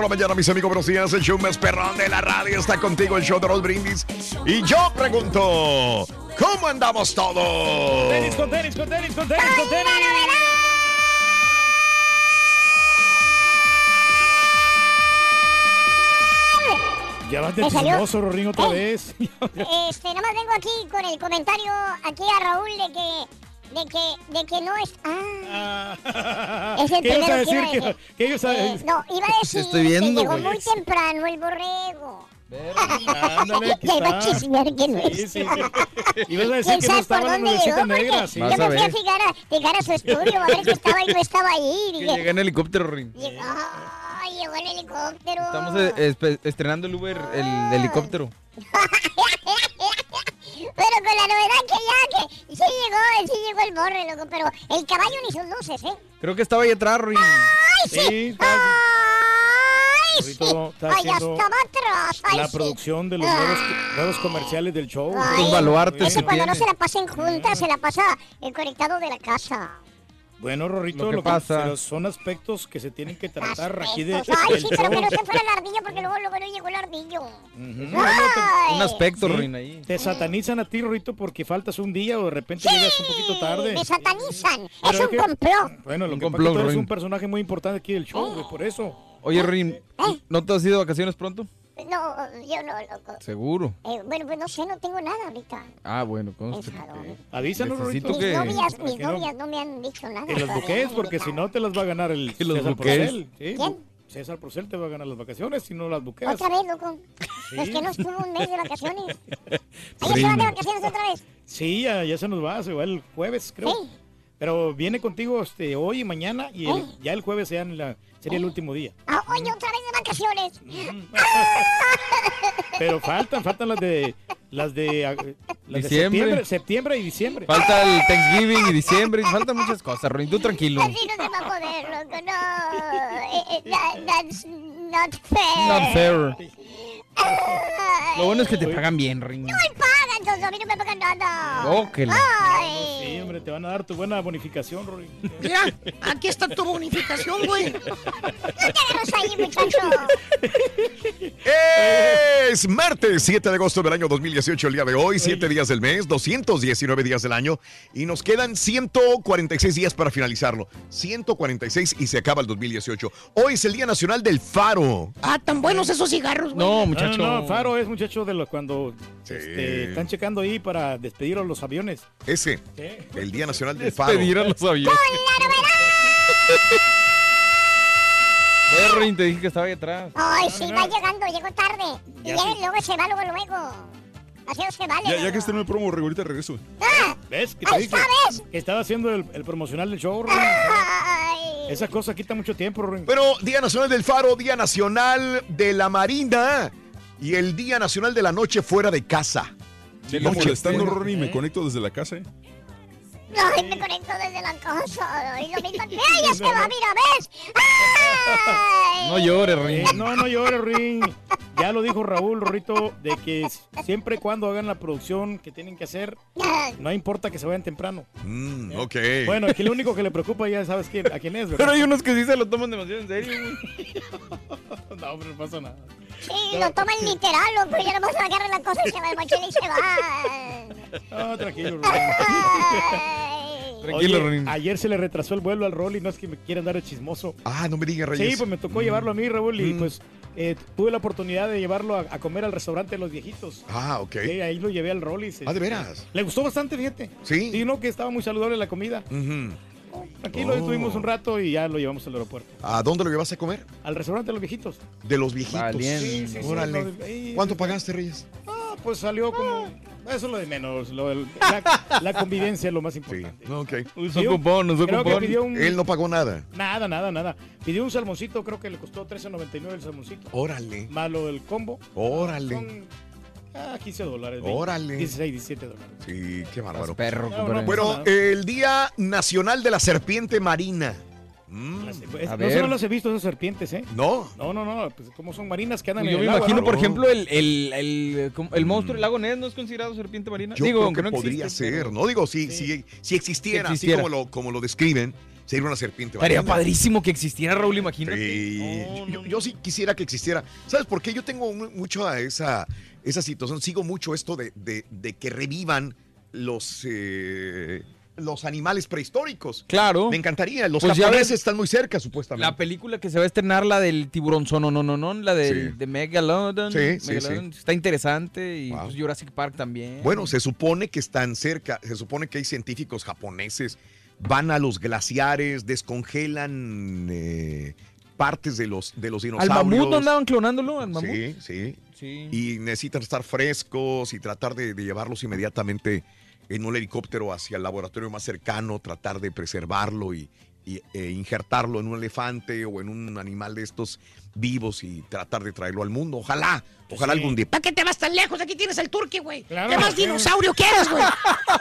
Por la mañana, mis amigos, buenos días. El show más perrón de la radio está contigo, el show de los brindis. Y yo pregunto, ¿cómo andamos todos? Tenis con tenis, con tenis, con tenis, con tenis. Ya vas de chismoso, Rorín, otra ¿Eh? vez. Este, nada más vengo aquí con el comentario aquí a Raúl de que, de que, de que no es. Ah, es el ¿Qué ibas a primero que iba decir? a ¿Qué- decir. qué ibas a Eh, decir? no, iba a decir estoy viendo, que llegó muy temprano el borrego. Ándale, Ya iba a chismear que no Sí, es. sí, sí. Ibas a decir ¿Quién que no sabe por estaba la dónde nubecita llegó? negra. Porque sí. yo me fui a fijar a, fijar a su estudio a ver si estaba ahí no estaba ahí. Y Que dije, llega en helicóptero, Rin. llegó, llegó el helicóptero. Estamos eh, estrenando el Uber, el helicóptero. Pero con la novedad que ya, que sí llegó, sí llegó el borre, loco, pero el caballo ni sus luces, ¿eh? Creo que estaba ahí atrás, Rin. ¡Ay, sí! Sí, ¡Ay, sí! Está ¡Ay, estaba atrás! ¡Ay, La sí! producción de los Ah. nuevos, nuevos comerciales del show. Ay, Es que que cuando no se la pasen juntas, se la pasa el conectado de la casa. Bueno, Rorrito, Lo lo que que pasa- pero son aspectos que se tienen que tratar aquí de, Aspectos. Ay, sí, pero que no se fuera el ardillo porque luego, luego no llegó el ardillo. Ay. Un aspecto, Sí. Rin, ahí. Te satanizan a ti, Rorrito, porque faltas un día o de repente llegas un poquito tarde. Me satanizan. Pero es es un que- complot. Bueno, lo Un que pasa es complot, que tú eres un personaje muy importante aquí del show, güey, por eso. Oye, Rin, ¿no te has ido de vacaciones pronto? No, yo no, loco. Seguro. Eh, bueno, pues no sé, no tengo nada ahorita. Ah, bueno, conste. Avísanos, Necesito Rorrito. Mis que- novias, mis que no- novias no me han dicho nada. Que los buques, porque si no te las va a ganar el ¿Y los César buques? Procel. Sí, ¿Quién? César Procel te va a ganar las vacaciones si no las buqueas. Otra vez, loco. Sí. Es que no estuvo un mes de vacaciones. ¿Ahí se van de vacaciones otra vez? Sí, ya, ya se nos va, se va el jueves, creo. Sí. Pero viene contigo este hoy y mañana y el- ya el jueves sean la, sería el último día. Ah, oye, otra vez de vacaciones. Pero faltan, faltan las de las de, ah, las de Diciembre. septiembre, septiembre y diciembre. Falta el Thanksgiving y diciembre. Faltan muchas cosas, Rin. Tú tranquilo. Así no se va a poder, loco. No. Eh, eh, that- that's not fair. Not fair. Lo bueno es que te pagan bien, Rin. No me pagan, entonces a mí no me pagan nada. Oh, que la- Ay. Sí, hombre, te van a dar tu buena bonificación, Rory. Mira, aquí está tu bonificación, güey. No agarras ahí, muchacho. Es martes 7 de agosto del año 2018, el día de hoy, 7 días del mes, 219 días del año y nos quedan 146 días para finalizarlo. 146 y se acaba el 2018. Hoy es el Día Nacional del Faro. Ah, tan buenos esos cigarros, güey. No, No, muchacho. no, no, Faro es muchacho de los cuando Sí. este, están checando ahí para despedir a los aviones. Ese, Sí. el Día Nacional del Faro. Despedir a los aviones. Ve, Rin, te dije que estaba ahí atrás. Ay, sí, va llegando, llegó tarde. Ya sí. luego se va, luego, luego. Así no se vale. Ya, que esté en el promo, ahorita regreso. ¡Ah! ¿Ves? Que te ¡Ahí dije está, que estaba haciendo el, el promocional del show, Rory. Ay. Esa cosa quita mucho tiempo, Rory. Pero Día Nacional del Faro, Día Nacional de la Marina y el Día Nacional de la Noche fuera de casa. Sí, Noche molestando, fuera. Rory, me conecto desde la casa. ¿eh? Ay, me conecto desde la casa. Y lo mismo. ¡Ey, ya se va! ¡Mira, ves! ¡Ay! No llores, Rin. No, no llores, Rin. Ya lo dijo Raúl, Rorrito, de que siempre y cuando hagan la producción que tienen que hacer, no importa que se vayan temprano. Mm, ok. Bueno, aquí lo único que le preocupa ya sabes quién, a quién es, ¿verdad? Pero hay unos que sí se lo toman demasiado en serio, güey. no, hombre, no pasa nada. Sí, lo toman literal, loco. Y ya nomás agarran la cosa y se va de mochila y se va. No, tranquilo. Tranquilo, Oye, Rin. Ayer se le retrasó el vuelo al Rol y no es que me quieran dar el chismoso. Ah, no me digas, Reyes. Sí, pues me tocó llevarlo a mí, Raúl, y pues eh, tuve la oportunidad de llevarlo a, a comer al restaurante de los viejitos. Ah, ok. Sí, ahí lo llevé al Rol y se- Ah, ¿de veras? Le gustó bastante, fíjate. Sí. Sí, no, que estaba muy saludable la comida. Ujú. Tranquilo, Oh. estuvimos un rato y ya lo llevamos al aeropuerto. ¿A dónde lo llevas a comer? Al restaurante de los viejitos. De los viejitos. Valiente. Sí, sí, sí, Órale. lo de- ¿Cuánto pagaste, Reyes? Ah, pues salió como... Eso es lo de menos. lo la, la convivencia es lo más importante. Ok. Usó Pidió- cupón, usó creo que cupón. pidió un... Él no pagó nada. Nada, nada, nada. Pidió un salmoncito, creo que le costó 13.99 el salmoncito. Órale. Malo del combo. Órale. Son ah, 15 dólares. 20, Órale. 16, 17 dólares. Sí, qué bárbaro. Perro, No, Bueno, el Día Nacional de la Serpiente Marina. Mm, Pues, A no ver. solo las he visto esas serpientes, ¿eh? No. No, no, no. Pues como son marinas que andan Yo en me el agua, imagino, ¿no? por ejemplo, el, el, el, el monstruo del lago Ness no es considerado serpiente marina. Yo Digo, creo que no podría existe, ser, pero- ¿no? Digo, si, si, si existiera, Si así como lo, como lo describen, sería una serpiente Estaría marina. padrísimo que existiera, Raúl, imagínate. Sí. yo, yo sí quisiera que existiera. ¿Sabes por qué? Yo tengo mu- mucho a esa, esa situación. Sigo mucho esto de, de- de que revivan los, eh, los animales prehistóricos. Claro. Me encantaría. Los Pues japoneses están muy cerca, supuestamente. La película que se va a estrenar, la del tiburón sono, no, no, no, la del, Sí. de Megalodon. Sí, sí, Megalodon, Está interesante y Wow. pues, Jurassic Park también. Bueno, se supone que están cerca, se supone que hay científicos japoneses, van a los glaciares, descongelan eh, partes de los, de los Al dinosaurios. mamut no andaban clonándolo, al mamut. Sí, sí. Sí. Y necesitan estar frescos y tratar de, de llevarlos inmediatamente en un helicóptero hacia el laboratorio más cercano, tratar de preservarlo y, e injertarlo en un elefante o en un animal de estos vivos y tratar de traerlo al mundo. Ojalá, ojalá algún día. ¿Para qué te vas tan lejos? Aquí tienes el turqui, güey. Claro. ¿Qué más dinosaurio quieres, güey?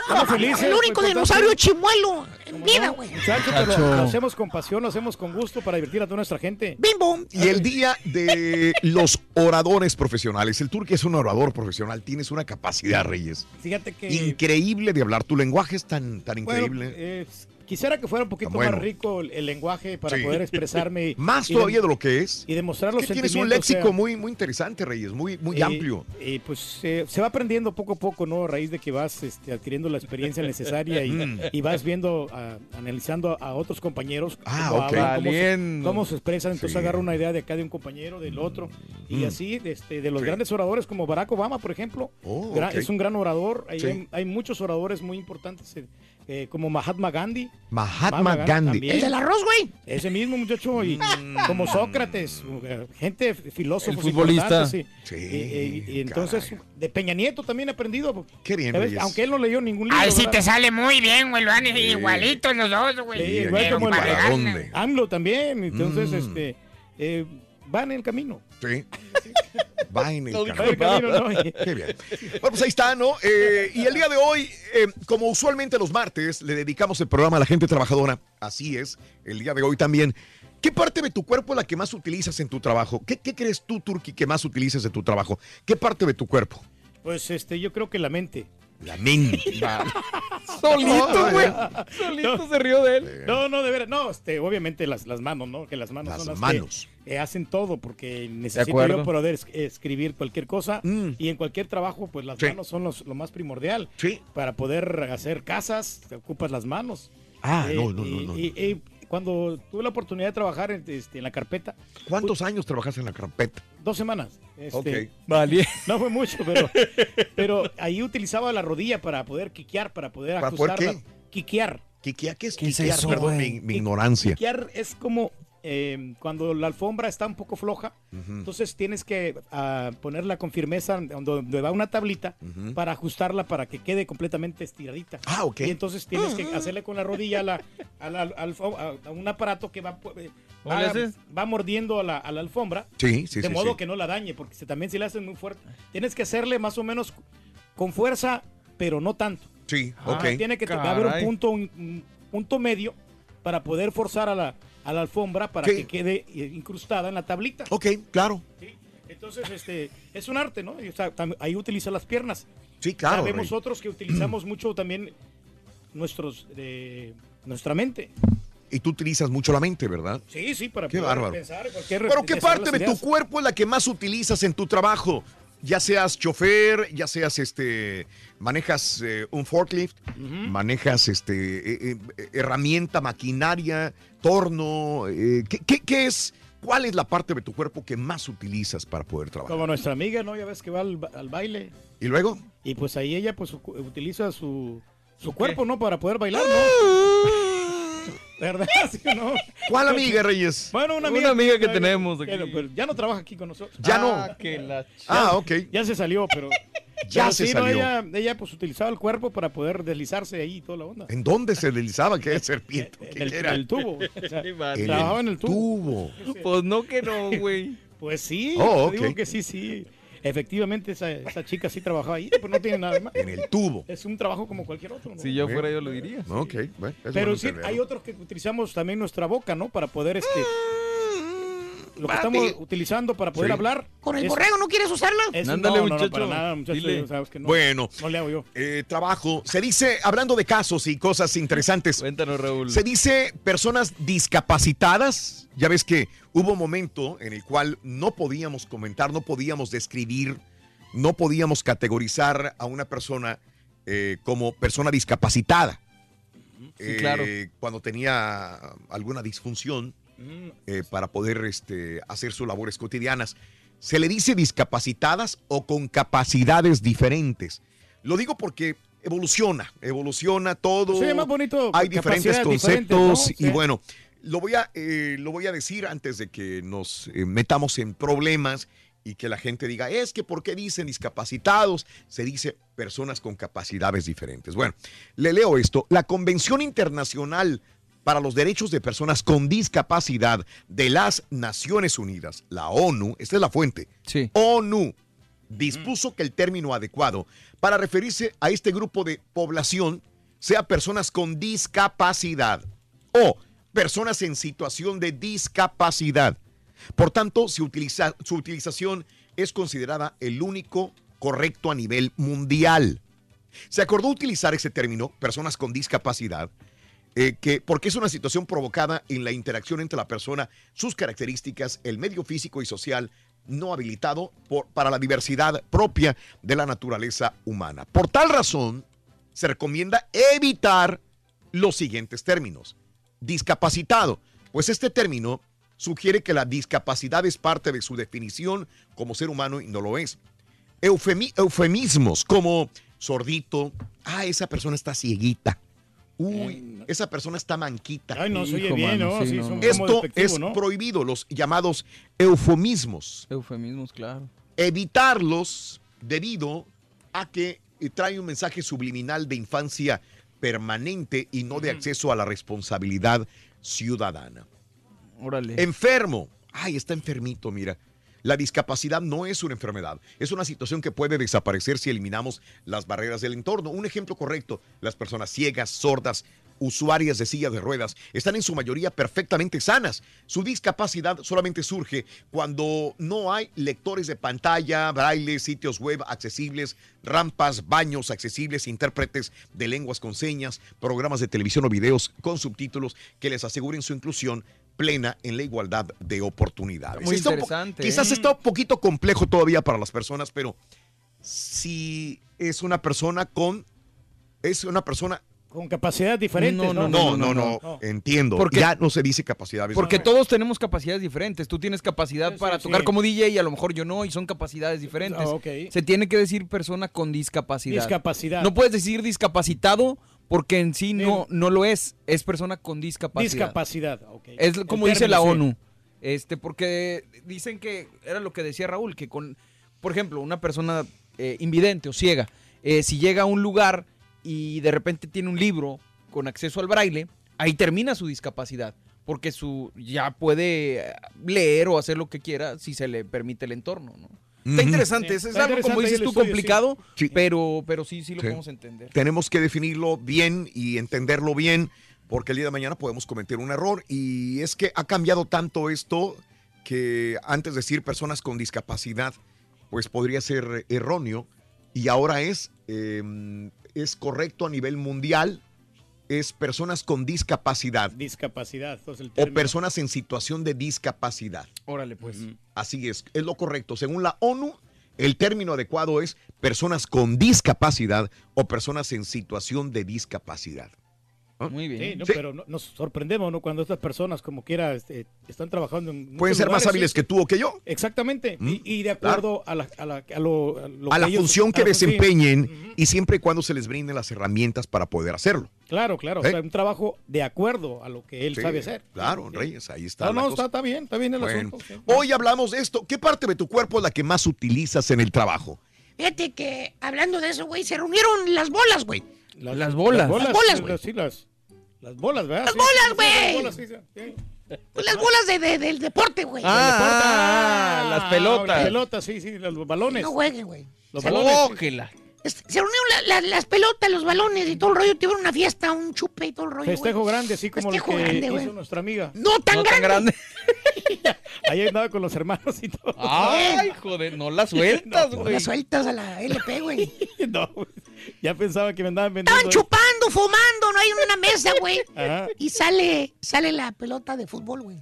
Estamos felices. El único pues, dinosaurio chimuelo en vida, güey. Muchacho, pero lo hacemos con pasión, lo hacemos con gusto para divertir a toda nuestra gente. Bim, bom. Y el día de los oradores profesionales. El turque es un orador profesional. Tienes una capacidad, Reyes. Fíjate que... Increíble de hablar. Tu lenguaje es tan, tan Bueno, increíble. eh, quisiera que fuera un poquito bueno. más rico el, el lenguaje para Sí. poder expresarme. y- Más y todavía de lo que es. Y demostrar Es los que tienes un léxico o sea, muy, muy interesante, Reyes. Muy, muy y- amplio. Y pues eh, se va aprendiendo poco a poco, ¿no? A raíz de que vas este, adquiriendo la experiencia necesaria y, Mm. y vas viendo, a- analizando a otros compañeros. Ah, ok. hablan, cómo, se, cómo se expresan. Entonces Sí. agarra una idea de acá de un compañero, del otro. Y Mm. así, este, de los Sí. grandes oradores como Barack Obama, por ejemplo. Oh, Gra- ok. Es un gran orador. Hay, hay muchos oradores muy importantes, eh, eh, como Mahatma Gandhi. Mahatma Mahatma Gandhi. también. El del arroz, güey. Ese mismo muchacho, y como Sócrates, gente, filósofos El futbolista. Sí, sí. Y, y- y entonces, caray. de Peña Nieto también he aprendido. Qué bien. Aunque él no leyó ningún libro. Ay, sí ¿verdad? te sale muy bien, güey. Lo han igualitos los dos, güey. Sí, Sí, igual como el- ¿para Para dónde? AMLO también. Entonces, Mm. este, eh, va en el camino. Sí. Va en el No camino. Va en el camino, ¿no? Qué bien. Bueno, pues ahí está, ¿no? Eh, y el día de hoy, eh, como usualmente los martes, le dedicamos el programa a la gente trabajadora. Así es, el día de hoy también. ¿Qué parte de tu cuerpo es la que más utilizas en tu trabajo? ¿Qué, qué crees tú, Turki, que más utilizas en tu trabajo? ¿Qué parte de tu cuerpo? Pues este, yo creo que la mente. La mente. Solito, güey. Solito se rió de él. No, no, de veras, no, este, obviamente las, las manos, ¿no? Que las manos Las son las manos. que eh, hacen todo, porque necesito yo poder es- escribir cualquier cosa Mm. y en cualquier trabajo, pues las Sí. manos son los- lo más primordial. Sí. Para poder hacer casas, te ocupas las manos. Ah, Eh, no, no, y, no, no. y- y cuando tuve la oportunidad de trabajar en, este, en la carpeta, ¿Cuántos años trabajaste en la carpeta? dos semanas. Este, Ok. Vale. No fue mucho, pero, pero ahí utilizaba la rodilla para poder quiquear, para poder ¿Para ajustarla. qué? Quiquear. ¿Quiquear? ¿Qué es ¿Qué es eso, Perdón, mi ignorancia. Quiquear es como eh, cuando la alfombra está un poco floja, entonces tienes que ah, ponerla con firmeza donde, donde va una tablita para ajustarla para que quede completamente estiradita. Ah, ok. Y entonces tienes que hacerle con la rodilla a, la, a, la- al- a- a un aparato que va, eh, ¿Cómo le va, va mordiendo a la, a la alfombra Sí, sí, de sí. modo sí. que no la dañe, porque si- también si le haces muy fuerte, tienes que hacerle más o menos con fuerza, pero no tanto. Sí, Ajá, ok. Tiene que haber un punto, un, un punto medio para poder forzar a la, a la alfombra para Sí. que quede eh, incrustada en la tablita. Ok, claro. Entonces, este, es un arte, ¿no? O sea, ahí utiliza las piernas. Sí, claro, Rey. otros que utilizamos mucho también nuestros, eh, nuestra mente. Y tú utilizas mucho la mente, ¿verdad? Sí, sí, para Qué poder bárbaro. pensar en cualquier Pero ¿qué parte de tu cuerpo es la que más utilizas en tu trabajo? Ya seas chofer, ya seas este, manejas eh, un forklift, manejas este eh, eh, herramienta, maquinaria, torno. eh, ¿qué, qué- qué es? ¿Cuál es la parte de tu cuerpo que más utilizas para poder trabajar? Como nuestra amiga, ¿no? Ya ves que va al, ba- al baile. ¿Y luego? Y pues ahí ella pues utiliza su, su cuerpo, ¿no? Para poder bailar, ¿no? ¿Verdad? ¿Sí o no? ¿Cuál amiga, Reyes? Bueno, una Una amiga. amiga que tenemos aquí. que- pero ya no trabaja aquí con nosotros. Ya no. Ah, que la Ah, ok. Ya se salió, pero... Ya se salió. ella, ella pues utilizaba el cuerpo para poder deslizarse ahí y toda la onda. ¿En dónde se deslizaba? ¿Qué serpiente? En el, ¿Qué era? en el tubo. O sea, En trabajaba el en el tubo. tubo. Pues no que no, güey. Pues sí, Oh, te digo que sí, sí. Efectivamente, esa, esa chica sí trabajaba ahí, pero no tiene nada más. En el tubo. Es un trabajo como cualquier otro. ¿no? Si yo fuera, yo lo diría. Ok, bueno. es Pero sí, hay otros que utilizamos también nuestra boca, ¿no? Para poder, este... Lo que estamos utilizando para poder Sí. hablar. ¿Con el es- borrego no quieres usarla? es- Ándale, no, no, no, muchacho. para nada, muchacho, Dile. sabes que no. Bueno, No le hago yo. eh, trabajo. Se dice, hablando de casos y cosas interesantes, Cuéntanos, Raúl. se dice personas discapacitadas. Ya ves que hubo un momento en el cual no podíamos comentar, no podíamos describir, no podíamos categorizar a una persona eh, como persona discapacitada. Sí, claro. Eh, Cuando tenía alguna disfunción eh, para poder este, hacer sus labores cotidianas. Se le dice discapacitadas o con capacidades diferentes. Lo digo porque evoluciona, evoluciona todo. Sí, más bonito. Hay diferentes conceptos ¿no? y Sí. bueno, lo voy, a, eh, lo voy a decir antes de que nos eh, metamos en problemas y que la gente diga, es que ¿por qué dicen discapacitados? Se dice personas con capacidades diferentes. Bueno, le leo esto. La Convención Internacional para los Derechos de Personas con Discapacidad de las Naciones Unidas, la ONU, esta es la fuente, Sí. ONU dispuso que el término adecuado para referirse a este grupo de población sea personas con discapacidad o personas en situación de discapacidad. Por tanto, su, utiliza- su utilización es considerada el único correcto a nivel mundial. Se acordó utilizar ese término, personas con discapacidad, eh, que, porque es una situación provocada en la interacción entre la persona, sus características, el medio físico y social no habilitado para la diversidad propia de la naturaleza humana. Por tal razón, se recomienda evitar los siguientes términos. Discapacitado, pues este término sugiere que la discapacidad es parte de su definición como ser humano y no lo es. Eufemi- eufemismos como sordito, ah, esa persona está cieguita. Uy, esa persona está manquita. Ay, no, se oye Hijo, bien, mano, ¿no? sí, Sí, no, Esto es ¿no? prohibido, los llamados eufemismos. Eufemismos, claro. Evitarlos debido a que eh, trae un mensaje subliminal de infancia permanente y no de acceso a la responsabilidad ciudadana. Órale. Enfermo. Ay, está enfermito, mira. La discapacidad no es una enfermedad, es una situación que puede desaparecer si eliminamos las barreras del entorno. Un ejemplo correcto, las personas ciegas, sordas, usuarias de silla de ruedas, están en su mayoría perfectamente sanas. Su discapacidad solamente surge cuando no hay lectores de pantalla, braille, sitios web accesibles, rampas, baños accesibles, intérpretes de lenguas con señas, programas de televisión o videos con subtítulos que les aseguren su inclusión plena en la igualdad de oportunidades. Muy Está un po- interesante, Quizás ¿eh? está un poquito complejo todavía para las personas, pero si es una persona con es una persona Con capacidades diferentes, No, ¿no? no, no, no, entiendo. Porque- ya no se dice capacidades. Porque todos tenemos capacidades diferentes. Tú tienes capacidad Sí, para sí, tocar sí. como DJ y a lo mejor yo no, y son capacidades diferentes. Ah, ok. Se tiene que decir persona con discapacidad. Discapacidad. No puedes decir discapacitado porque en sí no, no lo es. Es persona con discapacidad. Discapacidad, ok. Es El como dice término, la sí. ONU. Este, porque dicen que era lo que decía Raúl, que con, por ejemplo, una persona eh, invidente o ciega, eh, si llega a un lugar y de repente tiene un libro con acceso al braille, ahí termina su discapacidad, porque su ya puede eh, leer o hacer lo que quiera si se le permite el entorno, ¿no? Está interesante, es, es Está algo como interesante dices el tú estudio, complicado, Sí. pero pero sí sí lo Sí. podemos entender. Tenemos que definirlo bien y entenderlo bien, porque el día de mañana podemos cometer un error. Y es que ha cambiado tanto esto que antes de decir personas con discapacidad, pues podría ser erróneo. Y ahora es, eh, es correcto a nivel mundial, es personas con discapacidad Discapacidad. el o personas en situación de discapacidad. Órale, pues. Así es, es lo correcto. Según la ONU, el término adecuado es personas con discapacidad o personas en situación de discapacidad. Muy bien. Sí, no, Sí. pero no- nos sorprendemos, ¿no? Cuando estas personas, como quiera, este, están trabajando en. Pueden ser más hábiles sí. que tú o que yo. Exactamente. Mm, Y, y de acuerdo a, la, a, la, a lo, a lo A que la ellos- función que desempeñen y siempre y cuando se les brinden las herramientas para poder hacerlo. Claro, claro. O sea, un trabajo de acuerdo a lo que él Sí, sabe hacer. Claro, Sí. Reyes, ahí está. No, la no, cosa. está, está bien, está bien el Bueno, asunto. sí. Hoy hablamos de esto. ¿Qué parte de tu cuerpo es la que más utilizas en el trabajo? Fíjate que, hablando de eso, güey, se reunieron las bolas, güey. Las, Las bolas. Las bolas, Las bolas, sí, güey. Sí, las, las bolas, ¿verdad? Las Sí, bolas, güey. las bolas, sí. Pues las bolas de, de- del deporte, güey. Ah, Ah, las pelotas. Las pelotas, sí, sí, los balones. No jueguen, güey. Los balones. Este, Se reunieron la- la- las pelotas, los balones y todo el rollo. Tuvieron una fiesta, un chupe y todo el rollo. Festejo grande, así como Festejo lo que grande, hizo güey. nuestra amiga. No tan No grande. tan grande. Ahí andaba con los hermanos y todo. Ay, joder, no la sueltas, No güey. las sueltas a la LP, güey. No, güey. ya pensaba que me andaban vendiendo. Estaban chupando, fumando, no hay una mesa, güey. Y sale, sale la pelota de fútbol, güey.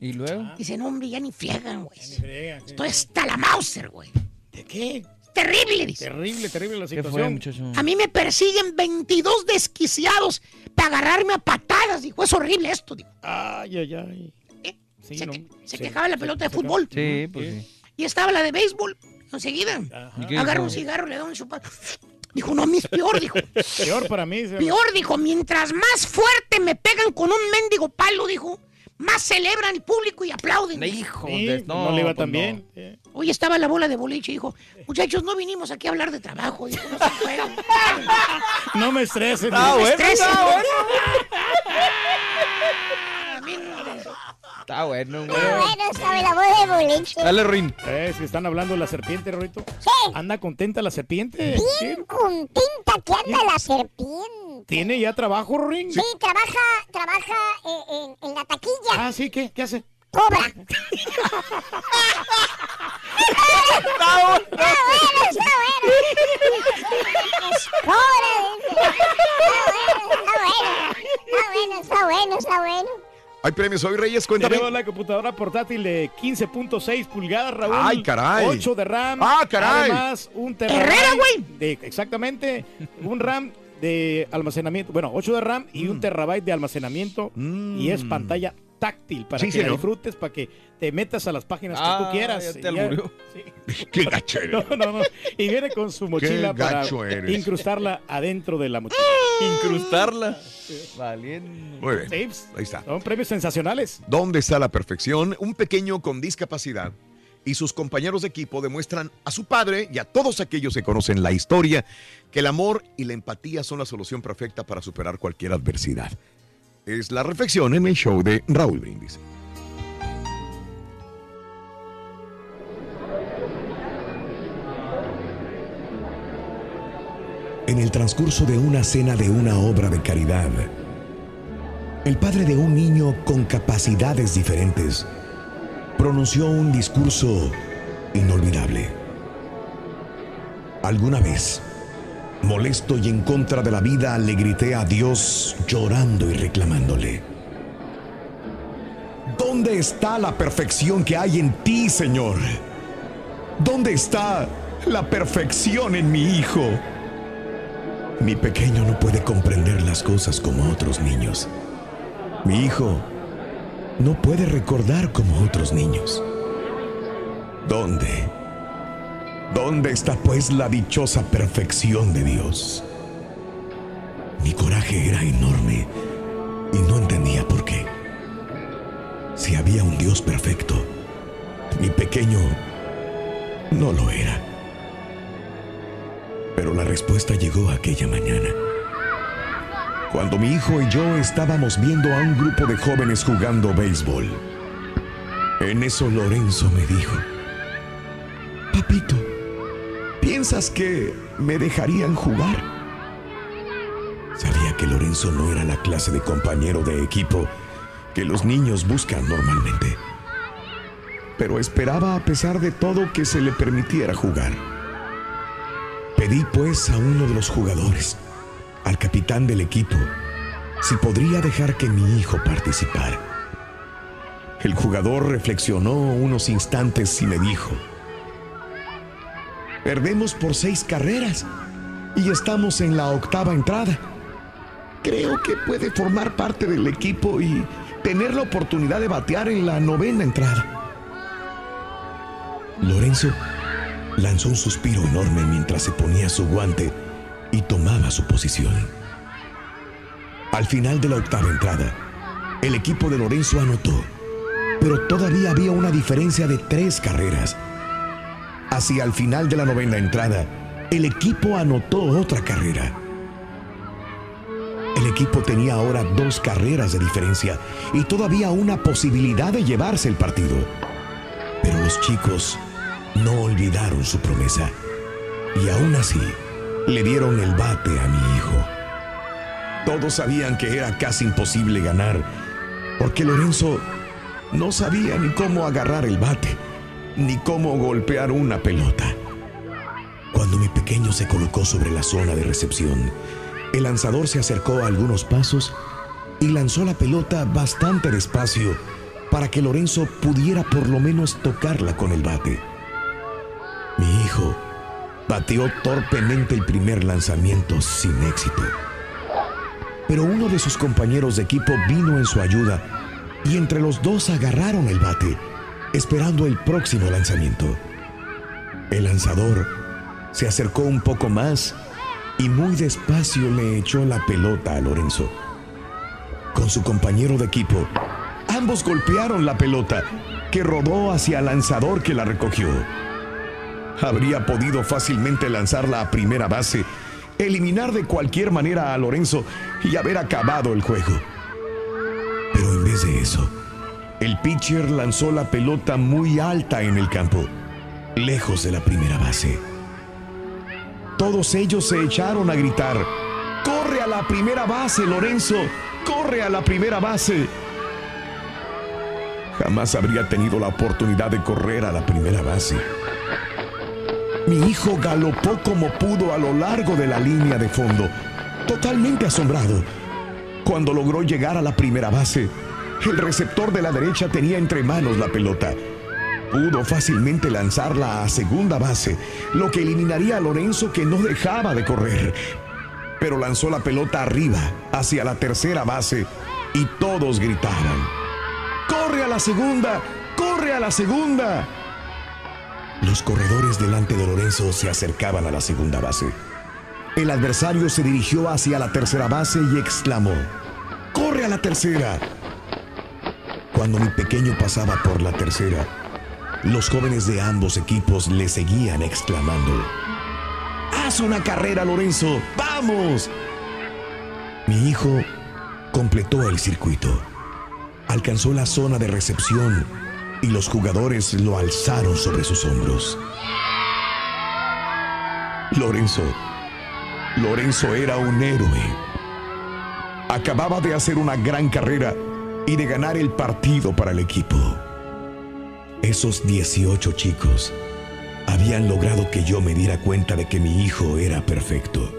Y luego. Dice, no, hombre, ya ni friegan, güey. Esto está la Mauser, güey. ¿De qué? Es terrible, dice. Terrible, terrible la ¿Qué situación. fue, muchacho? A mí me persiguen 22 desquiciados para agarrarme a patadas. Dijo, es horrible esto, dijo. Ay, ay, ay. ¿Eh? Sí, se no, que- se sí. quejaba la pelota de fútbol. Sí, pues sí. Y estaba la de béisbol. Enseguida. Ajá. ¿Y qué Agarra un cigarro, le da un chupar. Dijo, no, a mí es peor, dijo. Peor para mí. se- Peor, dijo, mientras más fuerte me pegan con un mendigo palo, dijo, más celebran el público y aplauden. Hijo Sí, de. no, le iba pues tan no. bien. Hoy estaba la bola de boliche y dijo, muchachos, no vinimos aquí a hablar de trabajo. Dijo, no se. No me estreses. Ah, bueno, estresen. está bueno. Está bueno, güey. Bueno, sabe la voz de boliche. Dale, Rin. Eh, si están hablando de la serpiente, Rorito. Sí, Anda contenta la serpiente. bien Sí. contenta que anda la serpiente. ¿Tiene ya trabajo, Rin? Sí, trabaja, trabaja eh, en, en la taquilla. Ah, sí, ¿qué? ¿Qué hace? Cobra. Está bueno, está bueno. Cobra, dice. Está bueno, está bueno. Está bueno, está bueno, está bueno. ¿Hay premios hoy, Reyes? Cuéntame. Tenemos la computadora portátil de 15.6 pulgadas, Raúl. Ay, caray. 8 de RAM. Ah, caray. Además, un terabyte. Herrera, güey. de- Exactamente. Un RAM de almacenamiento. Bueno, 8 de RAM y un terabyte de almacenamiento. Mm. Y es pantalla táctil para Sí, que la señor. disfrutes, para que te metas a las páginas que Ah, tú quieras. ya te alburió. Sí. Qué gacho eres. No, no, no. Y viene con su mochila para gacho eres. incrustarla adentro de la mochila. Incrustarla. Valiendo. Muy bien. Pues, Ahí está. Son premios sensacionales. ¿Dónde está la perfección? Un pequeño con discapacidad y sus compañeros de equipo demuestran a su padre y a todos aquellos que conocen la historia que el amor y la empatía son la solución perfecta para superar cualquier adversidad. Es la reflexión en el show de Raúl Brindis. En el transcurso de una cena de una obra de caridad, el padre de un niño con capacidades diferentes pronunció un discurso inolvidable. Alguna vez, molesto y en contra de la vida, le grité a Dios llorando y reclamándole. ¿Dónde está la perfección que hay en ti, Señor? ¿Dónde está la perfección en mi hijo? Mi pequeño no puede comprender las cosas como otros niños. Mi hijo no puede recordar como otros niños. ¿Dónde? ¿Dónde está pues la dichosa perfección de Dios? Mi coraje era enorme y no entendía por qué. Si había un Dios perfecto, mi pequeño no lo era. Pero la respuesta llegó aquella mañana. Cuando mi hijo y yo estábamos viendo a un grupo de jóvenes jugando béisbol. En eso Lorenzo me dijo, papito, ¿piensas que me dejarían jugar? Sabía que Lorenzo no era la clase de compañero de equipo que los niños buscan normalmente. Pero esperaba a pesar de todo que se le permitiera jugar. Pedí pues a uno de los jugadores, al capitán del equipo, si podría dejar que mi hijo participara. El jugador reflexionó unos instantes y me dijo, perdemos por seis carreras y estamos en la octava entrada. Creo que puede formar parte del equipo y tener la oportunidad de batear en la novena entrada. Lorenzo lanzó un suspiro enorme mientras se ponía su guante y tomaba su posición. Al final de la octava entrada, el equipo de Lorenzo anotó, pero todavía había una diferencia de tres carreras. Hacia el final de la novena entrada, el equipo anotó otra carrera. El equipo tenía ahora dos carreras de diferencia y todavía una posibilidad de llevarse el partido. Pero los chicos no olvidaron su promesa y aún así le dieron el bate a mi hijo. Todos sabían que era casi imposible ganar porque Lorenzo no sabía ni cómo agarrar el bate ni cómo golpear una pelota. Cuando mi pequeño se colocó sobre la zona de recepción, el lanzador se acercó a algunos pasos y lanzó la pelota bastante despacio para que Lorenzo pudiera por lo menos tocarla con el bate. Bateó torpemente el primer lanzamiento sin éxito. Pero uno de sus compañeros de equipo vino en su ayuda y entre los dos agarraron el bate, esperando el próximo lanzamiento. El lanzador se acercó un poco más y muy despacio le echó la pelota a Lorenzo. Con su compañero de equipo, ambos golpearon la pelota, que rodó hacia el lanzador que la recogió. Habría podido fácilmente lanzarla a primera base, eliminar de cualquier manera a Lorenzo y haber acabado el juego. Pero en vez de eso, el pitcher lanzó la pelota muy alta en el campo, lejos de la primera base. Todos ellos se echaron a gritar, ¡Corre a la primera base, Lorenzo! ¡Corre a la primera base! Jamás habría tenido la oportunidad de correr a la primera base. Mi hijo galopó como pudo a lo largo de la línea de fondo, totalmente asombrado. Cuando logró llegar a la primera base, el receptor de la derecha tenía entre manos la pelota. Pudo fácilmente lanzarla a segunda base, lo que eliminaría a Lorenzo que no dejaba de correr. Pero lanzó la pelota arriba, hacia la tercera base, y todos gritaban. ¡Corre a la segunda! ¡Corre a la segunda! Los corredores delante de Lorenzo se acercaban a la segunda base. El adversario se dirigió hacia la tercera base y exclamó, ¡Corre a la tercera! Cuando mi pequeño pasaba por la tercera, los jóvenes de ambos equipos le seguían exclamando, ¡Haz una carrera, Lorenzo! ¡Vamos! Mi hijo completó el circuito. Alcanzó la zona de recepción y los jugadores lo alzaron sobre sus hombros. Lorenzo, Lorenzo era un héroe. Acababa de hacer una gran carrera y de ganar el partido para el equipo. Esos 18 chicos habían logrado que yo me diera cuenta de que mi hijo era perfecto.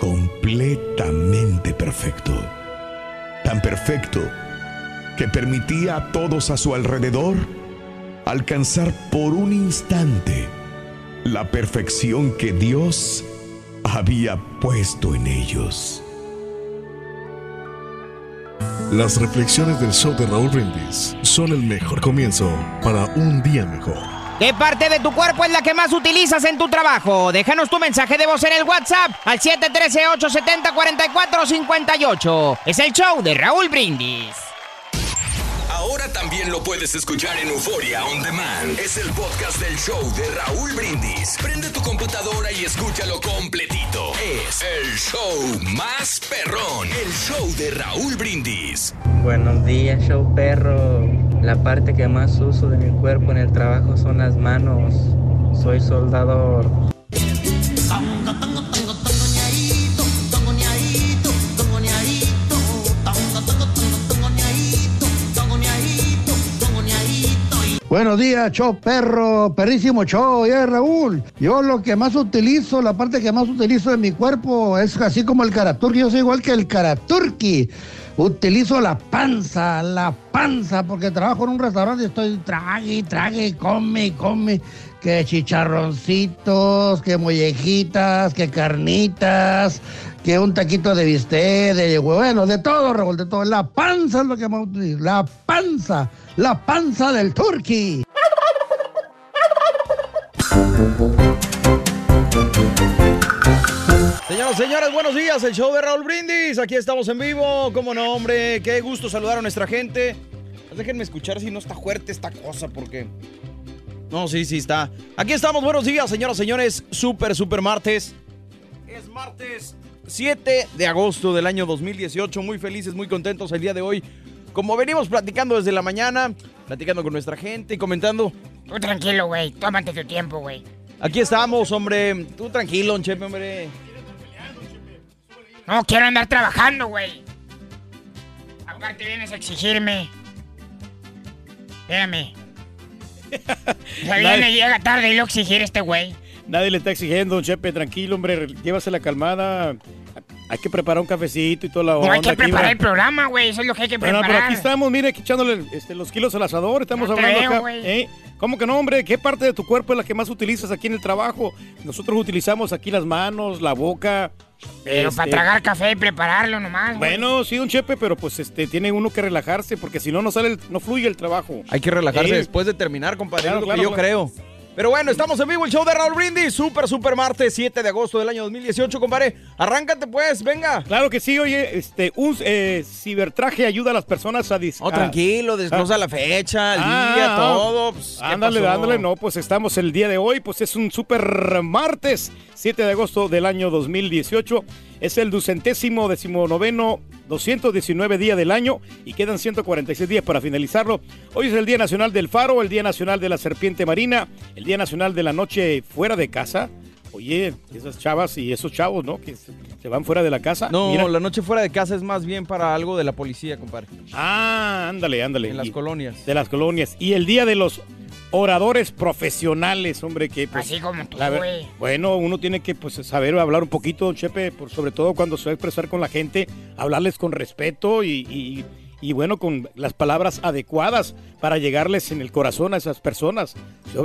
Completamente perfecto. Tan perfecto que permitía a todos a su alrededor alcanzar por un instante la perfección que Dios había puesto en ellos. Las reflexiones del show de Raúl Brindis son el mejor comienzo para un día mejor. ¿Qué parte de tu cuerpo es la que más utilizas en tu trabajo? Déjanos tu mensaje de voz en el WhatsApp al 713-870-4458. Es el show de Raúl Brindis. Ahora también lo puedes escuchar en Euforia On Demand. Es el podcast del show de Raúl Brindis. Prende tu computadora y escúchalo completito. Es el show más perrón. El show de Raúl Brindis. Buenos días, show perro. La parte que más uso de mi cuerpo en el trabajo son las manos. soy soldador. Buenos días, show perro, perrísimo show, ya Raúl. Yo lo que más utilizo, la parte que más utilizo de mi cuerpo es así como el karaturki, yo soy igual que el karaturki. Utilizo la panza, la panza, porque trabajo en un restaurante y estoy trague, trague, come, come, que chicharroncitos, que mollejitas, que carnitas, que un taquito de bistec, de bueno, de todo, Raúl, de todo. La panza es lo que más utilizo, la panza, la panza del turqui. Señoras, señores, buenos días. El show de Raúl Brindis. Aquí estamos en vivo. Como no, hombre. Qué gusto saludar a nuestra gente. Pues Déjenme escuchar si no está fuerte esta cosa, porque. No, sí, sí está. Aquí estamos. Buenos días, señoras, señores. Super, super martes. Es martes 7 de agosto del año 2018. Muy felices, muy contentos el día de hoy. Como venimos platicando desde la mañana, platicando con nuestra gente y comentando. Tú tranquilo, güey. Tómate tu tiempo, güey. Aquí estamos, hombre. Tú tranquilo, Chepe, hombre. No quiero andar trabajando, güey. Aparte vienes a exigirme. Espérame. Ya viene, llega tarde y lo exigir este güey. Nadie le está exigiendo, Chepe, tranquilo, hombre, llévasela calmada. Hay que preparar un cafecito y toda la No onda. hay que aquí, preparar el programa, güey. Eso es lo que hay que Bueno, preparar. pero aquí estamos, mire, aquí echándole este, los kilos al asador, estamos No hablando creo, acá. ¿eh? ¿Cómo que no, hombre? ¿Qué parte de tu cuerpo es la que más utilizas aquí en el trabajo? Nosotros utilizamos aquí las manos, la boca. Pero para este, tragar café y prepararlo nomás. Bueno, sí, don Chepe, pero pues este tiene uno que relajarse porque si no, no sale, el- no fluye el trabajo. Hay que relajarse Eh, después de terminar, compadre. Claro, es lo claro, que yo claro. creo. Pero bueno, estamos en vivo, el show de Raúl Brindis. Super, super martes, 7 de agosto del año 2018, compadre. Arráncate pues, venga. Claro que sí, oye, este, un eh, cibertraje ayuda a las personas a... dis- Oh, a- tranquilo, desglosa Ah. la fecha, el Ah, día, ah. todo. pues, ¿qué Ándale, pasó? ándale, no, pues estamos el día de hoy, pues es un super martes, 7 de agosto del año 2018. Es el ducentésimo decimonoveno, 219 día del año y quedan 146 días para finalizarlo. Hoy es el Día Nacional del Faro, el Día Nacional de la Serpiente Marina, el Día Nacional de la Noche Fuera de Casa. Oye, esas chavas y esos chavos, ¿no? Que se van fuera de la casa. No, Mira. la noche fuera de casa es más bien para algo de la policía, compadre. Ah, ándale, ándale. En las Y- colonias. De las colonias. Y el día de los oradores profesionales, hombre, que pues, Así como tú, güey. Bueno, uno tiene que pues saber hablar un poquito, don Chepe, por, sobre todo cuando se va a expresar con la gente, hablarles con respeto y, y- y, bueno, con las palabras adecuadas para llegarles en el corazón a esas personas,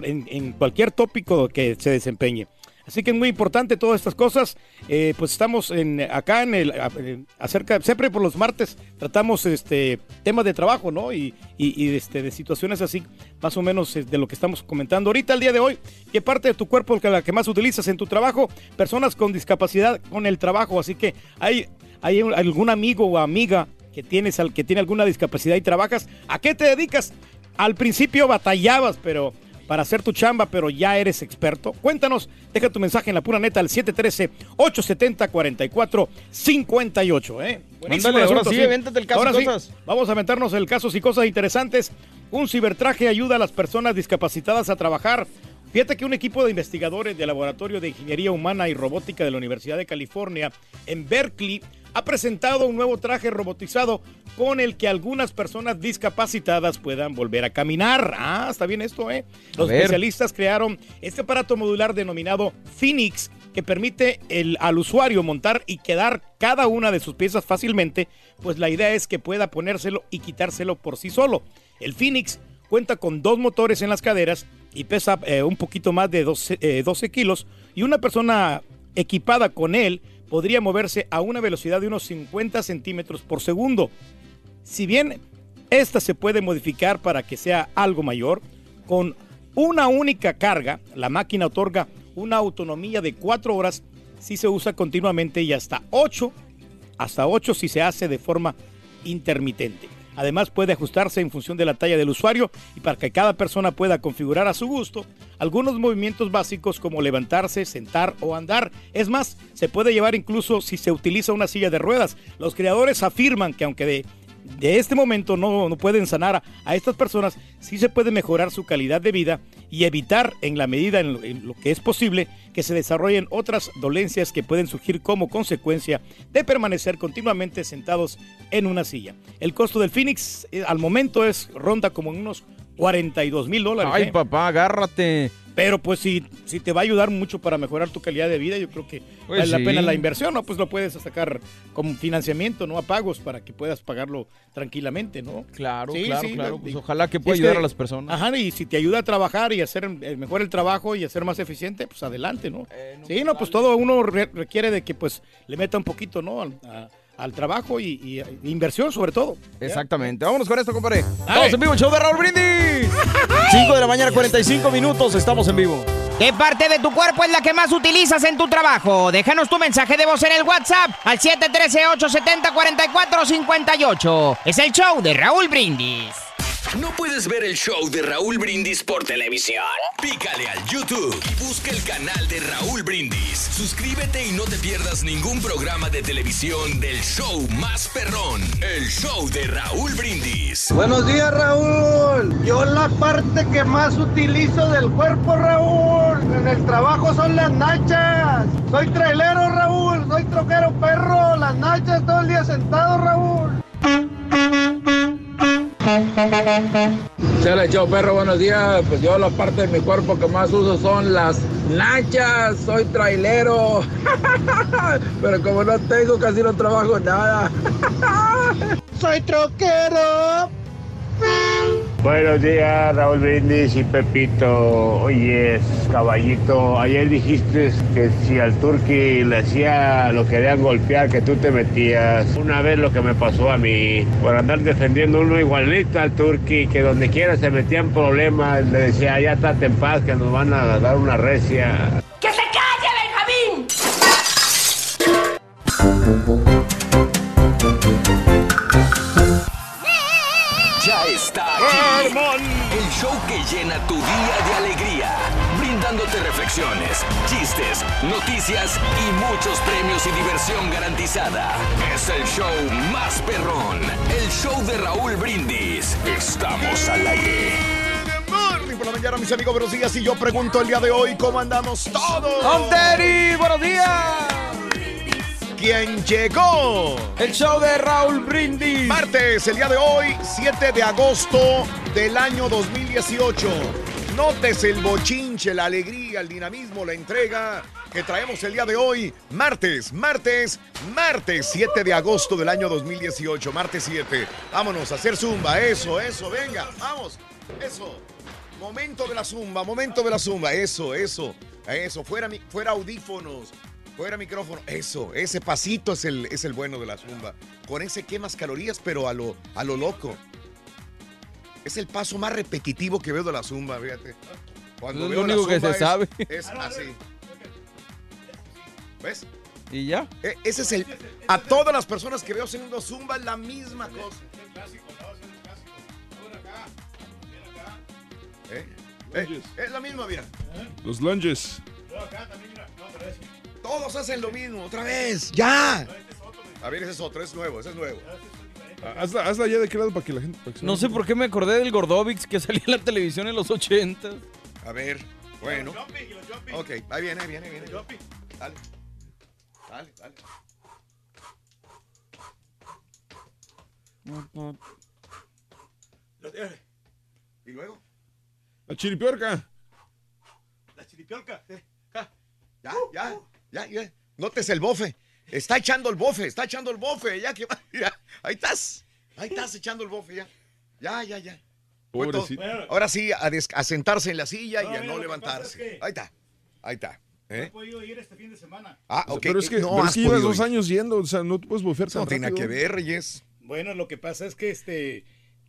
en cualquier tópico que se desempeñe. Así que es muy importante todas estas cosas. Eh, pues estamos en, acá en el en- acerca siempre por los martes tratamos este temas de trabajo, ¿no? Y, este de situaciones así más o menos eh, de lo que estamos comentando ahorita el día de hoy. ¿Qué parte de tu cuerpo es la que más utilizas en tu trabajo? Personas con discapacidad con el trabajo. Así que hay hay algún amigo o amiga que tienes al que tiene alguna discapacidad y trabajas. ¿A qué te dedicas? Al principio batallabas, pero para hacer tu chamba, pero ya eres experto. Cuéntanos, deja tu mensaje en la pura neta al 713-870-4458. ¿eh? Buenísimo Ándale, el ahora sí, el caso Ahora y sí, cosas. vamos a aventarnos el caso y cosas interesantes. Un cibertraje ayuda a las personas discapacitadas a trabajar. Fíjate que un equipo de investigadores del Laboratorio de Ingeniería Humana y Robótica de la Universidad de California en Berkeley ha presentado un nuevo traje robotizado con el que algunas personas discapacitadas puedan volver a caminar. Ah, está bien esto, ¿eh? Los especialistas crearon este aparato modular denominado Phoenix que permite el- al usuario montar y quedar cada una de sus piezas fácilmente, pues la idea es que pueda ponérselo y quitárselo por sí solo. El Phoenix cuenta con dos motores en las caderas y pesa eh, un poquito más de 12, eh, 12 kilos y una persona equipada con él podría moverse a una velocidad de unos 50 centímetros por segundo. Si bien esta se puede modificar para que sea algo mayor, con una única carga, la máquina otorga una autonomía de 4 horas si se usa continuamente y hasta 8, hasta 8 si se hace de forma intermitente. Además puede ajustarse en función de la talla del usuario y para que cada persona pueda configurar a su gusto algunos movimientos básicos como levantarse, sentar o andar. Es más, se puede llevar incluso si se utiliza una silla de ruedas. Los creadores afirman que aunque de, de este momento no, no pueden sanar a, a estas personas, sí se puede mejorar su calidad de vida y evitar en la medida en lo, en lo que es posible que se desarrollen otras dolencias que pueden surgir como consecuencia de permanecer continuamente sentados en una silla. El costo del Phoenix eh, al momento es ronda como en unos 42 mil dólares. Ay, ¿eh? papá, agárrate. Pero pues si, si te va a ayudar mucho para mejorar tu calidad de vida, yo creo que Pues vale la pena la inversión, ¿no? Pues lo puedes sacar como financiamiento, ¿no? A pagos para que puedas pagarlo tranquilamente, ¿no? Claro, Sí, claro, sí, claro. Pues ojalá que pueda ayudar a las personas. Ajá, y si te ayuda a trabajar y hacer eh, mejor el trabajo y hacer más eficiente, pues adelante, ¿no? sí, no, pues todo uno re- requiere de que pues le meta un poquito, ¿no? A- al trabajo y, y- y inversión sobre todo. Exactamente. Vámonos con esto, compadre. Estamos en vivo, el show de Raúl Brindis. 5 de la mañana, 45 minutos. Estamos en vivo. ¿Qué parte de tu cuerpo es la que más utilizas en tu trabajo? Déjanos tu mensaje de voz en el WhatsApp al 713-870-4458. Es el show de Raúl Brindis. ¿No puedes ver el show de Raúl Brindis por televisión? Pícale al YouTube y busca el canal de Raúl Brindis. Suscríbete y no te pierdas ningún programa de televisión del show más perrón, el show de Raúl Brindis. Buenos días, Raúl. Yo la parte que más utilizo del cuerpo, Raúl, en el trabajo son las nachas. Soy trailero, Raúl. Soy troquero perro. Las nachas todo el día sentado, Raúl. Chale, chao perro, buenos días. Pues yo la parte de mi cuerpo que más uso son las nachas. Soy trailero. Pero como no tengo, casi no trabajo nada. Soy troquero. Buenos días, Raúl Brindis y Pepito. Oyes, caballito, ayer dijiste que si al turqui le hacía, lo querían golpear, que tú te metías. Una vez lo que me pasó a mí, por andar defendiendo uno igualito al turqui, que donde quiera se metían problemas, le decía, ya estate en paz, que nos van a dar una recia. ¡Que se calle, Benjamín! Está aquí. El show que llena tu día de alegría, brindándote reflexiones, chistes, noticias y muchos premios y diversión garantizada. Es el show más perrón, el show de Raúl Brindis. Estamos al aire. Morning por la mañana, mis amigos, buenos días. Y yo pregunto el día de hoy, ¿cómo andamos todos? ¡Tom Terry, buenos días! ¿Quién llegó? El show de Raúl Brindis. Martes, el día de hoy, 7 de agosto del año 2018. Notes el bochinche, la alegría, el dinamismo, la entrega que traemos el día de hoy. Martes, martes, martes 7 de agosto del año 2018. Martes 7. Vámonos a hacer zumba. Eso, eso, venga, vamos. Eso. Momento de la zumba, momento de la zumba. Eso, eso, eso. Fuera, fuera audífonos. Fuera micrófono. Eso, ese pasito es el, es el bueno de la zumba. Con ese quemas calorías, pero a lo, a lo loco. Es el paso más repetitivo que veo de la zumba, fíjate. Cuando Es veo lo la único que zumba se sabe. Es así. ¿Ves? ¿Y ya? E- ese es el. A todas las personas que veo haciendo zumba es la misma cosa. ¿Eh? Eh, es la misma, mira. Los lunges. Todos hacen lo mismo, otra vez. ¡Ya! A ver, ese es otro, es nuevo, ese es nuevo. Hazla, hazla ya de qué lado para que la gente. para que se No vea sé por qué me acordé del Gordovix que salía en la televisión en los 80. A ver, bueno. Ok, ahí viene, ahí viene, ahí viene. Dale. Dale, dale. ¿Y luego? La chiripiorca. La chiripiorca. Ya, ya, ya, ya. Notes el bofe. Está echando el bofe, está echando el bofe. Ya que va. ya. Ahí estás. Ahí estás echando el bofe ya. Ya, ya, ya. Pobrecito. Ahora sí, a, des- a sentarse en la silla y No, a mira, no levantarse. pasa es que- Ahí está. Ahí está. No ¿Eh? he podido ir este fin de semana. Ah, ok. Pero es que, no pero es has que llevas podido dos años yendo, o sea, no te puedes bufear Eso tan no tiene nada que rápido. ver, Reyes. Bueno, lo que pasa es que este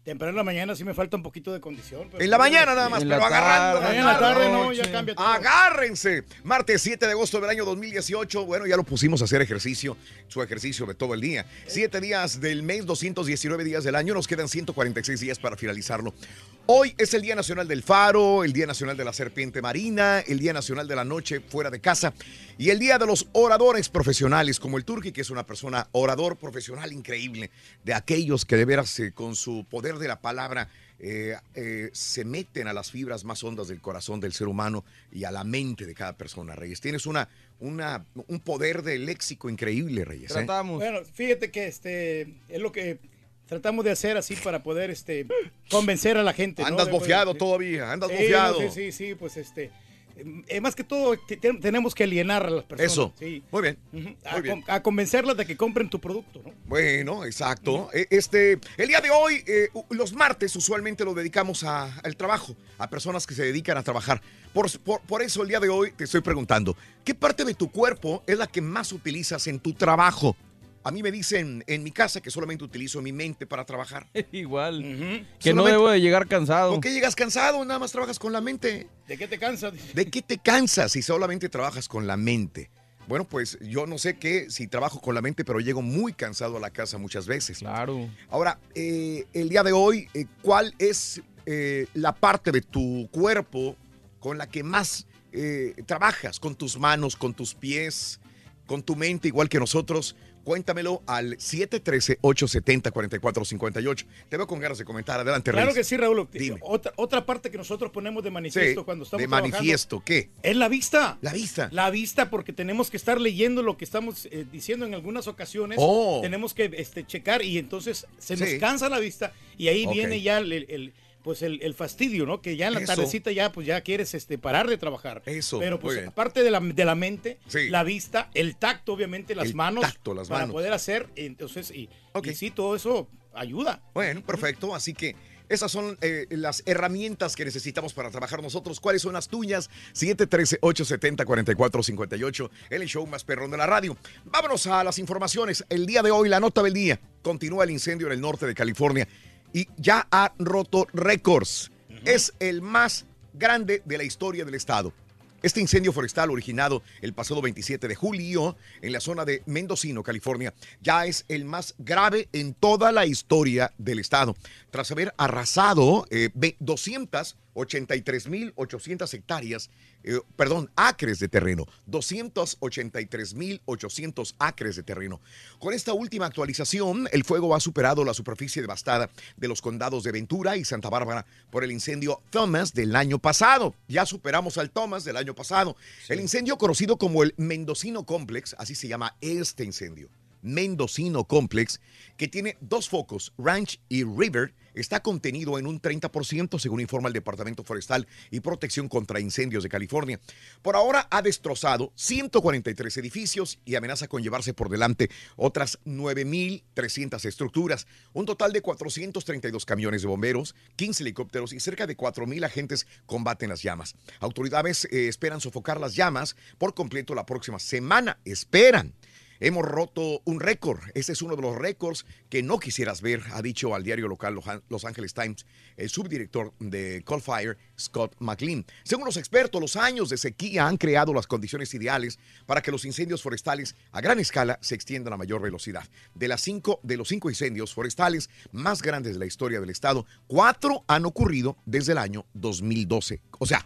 Temprano en la mañana sí me falta un poquito de condición. pero- En la mañana nada más, En pero la agarrando. tarde, En la tarde no, ya cambia todo. Agárrense. Martes 7 de agosto del año 2018. Bueno, ya lo pusimos a hacer ejercicio, su ejercicio de todo el día. Siete días del mes, 219 días del año. Nos quedan 146 días para finalizarlo. Hoy es el Día Nacional del Faro, el Día Nacional de la Serpiente Marina, el Día Nacional de la Noche fuera de casa y el Día de los Oradores Profesionales, como el Turki, que es una persona orador profesional increíble, de aquellos que de veras eh, con su poder de la palabra eh, eh, se meten a las fibras más hondas del corazón del ser humano y a la mente de cada persona, Reyes. Tienes una, una, un poder de léxico increíble, Reyes. ¿eh? Bueno, fíjate que este es lo que tratamos de hacer así para poder este convencer a la gente. ¿no? Andas De- bofeado todavía, andas Sí, bofeado. no, sí, sí, sí, pues este. Eh, más que todo, te- te- tenemos que alienar a las personas. Eso. sí. Muy bien. A, Muy bien. con- a convencerlas de que compren tu producto, ¿no? Bueno, exacto. Eh, Este, el día de hoy, eh, los martes usualmente lo dedicamos a- al trabajo, a personas que se dedican a trabajar. Por, por- por eso el día de hoy te estoy preguntando, ¿qué parte de tu cuerpo es la que más utilizas en tu trabajo? A mí me dicen en mi casa que solamente utilizo mi mente para trabajar. Igual. Que no debo de llegar cansado. ¿Por qué llegas cansado? Nada más trabajas con la mente. ¿De qué te cansas? ¿De qué te cansas si solamente trabajas con la mente? Bueno, pues yo no sé qué si trabajo con la mente, pero llego muy cansado a la casa muchas veces. Claro. Ahora, eh, el día de hoy, eh, ¿cuál es eh, la parte de tu cuerpo con la que más eh, trabajas? ¿Con tus manos, con tus pies, con tu mente, igual que nosotros? Cuéntamelo al 713-870-4458. Te veo con ganas de comentar. Adelante, Claro Reyes. que sí, Raúl. Dime. Otra, otra parte que nosotros ponemos de manifiesto Sí, cuando estamos de manifiesto, ¿qué? Es la vista. La vista. La vista, porque tenemos que estar leyendo lo que estamos eh, diciendo en algunas ocasiones. Oh. Tenemos que este, checar y entonces se nos Sí. cansa la vista y ahí viene ya el, el- pues el, el fastidio, ¿no? Que ya en la Eso. tardecita ya pues ya quieres este, parar de trabajar. Eso, Pero pues aparte de la, de la mente, Sí. la vista, el tacto, obviamente, las El manos. tacto, las para manos. poder hacer, entonces, y, y sí, todo eso ayuda. Bueno, perfecto. Así que esas son eh, las herramientas que necesitamos para trabajar nosotros. ¿Cuáles son las tuyas? 713-870-4458, el show más perrón de la radio. Vámonos a las informaciones. El día de hoy, la nota del día. Continúa el incendio en el norte de California y ya ha roto récords. Es el más grande de la historia del estado. Este incendio forestal originado el pasado 27 de julio en la zona de Mendocino, California, ya es el más grave en toda la historia del estado, tras haber arrasado eh, 200 83.800 hectáreas, eh, perdón, acres de terreno, 283.800 acres de terreno. Con esta última actualización, el fuego ha superado la superficie devastada de los condados de Ventura y Santa Bárbara por el incendio Thomas del año pasado. Ya superamos al Thomas del año pasado. El incendio conocido como el Mendocino Complex, así se llama este incendio, Mendocino Complex, que tiene dos focos, Ranch y River, está contenido en un 30%, según informa el Departamento Forestal y Protección contra Incendios de California. Por ahora ha destrozado 143 edificios y amenaza con llevarse por delante otras 9.300 estructuras, un total de 432 camiones de bomberos, 15 helicópteros y cerca de 4.000 agentes combaten las llamas. Autoridades eh, esperan sofocar las llamas por completo la próxima semana. Esperan. Hemos roto un récord. Este es uno de los récords que no quisieras ver, ha dicho al diario local Los Angeles Times el subdirector de Coal Fire, Scott McLean. Según los expertos, los años de sequía han creado las condiciones ideales para que los incendios forestales a gran escala se extiendan a mayor velocidad. De, las cinco, de los cinco incendios forestales más grandes de la historia del estado, cuatro han ocurrido desde el año 2012. O sea,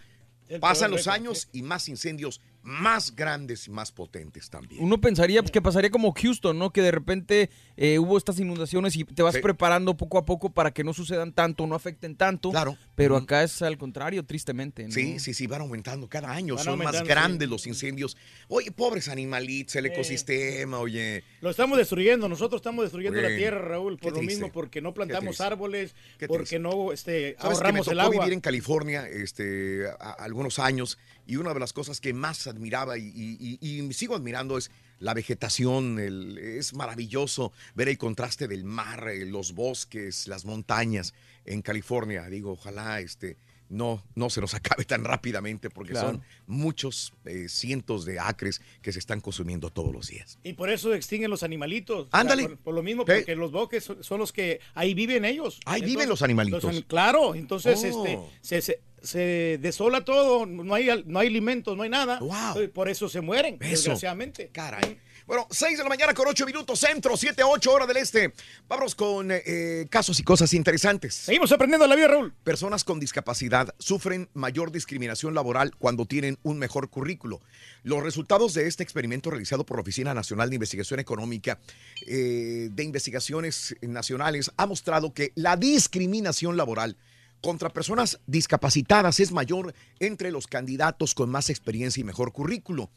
pasan los años y más incendios más grandes y más potentes también. Uno pensaría que pasaría como Houston, ¿no? Que de repente eh, hubo estas inundaciones y te vas Sí. preparando poco a poco para que no sucedan tanto, no afecten tanto. Claro. Pero acá es al contrario, tristemente. ¿no? Sí, sí, sí, van aumentando cada año. Van Son más grandes los incendios. Oye, pobres animalitos, el ecosistema, oye. Lo estamos destruyendo, nosotros estamos destruyendo la tierra, Raúl, por qué lo triste, mismo, porque no plantamos árboles, Qué porque no este, Sabes que me ahorramos el tocó agua. vivir en California este, a- algunos años y una de las cosas que más admiraba y, sigo admirando es la vegetación. el- es maravilloso ver el contraste del mar, eh, los bosques, las montañas en California. Digo, ojalá este, no, no se nos acabe tan rápidamente porque Claro. son muchos eh, cientos de acres que se están consumiendo todos los días. Y por eso extinguen los animalitos. O sea, Ándale. por, por lo mismo, ¿Qué? porque los bosques son, son los que ahí viven ellos. Ahí viven los animalitos. ani- claro, entonces Oh. este, se, se, se desola todo, no hay, al- no hay alimentos, no hay nada. Y Por eso se mueren, Eso. desgraciadamente. Caray. Bueno, 6 de la mañana con 8 minutos centro, 7 a 8 hora del este. Vamos con eh, casos y cosas interesantes. Seguimos aprendiendo la vida, Raúl. Personas con discapacidad sufren mayor discriminación laboral cuando tienen un mejor currículo. Los resultados de este experimento realizado por la Oficina Nacional de Investigación Económica eh, de Investigaciones Nacionales ha mostrado que la discriminación laboral contra personas discapacitadas es mayor entre los candidatos con más experiencia y mejor currículo.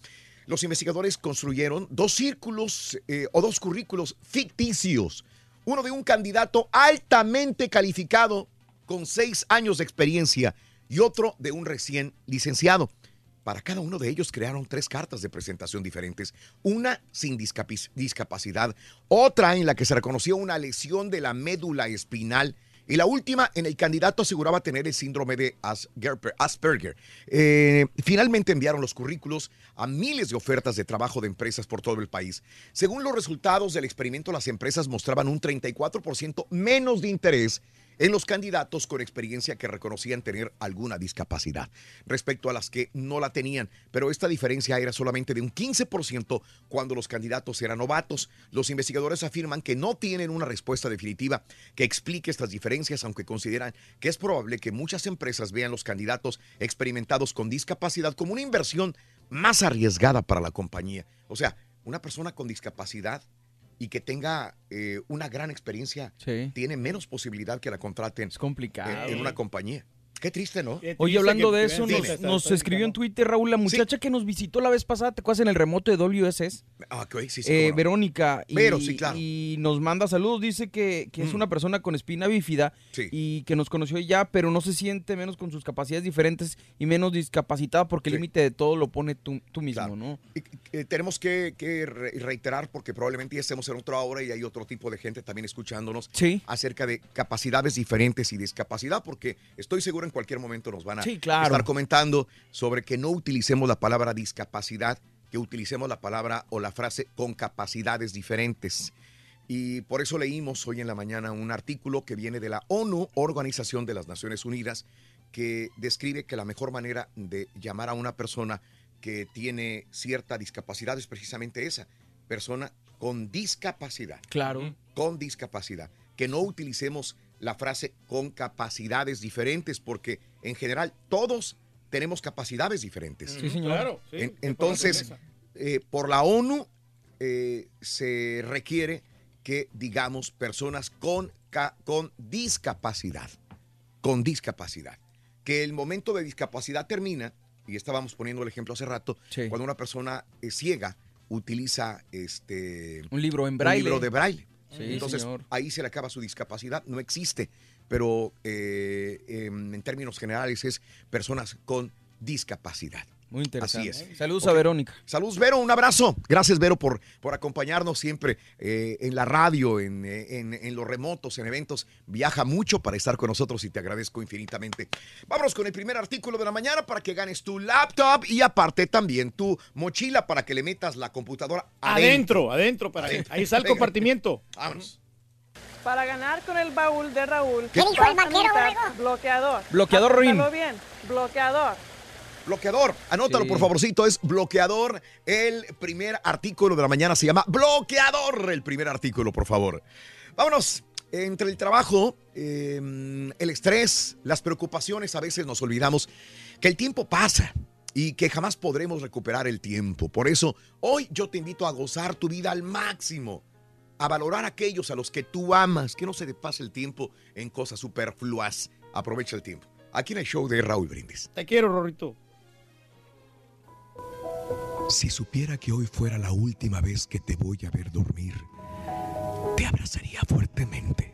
Los investigadores construyeron dos círculos eh, o dos currículos ficticios. Uno de un candidato altamente calificado con seis años de experiencia y otro de un recién licenciado. Para cada uno de ellos crearon tres cartas de presentación diferentes, una sin discapacidad, otra en la que se reconoció una lesión de la médula espinal y la última en el candidato aseguraba tener el síndrome de Asperger. Eh, finalmente enviaron los currículos a miles de ofertas de trabajo de empresas por todo el país. Según los resultados del experimento, las empresas mostraban un 34% menos de interés en los candidatos con experiencia que reconocían tener alguna discapacidad respecto a las que no la tenían, pero esta diferencia era solamente de un 15% cuando los candidatos eran novatos. Los investigadores afirman que no tienen una respuesta definitiva que explique estas diferencias, aunque consideran que es probable que muchas empresas vean los candidatos experimentados con discapacidad como una inversión más arriesgada para la compañía. O sea, una persona con discapacidad y que tenga eh, una gran experiencia tiene menos posibilidad que la contraten complicado. en, en una compañía. Qué triste, ¿no? Oye, hablando de eso, nos, nos escribió en Twitter, Raúl, la muchacha que nos visitó la vez pasada, ¿te acuerdas en el remoto de WSS? Ah, ok, sí, sí. Eh. Verónica. Y, sí, claro. Y nos manda saludos, dice que, que es Mm. una persona con espina bífida Sí. y que nos conoció ya, pero no se siente menos con sus capacidades diferentes y menos discapacitada porque el límite de todo lo pone tú, tú mismo, ¿no? Eh, tenemos que, que re- reiterar, porque probablemente ya estemos en otra hora y hay otro tipo de gente también escuchándonos acerca de capacidades diferentes y discapacidad, porque estoy seguro en cualquier momento nos van a Sí, claro. estar comentando sobre que no utilicemos la palabra discapacidad, que utilicemos la palabra o la frase con capacidades diferentes. Y por eso leímos hoy en la mañana un artículo que viene de la ONU, Organización de las Naciones Unidas, que describe que la mejor manera de llamar a una persona que tiene cierta discapacidad es precisamente esa, persona con discapacidad. Claro. Con discapacidad. Que no utilicemos la frase con capacidades diferentes, porque en general todos tenemos capacidades diferentes. Sí, señor. Claro, sí, En- de entonces, eh, por la ONU eh, se requiere que digamos personas con, con discapacidad, con discapacidad. Que el momento de discapacidad termina, y estábamos poniendo el ejemplo hace rato, cuando una persona es ciega utiliza este Un libro en braille. un libro de braille. Sí, Entonces señor. ahí se le acaba su discapacidad, no existe, pero eh, em, en términos generales es personas con discapacidad. Muy interesante. Así es. Saludos a Verónica. Saludos, Vero, un abrazo. Gracias, Vero, por, por acompañarnos siempre eh, en la radio, en, en- en los remotos, en eventos. Viaja mucho para estar con nosotros y te agradezco infinitamente. Vámonos con el primer artículo de la mañana para que ganes tu laptop y aparte también tu mochila para que le metas la computadora Adentro, adentro, para Adentro. ahí está el compartimiento. Vámonos. Para ganar con el baúl de Raúl, ¿Qué dijo el vaquero, bloqueador. Bloqueador, Ruin. Apúntalo bien, bloqueador. Bloqueador, anótalo Sí. por favorcito, es bloqueador. El primer artículo de la mañana se llama bloqueador, el primer artículo, por favor. Vámonos, entre el trabajo, eh, el estrés, las preocupaciones, a veces nos olvidamos que el tiempo pasa y que jamás podremos recuperar el tiempo. Por eso, hoy yo te invito a gozar tu vida al máximo, a valorar a aquellos a los que tú amas, que no se te pase el tiempo en cosas superfluas. Aprovecha el tiempo. Aquí en el show de Raúl Brindis. Te quiero, Rorrito. Si supiera que hoy fuera la última vez que te voy a ver dormir, te abrazaría fuertemente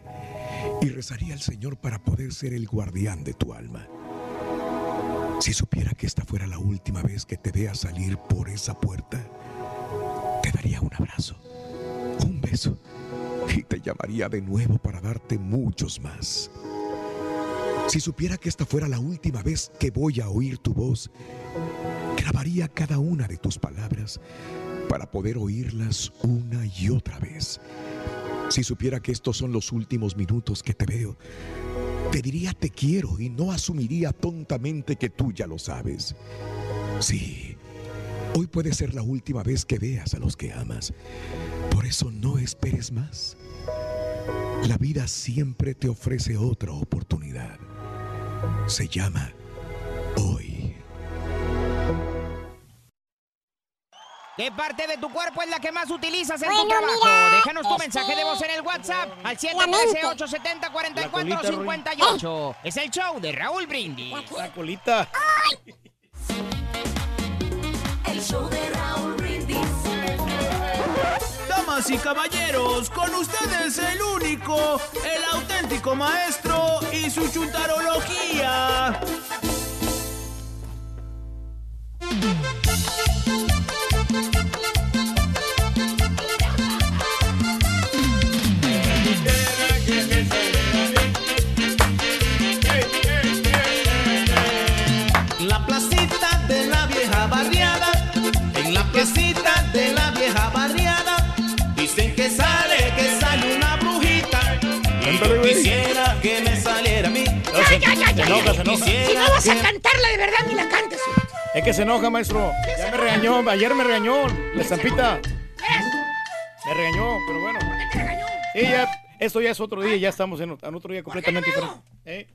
y rezaría al Señor para poder ser el guardián de tu alma. Si supiera que esta fuera la última vez que te vea salir por esa puerta, te daría un abrazo, un beso y te llamaría de nuevo para darte muchos más. Si supiera que esta fuera la última vez que voy a oír tu voz, grabaría cada una de tus palabras para poder oírlas una y otra vez. Si supiera que estos son los últimos minutos que te veo, te diría te quiero y no asumiría tontamente que tú ya lo sabes. Sí, hoy puede ser la última vez que veas a los que amas. Por eso no esperes más. La vida siempre te ofrece otra oportunidad. Se llama hoy. ¿Qué parte de tu cuerpo es la que más utilizas en Bueno, tu trabajo? mira, Déjanos tu este, mensaje de voz en el WhatsApp al la mente. 713-870-4458. Es el show de Raúl Brindis. La colita. El show de Raúl Brindis. Damas y caballeros, con ustedes el único, el auténtico maestro y su chuntarología. Enoja, se enoja. Si no vas a cantarla de verdad, ni la cantes. Es que se enoja, maestro. Ya me regañó, ayer me regañó la estampita. Me regañó, pero bueno. Sí, ya, esto ya es otro día, ya estamos en, en otro día completamente diferente. ¿Eh?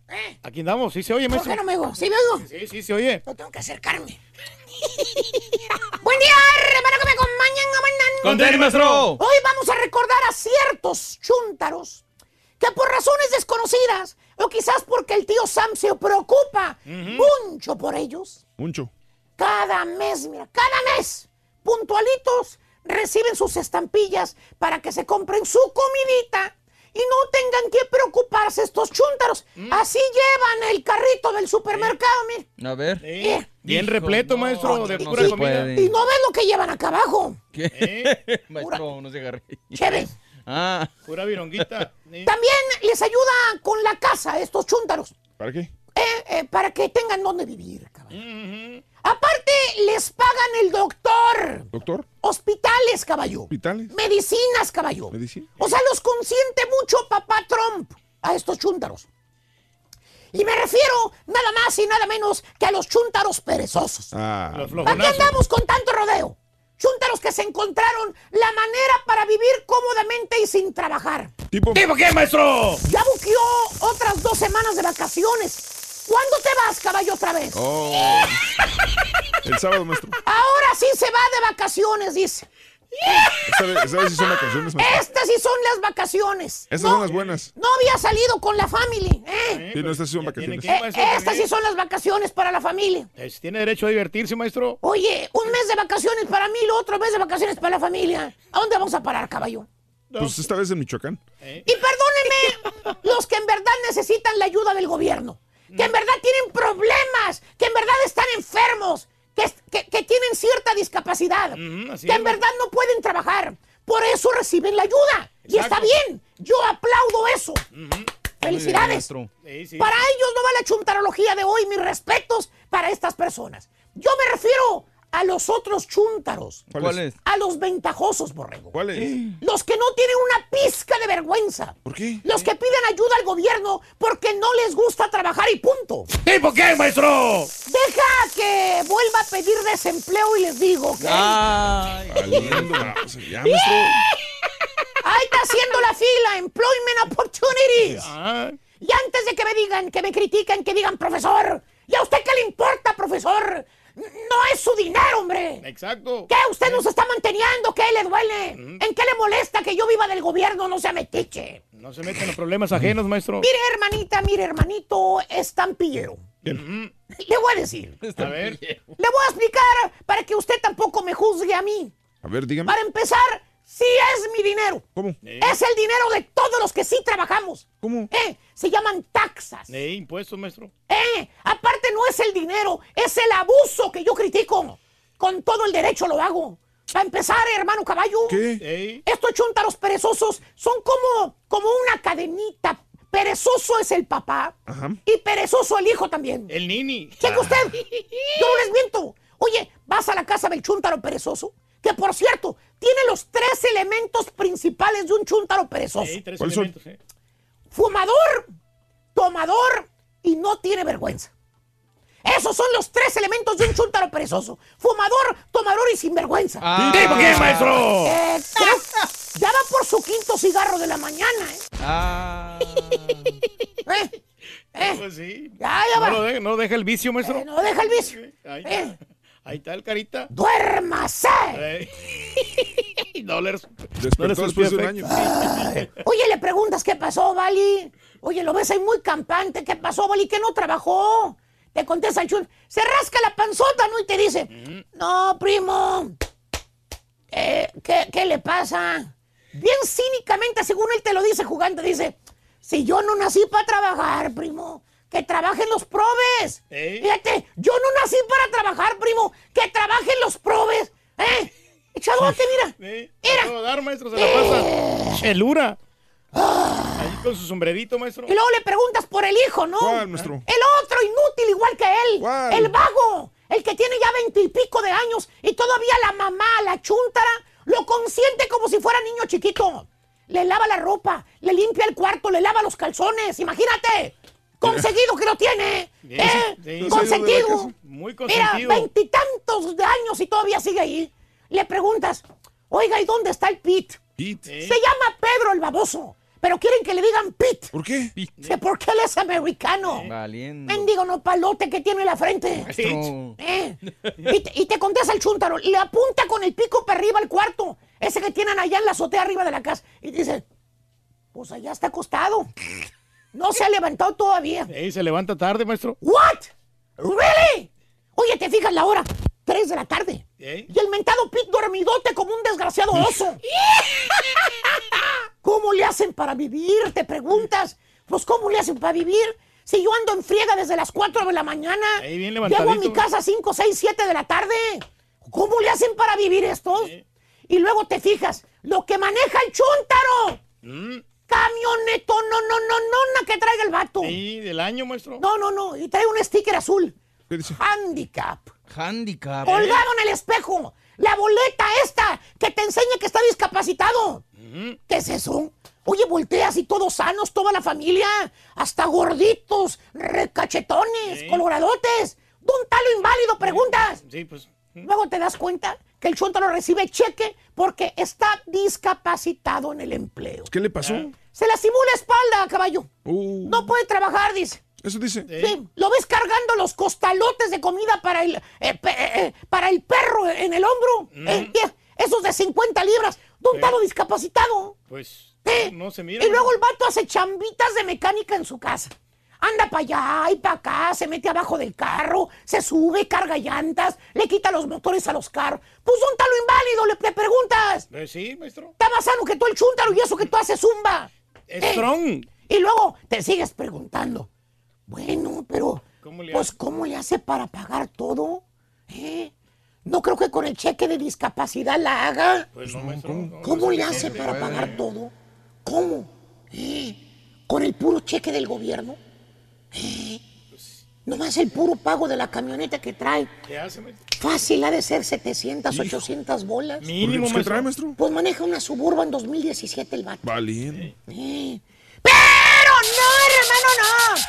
Aquí andamos, sí se oye, ¿Por maestro. qué no me oigo? ¿Sí me oigo? Sí, sí se oye. No tengo que acercarme. Buen día, hermano que me acompañan. mañana. Con tenis, maestro. Hoy vamos a recordar a ciertos chúntaros que por razones desconocidas, o quizás porque el tío Sam se preocupa mucho por ellos, Mucho. cada mes, mira, cada mes, puntualitos, reciben sus estampillas para que se compren su comidita y no tengan que preocuparse estos chúntaros. Así llevan el carrito del supermercado, mira. A ver. Bien repleto, maestro, de no pura se comida. Y no ves lo que llevan acá abajo. ¿Qué? Maestro, no se agarre. Chévere. Ah. Pura vironguita. También les ayuda con la casa estos chúntaros. ¿Para qué? eh, eh, para que tengan donde vivir. caballo. Aparte, les pagan el doctor. ¿Doctor? Hospitales, caballo. ¿Hospitales? Medicinas, caballo. ¿Medicina? O sea, los consiente mucho papá Trump a estos chúntaros. Y me refiero nada más y nada menos que a los chúntaros perezosos. Ah. Los ¿Para qué andamos con tanto rodeo? Chúntaros que se encontraron la manera para vivir cómodamente y sin trabajar. ¿Tipo? ¿Tipo qué, maestro? Ya buqueó otras dos semanas de vacaciones. ¿Cuándo te vas, caballo, otra vez? Oh. El sábado, maestro. Ahora sí se va de vacaciones, dice. Vez sí son vacaciones, maestro. Estas sí son las vacaciones. Estas no, son las buenas. no había salido con la family. ¿eh? Sí, no, estas sí son vacaciones. que- Eh, estas sí son las vacaciones para la familia. Eh, Tiene derecho a divertirse, maestro. Oye, un mes de vacaciones para mí, lo otro mes de vacaciones para la familia. ¿A dónde vamos a parar, caballo? Pues esta vez en Michoacán. Y perdónenme los que en verdad necesitan la ayuda del gobierno, que en verdad tienen problemas, que en verdad están enfermos, que, es- que- que tienen cierta discapacidad, que es, en verdad no pueden trabajar. Por eso reciben la ayuda. Y está bien. Yo aplaudo eso. Felicidades. Sí, sí. Para ellos no va la chuntarología de hoy. Mis respetos para estas personas. Yo me refiero a los otros chúntaros. ¿Cuál es? A los ventajosos, borrego. ¿Cuál es? Los que no tienen una pizca de vergüenza. ¿Por qué? Los que piden ayuda al gobierno porque no les gusta trabajar y punto. ¿Tipo qué, maestro? Deja que vuelva a pedir desempleo y les digo que Ay. Valiendo, ya, maestro. ahí está haciendo la fila, Employment Opportunities. Y antes de que me digan, que me critiquen, que digan, profesor, ¿y a usted qué le importa, profesor? No es su dinero, hombre. exacto. ¿Qué? ¿Usted nos está manteniendo? ¿Qué le duele? ¿En qué le molesta que yo viva del gobierno? No sea metiche. No se meten en los problemas ajenos, maestro. Mire, hermanita, mire, hermanito, estampillero. Le voy a decir. A ver. Le voy a explicar para que usted tampoco me juzgue a mí. A ver, dígame. Para empezar, sí es mi dinero. ¿Cómo? Es el dinero de todos los que sí trabajamos. ¿Cómo? Eh, se llaman taxas. Eh, impuestos, maestro. Eh, aparte no es el dinero, es el abuso que yo critico. Con todo el derecho lo hago. Para empezar, hermano caballo. ¿Qué? Estos chúntaros perezosos son como, como una cadenita perezoso es el papá y perezoso el hijo también. El nini. Cheque usted. Yo no les miento. Oye, vas a la casa del chúntaro perezoso, que por cierto, tiene los tres elementos principales de un chúntaro perezoso. Sí, tres elementos, eh. Fumador, tomador y no tiene vergüenza. Esos son los tres elementos de un chúntaro perezoso. Fumador, tomador y sinvergüenza. Ah. ¿Tipo qué, maestro? Eh, ya va por su quinto cigarro de la mañana, ¿eh? Ah. ¿Eh? ¿Eh? Pues sí. Ya, ya va. No, deja, no deja el vicio, maestro. Eh, no deja el vicio. Ahí, Eh. Ahí está el carita. ¡Duérmase! Eh. no le, no le Despertó después de un surtió año. efecto. Oye, le preguntas qué pasó, Vali. Oye, lo ves ahí muy campante. ¿Qué pasó, Vali? Que no trabajó. Te contesta el chun. Se rasca la panzota, ¿no? Y te dice, no, primo. Eh, ¿qué, ¿Qué le pasa? Bien cínicamente, según él te lo dice jugando, dice, si yo no nací para trabajar, primo, que trabajen los probes. ¿Eh? Fíjate, yo no nací para trabajar, primo, que trabajen los probes. ¿Eh? Chadote, mira. Eh, a todo dar, maestro, se la pasa. Chelura. Ahí con su sombrerito, maestro. Y luego le preguntas por el hijo, ¿no? ¿Cuál, maestro? El otro inútil igual que él. ¿Cuál? El vago. El que tiene ya veintipico de años y todavía la mamá, la chuntara, lo consiente como si fuera niño chiquito. Le lava la ropa, le limpia el cuarto, le lava los calzones. Imagínate. Conseguido que lo tiene. ¿Eh? sí. Consentido. Muy Mira, consentido. veintitantos de años y todavía sigue ahí. Le preguntas, oiga, ¿y dónde está el Pete? Pete. Se llama Pedro el baboso, pero quieren que le digan Pete. ¿Por qué? Sí, porque él es americano. Valiendo. Mendigo no palote que tiene en la frente. Eh, Y, te, y te contesta el chúntaro, le apunta con el pico para arriba al cuarto, ese que tienen allá en la azotea arriba de la casa, y dice, pues allá está acostado. No se ha levantado todavía. Ey, se levanta tarde, maestro. ¿What? ¿Really? Oye, ¿te fijas la hora? Tres de la tarde. ¿Eh? Y el mentado Pete dormidote como un desgraciado oso. ¿Cómo le hacen para vivir? Te preguntas. Pues, ¿cómo le hacen para vivir? Si yo ando en friega desde las 4 de la mañana, Ahí bien llego a mi casa a 5, 6, 7 de la tarde. ¿Cómo le hacen para vivir estos? Y luego te fijas, lo que maneja el chúntaro. Mm, Camioneto, no, no, no, no, no, que traiga el vato. Sí, del año, maestro. No, no, no, y trae un sticker azul. Handicap. Handicap. Colgado en el espejo. La boleta esta que te enseña que está discapacitado. ¿Qué es eso? Oye, volteas y todos sanos, toda la familia. Hasta gorditos, recachetones, coloradotes. De un talo inválido, preguntas. Sí, pues. Luego te das cuenta que el chuntaro recibe cheque porque está discapacitado en el empleo. ¿Qué le pasó? Se lastimó la espalda, caballo. Uh, No puede trabajar, dice. eso dice. Sí, lo ves cargando los costalotes de comida para el, eh, pe- eh, eh, para el perro en el hombro. Eh, mira, esos de 50 libras, de un Sí. talo discapacitado. Pues. Eh, No se mira. Y luego el vato hace chambitas de mecánica en su casa. Anda para allá y para acá, se mete abajo del carro, se sube, carga llantas, le quita los motores a los carros. Pues un talo inválido, le, le preguntas. Eh, sí, maestro. Está más sano que tú el chúntaro y eso que tú haces zumba. Eh, Strong. Y luego te sigues preguntando, bueno, pero, ¿Cómo le pues, hace? ¿cómo le hace para pagar todo? ¿Eh? No creo que con el cheque de discapacidad la haga. Pues no, maestro. no, ¿Cómo no le hace para pagar todo? ¿Cómo? ¿Eh? ¿Con el puro cheque del gobierno? ¿Eh? Nomás el puro pago de la camioneta que trae. ¿Qué hace, maestro? Fácil ha de ser 700, 800 bolas. Mínimo, ¿Qué maestro. trae, maestro? Pues maneja una Suburban 2017 el vato. Valiendo. Eh. Pero no, hermano, no.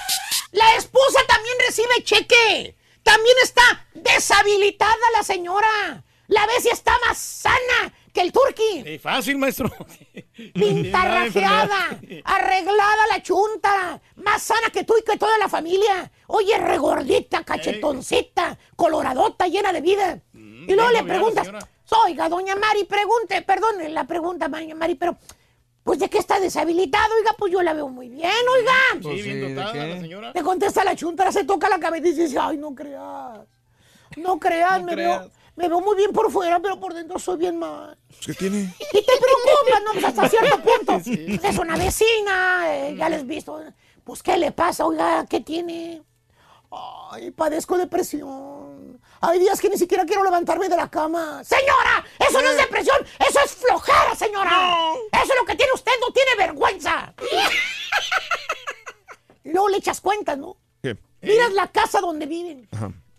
La esposa también recibe cheque. También está deshabilitada la señora. La ves y está más sana que el turqui. Eh, fácil, maestro. Pintarrajeada, arreglada la chunta, más sana que tú y que toda la familia. Oye, regordita, cachetoncita, coloradota, llena de vida. y luego bien le preguntas, oiga, doña Mari, pregunte, perdone la pregunta, doña Mari, pero, pues, ¿de qué está deshabilitado? Oiga, pues yo la veo muy bien, oiga. Sí, bien sí, ¿de dotada qué? la señora. Le contesta la chunta, se toca la cabeza y dice, ay, no creas. No creas, No me, creas. Veo, me veo muy bien por fuera, pero por dentro soy bien mal. Pues, ¿Qué tiene? y te preocupa? No, pues hasta cierto punto. Es una vecina, eh, ya les he visto. Pues, ¿qué le pasa? Oiga, ¿qué tiene? Ay, padezco depresión. Hay días que ni siquiera quiero levantarme de la cama. ¡Señora! ¡Eso no es eh. depresión! ¡Eso es flojera, señora! ¡Eso es lo que tiene usted! ¡No tiene vergüenza! y luego le echas cuentas, ¿no? ¿Qué? Miras la casa donde viven.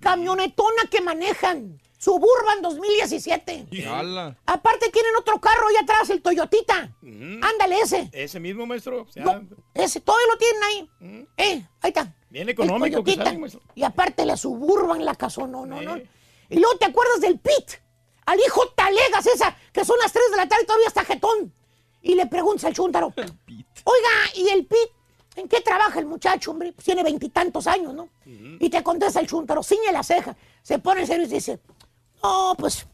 Camionetona que manejan Suburban 2017. Hala. Aparte tienen otro carro ahí atrás, el Toyotita. Ándale ese. Ese mismo, maestro. O sea, No, ese, todo lo tienen ahí. Eh, ahí está. Bien El económico que Toyotita. sale, maestro. Y aparte la suburban, la casona, no, no, no. Y luego te acuerdas del Pit, al hijo Talegas esa, que son las 3 de la tarde y todavía está jetón. Y le preguntas al chúntaro, oiga, ¿y el Pit? ¿En qué trabaja el muchacho, hombre? Pues tiene veintitantos años, ¿no? Y te contesta el chúntaro, ciñe la ceja, se pone en serio y dice, no, pues,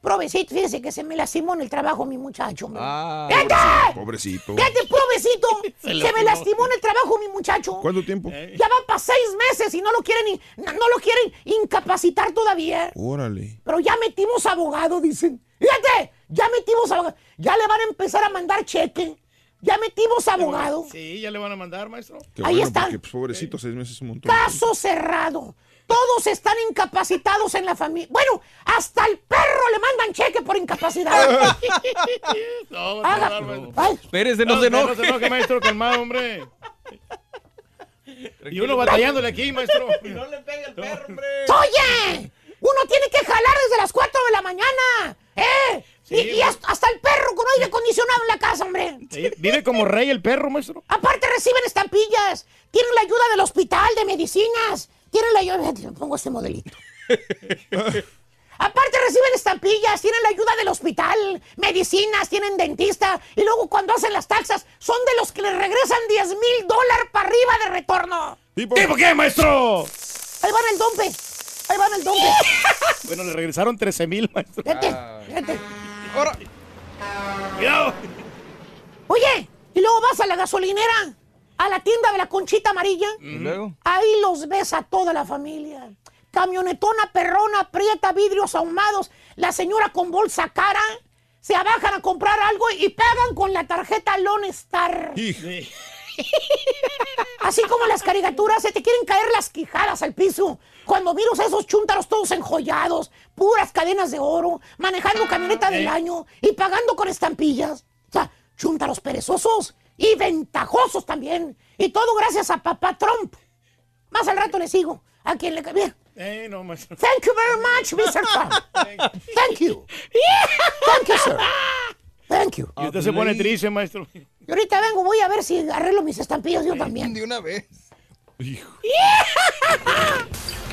provecito, fíjese que se me lastimó en el trabajo mi muchacho. ¡Fíjate! Pobrecito. Fíjate, provecito, Se me lastimó en el trabajo mi muchacho. ¿Cuánto tiempo? Ya va para seis meses y no lo quieren, no, no lo quieren incapacitar todavía. Órale. Pero ya metimos abogado, dicen. Fíjate, ya metimos abogado. Ya le van a empezar a mandar cheque. Ya metimos abogado. Sí, ya le van a mandar, maestro. Qué Ahí bueno, está. porque, pues, pobrecito, seis meses es un montón. Caso cerrado. Todos están incapacitados en la familia. Bueno, hasta el perro le mandan cheque por incapacidad. No, Haga- no, maestro. Ay. Espérese, no, No, se no enoje. se enoje, maestro, calmado, hombre. Y uno batallándole aquí, maestro. no le pegue el perro, hombre. ¡Oye! Uno tiene que jalar desde las 4 de la mañana. ¿Eh? Sí, y, y hasta, hasta el perro con aire acondicionado en la casa, hombre. Sí, Vive como rey el perro, maestro. Aparte reciben estampillas. Tienen la ayuda del hospital, de medicinas. Tienen la ayuda... Fíjate, Pongo este modelito. Aparte reciben estampillas, tienen la ayuda del hospital, medicinas, tienen dentista. Y luego cuando hacen las taxas, son de los que les regresan 10 mil dólares para arriba de retorno. ¿Tipo qué, maestro? Ahí van el dompe. Ahí van el dompe. Bueno, le regresaron 13 mil, maestro. Fíjate, fíjate. Cuidado. Oye, y luego vas a la gasolinera, a la tienda de la conchita amarilla. ¿Y luego? Ahí los ves a toda la familia. Camionetona, perrona, prieta, vidrios ahumados, la señora con bolsa cara. Se abajan a comprar algo y pagan con la tarjeta Lone Star. Así como las caricaturas, se te quieren caer las quijadas al piso. Cuando miras a esos chúntaros todos enjollados, puras cadenas de oro, manejando camioneta del año y pagando con estampillas. O sea, chúntaros perezosos y ventajosos también. Y todo gracias a papá Trump. Más al rato le sigo. A quien le... Mira. Eh, no, maestro. Thank you very much, Mr. Trump. Thank you. Thank you, sir. Thank you. Y usted se pone triste, maestro. Y ahorita vengo, voy a ver si arreglo mis estampillas yo también. De una vez.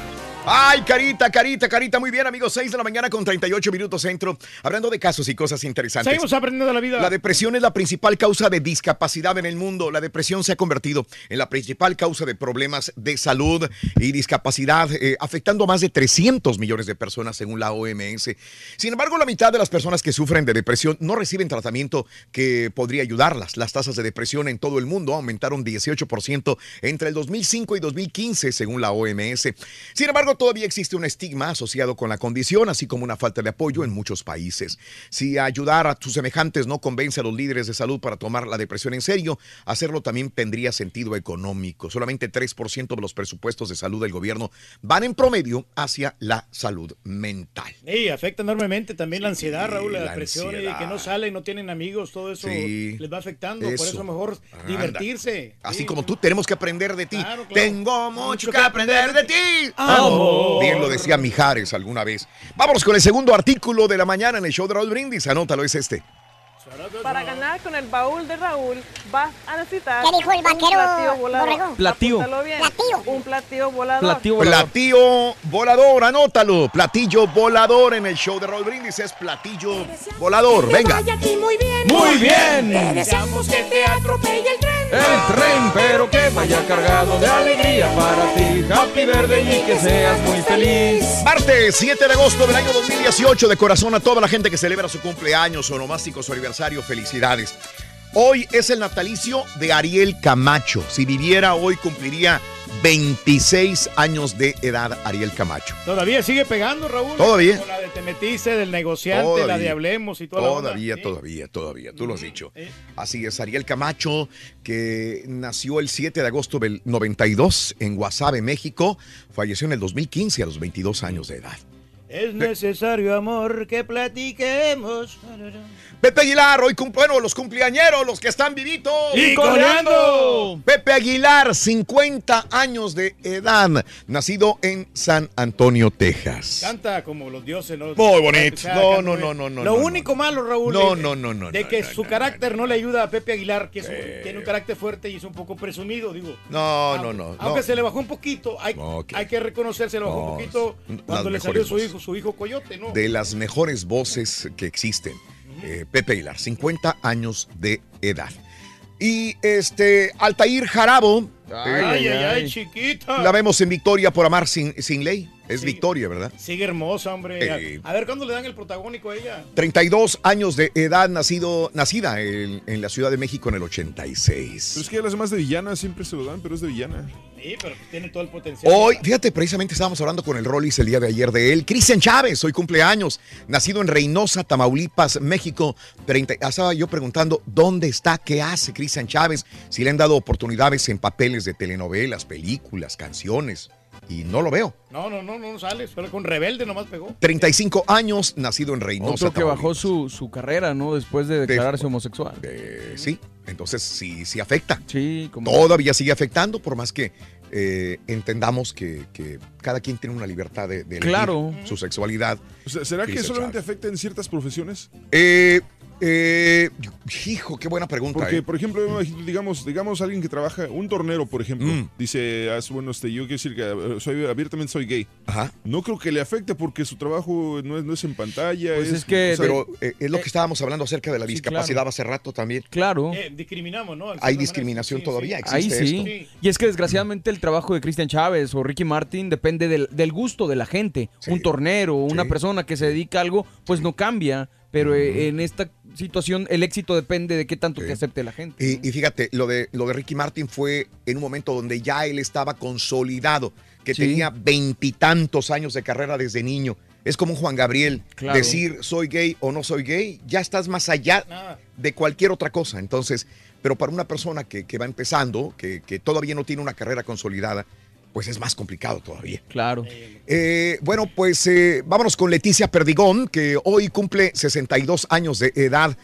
Ay, carita, carita, carita. Muy bien, amigos. 6 de la mañana con 38 minutos centro. Hablando de casos y cosas interesantes. Seguimos aprendiendo de la vida. La depresión es la principal causa de discapacidad en el mundo. La depresión se ha convertido en la principal causa de problemas de salud y discapacidad, eh, afectando a más de 300 millones de personas según la OMS. Sin embargo, la mitad de las personas que sufren de depresión no reciben tratamiento que podría ayudarlas. Las tasas de depresión en todo el mundo aumentaron 18% entre el 2005 y 2015 según la OMS. Sin embargo, todavía existe un estigma asociado con la condición, así como una falta de apoyo en muchos países. Si ayudar a tus semejantes no convence a los líderes de salud para tomar la depresión en serio, hacerlo también tendría sentido económico. Solamente 3% de los presupuestos de salud del gobierno van en promedio hacia la salud mental. Sí, afecta enormemente también la ansiedad, Raúl, la, la depresión, y ansiedad. que no salen, no tienen amigos, todo eso Sí, les va afectando. Por eso. mejor Anda. divertirse. Así como tú tenemos que aprender de ti. Claro, claro. Tengo mucho que aprender de ti. Amor. Bien lo decía Mijares alguna vez. Vámonos con el segundo artículo de la mañana en el show de Raúl Brindis. Anótalo, es este. Para ganar con el baúl de Raúl, vas a necesitar ¿Qué dijo el un vaquero, platillo volador. Platillo. Apúntalo bien. Un platillo volador. Platillo volador, anótalo. Platillo volador en el show de Raúl Brindis es platillo volador. Venga. muy bien. Muy bien. Te deseamos que te atropelle el tren. El tren, pero que vaya cargado de alegría para ti. Happy birthday y que seas muy feliz. Martes 7 de agosto del año 2018, de corazón a toda la gente que celebra su cumpleaños, su onomástico, su aniversario, felicidades. Hoy es el natalicio de Ariel Camacho. Si viviera hoy, cumpliría 26 años de edad Ariel Camacho. Todavía sigue pegando, Raúl. Todavía. Con la de Te metiste, del negociante, la Todavía. de Hablemos y toda la onda. Todavía, todavía, todavía, tú lo has dicho. Así es, Ariel Camacho, que nació el 7 de agosto del 92 en Guasave, México, falleció en el 2015 a los 22 años de edad. Es necesario, amor, que platiquemos. Pepe Aguilar, hoy cum- bueno, los cumpleañeros, los que están vivitos. ¡Y coleando! Pepe Aguilar, 50 años de edad, nacido en San Antonio, Texas. Canta como los dioses, ¿no? Muy bonito. No, no, no, no, no, Lo no, único malo, Raúl, No, no, no, no, de que su carácter no le ayuda a Pepe Aguilar, que es un- tiene un carácter fuerte y es un poco presumido, digo. No, no, no. Aunque se le bajó un poquito, hay, hay que reconocer, se le bajó un poquito cuando le salió su hijo, su hijo Coyote, ¿no? de las mejores voces que existen. Eh, Pepe Aguilar, 50 años de edad. Y este, Altair Jarabo. Ay, eh, ay, ay, chiquita. La vemos en Victoria por amar sin, sin ley. Es Victoria, ¿verdad? Sigue hermosa, hombre. Eh. A, ver, ¿cuándo le dan el protagónico a ella? 32 años de edad, nacido, nacida en, en la Ciudad de México en el 86. Pero es que a las demás de villana siempre se lo dan, pero es de villana. Sí, pero tiene todo el potencial. Hoy, fíjate, precisamente estábamos hablando con el Rollis el día de ayer de él. Cristian Chávez, hoy cumpleaños, nacido en Reynosa, Tamaulipas, México. 30, ah, estaba yo preguntando, ¿dónde está? ¿Qué hace Cristian Chávez? Si le han dado oportunidades en papeles de telenovelas, películas, canciones. Y no lo veo. No, no, no, no sale. Solo con Rebelde nomás pegó. 35 años, nacido en Reynosa, Otro que bajó su, su carrera, ¿no? Después de declararse homosexual. Eh, sí, entonces sí, sí afecta. Sí, como... Todavía sigue afectando, por más que eh, entendamos que, que cada quien tiene una libertad de, de elegir Claro. su sexualidad. O sea, ¿Será que solamente afecta en ciertas profesiones? Eh, eh, hijo, qué buena pregunta. Porque, eh. por ejemplo, digamos, digamos alguien que trabaja, un tornero, por ejemplo, Mm. dice, ah, bueno, este, yo quiero decir que eh, soy, abiertamente soy gay. Ajá. No creo que le afecte porque su trabajo no es, no es en pantalla. Pues es, es que o sea, Pero eh, es lo que estábamos hablando acerca de la sí, discapacidad claro. hace rato también. Claro. Eh, discriminamos, ¿no? Hay discriminación manera, sí, todavía, sí. Ahí existe sí. esto. Y es que desgraciadamente el trabajo de Cristian Chávez o Ricky Martin depende del, del gusto de la gente. Un tornero, una Sí. persona que se dedica a algo, pues no cambia. Pero eh, en esta situación el éxito depende de qué tanto te acepte la gente. Y, y fíjate, lo de, lo de Ricky Martin fue en un momento donde ya él estaba consolidado, que Sí. tenía veintitantos años de carrera desde niño. Es como un Juan Gabriel. Claro. Decir soy gay o no soy gay, ya estás más allá Ah, de cualquier otra cosa. Entonces, pero para una persona que, que va empezando, que, que todavía no tiene una carrera consolidada, pues es más complicado todavía. Claro. Eh, bueno, pues eh, vámonos con Leticia Perdigón, que hoy cumple 62 años de edad.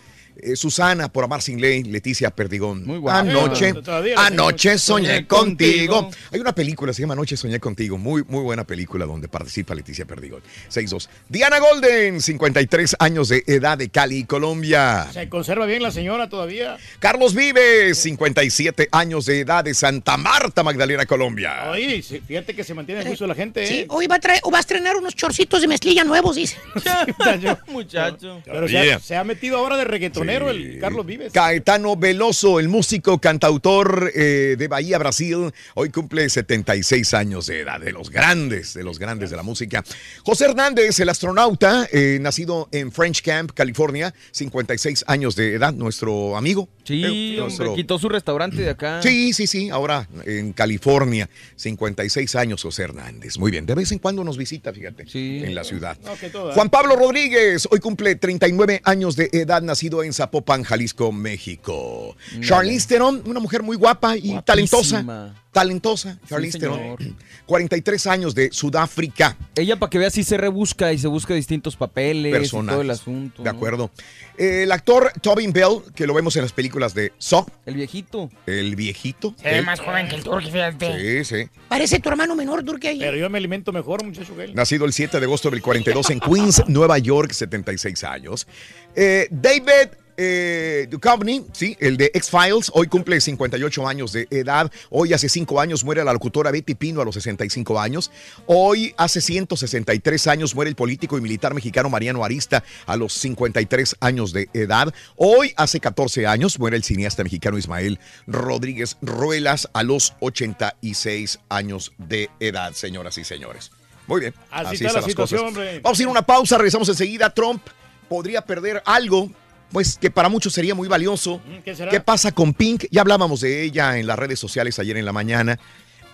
Eh, Susana, por amar sin ley, Leticia Perdigón. Muy guapa. Anoche, Eh, anoche soñé contigo. contigo. Hay una película, se llama Anoche soñé contigo. Muy, muy buena película donde participa Leticia Perdigón. 6-2. Diana Golden, 53 años de edad de Cali, Colombia. Se conserva bien la señora todavía. Carlos Vives, 57 años de edad de Santa Marta, Magdalena, Colombia. Oye, sí, fíjate que se mantiene el juicio la gente. Sí, ¿eh? hoy va a, traer, va a estrenar unos chorcitos de mezclilla nuevos, dice. Muchacho. Pero se, Yeah. ha, se ha metido ahora de reggaetonero el Carlos Vives. Caetano Veloso, el músico cantautor eh, de Bahía, Brasil, hoy cumple 76 años de edad, de los grandes, de los grandes de la música. José Hernández, el astronauta, eh, nacido en French Camp, California, 56 años de edad, nuestro amigo. Sí, Eh, hombre, quitó su restaurante de acá. Sí, sí, sí, ahora en California, 56 años José Hernández. Muy bien, de vez en cuando nos visita, fíjate, en la ciudad. No, que. Juan Pablo Rodríguez, hoy cumple 39 años de edad, nacido en Zapopan, Jalisco, México. Mira. Charlize Theron, una mujer muy guapa y. Guapísima. Talentosa, Charlize señor. Theron. 43 años de Sudáfrica. Ella para que vea si se rebusca y se busca distintos papeles y todo el asunto. De ¿no? acuerdo. Eh, el actor Tobin Bell, que lo vemos en las películas de Saw. El viejito. El viejito. Se ve Él- más joven que el Turki, fíjate. Sí, sí. Parece tu hermano menor, Turki. Pero yo me alimento mejor, muchacho, que él. Nacido el 7 de agosto del 42 en Queens, Nueva York, 76 años. Eh, David eh, Duchovny, sí, el de X-Files, hoy cumple 58 años de edad. Hoy hace 5 años muere la locutora Betty Pino a los 65 años. Hoy hace 163 años muere el político y militar mexicano Mariano Arista a los 53 años de edad. Hoy hace 14 años muere el cineasta mexicano Ismael Rodríguez Ruelas a los 86 años de edad, señoras y señores. Muy bien. Así está la situación, hombre. Vamos a ir a una pausa, regresamos enseguida. Trump podría perder algo, pues que para muchos sería muy valioso. Mm, ¿Qué será? ¿Qué pasa con Pink? Ya hablábamos de ella en las redes sociales ayer en la mañana.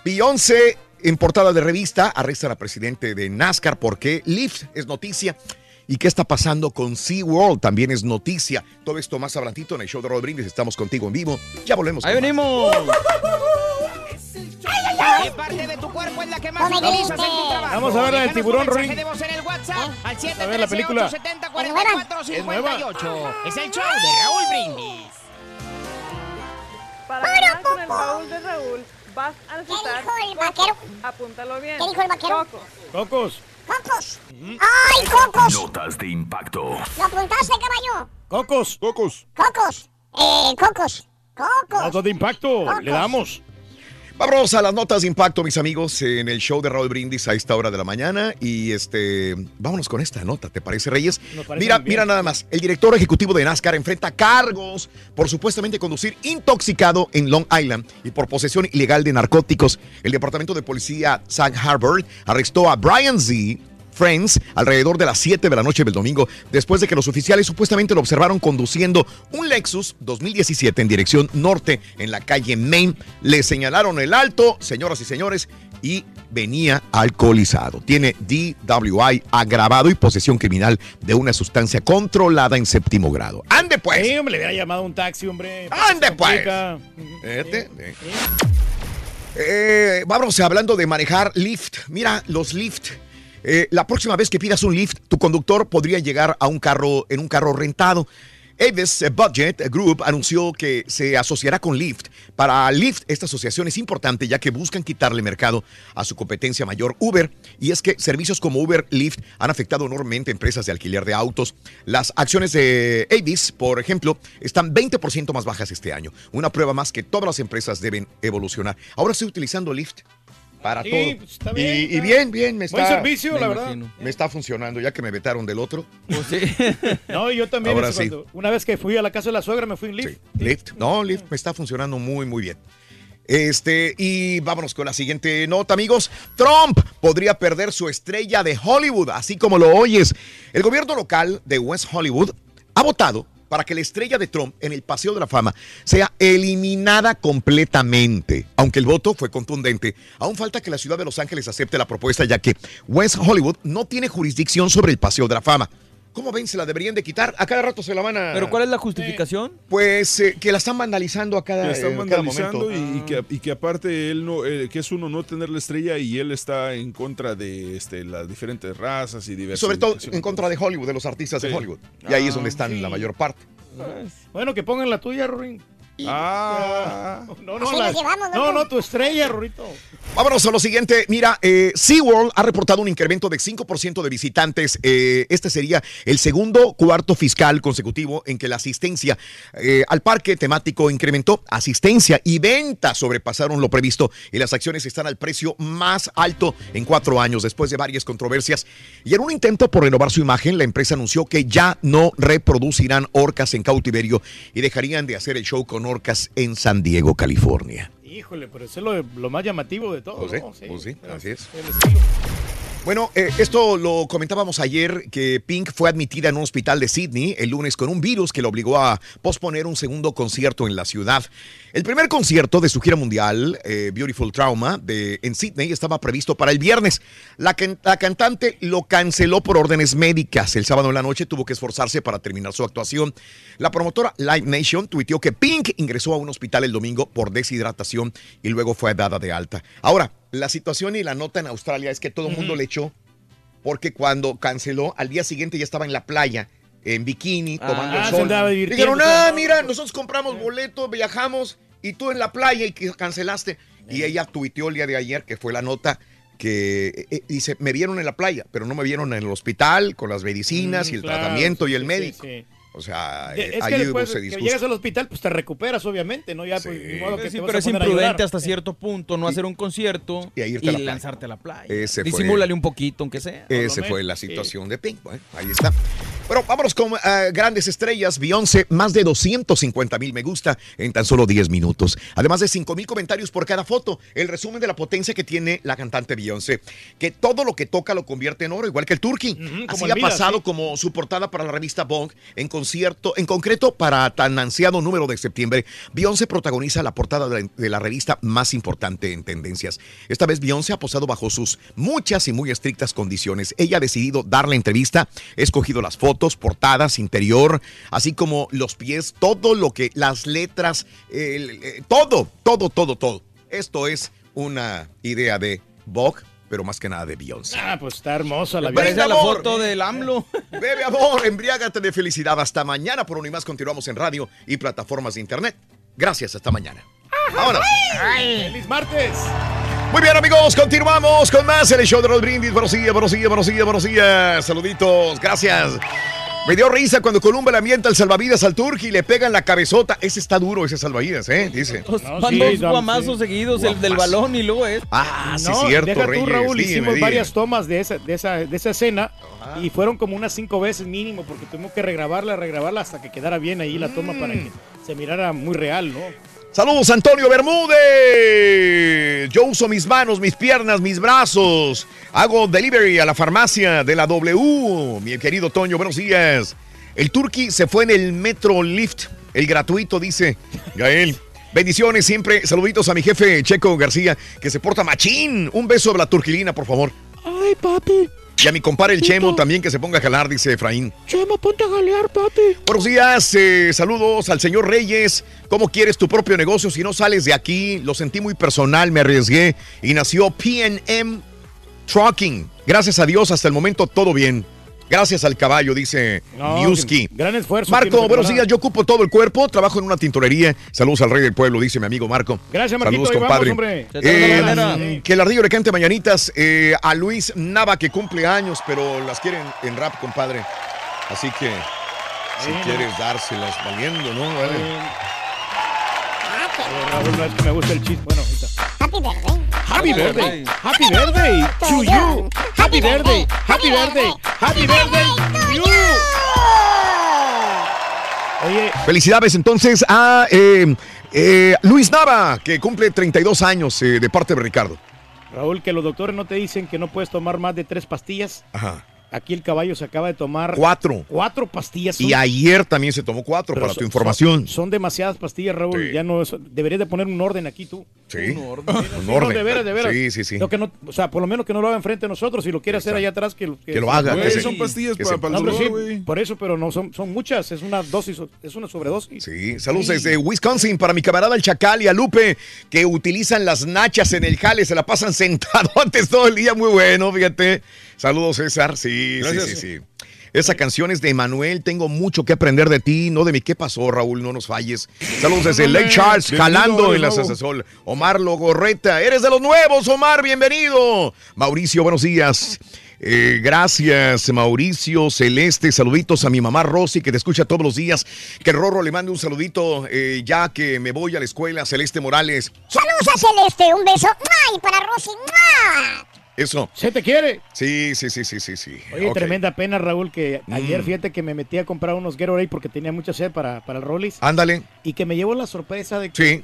Beyoncé, en portada de revista, arrestan al presidente de NASCAR porque Lyft es noticia. ¿Y qué está pasando con SeaWorld? También es noticia. Todo esto más adelantito en el show de Rod Brindis. Estamos contigo en vivo. Ya volvemos. Ahí con más. ¿Qué parte de tu cuerpo es la que más utilizas en tu trabajo? Vamos a ver la del tiburón, en el WhatsApp al. 713 ¿Es nueva? 870 Es el show de Raúl Brindis. Para ganar con el baúl de Raúl, vas a necesitar. dijo el vaquero? Apúntalo bien. ¿Qué dijo el vaquero? Cocos. Cocos. ¡Cocos! ¡Ay, cocos! Notas de impacto. ¿Lo apuntaste, caballo? Cocos. Cocos. Cocos. Eh, cocos. Cocos. Notas de impacto. Le damos. Vamos a las notas de impacto, mis amigos, en el show de Raúl Brindis a esta hora de la mañana. Y este, vámonos con esta nota, ¿te parece, Reyes? Parece Mira, mira nada más. El director ejecutivo de NASCAR enfrenta cargos por supuestamente conducir intoxicado en Long Island y por posesión ilegal de narcóticos. El departamento de policía Sag Harbor arrestó a Brian Z. Friends alrededor de las 7 de la noche del domingo, después de que los oficiales supuestamente lo observaron conduciendo un Lexus 2017 en dirección norte en la calle Main. Le señalaron el alto, señoras y señores, y venía alcoholizado. Tiene DWI agravado y posesión criminal de una sustancia controlada en séptimo grado. ¡Ande pues! Sí, hombre, le hubiera llamado un taxi, hombre. ¡Ande pues! Fíjate, eh. Eh, vamos hablando de manejar Lyft. Mira, los Lyft. Eh, la próxima vez que pidas un Lyft, tu conductor podría llegar a un carro en un carro rentado. Avis Budget Group anunció que se asociará con Lyft. Para Lyft, esta asociación es importante ya que buscan quitarle mercado a su competencia mayor Uber. Y es que servicios como Uber, Lyft han afectado enormemente empresas de alquiler de autos. Las acciones de Avis, por ejemplo, están 20% más bajas este año. Una prueba más que todas las empresas deben evolucionar. Ahora estoy utilizando Lyft para Sí, todo. pues, está Y- bien, y, está- bien, bien, me está. Buen servicio, me la verdad. Me está funcionando ya que me vetaron del otro. No, yo también. Ahora sí. cuando- una vez que fui a la casa de la suegra, me fui en Lyft. Lyft. No, Lyft me está funcionando muy, muy bien. Este, y vámonos con la siguiente nota, amigos. Trump podría perder su estrella de Hollywood, así como lo oyes. El gobierno local de West Hollywood ha votado para que la estrella de Trump en el Paseo de la Fama sea eliminada completamente. Aunque el voto fue contundente, aún falta que la ciudad de Los Ángeles acepte la propuesta, ya que West Hollywood no tiene jurisdicción sobre el Paseo de la Fama. ¿Cómo ven? ¿Se la deberían de quitar? A cada rato se la van a... ¿Pero cuál es la justificación? Pues eh, que la están vandalizando a cada, Que están eh, cada vandalizando momento. y, y que, y que aparte él no, eh, que es uno no tener la estrella y él está en contra de este, las diferentes razas y diversas. Sobre todo en contra de Hollywood, de los artistas de. Hollywood. Y ahí es donde Ah, están sí. la mayor parte. Bueno, que pongan la tuya, Rorín. Ah. No, no, la- nos llevamos, no, no, tu estrella, Rorito. Vámonos a lo siguiente. Mira, eh, SeaWorld ha reportado un incremento de 5% de visitantes. Eh, este sería el segundo cuarto fiscal consecutivo en que la asistencia eh, al parque temático incrementó. Asistencia y ventas sobrepasaron lo previsto y las acciones están al precio más alto en cuatro años después de varias controversias. Y en un intento por renovar su imagen, la empresa anunció que ya no reproducirán orcas en cautiverio y dejarían de hacer el show con orcas en San Diego, California. Híjole, pero eso es lo, lo más llamativo de todo. Pues sí, ¿no? Sí. pues sí, así es. El estilo. Bueno, eh, esto lo comentábamos ayer que Pink fue admitida en un hospital de Sydney el lunes con un virus que lo obligó a posponer un segundo concierto en la ciudad. El primer concierto de su gira mundial, eh, Beautiful Trauma, de, en Sydney, estaba previsto para el viernes. La, la cantante lo canceló por órdenes médicas. El sábado en la noche tuvo que esforzarse para terminar su actuación. La promotora Live Nation tuiteó que Pink ingresó a un hospital el domingo por deshidratación y luego fue dada de alta. Ahora, la situación y la nota en Australia es que todo el mundo le echó porque cuando canceló, al día siguiente ya estaba en la playa, en bikini, tomando Ah, el sol. Dijeron, ah, mira, nosotros compramos boleto, viajamos y tú en la playa y que cancelaste. Y ella tuiteó el día de ayer, que fue la nota, que eh, eh, dice, me vieron en la playa, pero no me vieron en el hospital con las medicinas Mm, y el claro, tratamiento y el sí, médico. sí, sí. O sea, eh, es ahí que después ese que disgusto. llegas al hospital, pues te recuperas, obviamente, ¿no? Ya, pues, ni modo que Sí, pero es imprudente hasta cierto punto no hacer un concierto Y y, a lanzarte a la playa. Ese fue- Disimúlale un poquito, aunque sea. Esa fue la situación de Pink. Bueno, ahí está. Bueno, vámonos con eh, grandes estrellas. Beyoncé, más de 250 mil me gusta en tan solo 10 minutos. Además de 5 mil comentarios por cada foto. El resumen de la potencia que tiene la cantante Beyoncé. Que todo lo que toca lo convierte en oro, igual que el Turkey. Así ha pasado sí. como su portada para la revista Vogue en concierto, en concreto para tan ansiado número de septiembre. Beyoncé protagoniza la portada de la, de la revista más importante en tendencias. Esta vez Beyoncé ha posado bajo sus muchas y muy estrictas condiciones. Ella ha decidido dar la entrevista, ha escogido las fotos, portadas, interior, así como los pies, todo lo que, las letras, el- eh, todo, todo, todo, todo. Esto es una idea de Vogue, pero más que nada de Beyoncé. Ah, pues está hermosa la vida. la amor. foto del AMLO. Bebe amor, embriágate de felicidad. Hasta mañana por uno y más continuamos en radio y plataformas de internet. Gracias, hasta mañana. Vámonos. ¡Feliz martes! Muy bien, amigos, continuamos con más en el show de los brindis. Buenos días, buenos días, buenos días, buenos días. Saluditos, gracias. Me dio risa cuando Columba le avienta el salvavidas al turqui y le pega en la cabezota. Ese está duro, ese salvavidas, ¿eh? Dice. Van dos guamazos seguidos, el del balón y luego es. Ah, sí, No, cierto, deja tú, Reyes. Raúl, dime, hicimos dime. varias tomas de esa, de esa, de esa escena y fueron como unas cinco veces mínimo porque tuvimos que regrabarla, regrabarla hasta que quedara bien ahí la toma para que se mirara muy real, ¿no? Saludos, Antonio Bermúdez. Yo uso mis manos, mis piernas, mis brazos. Hago delivery a la farmacia de la W. Mi querido Toño, buenos días. El Turqui se fue en el Metro Lift, el gratuito, dice Gael. Bendiciones siempre. Saluditos a mi jefe Checo García, que se porta machín. Un beso de la turquilina, por favor. Ay, papi. Y a mi compadre el Chemo también que se ponga a jalar, dice Efraín. Chema, ponte a jalear, papi. Buenos días, eh, saludos al señor Reyes. ¿Cómo quieres tu propio negocio si no sales de aquí? Lo sentí muy personal, me arriesgué y nació PNM Trucking. Gracias a Dios, hasta el momento todo bien. Gracias al caballo, dice No, Newski. Gran esfuerzo. Marco, buenos días. Yo ocupo todo el cuerpo, trabajo en una tintorería. Saludos al rey del pueblo, dice mi amigo Marco. Gracias, Marquito. Saludos, vamos, compadre. hombre. Eh, que el ardillo le cante mañanitas eh, a Luis Nava, que cumple años, pero las quieren en rap, compadre. Así que si quieres dárselas valiendo, ¿no? Vale. Eh, Raúl, no es que me gusta el chiste. Bueno, ahorita. Happy birthday. Happy birthday. Happy birthday to you. Happy birthday. Happy birthday. Happy birthday to you. Oye, Felicidades entonces a eh, eh, Luis Nava, que cumple 32 años eh, de parte de Ricardo. Raúl, que los doctores no te dicen que no puedes tomar más de tres pastillas. Ajá. Aquí el caballo se acaba de tomar Cuatro. cuatro pastillas. Y ayer también se tomó cuatro pero para son- tu información. Son, son demasiadas pastillas, Raúl. Ya no es- deberías de poner un orden aquí tú. Sí. Un orden. Un Sí, no, orden. de veras, de veras. Sí, sí, sí. Lo que no, o sea, por lo menos que no lo haga enfrente de nosotros. Si lo quiere hacer allá atrás, que, Que lo haga, Güey, que se- son pastillas que para, se- para el dolor, sí, Por eso, pero no son, son muchas. Es una dosis, es una sobredosis. Sí, saludos desde Wisconsin para mi camarada el Chacal y a Lupe, que utilizan las nachas en el jale, se la pasan sentadotes todo el día, muy bueno, fíjate. Saludos, César. Sí, Gracias. sí, sí, sí. Esa canción es de Emanuel, tengo mucho que aprender de ti, no de mí. ¿Qué pasó, Raúl? No nos falles. Saludos desde Lake Charles, jalando en la. Sasasol. Omar Logorreta, eres de los nuevos, Omar, bienvenido. Mauricio, buenos días. Eh, gracias, Mauricio Celeste. Saluditos a mi mamá Rosy, que te escucha todos los días. Que Rorro le mande un saludito eh, ya que me voy a la escuela. Celeste Morales. Saludos a Celeste, un beso. ¡Ay! Para Rosy. ¡mua! Eso. ¿Se te quiere? Sí, sí, sí, sí, sí, sí. Oye, tremenda pena, Raúl, que ayer Mm. fíjate que me metí a comprar unos Gatorade porque tenía mucha sed para, para el Rollis. Ándale. Y que me llevó la sorpresa de que Sí.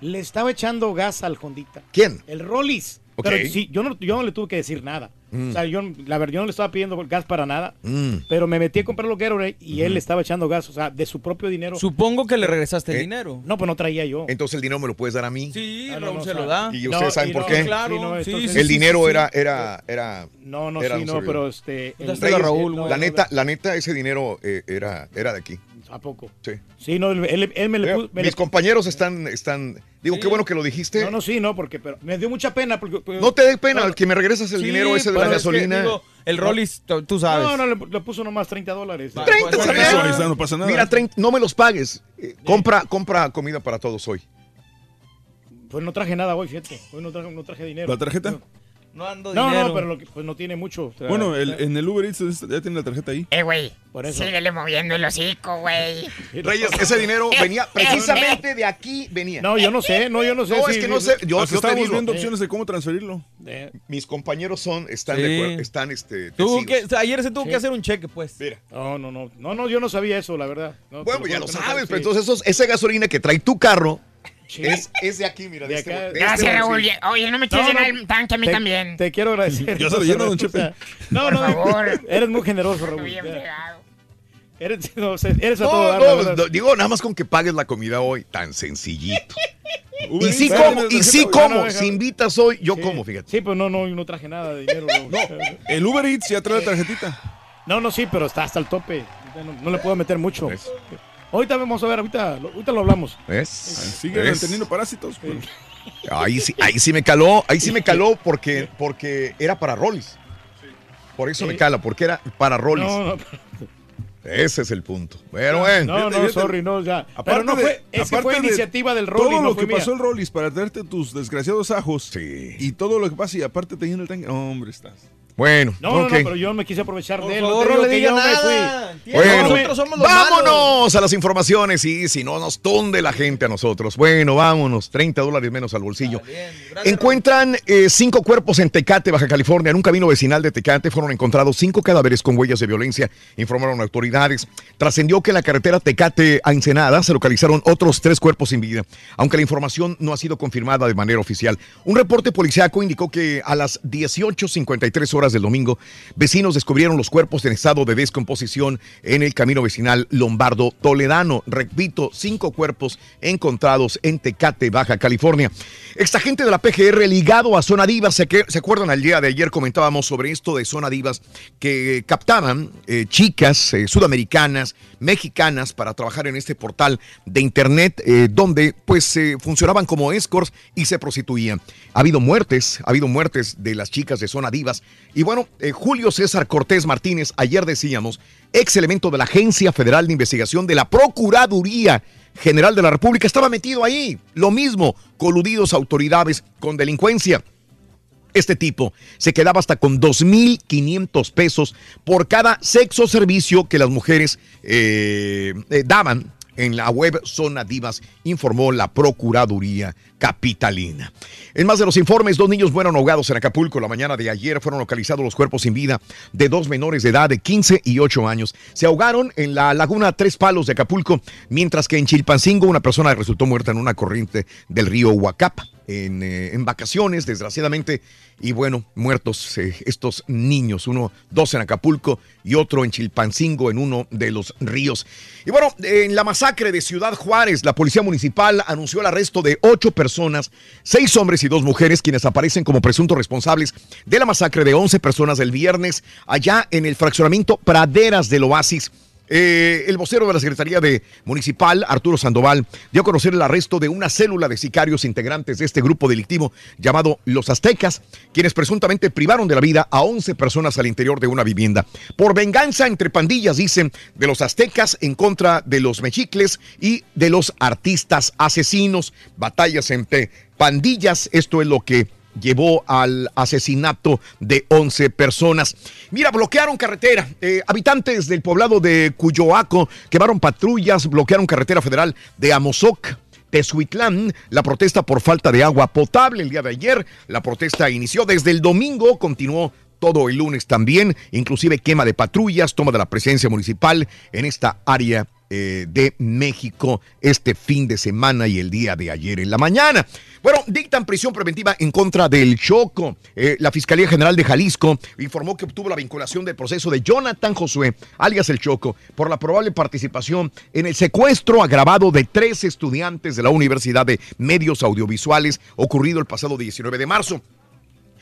le estaba echando gas al Hondita. ¿Quién? El Rollis. Pero sí, yo no, yo no le tuve que decir nada. Mm. O sea, yo, la verdad, yo no le estaba pidiendo gas para nada. Mm. Pero me metí a comprar los Gatorade y él le estaba echando gas, o sea, de su propio dinero. Supongo que le regresaste el Eh, dinero. No, pues no traía yo. Entonces el dinero me lo puedes dar a mí. Sí, Ah, no, Raúl no, se o sea, lo da. Y No, ustedes saben y por no, qué. claro, Sí, no, sí, entonces- sí, el sí, dinero sí, era, sí. era, era. No, no, era sí, no, servidor. pero este... el- Raúl, no, La neta, la neta, ese dinero eh, era, era de aquí. ¿A poco? Sí. Sí, no, él, él- él me le puso... me Mis le- compañeros están, están. Digo, qué bueno que lo dijiste. No, no, sí, no, porque pero me dio mucha pena. Porque, porque- No te dé pena No, que me regresas el Sí, dinero ese de la es que, gasolina. digo, el Rollis, tú tú sabes. No, no, le, le puso nomás 30 dólares. 30 pues, está, no pasa nada. Mira, 30, no me los pagues. Eh, compra, compra comida para todos hoy. Pues no traje nada hoy, fíjate. Hoy no traje, no traje dinero. ¿La tarjeta? No ando No, dinero. no, pero lo que- pues no tiene mucho. o sea, Bueno, el- en el Uber Eats ya tiene la tarjeta ahí. Eh, güey. Por eso. Síguele moviendo el hocico, güey. Reyes, ese dinero venía precisamente de aquí, venía. No, yo no sé, no, yo no sé. No, si- es que no sé. Yo, yo digo, viendo eh. opciones de cómo transferirlo. Eh, mis compañeros son, están Sí. de acuerdo, están este. Tuvo testigos. que- o sea, ayer se tuvo Sí. que hacer un cheque, pues. Mira. No, no, no. No, no, yo no sabía eso, la verdad. No, Bueno, ya lo no sabes, pero entonces esos- esa gasolina que trae tu carro Sí. es, es de aquí, mira, de, De este, acá. de este Gracias, Raúl. bolsillo. Oye, no me quieres No, no, el tanque a mí te, también. Te quiero agradecer. Ya se lo lleno, don Chepe. sea, No, Por no, favor. Eres muy generoso, Raúl. Estoy bien fregado. Eres, no, eres a No, todo dar, no, no, digo, nada más con que pagues la comida hoy, tan sencillito. Y sí como, ¿tienes y sí como, No, no, si invitas hoy, yo Sí. como, fíjate. Sí, pues no, no, yo no traje nada de dinero. No, El Uber Eats ya trae la tarjetita. no, no, sí, pero está hasta el tope. No, no le puedo meter mucho. ¿Ves? Ahorita vamos a ver, ahorita, lo- ahorita lo hablamos. ¿Ves? Sigue ¿Ves? teniendo parásitos. pues. Ahí sí, ahí sí me caló, ahí sí me caló porque, porque era para Rollis. Por eso me cala, porque era para Rollis. No, no, Ese es el punto. Pero bueno. no, no, sorry, no, ya. Pero no fue, es que fue aparte de iniciativa del Rolly, Todo lo que mía. pasó el Rollis para traerte tus desgraciados ajos. Y todo lo que pasa y aparte te llena el tanque. No, hombre, estás. Bueno, No, no, ok. no, pero yo me quise aprovechar de él. favor, no digo le diga yo me nada. fui. Bueno, Nosotros somos los vámonos a las informaciones. Y si no, nos tunde la gente a nosotros. Bueno, vámonos. 30 dólares menos al bolsillo. Encuentran eh, cinco cuerpos en Tecate, Baja California. En un camino vecinal de Tecate fueron encontrados cinco cadáveres con huellas de violencia, informaron autoridades. Trascendió que en la carretera Tecate a Ensenada se localizaron otros tres cuerpos sin vida, aunque la información no ha sido confirmada de manera oficial. Un reporte policiaco indicó que a las 18.53 del domingo, vecinos descubrieron los cuerpos en estado de descomposición en el camino vecinal Lombardo Toledano. Repito, cinco cuerpos encontrados en Tecate, Baja California. Exagente de la PGR ligado a Zona Divas. ¿Se, que- ¿se acuerdan? Al día de ayer comentábamos sobre esto de Zona Divas que captaban eh, chicas eh, sudamericanas, mexicanas para trabajar en este portal de internet eh, donde pues funcionaban como escorts y se prostituían. Ha habido muertes, ha habido muertes de las chicas de Zona Divas. Y bueno, eh, Julio César Cortés Martínez, ayer decíamos, ex elemento de la Agencia Federal de Investigación de la Procuraduría General de la República, estaba metido ahí. Lo mismo, coludidos autoridades con delincuencia. Este tipo se quedaba hasta con 2.500 pesos por cada sexo servicio que las mujeres eh, eh, daban en la web Zona Divas, informó la Procuraduría Capitalina. En más de los informes, dos niños fueron ahogados en Acapulco. La mañana de ayer fueron localizados los cuerpos sin vida de dos menores de edad de 15 y 8 años. Se ahogaron en la laguna Tres Palos de Acapulco, mientras que en Chilpancingo una persona resultó muerta en una corriente del río Huacapa. En, eh, en vacaciones, desgraciadamente, y bueno, muertos eh, estos niños, uno, dos en Acapulco y otro en Chilpancingo, en uno de los ríos. Y bueno, en la masacre de Ciudad Juárez, la policía municipal anunció el arresto de ocho personas, seis hombres y dos mujeres, quienes aparecen como presuntos responsables de la masacre de 11 personas del viernes allá en el fraccionamiento Praderas del Oasis. Eh, el vocero de la Secretaría de Municipal, Arturo Sandoval, dio a conocer el arresto de una célula de sicarios integrantes de este grupo delictivo llamado Los Aztecas, quienes presuntamente privaron de la vida a 11 personas al interior de una vivienda. Por venganza entre pandillas, dicen, de los aztecas en contra de los mexicles y de los artistas asesinos. Batallas entre pandillas, esto es lo que llevó al asesinato de 11 personas. Mira, bloquearon carretera. Eh, habitantes del poblado de Cuyoaco quemaron patrullas, bloquearon carretera federal de Amozoc. Tezuitlán, la protesta por falta de agua potable el día de ayer. La protesta inició desde el domingo, continuó todo el lunes también, inclusive quema de patrullas, toma de la presencia municipal en esta área eh, de México este fin de semana y el día de ayer en la mañana. Bueno, dictan prisión preventiva en contra del Choco. Eh, la Fiscalía General de Jalisco informó que obtuvo la vinculación del proceso de Jonathan Josué, alias el Choco, por la probable participación en el secuestro agravado de tres estudiantes de la Universidad de Medios Audiovisuales ocurrido el pasado 19 de marzo.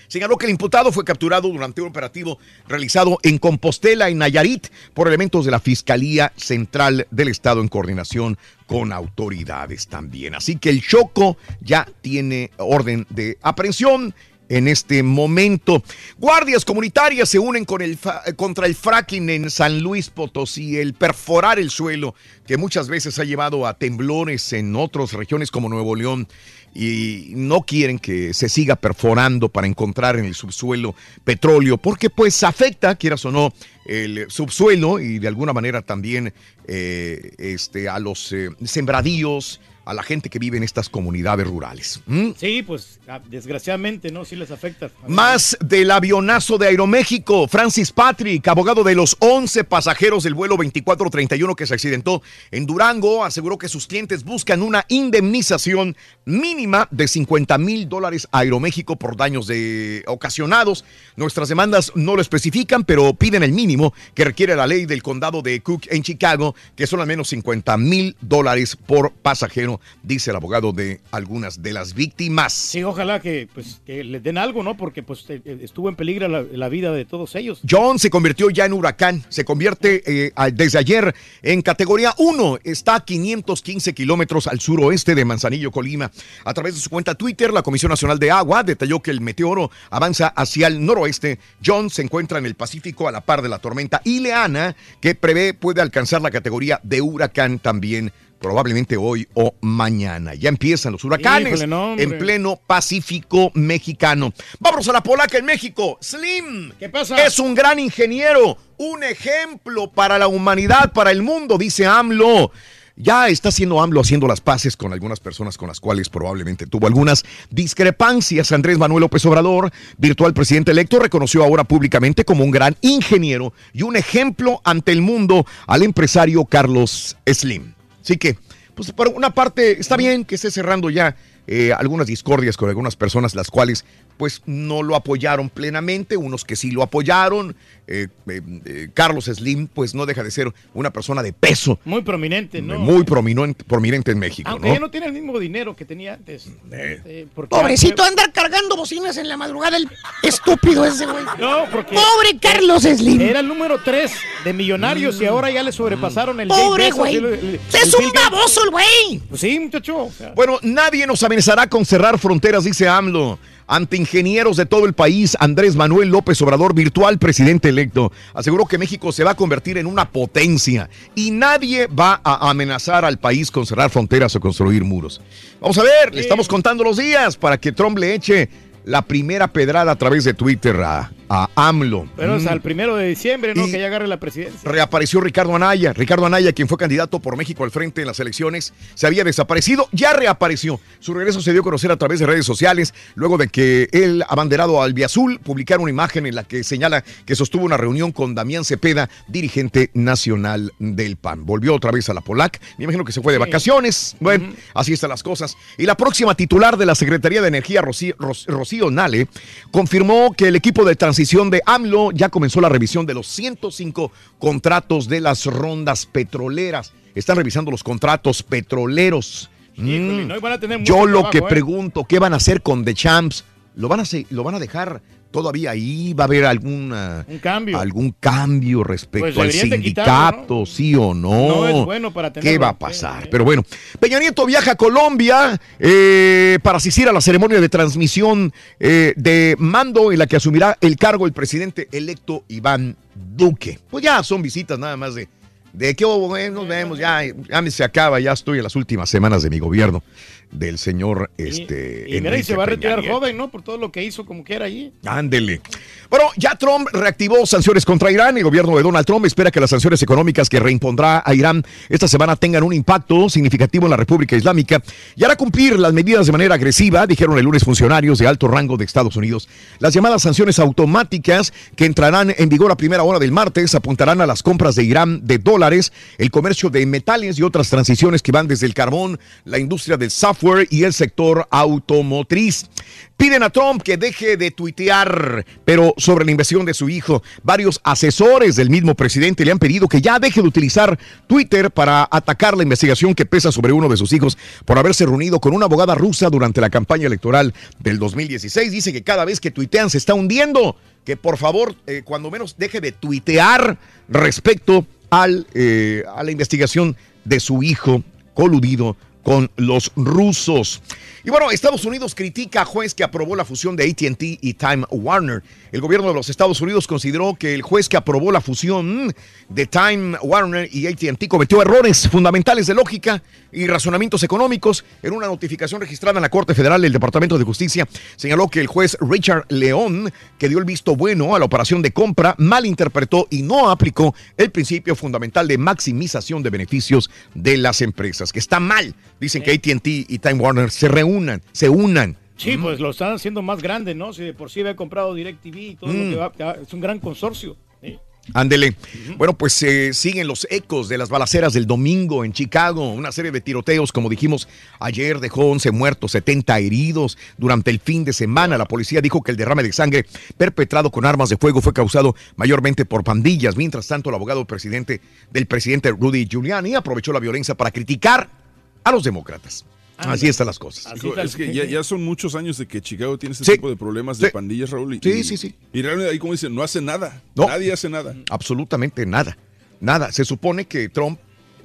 Señaló que el imputado fue capturado durante un operativo realizado en Compostela, en Nayarit, por elementos de la Fiscalía Central del Estado en coordinación con autoridades también. Así que el Choco ya tiene orden de aprehensión. En este momento, guardias comunitarias se unen contra el fracking en San Luis Potosí, el perforar el suelo, que muchas veces ha llevado a temblores en otras regiones como Nuevo León y no quieren que se siga perforando para encontrar en el subsuelo petróleo, porque pues afecta, quieras o no, el subsuelo y de alguna manera también eh, este, a los eh, sembradíos, a la gente que vive en estas comunidades rurales. ¿Mm? Sí, pues ah, desgraciadamente, ¿no? Sí les afecta. Más del avionazo de Aeroméxico. Francis Patrick, abogado de los 11 pasajeros del vuelo 2431 que se accidentó en Durango, aseguró que sus clientes buscan una indemnización mínima de 50 mil dólares a Aeroméxico por daños de ocasionados. Nuestras demandas no lo especifican, pero piden el mínimo que requiere la ley del condado de Cook en Chicago, que son al menos 50 mil dólares por pasajero dice el abogado de algunas de las víctimas. Sí, ojalá que, pues, que les den algo, ¿no? Porque pues eh, eh, estuvo en peligro la, la vida de todos ellos. John se convirtió ya en huracán, se convierte eh, desde ayer en categoría 1, está a 515 kilómetros al suroeste de Manzanillo, Colima. A través de su cuenta Twitter, la Comisión Nacional de Agua detalló que el meteoro avanza hacia el noroeste. John se encuentra en el Pacífico a la par de la tormenta Ileana, que prevé puede alcanzar la categoría de huracán también probablemente hoy o mañana. Ya empiezan los huracanes Híjole, no, hombre. en pleno Pacífico mexicano. Vámonos a la polaca en México. Slim. ¿Qué pasa? Es un gran ingeniero, un ejemplo para la humanidad, para el mundo, dice AMLO. Ya está haciendo AMLO haciendo las paces con algunas personas con las cuales probablemente tuvo algunas discrepancias. Andrés Manuel López Obrador, virtual presidente electo, reconoció ahora públicamente como un gran ingeniero y un ejemplo ante el mundo al empresario Carlos Slim. Así que, pues por una parte, está bien que esté cerrando ya eh, algunas discordias con algunas personas, las cuales pues no lo apoyaron plenamente, unos que sí lo apoyaron. Eh, eh, eh, Carlos Slim pues no deja de ser una persona de peso, Muy prominente, ¿no? muy prominente, prominente en México. Aunque ¿no? ya no tiene el mismo dinero que tenía antes. Eh, porque Pobrecito antes- andar cargando bocinas en la madrugada, el estúpido ese güey. No, porque. Pobre Carlos Slim. Era el número 3 de millonarios y ahora ya le sobrepasaron el. Pobre güey. y el- el- Es el un baboso el güey. Pues sí, muchacho. o sea, Bueno, nadie nos amenazará con cerrar fronteras, dice AMLO. Ante ingenieros de todo el país, Andrés Manuel López Obrador, virtual presidente electo, aseguró que México se va a convertir en una potencia y nadie va a amenazar al país con cerrar fronteras o construir muros. Vamos a ver, le estamos contando los días para que Trump le eche la primera pedrada a través de Twitter a, a AMLO. Pero es Mm. al primero de diciembre, ¿no? Y- Que ya agarre la presidencia. Reapareció Ricardo Anaya. Ricardo Anaya, quien fue candidato por México al frente en las elecciones, se había desaparecido, ya reapareció. Su regreso se dio a conocer a través de redes sociales, luego de que el abanderado albiazul publicara una imagen en la que señala que sostuvo una reunión con Damián Cepeda, dirigente nacional del PAN. Volvió otra vez a la Polac, me imagino que se fue de vacaciones. Bueno, así están las cosas. Y la próxima titular de la Secretaría de Energía, Rocío, Rocío Nale, confirmó que el equipo de transición de AMLO ya comenzó la revisión de los 105 contratos de las rondas petroleras. Están revisando los contratos petroleros. Híjole, Mm. no, y van a tener Yo lo trabajo, que ¿eh? pregunto, ¿qué van a hacer con The Champs? ¿Lo van a, lo van a dejar todavía ahí? ¿Va a haber alguna, Un cambio. algún cambio respecto Pues al sindicato, quitarlo, sí o no? No es bueno para ¿Qué tenerlo, va a eh, pasar? Pero bueno, Peña Nieto viaja a Colombia eh, para asistir a la ceremonia de transmisión eh, de mando en la que asumirá el cargo el presidente electo Iván Duque. Pues ya son visitas nada más de, de que oh, bueno, nos vemos, ya, ya se acaba, ya estoy en las últimas semanas de mi gobierno del señor este Y mira, y se va a retirar joven, ¿no? Por todo lo que hizo como quiera allí. Ándele. Bueno, ya Trump reactivó sanciones contra Irán. El gobierno de Donald Trump espera que las sanciones económicas que reimpondrá a Irán esta semana tengan un impacto significativo en la República Islámica y hará cumplir las medidas de manera agresiva, dijeron el lunes funcionarios de alto rango de Estados Unidos. Las llamadas sanciones automáticas que entrarán en vigor a primera hora del martes apuntarán a las compras de Irán de dólares, el comercio de metales y otras transiciones que van desde el carbón, la industria del software y el sector automotriz. Piden a Trump que deje de tuitear, pero sobre la investigación de su hijo. Varios asesores del mismo presidente le han pedido que ya deje de utilizar Twitter para atacar la investigación que pesa sobre uno de sus hijos por haberse reunido con una abogada rusa durante la campaña electoral del 2016. Dice que cada vez que tuitean se está hundiendo. Que por favor, eh, cuando menos deje de tuitear respecto eh, a la investigación de su hijo coludido con los rusos. Y bueno, Estados Unidos critica a juez que aprobó la fusión de ATT y Time Warner. El gobierno de los Estados Unidos consideró que el juez que aprobó la fusión de Time Warner y ATT cometió errores fundamentales de lógica y razonamientos económicos. En una notificación registrada en la Corte Federal, el Departamento de Justicia señaló que el juez Richard León, que dio el visto bueno a la operación de compra, malinterpretó y no aplicó el principio fundamental de maximización de beneficios de las empresas, que está mal. Dicen que ATT y Time Warner se reúnan, se unan. Sí, pues lo están haciendo más grande, ¿no? Si de por sí había comprado DirecTV y todo Mm. lo que va, es un gran consorcio. Ándele. Bueno, pues eh, siguen los ecos de las balaceras del domingo en Chicago. Una serie de tiroteos, como dijimos ayer, dejó 11 muertos, 70 heridos durante el fin de semana. La policía dijo que el derrame de sangre perpetrado con armas de fuego fue causado mayormente por pandillas. Mientras tanto, el abogado presidente del presidente Rudy Giuliani aprovechó la violencia para criticar a los demócratas. Así están las cosas. es que ya, ya son muchos años de que Chicago tiene este Sí. tipo de problemas de Sí. pandillas, Raúl. Y, Sí, sí, sí. Y realmente ahí, como dicen, no hace nada. No. Nadie hace nada. Absolutamente nada. Nada. Se supone que Trump,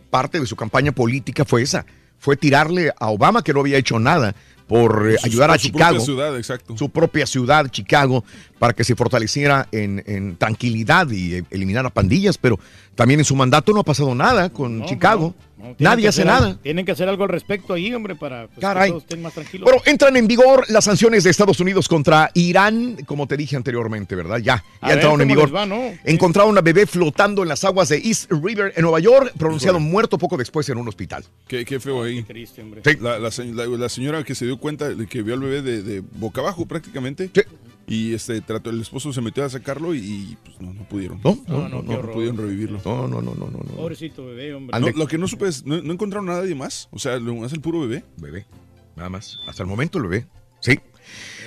parte de su campaña política fue esa. Fue tirarle a Obama que no había hecho nada por eh, Su- ayudar a su Chicago. propia ciudad, exacto. Su propia ciudad, Chicago, para que se fortaleciera en, en tranquilidad y eh, eliminara pandillas. Pero también en su mandato no ha pasado nada con No, Chicago. no, Nadie que hace nada. algo- Tienen que hacer algo al respecto ahí, hombre, para pues, que Caray. todos estén más tranquilos. Bueno, entran en vigor las sanciones de Estados Unidos contra Irán, como te dije anteriormente, ¿verdad? Ya, ya A ver entraron en vigor. va, ¿no? Encontraron a bebé flotando en las aguas de East River en Nueva York, pronunciado muerto poco después en un hospital. Qué, qué feo ahí. Triste, hombre. La, la se- la- la señora que se dio cuenta de que vio al bebé de, de boca abajo prácticamente. Y este trató, el esposo se metió a sacarlo y, y, pues no, no pudieron. No, no, no, qué horror. pudieron revivirlo. No, no, no, no, no. no. Pobrecito bebé, hombre. No, lo que no supe es, no, no encontraron a nadie más. O sea, lo es el puro bebé. Bebé, nada más. Hasta el momento el bebé. Sí.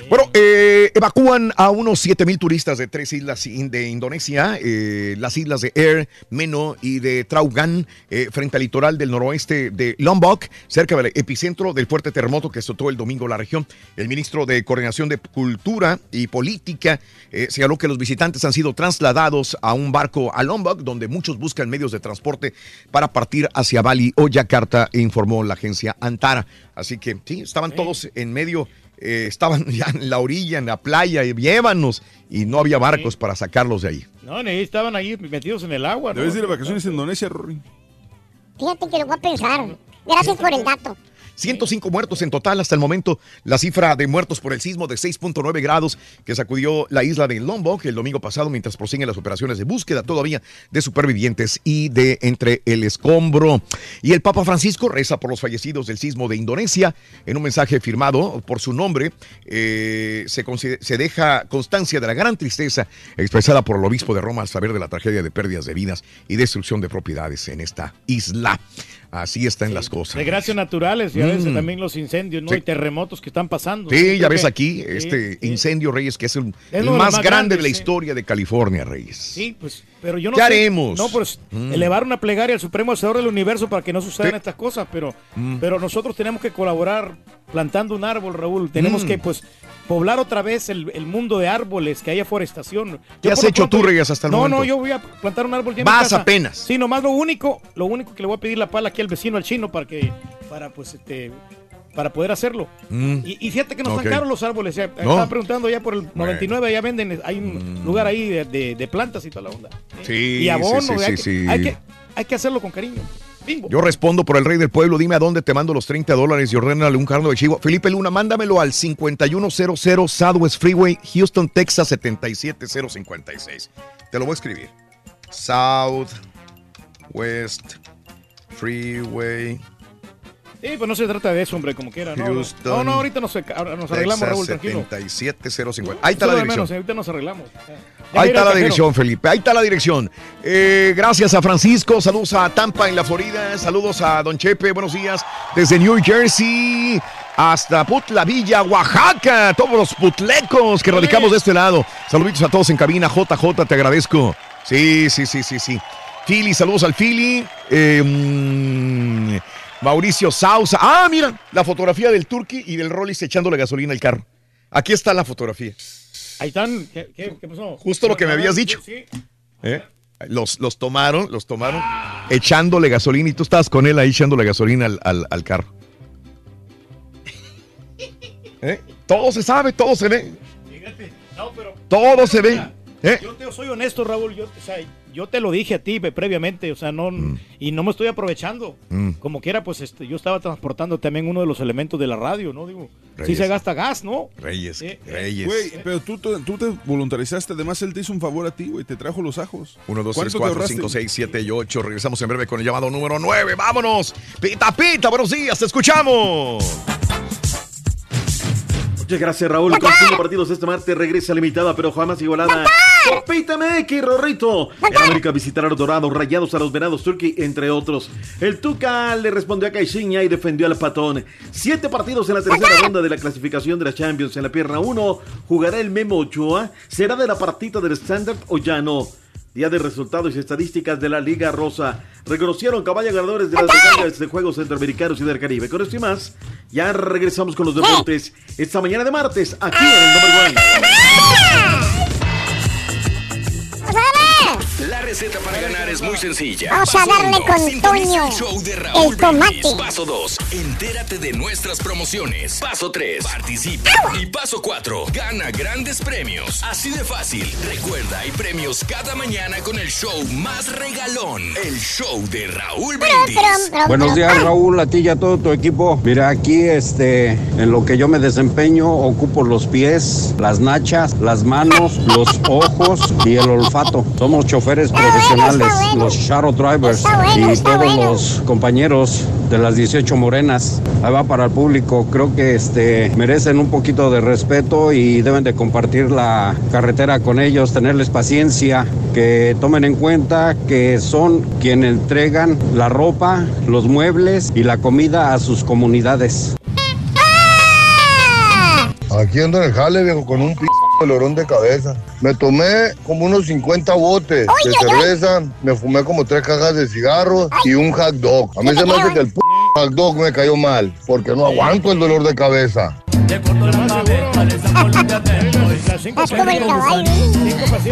Bueno, eh, evacúan a unos 7 mil turistas de tres islas in- de Indonesia, eh, las islas de Air, Meno y de Traugan, eh, frente al litoral del noroeste de Lombok, cerca del epicentro del fuerte terremoto que azotó el domingo la región. El ministro de Coordinación de Cultura y Política eh, señaló que los visitantes han sido trasladados a un barco a Lombok, donde muchos buscan medios de transporte para partir hacia Bali o Yakarta, informó la agencia Antara. Así que sí, estaban todos en medio eh, estaban ya en la orilla, en la playa, y llévanos, y no había barcos para sacarlos de ahí. No, ni estaban ahí metidos en el agua. ¿no? Debes ir de vacaciones a Indonesia, Rory. Fíjate que lo voy a pensar. Gracias por el dato. 105 muertos en total hasta el momento. La cifra de muertos por el sismo de 6.9 grados que sacudió la isla de Lombok el domingo pasado mientras prosiguen las operaciones de búsqueda todavía de supervivientes y de entre el escombro. Y el Papa Francisco reza por los fallecidos del sismo de Indonesia. En un mensaje firmado por su nombre eh, se, se deja constancia de la gran tristeza expresada por el obispo de Roma al saber de la tragedia de pérdidas de vidas y destrucción de propiedades en esta isla. Así están las cosas. Desgracias naturales y a veces Mm. también los incendios, ¿no? Sí. Y terremotos que están pasando. Sí, ya ves aquí este incendio, Reyes, que es el, Es el más, más grande de la historia de California, Reyes. Sí, pues, pero yo no ¿Qué sé- haremos? No, pues Mm. elevar una plegaria al Supremo Hacedor del Universo para que no sucedan estas cosas, pero, Mm. pero nosotros tenemos que colaborar plantando un árbol, Raúl. Tenemos Mm. que, pues, poblar otra vez el, el mundo de árboles, que haya forestación. ¿Qué Yo has hecho tú, Reyes, hasta el no, momento? No, yo voy a plantar un árbol ya en mi Vas casa. apenas. Sí, nomás lo único, lo único que le voy a pedir la pala aquí al vecino, al chino, para que, para, pues, este, para poder hacerlo. Mm. Y, y fíjate que no Ok. están caros los árboles. Ya, No. Estaba preguntando ya por el 99, ya venden, hay un lugar ahí de, de- de plantas y toda la onda. Sí, y abono, sí, sí, hay, que, hay que- hay que hacerlo con cariño. Bingo. Yo respondo por el rey del pueblo. Dime a dónde te mando los 30 dólares y ordénale un carro de Chihuahua. Felipe Luna, mándamelo al 5100 Southwest Freeway, Houston, Texas 77056. Te lo voy a escribir. Southwest Freeway. Sí, pues no se trata de eso, hombre, como quiera. No, no, Houston, no, no, ahorita nos, nos arreglamos, Texas Raúl, tranquilo. 77050. Ahí está la Solo dirección. menos, ahorita nos arreglamos. Ahí está la dirección. Felipe. Ahí está la dirección. Eh, gracias a Francisco. Saludos a Tampa en la Florida. Saludos a Don Chepe. Buenos días. Desde New Jersey hasta Putla Villa, Oaxaca. Todos los putlecos que radicamos de este lado. Saluditos a todos en cabina. JJ, te agradezco. Sí, sí, sí, sí, sí. Philly, saludos al Philly. Eh, mm, Mauricio Sausa. Ah, mira, la fotografía del Turkey y del Rollis echándole gasolina al carro. Aquí está la fotografía. Ahí están. ¿Qué, qué, qué pasó? Justo lo que me habías dicho. Sí. ¿Eh? Los, los tomaron, los tomaron echándole gasolina y tú estabas con él ahí echándole gasolina al, al- al carro. ¿Eh? Todo se sabe, todo se ve, Fíjate. No, pero todo se ve. ¿Eh? yo te soy honesto, Raúl. Yo, o sea, yo te lo dije a ti previamente, o sea, no, y no me estoy aprovechando. Mm. Como quiera, pues este, yo estaba transportando también uno de los elementos de la radio, ¿no? Digo, sí Reyes. se gasta gas, ¿no? Reyes, Eh, Reyes. Güey, pero tú, te- tú te voluntarizaste. Además, él te hizo un favor a ti, güey. Te trajo los ajos. 1, 2, 3, ¿Cuánto te 4, ahorraste? 5, 6, 7 y 8. Regresamos en breve con el llamado número 9. ¡Vámonos! Pita, pita, buenos días, te escuchamos. Muchas gracias, Raúl. Con cinco partidos este martes regresa limitada, pero jamás igualada. Copita MX, Rorrito. En América visitará a los Dorados, Rayados a los Venados Turkey, entre otros. El Tuca le respondió a Caixinha y defendió al Patón. Siete partidos en la tercera ronda de la clasificación de la Champions. En la pierna 1 jugará el Memo Ochoa. ¿Será de la partida del Standard o ya no? Día de resultados y estadísticas de la Liga Rosa. Reconocieron caballos ganadores de las medallas de Juegos Centroamericanos y del Caribe. Con esto y más, ya regresamos con los deportes esta mañana de martes aquí en el Number One. Receta para ganar es muy sencilla. Vamos a Paso darle uno, con Toño, el show de Raúl el tomate. Brindis. Paso 2. Entérate de nuestras promociones. Paso 3. Participa. Y paso 4. Gana grandes premios. Así de fácil. Recuerda, hay premios cada mañana con el show más regalón. El show de Raúl Brindis. Buenos días Raúl, a ti y a todo tu equipo. Mira, aquí este, en lo que yo me desempeño, ocupo los pies, las nachas, las manos, los ojos y el olfato. Somos choferes profesionales, los shuttle drivers y todos los compañeros de las 18 morenas. Ahí va para el público. Creo que este, merecen un poquito de respeto y deben de compartir la carretera con ellos, tenerles paciencia, que tomen en cuenta que son quienes entregan la ropa, los muebles y la comida a sus comunidades. Aquí ando en el jale, viejo, con un p dolorón de cabeza. Me tomé como unos 50 botes de cerveza, me fumé como tres cajas de cigarros y un hot dog. A mí se me hace que el p hot dog me cayó mal, porque no aguanto el dolor de cabeza.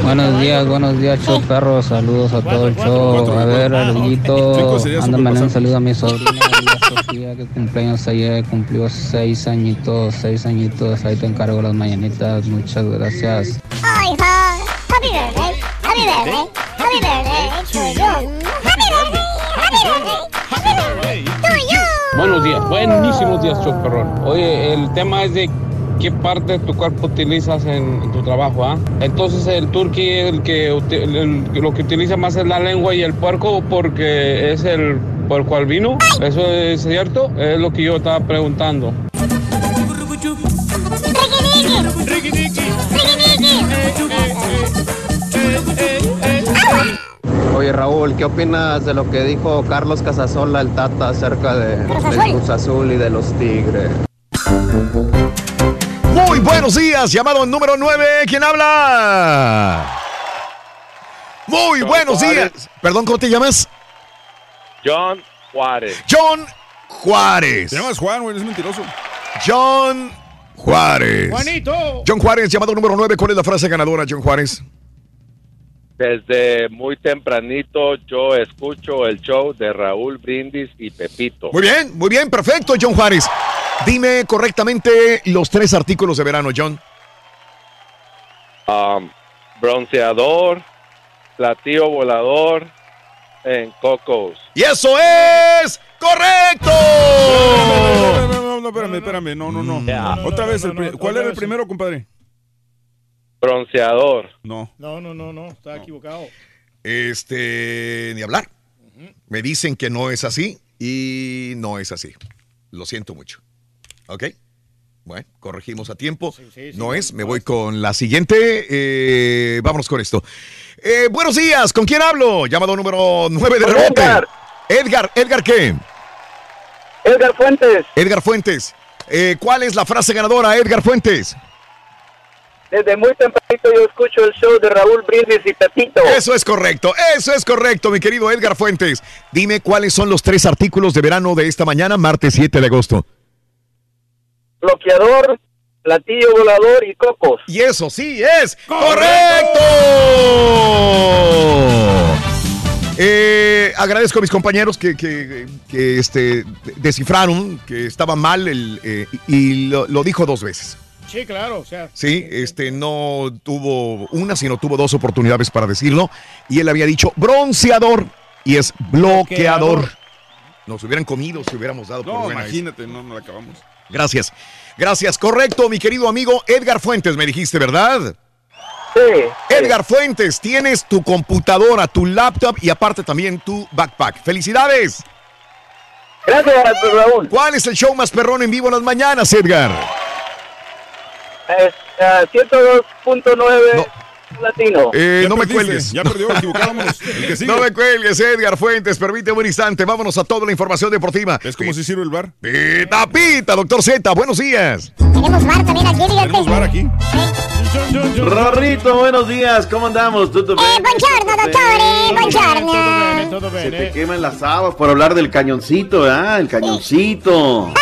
Buenos días, buenos días, show perro. Saludos a todo el show. A ver, Arguito, mándame un saludo a mi sobrina Sofía, que cumpleaños ayer, cumplió seis añitos, seis añitos. Ahí te encargo las mañanitas. Muchas gracias. Ay, hija. Happy birthday. Happy birthday. Happy birthday to you. Happy birthday. Happy birthday. Happy birthday to you. Buenos días, buenísimos días, Choperrón. Oye, el tema es de qué parte de tu cuerpo utilizas en, en tu trabajo, ¿ah? Entonces el turqui el que el- el- lo que utiliza más es la lengua y el puerco porque es el por cual vino. ¿Eso es cierto? Es lo que yo estaba preguntando. Oye, Raúl, ¿qué opinas de lo que dijo Carlos Casasola, el Tata, acerca de, del Cruz Azul y de los Tigres? Muy buenos días, llamado número 9. ¿Quién habla? Muy buenos días. Perdón, ¿cómo te llamas? John Juárez. John Juárez. Te llamas Juan, güey, eres mentiroso. John Juárez. Juanito. John Juárez, llamado número 9. ¿Cuál es la frase ganadora, John Juárez? Desde muy tempranito yo escucho el show de Raúl Brindis y Pepito. Muy bien, muy bien, perfecto, John Juárez. Dime correctamente los tres artículos de verano, John. Um, bronceador, platillo volador, en Cocos. ¡Y eso es correcto! No, no, no, no, espérame, espérame, no, no, no. Otra vez, ¿cuál era el primero, compadre? Bronceador. No. No, no, no, no, está equivocado. Este, ni hablar. Me dicen que no es así y no es así. Lo siento mucho. ¿Ok? Bueno, corregimos a tiempo. no es, me voy con la siguiente. Eh, vámonos con esto. Eh, buenos días, ¿con quién hablo? Llamado número 9 de rebote. Edgar. Edgar, ¿Edgar qué? Edgar Fuentes. Edgar Fuentes. Eh, ¿Cuál es la frase ganadora, Edgar Fuentes? Desde muy tempranito yo escucho el show de Raúl Brindis y Pepito. Eso es correcto, eso es correcto, mi querido Edgar Fuentes. Dime cuáles son los tres artículos de verano de esta mañana, martes 7 de agosto. Bloqueador, platillo volador y cocos. Y eso sí es correcto. Eh, agradezco a mis compañeros que, que- que, este, descifraron que estaba mal el, eh, y lo, lo dijo dos veces. Sí, claro, o sea. Sí, este no tuvo una, sino tuvo dos oportunidades para decirlo. Y él había dicho bronceador y es bloqueador. Bloqueador. Nos hubieran comido si hubiéramos dado por No, buena imagínate, no, no la acabamos. Gracias. Gracias. Correcto, mi querido amigo Edgar Fuentes, me dijiste, ¿verdad? Sí. Edgar Fuentes, tienes tu computadora, tu laptop y aparte también tu backpack. ¡Felicidades! Gracias, Raúl. ¿Cuál es el show más perrón en vivo en las mañanas, Edgar? Es, ah, 102.9 Latino. Eh, no me cuelgues. ya perdió, equivocábamos. No me cuelgues, Edgar Fuentes. Permíteme un instante. Vámonos a toda la información deportiva. ¿Es como si sirve el bar? Pita, pita, doctor Z. Buenos días. Tenemos bar también aquí, fíjate. Tenemos bar aquí. Rorrito, buenos días, ¿cómo andamos? ¿Todo bien? Eh, buongiorno, dottore, buongiorno. Se te queman las habas por hablar del cañoncito, ¿ah? El cañoncito.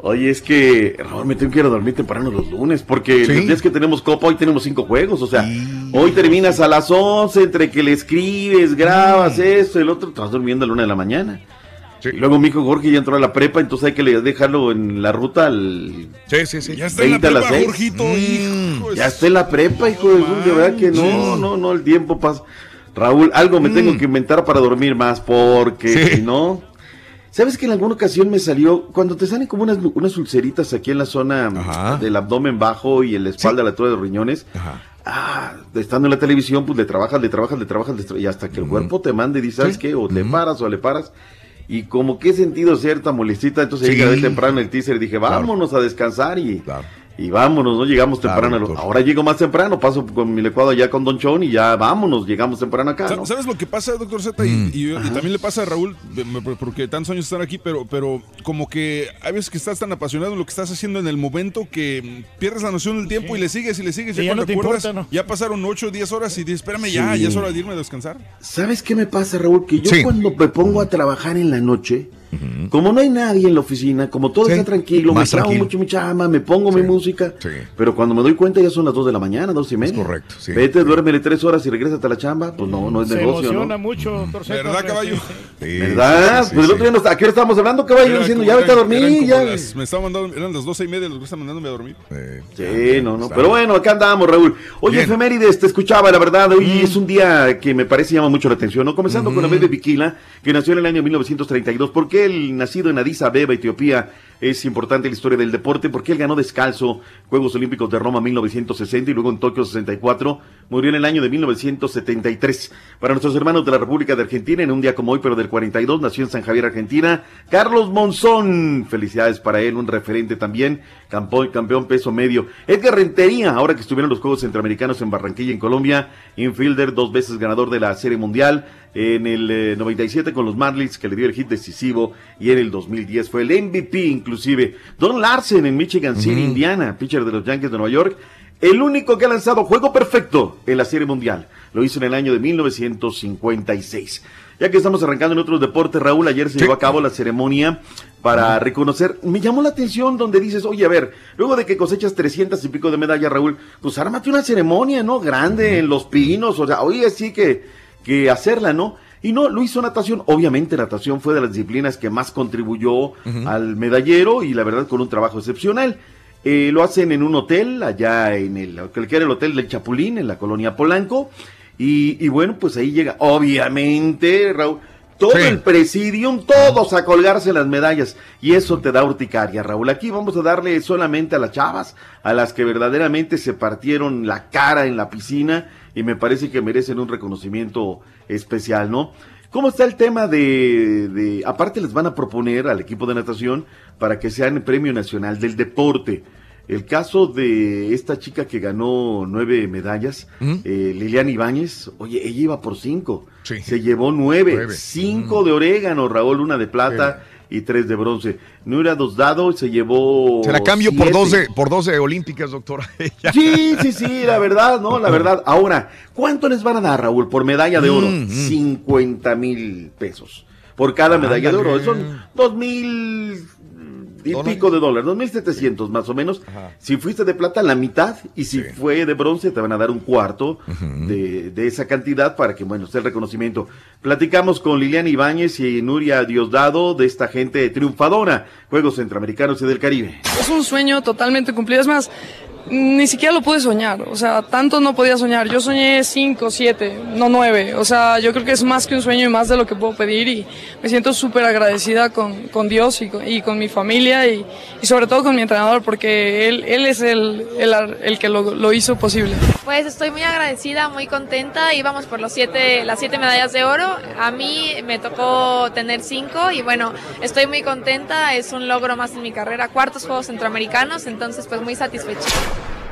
Oye, es que Raúl, me tengo que ir a dormir temprano los lunes, porque los días que tenemos copa, hoy tenemos cinco juegos, o sea, hoy terminas a las 11, entre que le escribes, grabas esto, el otro, estás durmiendo a la una de la mañana. Y luego mi hijo Jorge ya entró a la prepa, entonces hay que dejarlo en la ruta al Sí, sí, sí. Ya está en la 20 a las prepa, 6. Jorgito, hijo. Ya está en la prepa, hijo de de verdad que no, no, no, el tiempo pasa. Raúl, algo me tengo que inventar para dormir más, porque si no. ¿Sabes que en alguna ocasión me salió, cuando te salen como unas, unas ulceritas aquí en la zona del abdomen bajo y en la espalda, a la altura de los riñones? Ah, estando en la televisión, pues le trabajas, le trabajas, le trabajas, le tra- y hasta que el cuerpo te mande y dice, ¿sabes qué? O le paras o le paras. Y como que he sentido cierta molestita, entonces Sí. llegué temprano el teaser y dije, vámonos a descansar y, y vámonos, no llegamos temprano. Ahora llego más temprano, paso con mi licuado allá con Don Chon y ya vámonos, llegamos temprano acá. ¿Sabes lo que pasa, doctor Z? Y, Mm. y- y también le pasa a Raúl, porque tantos años están aquí, pero, pero como que hay veces que estás tan apasionado en lo que estás haciendo en el momento que pierdes la noción del tiempo y le sigues y le sigues. Sí, ya cuando no te acuerdas, importa, ¿no? Ya pasaron 8 o 10 horas y dices, espérame ya, Sí. ya es hora de irme a descansar. ¿Sabes qué me pasa, Raúl? Que yo Sí. cuando me pongo a trabajar en la noche, como no hay nadie en la oficina, como todo Sí. está tranquilo, me tranquilo. mucho mi chama, me pongo mi música, pero cuando me doy cuenta ya son las 2 de la mañana, dos y media. correcto, sí. Vete, duérmele tres horas y regrésate a la chamba, pues no, no es Se negocio, emociona ¿no? mucho, ¿Verdad, caballo? ¿Verdad? sí, pues el otro día, nos, ¿a qué hora estábamos hablando, caballo? Era Diciendo, ya vete a dormir, ya. las- me estaban mandando, eran las 12 y media, los que están mandándome a dormir. Sí, no, no. Pero bueno, acá andamos, Raúl. Oye, Bien. efemérides, te escuchaba, la verdad. Hoy es un día que me parece llama mucho la atención, ¿no? Comenzando con Abebe Bikila, que nació en el año 1932. ¿Por él, nacido en Addis Abeba, Etiopía, es importante la historia del deporte? Porque él ganó descalzo Juegos Olímpicos de Roma 1960 y luego en Tokio 64. Murió en el año de 1973. Para nuestros hermanos de la República de Argentina, en un día como hoy, pero del 42, nació en San Javier, Argentina, Carlos Monzón. Felicidades para él, un referente también, campeón, campeón peso medio. Edgar Rentería, ahora que estuvieron los Juegos Centroamericanos en Barranquilla, en Colombia, infielder, dos veces ganador de la Serie Mundial, en el eh, 97 con los Marlins, que le dio el hit decisivo, y en el 2010 fue el MVP inclusive. Don Larsen en Michigan City, Indiana, pitcher de los Yankees de Nueva York, el único que ha lanzado juego perfecto en la Serie Mundial. Lo hizo en el año de 1956. Ya que estamos arrancando en otros deportes, Raúl, ayer se llevó a cabo la ceremonia para reconocer. Me llamó la atención donde dices, oye, a ver, luego de que cosechas 300 y pico de medallas, Raúl, pues ármate una ceremonia, ¿no? Grande en Los Pinos, o sea, oye, sí que, que hacerla, ¿no? Y no, lo hizo natación. Obviamente natación fue de las disciplinas que más contribuyó al medallero y la verdad con un trabajo excepcional. Eh, lo hacen en un hotel, allá en el, que era el hotel del Chapulín, en la colonia Polanco. Y, y bueno, pues ahí llega, obviamente, Raúl, todo el presidium, todos a colgarse las medallas. Y eso te da urticaria, Raúl. Aquí vamos a darle solamente a las chavas, a las que verdaderamente se partieron la cara en la piscina y me parece que merecen un reconocimiento especial, ¿no? ¿Cómo está el tema de, de, aparte les van a proponer al equipo de natación para que sean el Premio Nacional del Deporte? El caso de esta chica que ganó nueve medallas, eh, Liliana Ibáñez, oye, ella iba por cinco. Se llevó nueve, Nueve. cinco de orégano, Raúl, una de plata y tres de bronce. Nuria Dosdado se llevó. Se la cambio por siete. 12, por 12 olímpicas, doctora. Sí, sí, sí, la verdad, ¿no? La verdad. Ahora, ¿cuánto les van a dar, Raúl, por medalla de oro? Mm, mm. 50 mil pesos. Por cada medalla de oro. Son dos mil y pico de dólares, dos mil setecientos más o menos. Si fuiste de plata, la mitad. Y si fue de bronce, te van a dar un cuarto de, de esa cantidad para que, bueno, esté el reconocimiento. Platicamos con Liliana Ibáñez y Nuria Diosdado de esta gente triunfadora, Juegos Centroamericanos y del Caribe. Es un sueño totalmente cumplido. Es más, ni siquiera lo pude soñar. O sea, tanto no podía soñar. Yo soñé cinco, siete, no nueve. O sea, yo creo que es más que un sueño y más de lo que puedo pedir. Y me siento súper agradecida con, con Dios y con, mi familia y, sobre todo con mi entrenador porque él, él es el, el, el que lo, lo hizo posible. Pues estoy muy agradecida, muy contenta. Íbamos por los siete, las siete medallas de oro. A mí me tocó tener cinco y bueno, estoy muy contenta. Es un logro más en mi carrera. Cuartos Juegos Centroamericanos, entonces pues muy satisfecha.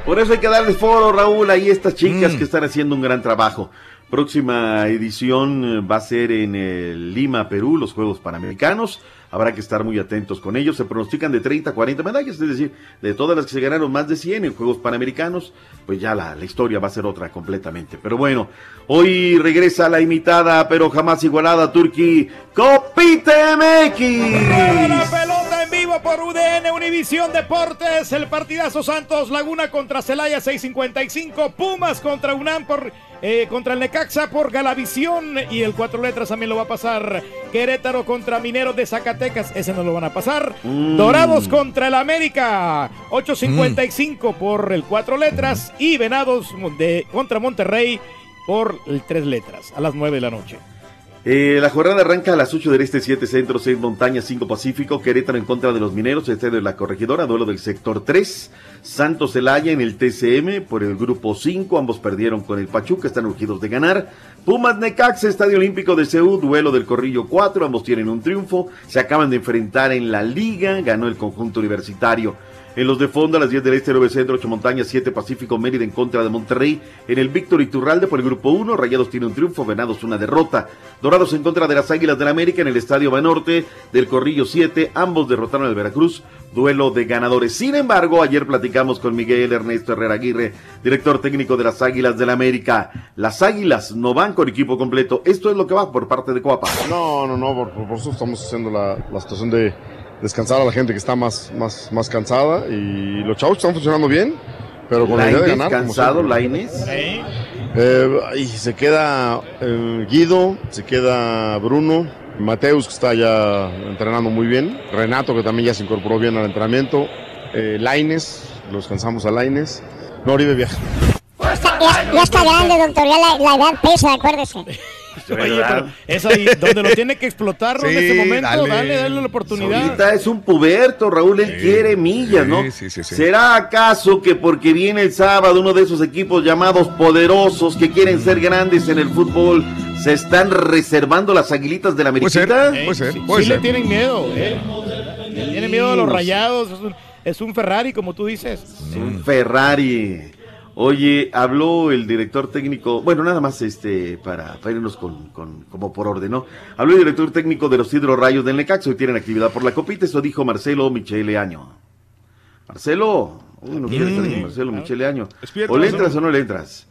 Por eso hay que darles foro, Raúl, ahí estas chicas Mm. que están haciendo un gran trabajo. Próxima edición eh, va a ser en eh, Lima, Perú, los Juegos Panamericanos. habrá que estar muy atentos con ellos. Se pronostican de 30 a 40 medallas, es decir, de todas las que se ganaron más de 100 en Juegos Panamericanos, pues ya la, la historia va a ser otra completamente. Pero bueno, hoy regresa la imitada, pero jamás igualada, Turquía Copite La MX. Por UDN Univisión Deportes. El partidazo Santos Laguna contra Celaya 655. Pumas contra UNAM por eh, contra el Necaxa por Galavisión. Y el cuatro letras también lo va a pasar. Querétaro contra Mineros de Zacatecas. Ese no lo van a pasar. Mm. Dorados contra el América. 855 por el cuatro letras. Y Venados de, contra Monterrey por el tres letras. A las 9 de la noche. Eh, la jornada arranca a las 8 del este, 7 centro, 6 montañas, 5 pacífico, Querétaro en contra de los mineros, este de la corregidora, duelo del sector 3, Santos Celaya en el TCM por el grupo 5, ambos perdieron con el Pachuca, están urgidos de ganar, Pumas Necaxa, Estadio Olímpico de Seúl, duelo del Corrillo 4, ambos tienen un triunfo, se acaban de enfrentar en la liga, ganó el conjunto universitario. En los de fondo, a las 10 del Este, 9 Centro, 8 Montañas, 7 Pacífico, Mérida en contra de Monterrey. En el Víctor Iturralde por el grupo 1, Rayados tiene un triunfo, Venados una derrota. Dorados en contra de las Águilas del América en el Estadio Banorte del Corrillo 7, ambos derrotaron al Veracruz. Duelo de ganadores. Sin embargo, ayer platicamos con Miguel Ernesto Herrera Aguirre, director técnico de las Águilas del América. Las Águilas no van con equipo completo. Esto es lo que va por parte de Coapa. No, no, no, por, por eso estamos haciendo la, la situación de descansar a la gente que está más, más, más cansada y los chavos están funcionando bien, pero con la idea de ganar. cansado. Lainez. Eh, y se queda eh, Guido, se queda Bruno, Mateus que está ya entrenando muy bien, Renato que también ya se incorporó bien al entrenamiento, eh, Laines, los cansamos a Laines, no Oribe viaja. Ya, ya está grande, doctor. Ya la, la edad pesa, acuérdese. Oye, pero es ahí donde lo tiene que explotar ¿no? en Sí, este momento. dale. Dale, dale, la oportunidad. Ahorita es un puberto, Raúl, él quiere millas, ¿no? ¿Será acaso que porque viene el sábado uno de esos equipos llamados poderosos que quieren ser grandes en el fútbol, se están reservando las aguilitas de la Americita? Eh, sí, sí le tienen miedo, ¿eh? Le tienen miedo a los rayados. Es un, es un Ferrari, como tú dices. Un Ferrari. Oye, habló el director técnico, bueno, nada más este para, para irnos con, con- como por orden, ¿no? Habló el director técnico de los Hidro Rayos del Necaxa, hoy tienen actividad por la copita, eso dijo Marcelo Michele Año. Marcelo, uy, no quiere estar con Marcelo Michele Año. Despierta, ¿O le entras o no le entras?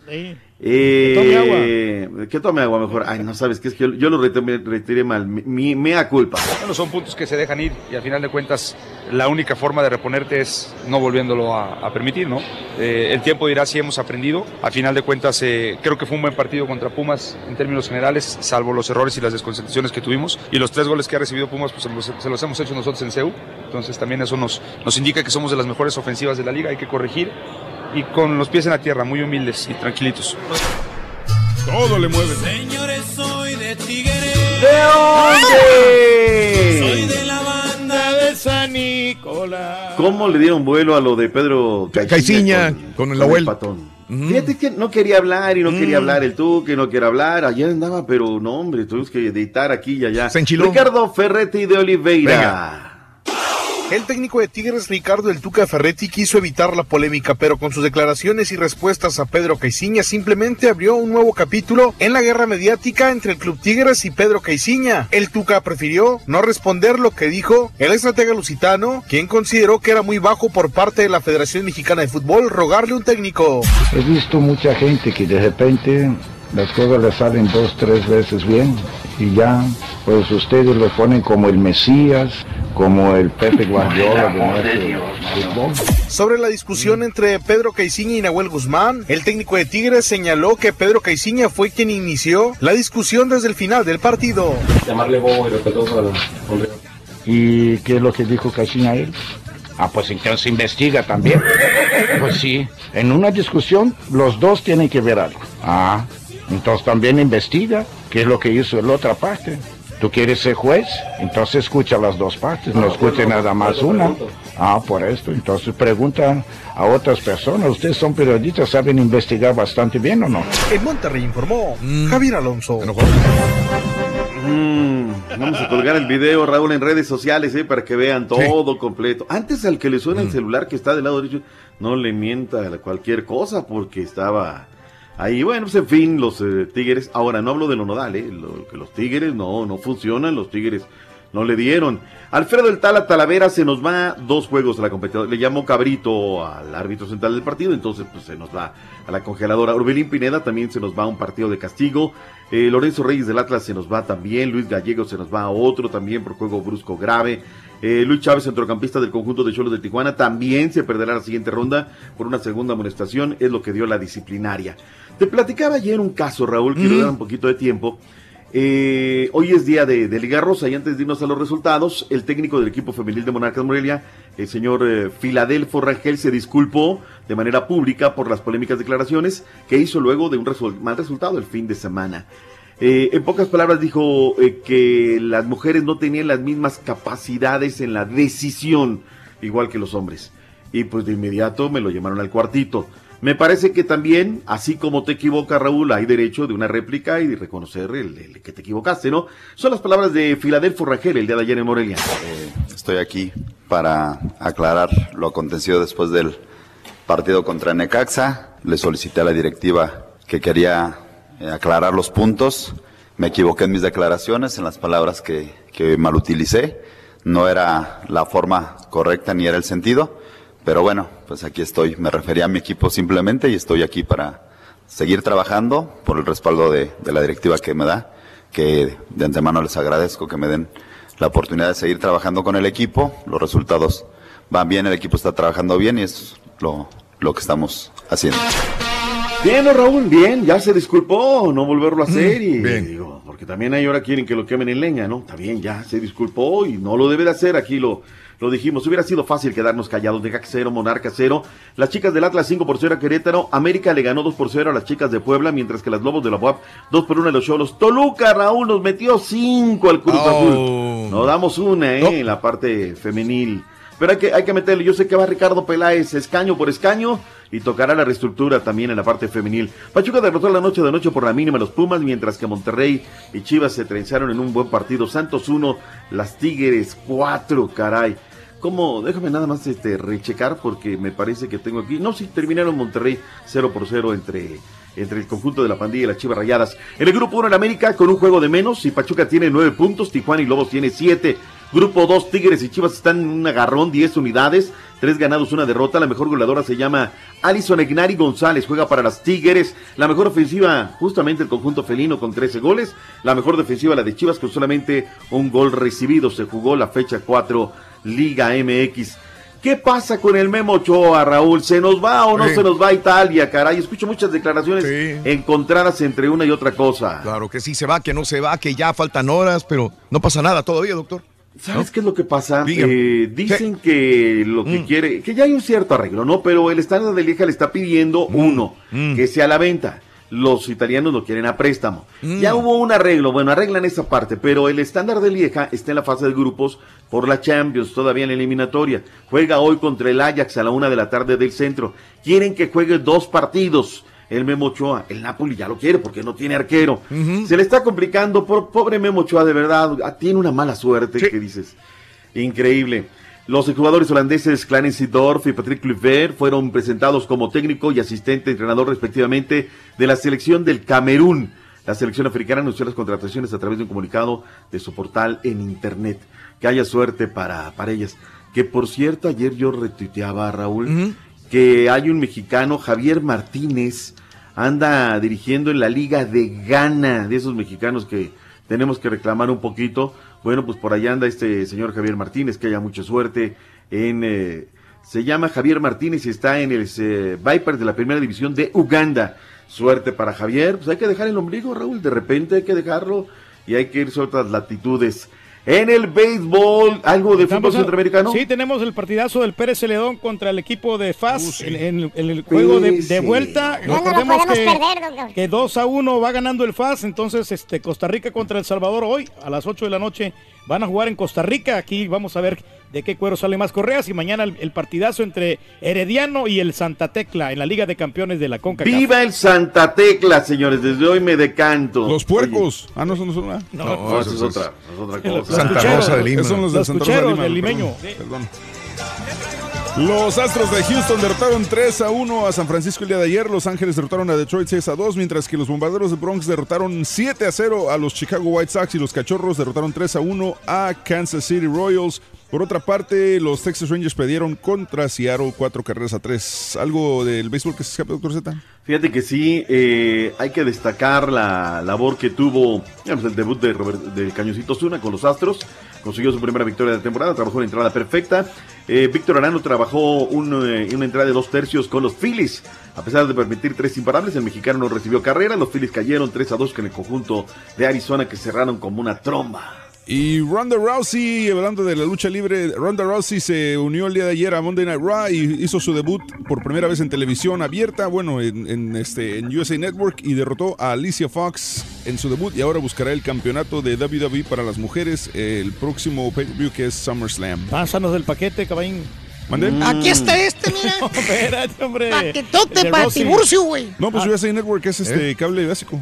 Eh, que tome agua mejor. Ay, no sabes que es que yo, yo lo retiré, retiré mal. Mi, mi- mea culpa. Bueno, son puntos que se dejan ir y al final de cuentas la única forma de reponerte es no volviéndolo a, a permitir, ¿no? Eh, el tiempo dirá si hemos aprendido. Al final de cuentas eh, creo que fue un buen partido contra Pumas en términos generales, salvo los errores y las desconcentraciones que tuvimos. Y los tres goles que ha recibido Pumas pues se los, se los hemos hecho nosotros en CEU. Entonces también eso nos, nos indica que somos de las mejores ofensivas de la liga, hay que corregir. Y con los pies en la tierra, muy humildes y tranquilitos. Todo le mueve. Señores, soy de Tigre. ¿De Soy dónde? de la de San Nicolás. ¿Cómo le dieron vuelo a lo de Pedro Caiciña, con el abuelo. patón? Fíjate que no quería hablar y no quería Mm. hablar el tú, que no quería hablar. Ayer andaba, pero no, hombre, tuvimos que editar aquí y allá. Se enchiló. Ricardo Ferretti de Oliveira. El técnico de Tigres, Ricardo El Tuca Ferretti, quiso evitar la polémica, pero con sus declaraciones y respuestas a Pedro Caiciña simplemente abrió un nuevo capítulo en la guerra mediática entre el Club Tigres y Pedro Caiciña. El Tuca prefirió no responder lo que dijo el estratega lusitano, quien consideró que era muy bajo por parte de la Federación Mexicana de Fútbol rogarle un técnico. He visto mucha gente que de repente las cosas le salen dos, tres veces bien y ya, pues ustedes lo ponen como el Mesías, como el Pepe Guardiola de nuestro fútbol. Sobre la discusión entre Pedro Caiciña y Nahuel Guzmán, el técnico de Tigres señaló que Pedro Caiciña fue quien inició la discusión desde el final del partido. Llamarle bobo y respetuoso al hombre. ¿Y qué es lo que dijo Caixinha a él? Ah, pues entonces investiga también. Pues sí, en una discusión los dos tienen que ver algo. Ah, entonces también investiga qué es lo que hizo la otra parte. ¿Tú quieres ser juez? Entonces escucha las dos partes, no escuche nada más una. Ah, por esto, entonces pregunta a otras personas. Ustedes son periodistas, saben investigar bastante bien o no? En Monterrey informó Javier Alonso. Mm, vamos a colgar el video, Raúl, en redes sociales, eh, para que vean todo completo. Antes al que le suena el celular que está del lado derecho, no le mienta cualquier cosa porque estaba ahí. Bueno, pues en fin, los eh, Tigres. Ahora no hablo de lo nodal, eh, lo- que los Tigres no, no funcionan, los Tigres no le dieron. Alfredo el Tala Talavera se nos va dos juegos a la competición. Le llamó cabrito al árbitro central del partido, entonces pues se nos va a la congeladora. Orbelín Pineda también se nos va a un partido de castigo. Eh, Lorenzo Reyes del Atlas se nos va también. Luis Gallego se nos va a otro también por juego brusco grave. Eh, Luis Chávez, centrocampista del conjunto de Cholos de Tijuana, también se perderá la siguiente ronda por una segunda amonestación. Es lo que dio la disciplinaria. Te platicaba ayer un caso, Raúl, quiero dar un poquito de tiempo. Eh, hoy es día de, de Liga Rosa y antes de irnos a los resultados, el técnico del equipo femenil de Monarcas Morelia, el señor eh, Filadelfo Rangel, se disculpó de manera pública por las polémicas declaraciones que hizo luego de un mal resultado el fin de semana. Eh, en pocas palabras dijo eh, que las mujeres no tenían las mismas capacidades en la decisión, igual que los hombres. Y pues de inmediato me lo llamaron al cuartito. Me parece que también, así como te equivocas, Raúl, hay derecho de una réplica y de reconocer el, que te equivocaste, ¿no? Son las palabras de Filadelfo Rangel el día de ayer en Morelia. Estoy aquí para aclarar lo acontecido después del partido contra Necaxa. Le solicité a la directiva que quería eh, aclarar los puntos. Me equivoqué en mis declaraciones, en las palabras que, que mal utilicé. No era la forma correcta ni era el sentido. Pero bueno, pues aquí estoy. Me refería a mi equipo simplemente y estoy aquí para seguir trabajando por el respaldo de, de la directiva que me da, que de antemano les agradezco que me den la oportunidad de seguir trabajando con el equipo. Los resultados van bien, el equipo está trabajando bien y es lo, lo que estamos haciendo. Bien, ¿no, Raúl, bien, ya se disculpó, no volverlo a hacer y digo, porque también ahí ahora quieren que lo quemen en leña, ¿no? Está bien, ya se disculpó y no lo debe de hacer, aquí lo, lo dijimos, hubiera sido fácil quedarnos callados, Deja cero, Monarca cero, las chicas del Atlas 5 por 0 a Querétaro, América le ganó 2 por 0 a las chicas de Puebla, mientras que las Lobos de la UAP 2 por 1 a los Cholos, Toluca, Raúl, nos metió 5 al Cruz Oh. Azul, nos damos una, ¿eh? En la parte femenil. Pero hay que, hay que meterle, yo sé que va Ricardo Peláez escaño por escaño y tocará la reestructura también en la parte femenil. Pachuca derrotó la noche de noche por la mínima los Pumas, mientras que Monterrey y Chivas se trenzaron en un buen partido. Santos 1, las Tigres 4, caray. ¿Cómo? Déjame nada más este, rechecar porque me parece que tengo aquí. No, sí, terminaron Monterrey 0 por 0 entre, entre el conjunto de la pandilla y las Chivas Rayadas. En el grupo 1 en América con un juego de menos y Pachuca tiene 9 puntos, Tijuana y Lobos tiene 7. Grupo 2, Tigres y Chivas están en un agarrón, 10 unidades, 3 ganados, una derrota. La mejor goleadora se llama Alison Egnari González, juega para las Tigres. La mejor ofensiva, justamente el conjunto felino con 13 goles. La mejor defensiva, la de Chivas, con solamente un gol recibido. Se jugó la fecha 4, Liga MX. ¿Qué pasa con el Memo Ochoa, Raúl? ¿Se nos va o no Sí. se nos va a Italia, caray? Escucho muchas declaraciones encontradas entre una y otra cosa. Claro que sí se va, que no se va, que ya faltan horas, pero no pasa nada todavía, doctor. ¿Sabes qué es lo que pasa? Eh, dicen que lo que Mm. quiere, que ya hay un cierto arreglo, ¿no? Pero el estándar de Lieja le está pidiendo, Mm. uno, que sea a la venta. Los italianos lo quieren a préstamo. Mm. Ya hubo un arreglo, bueno, arreglan esa parte, pero el estándar de Lieja está en la fase de grupos por la Champions, todavía en la eliminatoria. Juega hoy contra el Ajax a la una de la tarde del centro. Quieren que juegue dos partidos. El Memo Ochoa, el Napoli ya lo quiere porque no tiene arquero. Se le está complicando, por, pobre Memo Ochoa, de verdad, ah, tiene una mala suerte que dices. Increíble. Los jugadores holandeses Clarence Dorf y Patrick Kluivert fueron presentados como técnico y asistente entrenador respectivamente de la selección del Camerún. La selección africana anunció las contrataciones a través de un comunicado de su portal en internet. Que haya suerte para, para ellas. Que por cierto, ayer yo retuiteaba a Raúl que hay un mexicano, Javier Martínez, anda dirigiendo en la Liga de Ghana, de esos mexicanos que tenemos que reclamar un poquito. Bueno, pues por allá anda este señor Javier Martínez, que haya mucha suerte en... eh, se llama Javier Martínez y está en el eh, Vipers de la primera división de Uganda. Suerte para Javier. Pues hay que dejar el ombligo, Raúl. De repente hay que dejarlo y hay que irse a otras latitudes. En el béisbol, algo de fútbol centroamericano. Sí, tenemos el partidazo del Pérez Celedón contra el equipo de FAS en, en- en el juego de, de Sí. vuelta. No, no lo podemos que, perder, que 2 a 1 va ganando el FAS, entonces este Costa Rica contra El Salvador hoy a las 8 de la noche van a jugar en Costa Rica. Aquí vamos a ver de qué cuero sale más correas y mañana el, el partidazo entre Herediano y el Santa Tecla en la Liga de Campeones de la CONCACAF. Viva el Santa Tecla, señores. Desde hoy me decanto. Los puercos. Ah, no, eso no son una. No, eso es otra, es otra cosa. Santa Rosa de Lima. Esos son los de los Santa Rosa de cucheros Lima. del limeño. Perdón. perdón. Los Astros de Houston derrotaron 3 a 1 a San Francisco el día de ayer. Los Ángeles derrotaron a Detroit 6 a 2, mientras que los Bombarderos de Bronx derrotaron 7 a 0 a los Chicago White Sox y los Cachorros derrotaron 3 a 1 a Kansas City Royals. Por otra parte, los Texas Rangers perdieron contra Seattle 4 carreras a 3. ¿Algo del béisbol que se escape, doctor Z? Fíjate que sí, eh, hay que destacar la labor que tuvo digamos, el debut de, Robert, de Cañoncito Zuna con los Astros. Consiguió su primera victoria de la temporada, trabajó una entrada perfecta. Eh, Víctor Arano trabajó un, eh, una entrada de dos tercios con los Phillies. A pesar de permitir tres imparables, el mexicano no recibió carrera. Los Phillies cayeron 3 a 2 con el conjunto de Arizona que cerraron como una tromba. Y Ronda Rousey, hablando de la lucha libre, Ronda Rousey se unió el día de ayer a Monday Night Raw y hizo su debut por primera vez en televisión abierta, bueno, en, en, este, en USA Network y derrotó a Alicia Fox en su debut y ahora buscará el campeonato de WWE para las mujeres el próximo pay-per-view que es SummerSlam. Pásanos del paquete, caballín. ¿Mandé? Aquí está este, mira. No, espérate, hombre. Paquetote para. Tiburcio, güey. No, pues Ah. USA Network es este cable básico.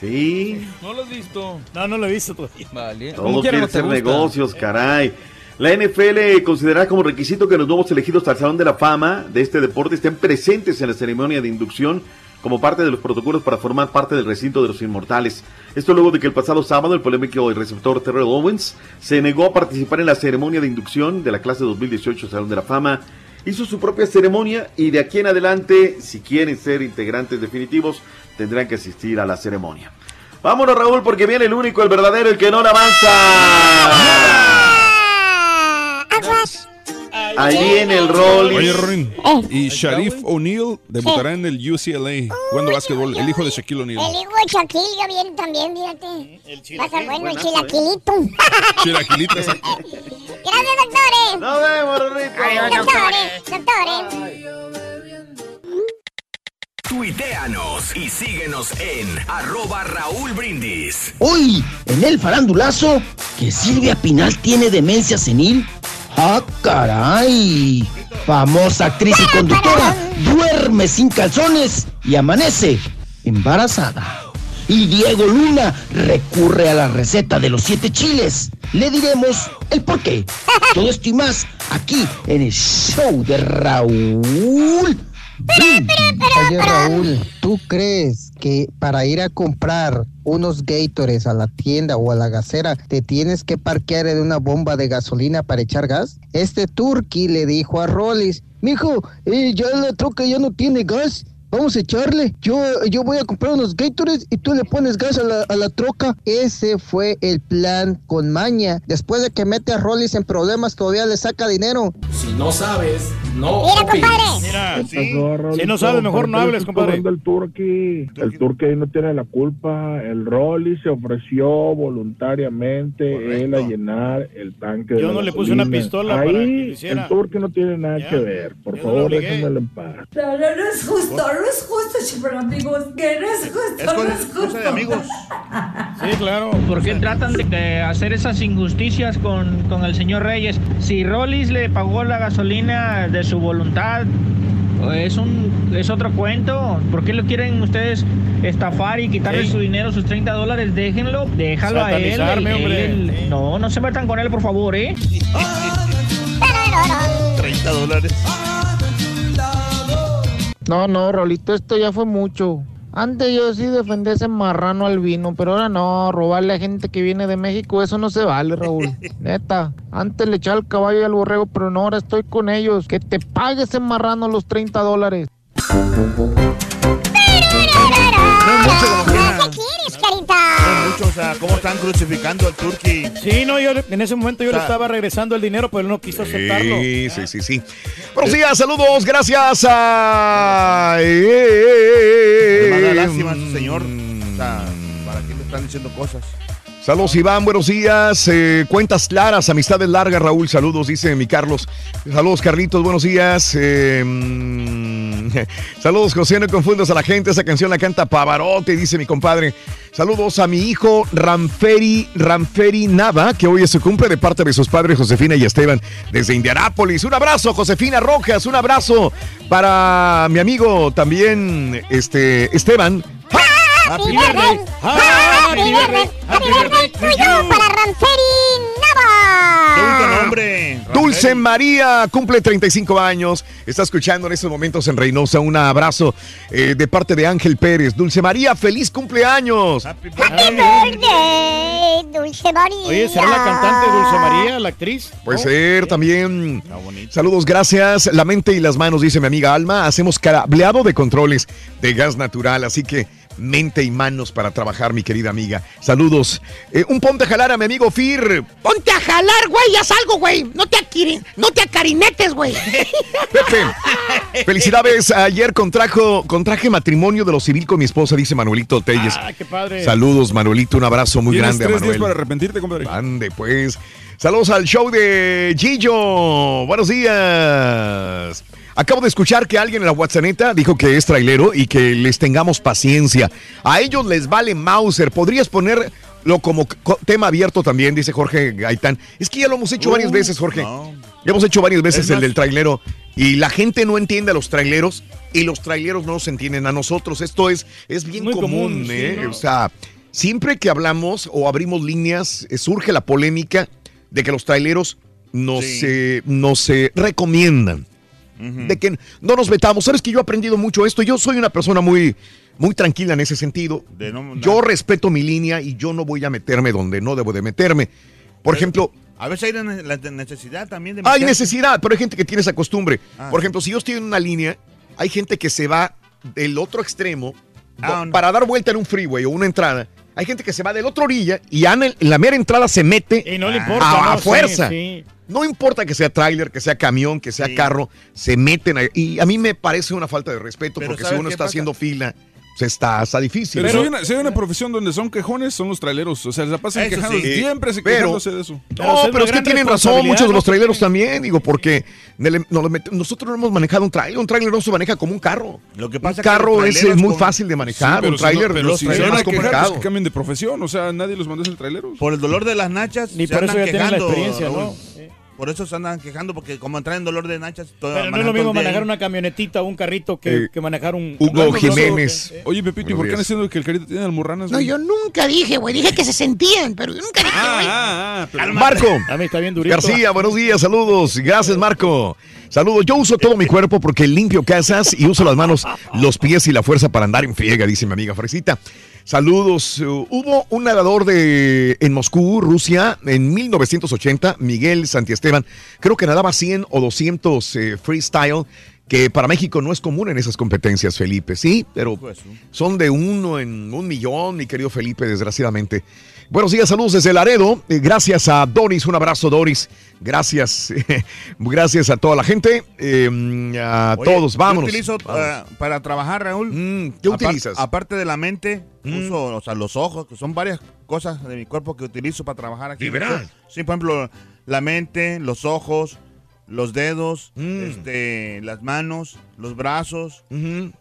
Sí. No lo has visto. No, no lo he visto todavía. Vale. Todo quiere hacer negocios, caray. La NFL considerará como requisito que los nuevos elegidos al Salón de la Fama de este deporte estén presentes en la ceremonia de inducción como parte de los protocolos para formar parte del recinto de los inmortales. Esto luego de que el pasado sábado el polémico receptor Terrell Owens se negó a participar en la ceremonia de inducción de la clase 2018 Salón de la Fama. Hizo su propia ceremonia y de aquí en adelante, si quieren ser integrantes definitivos, tendrán que asistir a la ceremonia. Vámonos Raúl porque viene el único, el verdadero, el que no avanza. Ahí viene el Rolly. Oye, Ronin. Y Sharif O'Neal debutará en el UCLA jugando básquetbol, el hijo de Shaquille O'Neal. El hijo de Shaquille viene también, fíjate. Va a ser bueno el buenazo, chilaquilito. Chilaquilito, exacto. Gracias, doctores. Nos vemos, Rorrito. Doctores. Doctores. Tuiteanos y síguenos en arroba Raúl Brindis. Hoy, en el farandulazo, que Silvia Pinal tiene demencia senil. ¡Ah, caray! Famosa actriz y conductora duerme sin calzones y amanece embarazada. Y Diego Luna recurre a la receta de los siete chiles. Le diremos el por qué. Todo esto y más aquí en el show de Raúl. Oye Raúl, ¿tú crees que para ir a comprar unos Gators a la tienda o a la gasera te tienes que parquear en una bomba de gasolina para echar gas? Este turqui le dijo a Rollis, mijo, eh, ya la troca ya no tiene gas. Vamos a echarle. Yo, yo voy a comprar unos Gators y tú le pones gas a la, a la troca. Ese fue el plan con maña. Después de que mete a Rollis en problemas, todavía le saca dinero. Si no sabes, no Mira, compadre. Mira. Si no sabes, mejor no ¿Por qué le hables, compadre. El turqui, el turqui ahí no tiene la culpa. El Rolly se ofreció voluntariamente él a llenar el tanque de Yo no le puse una pistola para Ahí que lo hiciera. el turqui no tiene nada que ver. Por favor, déjenmelo en paz. No, no, no es justo, no es justo, super amigos, que no es justo, no es justo. Sí, claro. ¿Por qué tratan de, de hacer esas injusticias con, con el señor Reyes? Si Rollis le pagó la gasolina de su voluntad, es un es otro cuento. ¿Por qué lo quieren ustedes estafar y quitarle Ey. su dinero, sus 30 dólares? Déjenlo, déjalo a él- no, no se metan con él, por favor, ¿eh? 30 dólares. No, no, Rolito, esto ya fue mucho. Antes yo sí defendía ese marrano al vino, pero ahora no, robarle a gente que viene de México, eso no se vale, Raúl. Neta, antes le echaba el caballo y al borrego, pero no, ahora estoy con ellos. Que te pague ese marrano los 30 dólares. ¿Qué quieres, carita? Mucho, o sea, cómo están crucificando al turqui. Sí, no, yo en ese momento yo O le estaba regresando el dinero, pero él no quiso aceptarlo. Sí, sí, sí, sí. Buenos días, saludos, gracias a... eh, Me da lástima su señor. O sea, ¿para qué le están diciendo cosas? Saludos Iván, buenos días. Eh, cuentas claras, amistades largas, Raúl, saludos, dice mi Carlos. Saludos Carlitos, buenos días. Eh, mm, saludos José, no confundas a la gente, esa canción la canta Pavarotti, dice mi compadre. Saludos a mi hijo Ramferi, Ramferi Nava, que hoy es su cumple de parte de sus padres Josefina y Esteban desde Indianápolis. Un abrazo, Josefina Rojas, un abrazo para mi amigo también, este, Esteban. Happy birthday, happy birthday, happy birthday to you para Ramferi ¡Vamos! nombre. Dulce María cumple 35 años. Está escuchando en estos momentos en Reynosa. Un abrazo eh, de parte de Ángel Pérez. Dulce María, feliz cumpleaños. Happy birthday, Dulce María. Oye, ¿será la cantante Dulce María, la actriz? Puede ser también. Saludos, gracias. La mente y las manos, dice mi amiga Alma. Hacemos cableado de controles de gas natural, así que mente y manos para trabajar, mi querida amiga. Saludos. Eh, un ponte a jalar a mi amigo Fir. Ponte a jalar, güey, haz algo, güey. No te, aquirin, no te acarinetes, güey. Pepe, felicidades. Ayer contrajo, contraje matrimonio de lo civil con mi esposa, dice Manuelito Telles. Ah, qué padre. Saludos, Manuelito. Un abrazo muy grande a tres días Manuel. para arrepentirte, compadre. Ande, pues. Saludos al show de Gillo. Buenos días. Acabo de escuchar que alguien en la WhatsApp dijo que es trailero y que les tengamos paciencia. A ellos les vale Mauser. ¿Podrías ponerlo como co- tema abierto también? Dice Jorge Gaitán. Es que ya lo hemos hecho Uh, varias veces, Jorge. no. Ya hemos hecho varias veces Es el del trailero. Y la gente no entiende a los traileros y los traileros no nos entienden a nosotros. Esto es, es bien Muy común, común, sí, ¿eh? ¿no? O sea, siempre que hablamos o abrimos líneas, eh, surge la polémica de que los traileros no, Sí. se, no se recomiendan. De que no nos vetamos. Sabes que yo he aprendido mucho esto. Yo soy una persona muy, muy tranquila en ese sentido. De no- yo respeto mi línea y yo no voy a meterme donde no debo de meterme. Por ejemplo, A veces hay la ne- la necesidad también de hay meterse. necesidad, pero hay gente que tiene esa costumbre. Ah. Por ejemplo, si yo estoy en una línea, hay gente que se va del otro extremo Ah, no. para dar vuelta en un freeway o una entrada. Hay gente que se va de la otra orilla y ya en, el- en la mera entrada se mete Y no le a- importa, a, ¿no? Sí, fuerza. sí. No importa que sea tráiler, que sea camión, que sea carro, se meten ahí. Y a mí me parece una falta de respeto Pero porque si ¿sabes uno está pasa? haciendo fila, pues está, está difícil. Pero, ¿no? si, hay una, si hay una profesión donde son quejones, son los traileros. O sea, se la pasan Eso quejando, sí. siempre se Pero- quejándose de eso. No, Pero es pero una es que tienen razón muchos de los traileros también, digo, porque nosotros no hemos manejado un trailer, un trailer no se maneja como un carro. Lo que Un pasa es que carro es, es muy con- fácil de manejar, pero un si trailer no, pero los si se más pues complicado. que cambien de profesión. O sea, nadie los manda a ser traileros. Por el dolor de las nachas. Ni se por eso andan ya tienen la experiencia. Por eso se andan quejando, porque como traen dolor de nachas, todo Pero no es lo mismo todo el día manejar ahí. una camionetita o un carrito que, Eh, que manejar un... Hugo Jiménez. eh, Oye, Pepito, ¿y por qué están diciendo que el carito tiene almorranas? No, güey? yo nunca dije, güey. Dije que se sentían, pero yo nunca dije, güey. Ah, ah, pero- Marco. A mí está bien durito. García, buenos días, saludos. Gracias, Marco. Saludos. Yo uso todo mi cuerpo porque limpio casas y uso las manos, los pies y la fuerza para andar en friega, dice mi amiga Fresita. Saludos. Hubo un nadador de en Moscú, Rusia, en 1980, Miguel Santiesteban. Creo que nadaba 100 o 200 eh, freestyle, que para México no es común en esas competencias, Felipe. Sí, pero Pues, son de uno en un millón, mi querido Felipe, desgraciadamente. Buenos días, saludos desde Laredo. Eh, Gracias a Doris, un abrazo, Doris. Gracias, gracias a toda la gente, eh, a Oye, todos. Vámonos. Yo utilizo eh, para trabajar, Raúl. Mm, ¿Qué utilizas? Aparte de la mente, Mm. uso o sea, los ojos, que son varias cosas de mi cuerpo que utilizo para trabajar aquí. ¿Liberal? Sí, por ejemplo, la mente, los ojos, los dedos, Mm. este, las manos, los brazos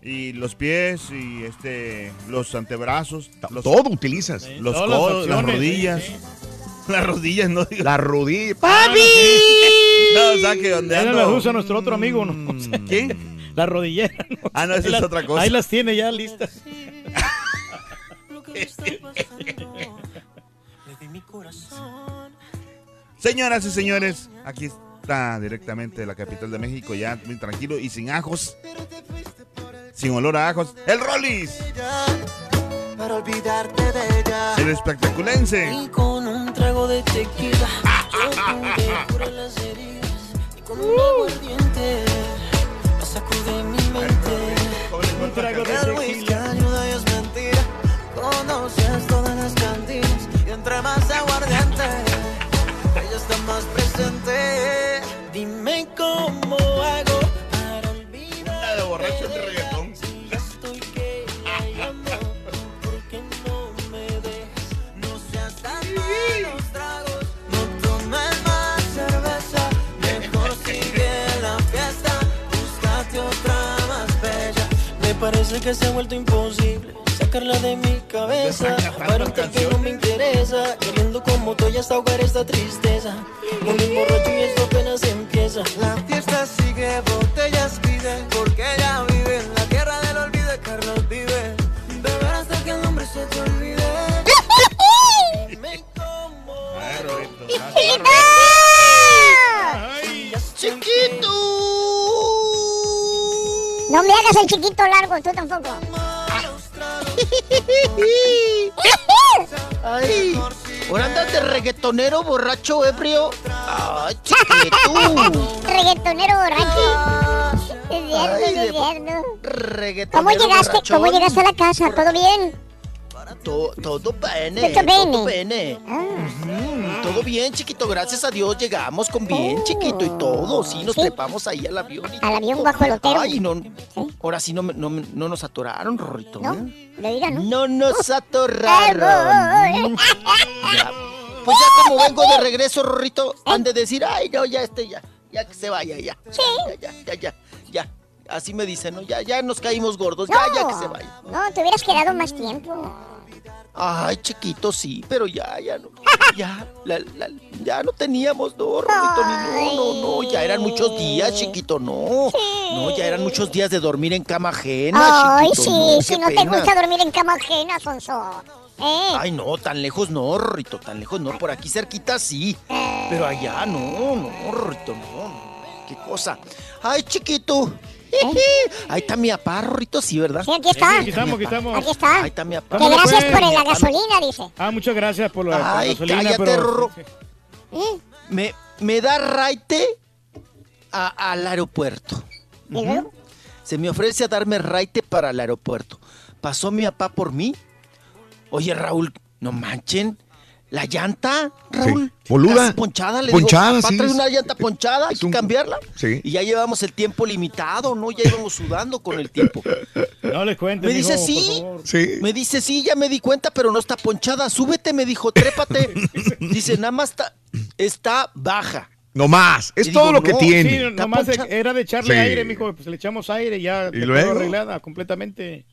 y los pies y este, los antebrazos, los, Todo utilizas. los las codos, las rodillas. sí, Las rodillas, no digo. La rodilla. ¡Papi! No, o sea que donde ando- las usa nuestro otro amigo, ¿no? Mm. ¿Quién? La rodillera. ¿no? Ah, no, esa es las- otra cosa. Ahí las tiene ya listas. Señoras y señores, aquí está directamente de la capital de México, ya muy tranquilo y sin ajos. Sin olor a ajos. ¡El Rollis! Para olvidarte de ella. El espectaculense. Y con un trago de tequila. Yo pude curar las heridas. Y con un aguardiente. La sacudí mi mente. Un trago de El whisky tequila. ayuda y es mentira. Conoces todas las cantinas. Y entre más aguardiente. Ella está más presente. Dime cómo hago para olvidar. de borracho de reggaetón. Estoy que la llamo, ¿por qué no me dejas? No seas tan malos tragos, no tomes más cerveza. Mejor sigue la fiesta, búscate otra más bella. Me parece que se ha vuelto imposible sacarla de mi cabeza. Para un que no me interesa, queriendo como tú ya hasta ahogar esta tristeza. Yo me emborracho y esto apenas empieza. La fiesta sigue, botellas pide, porque ella vive en la tierra del olvido. Carlos vive, beber hasta que el nombre se te olvide. Cómo. ¡Chiquita! chiquito. No me hagas el chiquito largo, tú tampoco. Ay, ahora andas de reggaetonero borracho ebrio. Ay. Reggaetonero borracho. Es cierto, Ay, es cierto. Reggaetonero ¿Cómo llegaste? borrachón. ¿Cómo llegaste a la casa? ¿Todo bien? To- todo bene, Todo bene. todo bene. Ujú, Todo bien, chiquito, gracias a Dios llegamos con bien, chiquito, y todo. Sí, nos trepamos ahí al avión. y Al avión bajo el hotel. Ay, no, ahora sí no, no, no nos atoraron, Rorrito. ¿No? ¿eh? Le diga, ¿no? No nos atoraron. Ya. Pues ya como vengo de regreso, Rorrito, han de decir, ay, no, ya este, ya, ya que se vaya, ya. Sí. Ya, ya, ya, ya, ya. Así me dicen, ¿no? Ya, ya nos caímos gordos, ya, ya que se vaya. No, te hubieras quedado más tiempo. Ay, chiquito, sí, pero ya, ya no. Ya, la- la- ya no teníamos, no, Rorrito, ni no, no, no. Ya eran muchos días, chiquito, no. No, ya eran muchos días de dormir en cama ajena, Ay, chiquito. sí, no, si no te pena. gusta dormir en cama ajena, Sonso. ¿Eh? Ay, no, tan lejos no, Rorrito, tan lejos no. Por aquí cerquita sí. Pero allá no, no, no. no. Qué cosa. Ay, chiquito. Ahí está mi papá, Rorrito, sí, ¿verdad? Sí, aquí está. Aquí estamos, aquí estamos. Aquí está. Ahí está mi papá. Que gracias por la gasolina, dice. Ah, muchas gracias por la, por la Ay, gasolina, cállate, pero... Rorro. ¿Eh? Me, me da raite a- al aeropuerto. Se me ofrece a darme raite para el aeropuerto. Pasó mi papá por mí. Oye, Raúl, no manchen. ¿La llanta, Raúl? Boluda. Casi ponchada, le Ponchada, digo, sí, trae una llanta ponchada, hay que cambiarla. Sí. Y ya llevamos el tiempo limitado, ¿no? Ya íbamos sudando con el tiempo. No les cuentes, Me dice, sí. Sí. Me dice, sí, ya me di cuenta, pero no está ponchada. Súbete, me dijo, trépate. Dice, nada más está, está baja. No más. Es Y todo digo, lo que no, tiene. Sí, nomás era de echarle Sí. aire, mijo. Pues le echamos aire y ya. ¿Y luego? arreglada completamente.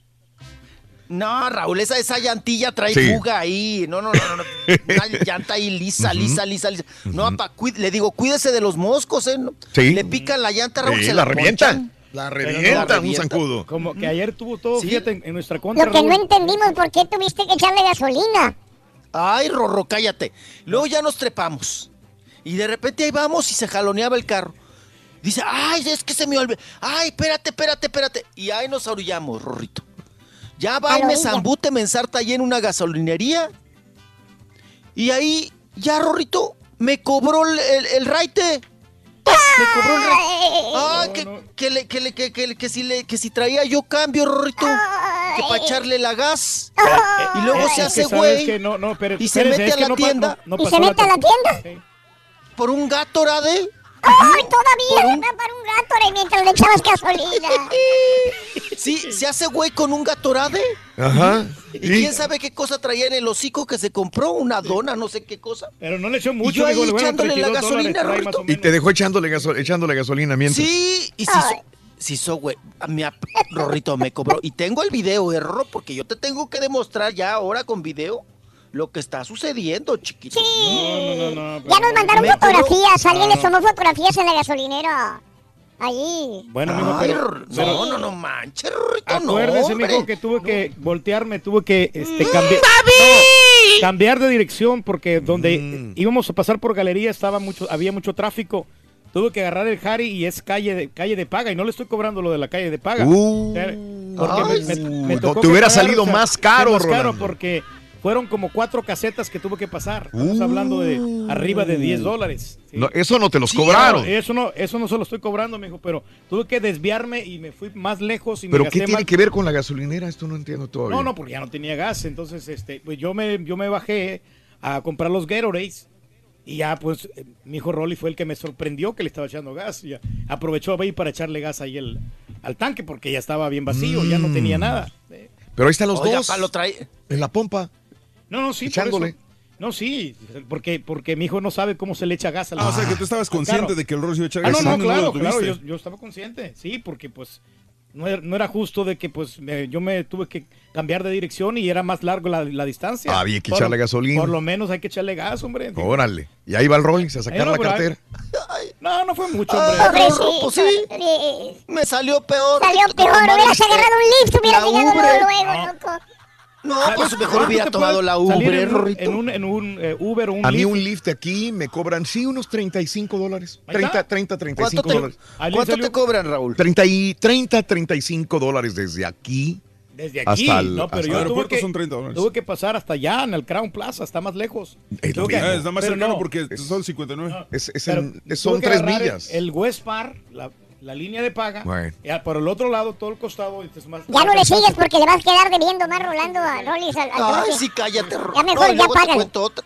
No, Raúl, esa, esa llantilla trae Sí. fuga ahí. No, no, no, no. no. Una llanta ahí lisa, lisa, lisa, lisa. No, papá, le digo, cuídese de los moscos, ¿eh? No- Sí. Le pican la llanta, Raúl, Sí, se la la, revientan. La no revienta la un zancudo. Como que ayer tuvo todo, Sí. fíjate, en, en nuestra contra. Lo que no entendimos, ¿por qué tuviste que echarle gasolina? Ay, Rorro, cállate. Luego ya nos trepamos. Y de repente ahí vamos y se jaloneaba el carro. Dice, ay, es que se me olvidó. Ay, espérate, espérate, espérate. Y ahí nos orullamos, Rorrito. Ya va A y me zambute, me ensarta ahí en una gasolinería. Y ahí, ya, Rorrito, me cobró el, el, el raite. Me cobró el raite. Ah, que, que, le- que, le- que, que- que si le, que si traía yo cambio, Rorrito. Que para echarle la gas. y luego se hace güey. no, y se mete a la tienda. ¿Y se mete a la tienda? Por un gato, ¿rade? ¡Ay, todavía! ¿verdad? Para un gato mientras le echabas gasolina. Sí, se hace güey con un gatorade. Ajá. ¿Y quién sabe qué cosa traía en el hocico que se compró? Una dona, no sé qué cosa. Pero no le echó Y mucho, yo ahí digo, echándole la 32 dólares gasolina, por ahí más o Rorrito. Y te dejó echándole, gaso- echándole gasolina mientras. Sí, y si hizo, si hizo güey. Mi Rorrito me cobró. Y tengo el video, error, porque yo te tengo que demostrar ya ahora con video lo que está sucediendo, chiquito. No, no, no, no. Ya nos mandaron Me fotografías. Alguien Ah, le tomó fotografías en la gasolinera. Allí. Bueno, mijo, Ay, pero, Ror- pero no, no, no manches, no, acuérdese, mijo, que tuve que voltearme, tuve que este, cambiar. cambiar de dirección porque donde Mm. íbamos a pasar por galería estaba mucho, había mucho tráfico. Tuve que agarrar el Harry y es calle de, calle de paga y no le estoy cobrando lo de la calle de paga. Uh. Porque me- me- me no tocó te que hubiera salido más caro, más caro porque fueron como cuatro casetas que tuve que pasar. Estamos hablando de arriba de 10 dólares. Sí. No, eso no te los Sí, cobraron. no, eso no, eso no se lo estoy cobrando, mijo, pero tuve que desviarme y me fui más lejos y ¿Pero me qué gasté tiene más- que ver con la gasolinera? Esto no entiendo todavía. no, no, porque ya no tenía gas. Entonces, este, pues yo me, yo me bajé a comprar los Gatorades. Y ya, pues, mi hijo Rolly fue el que me sorprendió que le estaba echando gas. Ya aprovechó ahí para echarle gas ahí el, al tanque porque ya estaba bien vacío, ya no Mm. tenía nada. Pero ahí están los Oiga, dos. pa, lo trae. En la pompa. No, no, sí, por Echándole. eso. No, sí, porque, porque mi hijo no sabe cómo se le echa gas al Ah, o sea que tú estabas al consciente de que el Rolls iba a echar Ah, no, gas. no, lo claro, claro, yo, yo estaba consciente, sí, porque pues no era, no era justo de que pues me- yo me tuve que cambiar de dirección y era más largo la, la distancia. Había que Por- echarle gasolina. Por lo menos hay que echarle gas, hombre. Órale. Y ahí va el Rollins a sacar no, la cartera. No, no fue mucho, hombre. Rorro, pues sí. Me salió peor. Salió peor. Hubieras agarrado un lift, hubieras llegado luego, luego, loco. No, ¿Sabes pues mejor hubiera te tomado la Uber, en un- Rorrito. En un, en un eh, Uber o un A mí Lyft? un lift aquí me cobran, sí, unos 35 dólares. Ahí está. 30, 30, 35 ¿Cuánto te- dólares. ¿Cuánto te cobran, Raúl? 30, y, 30, 35 dólares desde aquí. Desde aquí. Hasta el, no, pero hasta yo el- tuve que, son 30 dólares. tuve que pasar hasta allá, en el Crown Plaza, está más lejos. Es que-. Ah, está más cercano no, porque son 59. Es, es pero en- son que tres agarrar millas. El, el West Par, la, la línea de paga, Bueno. y a- por el otro lado, todo el costado. es más- Ya no le sigues porque le vas a quedar debiendo más Rolando a Rolis al, al Ay, sí, cállate, Rorrito. Ya mejor, No, ya te cuento otra.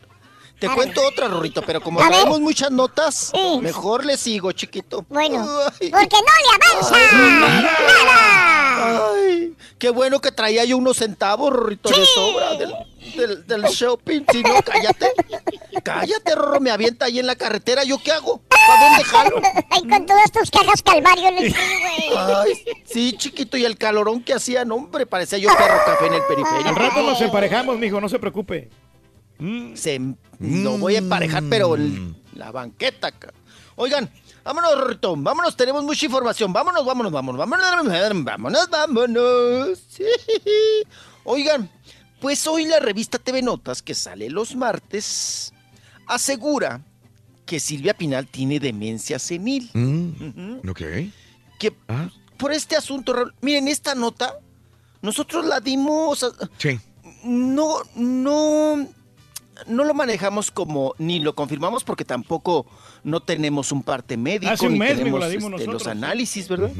Te cuento otra, Rorrito, pero como traemos muchas notas, mejor le sigo, chiquito. Bueno, Ay. porque no le avanza nada. Ay, qué bueno que traía yo unos centavos, Rorrito, de sobra del, del shopping. Si no, cállate. Cállate, Rorro, me avienta ahí en la carretera. ¿Yo qué hago? ¿Para dónde jalo? Ay, con todas tus cajas calvario en el güey. Ay, sí, chiquito, y el calorón que hacía, no, hombre, parecía yo perro café en el periferio. Al rato nos emparejamos, mijo, no se preocupe. Se, no voy a emparejar, pero en la banqueta. Oigan, vámonos, Rorrito, vámonos, tenemos mucha información. Vámonos, vámonos, vámonos, vámonos, vámonos, vámonos. Oigan, pues hoy la revista TV Notas, que sale los martes, asegura que Silvia Pinal tiene demencia senil. Mm, ok. Que Ah. por este asunto, miren, esta nota, nosotros la dimos... a- Sí. no, no, no lo manejamos como, ni lo confirmamos porque tampoco no tenemos un parte médico. Hace un ni mes, tenemos, la dimos este, nosotros, los análisis, ¿verdad?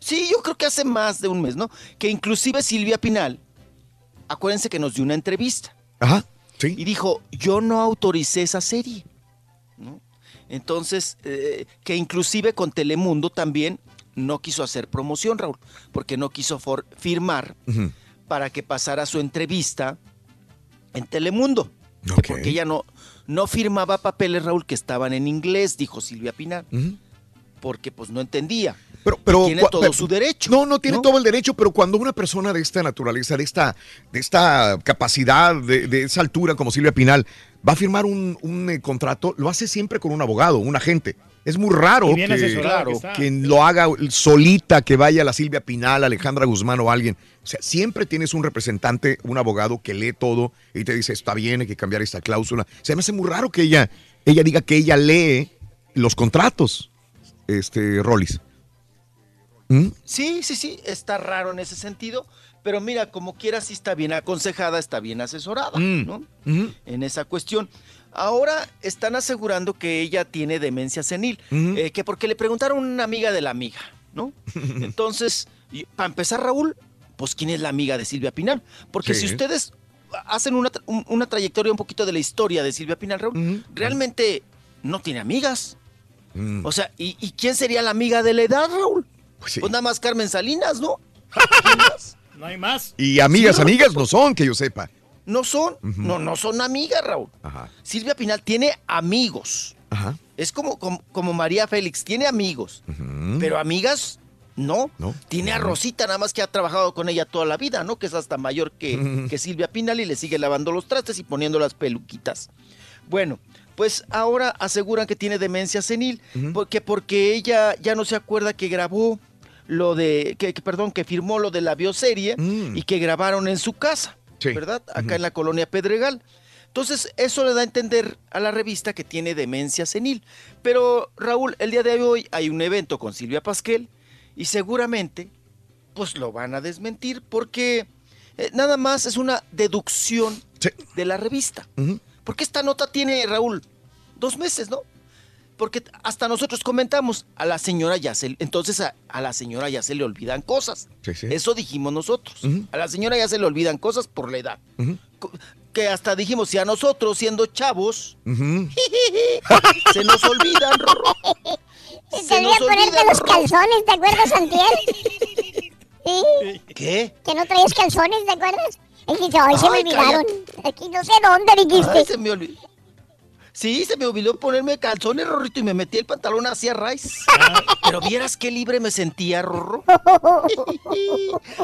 Sí, yo creo que hace más de un mes, ¿no? Que inclusive Silvia Pinal, acuérdense que nos dio una entrevista. Ajá, sí. Y dijo, yo no autoricé esa serie. ¿no? Entonces, eh, que inclusive con Telemundo también no quiso hacer promoción, Raúl, porque no quiso for- firmar para que pasara su entrevista en Telemundo. Porque ella no, no firmaba papeles, Raúl, que estaban en inglés, dijo Silvia Pinal, Ujú. porque pues no entendía. Pero, pero tiene todo pero- su derecho. No, no tiene ¿no? todo el derecho, pero cuando una persona de esta naturaleza, de esta, de esta capacidad, de, de esa altura como Silvia Pinal, va a firmar un, un, eh, contrato, lo hace siempre con un abogado, un agente. Es muy raro que lo haga solita, que vaya la Silvia Pinal, Alejandra Guzmán o alguien. O sea, siempre tienes un representante, un abogado que lee todo y te dice, está bien, hay que cambiar esta cláusula. Se me hace muy raro que ella, ella diga que ella lee los contratos, este, Rollis. ¿Mm? Sí, sí, sí, está raro en ese sentido, pero mira, como quiera, sí está bien aconsejada, está bien asesorada, Mm. ¿no? En esa cuestión. Ahora están asegurando que ella tiene demencia senil, eh, que porque le preguntaron a una amiga de la amiga, ¿no? Entonces, y- para empezar, Raúl, pues ¿quién es la amiga de Silvia Pinal? Porque Sí. si ustedes hacen una, tra- un- una trayectoria un poquito de la historia de Silvia Pinal, Raúl, realmente no tiene amigas. Mm. O sea, ¿y, y quién sería la amiga de la edad, Raúl? Pues sí. Pues nada más Carmen Salinas, ¿no? No hay más. Y amigas, Sí, amigas no son, que yo sepa. No son, no, no son amigas, Raúl. Ajá. Silvia Pinal tiene amigos. Ajá. Es como, como, como María Félix, tiene amigos, pero amigas no. No. Tiene a Rosita, nada más que ha trabajado con ella toda la vida, ¿no? Que es hasta mayor que, que Silvia Pinal y le sigue lavando los trastes y poniendo las peluquitas. Bueno, pues ahora aseguran que tiene demencia senil, porque, porque ella ya no se acuerda que grabó lo de, que, que, perdón, que firmó lo de la bioserie Mm. y que grabaron en su casa, Sí. ¿verdad? Acá en la colonia Pedregal. Entonces, eso le da a entender a la revista que tiene demencia senil. Pero, Raúl, el día de hoy hay un evento con Silvia Pasquel y seguramente, pues lo van a desmentir porque eh, nada más es una deducción Sí. de la revista. Porque esta nota tiene, Raúl, dos meses, ¿no? Porque hasta nosotros comentamos, a la señora ya se, entonces a, a la señora ya se le olvidan cosas. Sí, sí. Eso dijimos nosotros. A la señora ya se le olvidan cosas por la edad. Que hasta dijimos, si a nosotros siendo chavos, se nos olvidan, Se nos ponerte olvidan, los calzones, ¿te acuerdas, Antiel? Sí, ¿Qué? que no traías calzones, ¿te acuerdas? Y ay, se me Ay, olvidaron. Aquí no sé dónde Ay, dijiste. se me olvidó. Sí, se me olvidó ponerme calzones, Rorrito, y me metí el pantalón hacia raíz. Pero vieras qué libre me sentía, Rorro.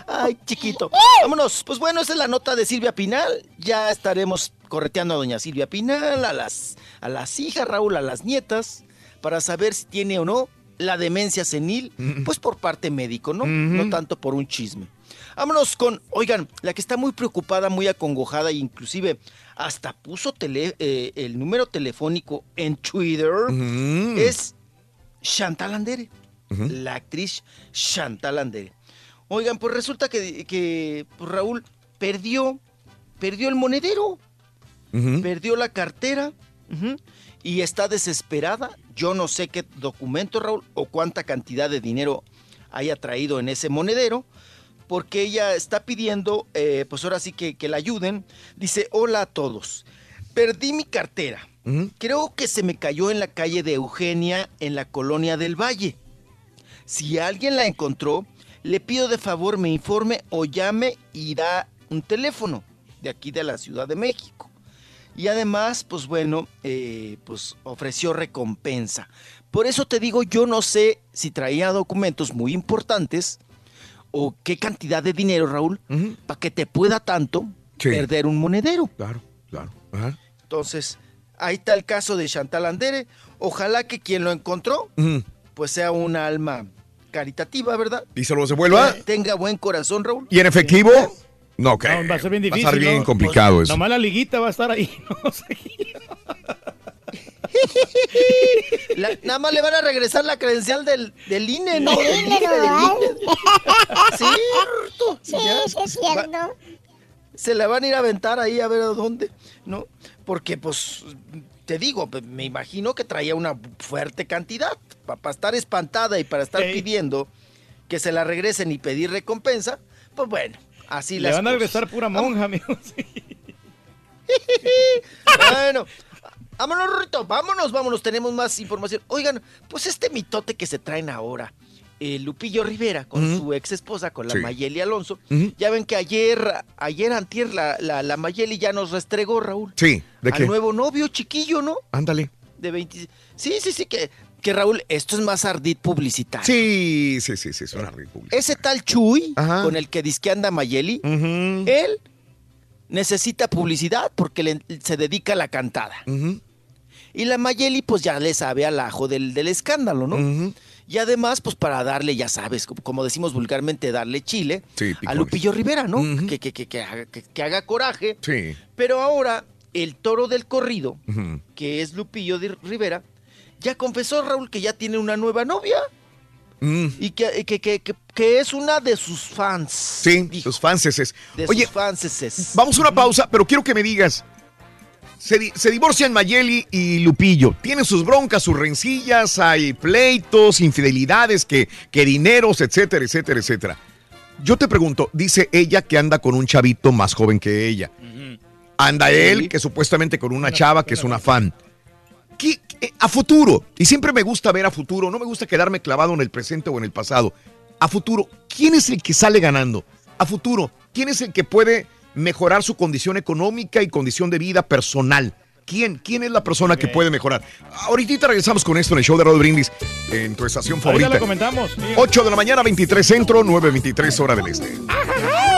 Ay, chiquito. Vámonos. Pues bueno, esa es la nota de Silvia Pinal. Ya estaremos correteando a doña Silvia Pinal, a las, a las hijas, Raúl, a las nietas, para saber si tiene o no la demencia senil, pues por parte médico, ¿no? No tanto por un chisme. Vámonos con, oigan, la que está muy preocupada, muy acongojada, e inclusive hasta puso tele- eh, el número telefónico en Twitter, es Chantal Andere, la actriz Chantal Andere. Oigan, pues resulta que, que, pues, Raúl perdió, perdió el monedero, perdió la cartera y está desesperada. Yo no sé qué documento, Raúl, o cuánta cantidad de dinero haya traído en ese monedero, porque ella está pidiendo, eh, pues ahora sí que, que la ayuden. Dice, hola a todos, perdí mi cartera. Creo que se me cayó en la calle de Eugenia, en la colonia del Valle. Si alguien la encontró, le pido de favor me informe o llame y da un teléfono de aquí de la Ciudad de México. Y además, pues bueno, eh, pues ofreció recompensa. Por eso te digo, yo no sé si traía documentos muy importantes o qué cantidad de dinero, Raúl, para que te pueda tanto perder un monedero. Claro, claro. Entonces, ahí está el caso de Chantal Andere. Ojalá que quien lo encontró, pues sea una alma caritativa, ¿verdad? Y se lo devuelva. Tenga buen corazón, Raúl. ¿Y en efectivo? No creo. Va a ser bien difícil. Va a estar bien ¿no? complicado Pues, eso. Nomás la liguita va a estar ahí. No sé. La- nada más le van a regresar la credencial del, del INE, ¿no? Del INE. Cierto. Sí, Ya, sí es cierto. Se la van a ir a aventar ahí a ver a dónde, ¿no? Porque, pues, te digo, me imagino que traía una fuerte cantidad. Para estar espantada y para estar pidiendo que se la regresen y pedir recompensa, pues bueno, así Le las van a regresar pura monja, amigos. Bueno, vámonos, Rito, vámonos, vámonos, tenemos más información. Oigan, pues este mitote que se traen ahora, eh, Lupillo Rivera con su ex esposa, con la Sí. Mayeli Alonso, ya ven que ayer, ayer antier, la, la, la Mayeli ya nos restregó, Raúl. Sí, ¿de al qué? nuevo novio chiquillo, ¿no? Ándale. De 20... Sí, sí, sí, que, que Raúl, esto es más ardid publicitario. Sí, sí, sí, sí, es una ridícula. Ese tal Chuy, Ajá. con el que disque anda Mayeli, él necesita publicidad porque le- se dedica a la cantada. Y la Mayeli, pues ya le sabe al ajo del, del escándalo, ¿no? Y además, pues para darle, ya sabes, como, decimos vulgarmente, darle chile Sí, a. Lupillo Rivera, ¿no? que, que- que- que haga, que- haga coraje. Sí. Pero ahora, el toro del corrido, que es Lupillo de Rivera, ya confesó, Raúl, que ya tiene una nueva novia. Mm. Y que, que- que- que- es una de sus fans. Sí, sus fans es. De Oye, sus fans vamos a una pausa, pero quiero que me digas. Se, se divorcian Mayeli y Lupillo. Tienen sus broncas, sus rencillas, hay pleitos, infidelidades, que, que dineros, etcétera, etcétera, etcétera. Yo te pregunto, dice ella que anda con un chavito más joven que ella. Anda él, que supuestamente con una chava que es una fan. ¿Qué- qué- a futuro, y siempre me gusta ver a futuro, no me gusta quedarme clavado en el presente o en el pasado. A futuro, ¿quién es el que sale ganando? A futuro, ¿quién es el que puede mejorar su condición económica y condición de vida personal? ¿Quién? ¿Quién es la persona que puede mejorar? Ahorita regresamos con esto en el show de Rod Brindis, en tu estación Ahorita favorita. le comentamos. sí. 8 de la mañana, 23 centro, 9.23 hora del este. Y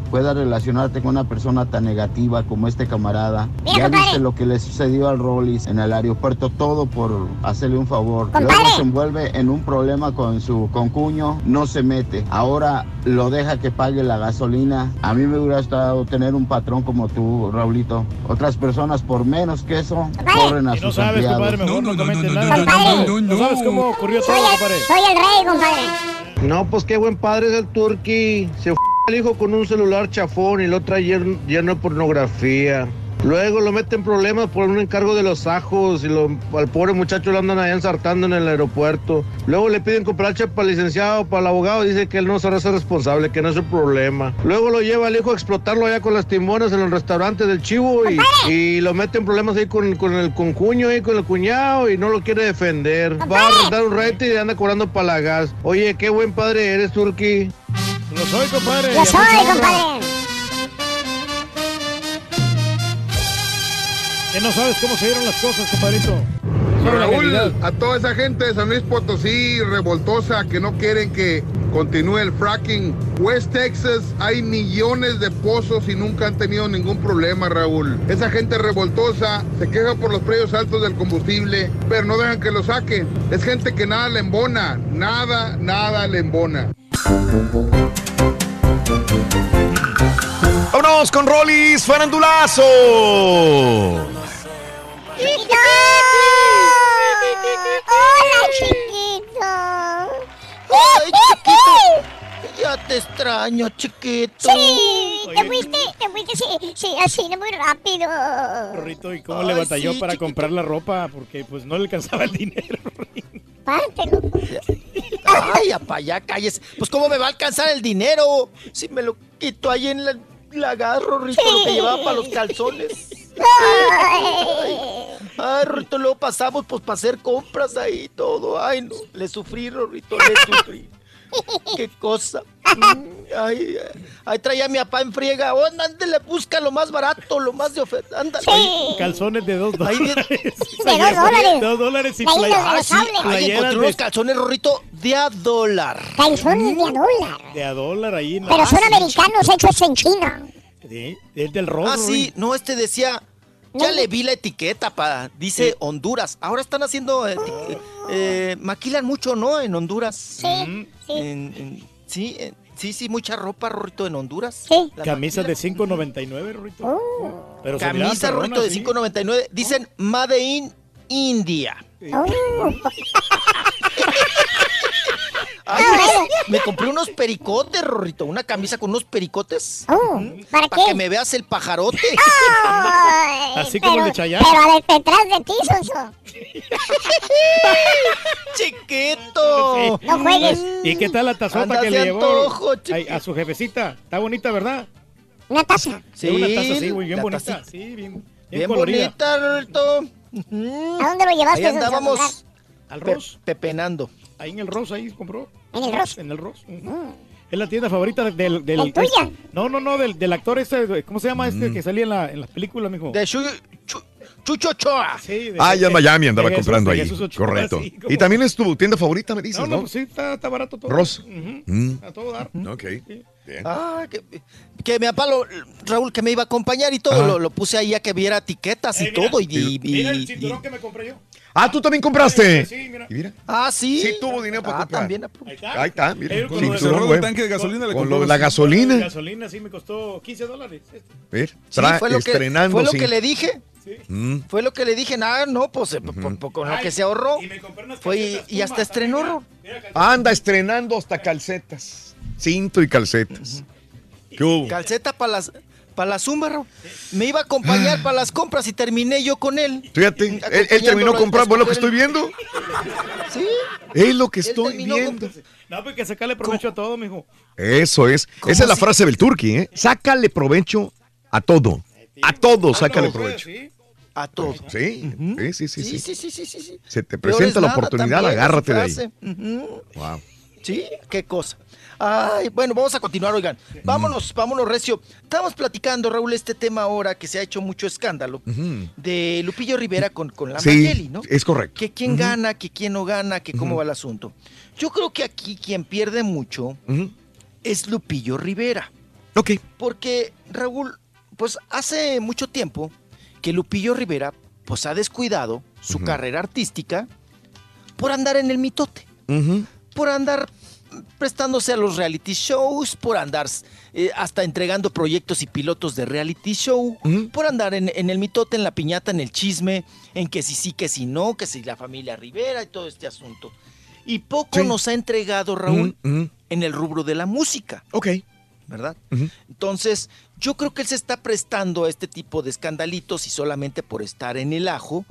puedas relacionarte con una persona tan negativa como este camarada? Mira, ya compadre. viste lo que le sucedió al Rollis en el aeropuerto, todo por hacerle un favor. Compadre. Luego se envuelve en un problema con su concuño, no se mete. Ahora lo deja que pague la gasolina. A mí me hubiera gustado tener un patrón como tú, Raulito. Otras personas por menos que eso corren a Si no sus sabes, empleados. compadre, mejor no, comentes nada. No sabes cómo ocurrió todo, compadre. Soy el rey, compadre. No, pues qué buen padre es el Turqui. Se el hijo con un celular chafón y lo trae llen- lleno de pornografía. Luego lo meten en problemas por un encargo de los ajos y lo, al pobre muchacho lo andan allá ensartando en el aeropuerto. Luego le piden comprache para el licenciado, para el abogado, dice que él no será ser responsable, que no es su problema. Luego lo lleva al hijo a explotarlo allá con las timonas en el restaurante del chivo y, y lo mete en problemas ahí con, con el concuño y con el cuñado y no lo quiere defender. Va a rentar un rete y anda cobrando para la gas. Oye, qué buen padre eres, Turki. Lo soy, compadre. Lo soy, compadre. Que no sabes cómo se dieron las cosas, compadrito. Sobre Raúl, a toda esa gente de San Luis Potosí, revoltosa, que no quieren que continúe el fracking. West Texas hay millones de pozos y nunca han tenido ningún problema, Raúl. Esa gente revoltosa se queja por los precios altos del combustible, pero no dejan que lo saquen. Es gente que nada le embona, nada, nada le embona. Vámonos con Rollis Farandulazo. ¡Chiquito! ¡Hola, chiquito! Ay, chiquito. Ya te extraño, chiquito. Sí, te fuiste, te fuiste, sí, sí, así, no muy rápido. Rorrito, ¿y cómo Ay, le batalló sí, para chiquito. comprar la ropa? Porque pues no le alcanzaba el dinero. Pártelo. Ay, apa, ya calles. Pues, ¿cómo me va a alcanzar el dinero? Si me lo quito ahí en la, la garro, Rito, lo que llevaba para los calzones. Ay, ay, Rito, luego pasamos pues para hacer compras ahí y todo. Ay, no, le sufrí, Rito, le sufrí. Qué cosa. Mm, Ay, ay, ahí traía a mi papá en friega. Oh, ándale, busca lo más barato, lo más de oferta. Ándale. Calzones de dos Ahí dólares. De dos dólares. Dos dólares y ahí play- los Ah, sí, playeras encontré unos calzones, Rorrito, de a dólar. Calzones de a dólar. de a dólar ahí. ¿no? Pero son Ah, sí. americanos hechos en China. Sí, es del rojo. Ah, sí, no, este decía. Ya le vi la etiqueta, pa. Dice Honduras. Ahora están haciendo. eh, eti- eh, maquilan mucho, ¿no? En Honduras. Sí, Mm. sí. En- en- sí, en- sí, sí, mucha ropa, Rorrito, en Honduras. Sí. La Camisa de maquilan. 5.99, Rorrito. Oh. Pero Camisa, perronas, Rorrito, de sí. 5.99. Dicen Made in India. Oh. Ay, me compré unos pericotes, Rorrito. Una camisa con unos pericotes. Oh, ¿Para Para que me veas el pajarote. Así como pero- de Chayanne. Pero detrás de ti, Sonso. Chiquito. No juegues. ¿Y qué tal la tazota Andas que le llevó ay, a su jefecita? Está bonita, ¿verdad? Una taza. Sí, una taza así, muy bien bonita. tacita. Sí, bien, bien, Bien colorida. bonita, Rorrito. ¿A dónde lo llevaste, Ahí andábamos Al pe- pepenando. Ahí en el Ross, ahí compró. En el Ross. En el Ross. ujú. Es la tienda favorita del... del ¿El tuya? No, no, no, del, del actor este, ¿cómo se llama este que salía en, la, en las películas, mijo? De Chu- Chu- Chucho Ochoa. Sí, de- Ah, ya en Miami andaba de comprando de ahí. Ochoa, Correcto. Y también es tu tienda favorita, me dices, No, ¿no? no, pues sí, está, está barato todo. Ross. Mm, A todo dar. ok. Bien. Ah, que, que mi papá, lo- Raúl, que me iba a acompañar y todo, lo, lo puse ahí a que viera etiquetas y Eh, mira, todo. Y, y- Mira el cinturón y- que me compré yo. Ah, tú también compraste. Sí, mira. Y mira. Ah, sí. Sí tuvo dinero para ah, comprar. también. Ahí está. Ahí está, mira. Con de- cerró el tanque de gasolina le Con compró lo de la gasolina. gasolina sí me costó 15 dólares. este. Ver, Sí, fue lo que, estrenando. fue lo sí. que le dije. Mm. Fue lo que le dije. Nada, no, pues eh, po- po- po- con lo Ay, que se ahorró. Y me compré unas Fue y, hasta estrenó. Anda estrenando hasta calcetas. Cinto y calcetas. ¿Qué hubo? Calceta para las. Para la Zumba. Me iba a acompañar para las compras y terminé yo con él. Fíjate, él, él terminó comprando lo que estoy viendo. Sí. Es lo que Él estoy viendo. No, pues que sacarle provecho a todo, mijo. Eso es. ¿Cómo Esa es la si- frase del turqui, ¿eh? Sácale provecho a todo. A todo, sácale Ah, no, provecho. sí. A todo. Sí, sí, sí, sí, Sí, sí. sí, sí, sí, sí. sí. Se te presenta es la oportunidad, agárrate de ahí. Wow. Sí, qué cosa. Ay, bueno, vamos a continuar, oigan. Vámonos, vámonos, Recio. Estamos platicando, Raúl, este tema ahora que se ha hecho mucho escándalo de Lupillo Rivera con, con la Sí, Mayeli, ¿no? es correcto. Que quién gana, que quién no gana, que cómo va el asunto. Yo creo que aquí quien pierde mucho es Lupillo Rivera. Ok. Porque, Raúl, pues hace mucho tiempo que Lupillo Rivera pues ha descuidado su carrera artística por andar en el mitote, por andar prestándose a los reality shows, por andar eh, hasta entregando proyectos y pilotos de reality show, por andar en, en el mitote, en la piñata, en el chisme, en que si sí, que si no, que si la familia Rivera y todo este asunto. Y poco Sí. nos ha entregado Raúl en el rubro de la música. Ok. ¿verdad? Entonces, yo creo que él se está prestando a este tipo de escandalitos y solamente por estar en el ajo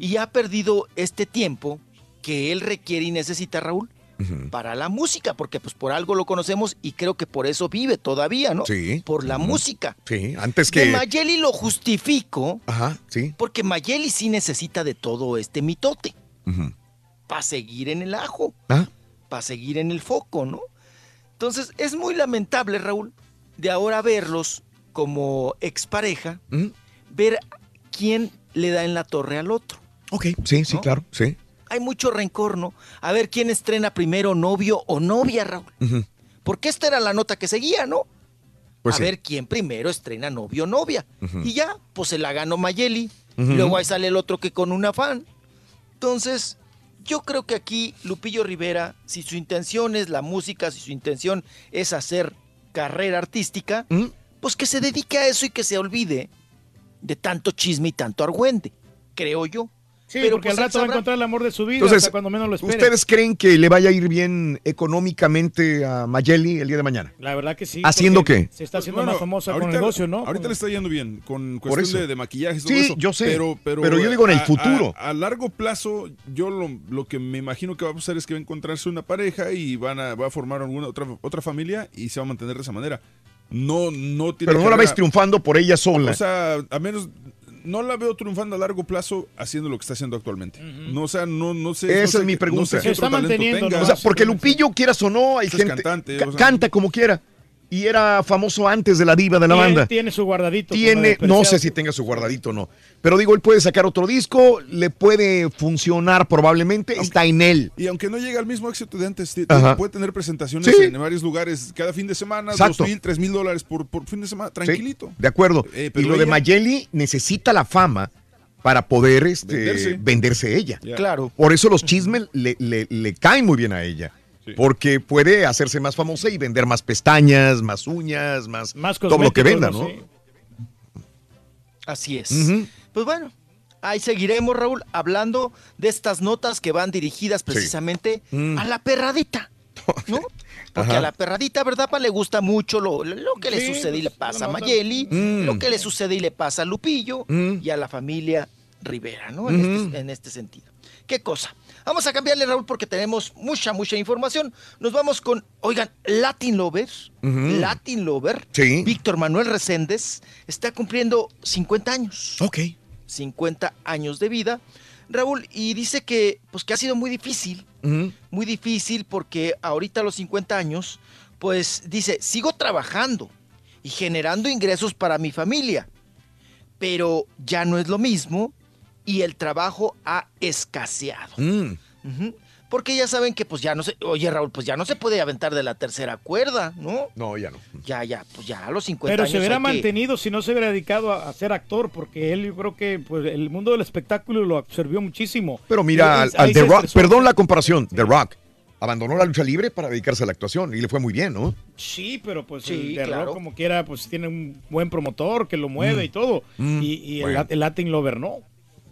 y ha perdido este tiempo que él requiere y necesita, Raúl, para la música, porque pues por algo lo conocemos y creo que por eso vive todavía, ¿no? Sí. Por la música. Sí, antes De que... Mayeli lo justifico Ajá, sí. porque Mayeli sí necesita de todo este mitote Ujú. para seguir en el ajo, Ah. para seguir en el foco, ¿no? Entonces es muy lamentable, Raúl, de ahora verlos como expareja, ver quién le da en la torre al otro. Ok, sí, sí, ¿No? claro, sí. Hay mucho rencor, ¿no? A ver quién estrena primero novio o novia, Raúl. Porque esta era la nota que seguía, ¿no? Pues a sí. ver quién primero estrena novio o novia. Y ya, pues se la ganó Mayeli. Y luego ahí sale el otro que con un afán. Entonces, yo creo que aquí Lupillo Rivera, si su intención es la música, si su intención es hacer carrera artística, ¿Mm? pues que se dedique a eso y que se olvide de tanto chisme y tanto argüente, creo yo. Sí, Pero, porque pues, al rato va a encontrar el amor de su vida Entonces, hasta cuando menos lo espere. ¿ustedes creen que le vaya a ir bien económicamente a Mayeli el día de mañana? La verdad que sí. ¿Haciendo qué? Se está Pues, haciendo bueno, más famosa con el ahorita- negocio, ¿no? Ahorita le está yendo bien con Por cuestión eso. de, de maquillaje y todo Sí, eso. yo sé, Pero, pero, pero yo digo en el a- a- futuro. A, largo plazo, yo lo, lo que me imagino que va a pasar es que va a encontrarse una pareja y van a, va a formar alguna otra, otra familia y se va a mantener de esa manera. No, no tiene Pero no la carrera- ves triunfando por ella sola. O sea, a menos no la veo triunfando a largo plazo haciendo lo que está haciendo actualmente. No, o sea, no, no sé. no Esa sé es mi pregunta. no sé está manteniendo, tenga. o sea, porque Lupillo, quieras o no, hay Es gente. cantante, ca- o sea. canta como quiera. Y era famoso antes de la diva de la Tiene- banda. Tiene su guardadito. Tiene, no sé si tenga su guardadito o no. Pero digo, él puede sacar otro disco, le puede funcionar probablemente, está en él. Y aunque no llega al mismo éxito de antes, Ajá. puede tener presentaciones Sí. en varios lugares cada fin de semana, Exacto. dos mil, tres mil dólares por, por fin de semana, Sí, tranquilito. de acuerdo. Eh, y pero lo de Mayeli necesita la fama para poder este, Venderse. venderse. ella. Claro. Por eso los chismes le, le- le caen muy bien a ella. Sí. Porque puede hacerse más famosa y vender más pestañas, más uñas, más, Más todo lo que venda, ¿no? ¿no? Sí. Así es. Pues bueno, ahí seguiremos, Raúl, hablando de estas notas que van dirigidas precisamente Mm. a la perradita, ¿no? Porque Ajá. a la perradita, ¿verdad? Pa? Le gusta mucho lo, lo que le Sí, sucede y le pues, pasa a Mayeli, Mm. lo que le sucede y le pasa a Lupillo Mm. y a la familia Rivera, ¿no? En, este, en este sentido. ¿Qué cosa? Vamos a cambiarle, Raúl, porque tenemos mucha, mucha información. Nos vamos con, oigan, Latin Lover. Latin Lover, Sí. Víctor Manuel Reséndez, está cumpliendo 50 años. Ok. 50 años de vida, Raúl, y dice que, pues, que ha sido muy difícil, muy difícil porque ahorita a los 50 años, pues dice, sigo trabajando y generando ingresos para mi familia, pero ya no es lo mismo y el trabajo ha escaseado. Mm. Porque ya saben que pues ya no se, oye Raúl, pues ya no se puede aventar de la tercera cuerda, ¿no? No, ya no. Ya, ya, pues ya a los 50 Pero años. se hubiera que- mantenido si no se hubiera dedicado a, a ser actor, porque él yo creo que pues, el mundo del espectáculo lo absorbió muchísimo. Pero mira, al, The Rock, estresó. perdón la comparación, The Rock abandonó la lucha libre para dedicarse a la actuación y le fue muy bien, ¿no? Sí, pero pues Sí, el claro. Rock como quiera, pues tiene un buen promotor que lo mueve y todo. Mm. Y, y el Bueno. El, Latin Lover no.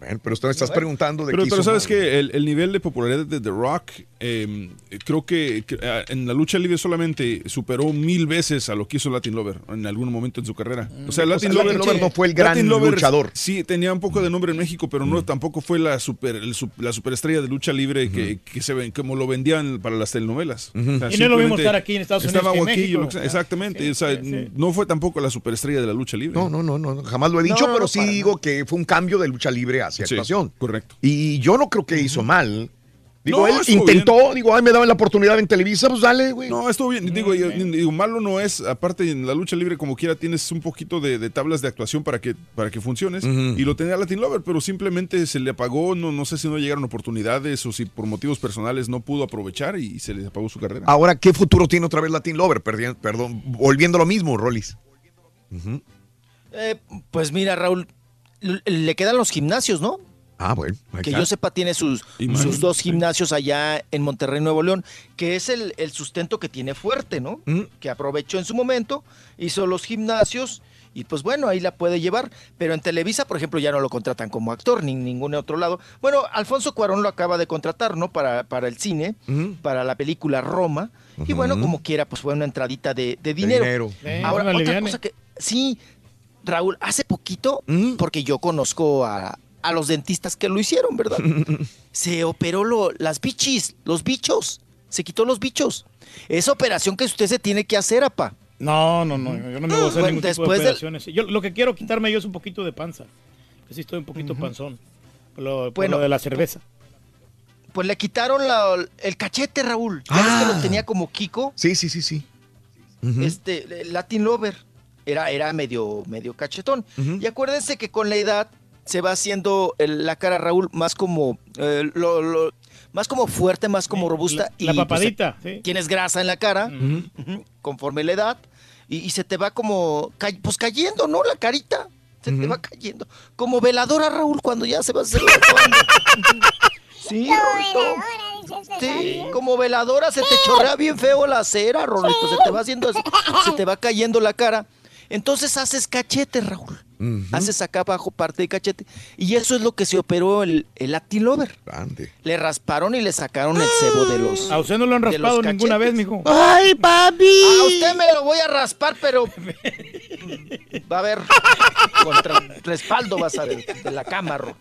Bueno, pero tú me estás preguntando de Pero, qué pero hizo sabes mal. que el, el nivel de popularidad de The Rock, eh, creo que, ah, en la lucha libre solamente superó mil veces a lo que hizo Latin Lover en algún momento en su carrera. O sea, O Latin, sea, Lover, Latin Lover no fue el gran Latin Lover luchador. Sí, tenía un poco de nombre en México, pero no tampoco fue la super el la superestrella de lucha libre que, que se ven como lo vendían para las telenovelas. Ujú. O sea, Y no es lo mismo simplemente estar aquí en Estados Unidos estaba que México. exactamente. Sí, o sea, sí, sí. no fue tampoco la superestrella de la lucha libre. No, no, no, no, jamás lo he dicho, No, pero no, sí digo que fue un cambio de lucha libre hacia Sí, actuación. correcto. Y yo no creo que hizo mal. Digo, No, él intentó, digo, ay, me daban la oportunidad en Televisa, pues dale, güey. No, estuvo bien. Digo, yo- digo, malo no es. Aparte, en la lucha libre, como quiera, tienes un poquito de, de tablas de actuación para que, para que funciones. Y lo tenía Latin Lover, pero simplemente se le apagó. No, no sé si no llegaron oportunidades o si por motivos personales no pudo aprovechar y se le apagó su carrera. Ahora, ¿qué futuro tiene otra vez Latin Lover? Perdi- perdón, volviendo a lo mismo, Rollis. Eh, pues mira, Raúl, le quedan los gimnasios, ¿no? Ah, bueno. que está. yo sepa tiene sus, sus dos sí. gimnasios allá en Monterrey, Nuevo León, que es el, el sustento que tiene fuerte, ¿no? Mm. Que aprovechó en su momento, hizo los gimnasios Y pues bueno, ahí la puede llevar. Pero en Televisa, por ejemplo, ya no lo contratan como actor ni en ningún otro lado. Bueno, Alfonso Cuarón lo acaba de contratar, ¿no? Para, para el cine, para la película Roma. Y bueno, como quiera, pues fue una entradita de, de dinero. dinero. Eh, Ahora, una otra cosa que. Sí, Raúl, hace poquito, Mm. porque yo conozco a, a los dentistas que lo hicieron, ¿verdad? Se operó lo- las bichis, los bichos. Se quitó los bichos. Esa operación que usted se tiene que hacer, apa. No, no, no, yo no me voy a hacer Bueno, ningún tipo de del- operaciones. Yo lo que quiero quitarme yo es un poquito de panza. Que sí estoy un poquito panzón. Por lo, por Bueno. lo de la cerveza. Pues le quitaron la- el cachete, Raúl. ¿Ya ves que lo tenía como Kiko? Sí, sí, sí, sí. Este, el Latin Lover. Era, era medio, medio cachetón. Y acuérdense que con la edad se va haciendo el- la cara, Raúl, más como, eh, lo- lo- más como fuerte, más como robusta. la y, papadita, pues, sí. Tienes grasa en la cara, conforme la edad, y, y se te va como, pues cayendo, ¿no? La carita. Se te va cayendo. Como veladora, Raúl, cuando ya se va a hacer la Sí. Sí, como veladora se te chorrea bien feo la cera, Rorrito. Se te va haciendo así, se te va cayendo la cara. Entonces haces cachete, Raúl. Haces acá abajo parte de cachete. Y eso es lo que se operó el, el Latin Lover. Le rasparon y le sacaron el cebo de los. A usted no lo han raspado ninguna vez, mijo. ¡Ay, papi! A usted me lo voy a raspar, pero. Va a haber. Contra respaldo vas a ver de la cámara.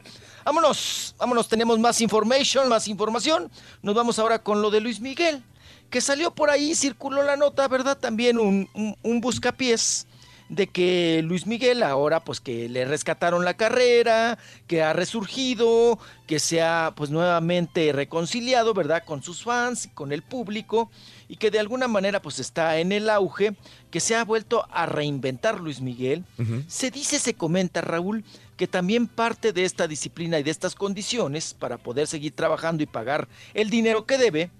Vámonos, vámonos, tenemos más information, más información. Nos vamos ahora con lo de Luis Miguel, que salió por ahí, circuló la nota, ¿verdad? También un, un, un buscapiés de que Luis Miguel ahora pues que le rescataron la carrera, que ha resurgido, que se ha pues nuevamente reconciliado, ¿verdad? Con sus fans, con el público y que de alguna manera pues está en el auge, que se ha vuelto a reinventar Luis Miguel. Se dice, se comenta Raúl, que también parte de esta disciplina y de estas condiciones para poder seguir trabajando y pagar el dinero que debe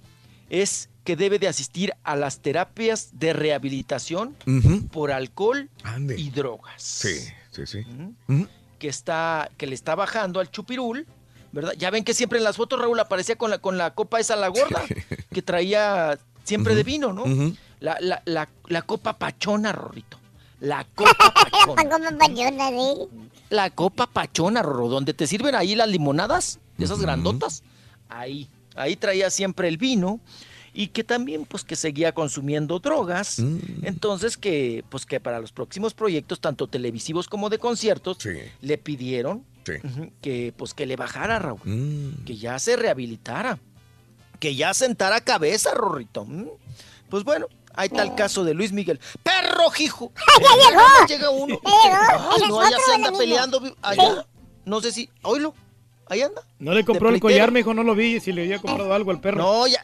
es que debe de asistir a las terapias de rehabilitación por alcohol y drogas. Sí, sí, sí. Que está que le está bajando al chupirul, ¿verdad? Ya ven que siempre en las fotos Raúl aparecía con la con la copa esa la gorda que traía siempre de vino, ¿no? La, la, la, la copa pachona, Rorrito. La copa pachona. La copa pachona, Rorro, donde te sirven ahí las limonadas, de esas grandotas. Ahí, ahí traía siempre el vino y que también pues que seguía consumiendo drogas. Entonces que pues que para los próximos proyectos tanto televisivos como de conciertos le pidieron que pues que le bajara Raúl, que ya se rehabilitara, que ya sentara cabeza, Rorrito. Pues bueno, ahí está el caso de Luis Miguel. ¡Perro, hijo! Llega uno. Ya llegó. Ay, no, allá se anda peleando. Allá. No sé si. Oílo. Ahí anda. No le compró el collar, mijo, no lo vi. Si le había comprado algo al perro. No, ya.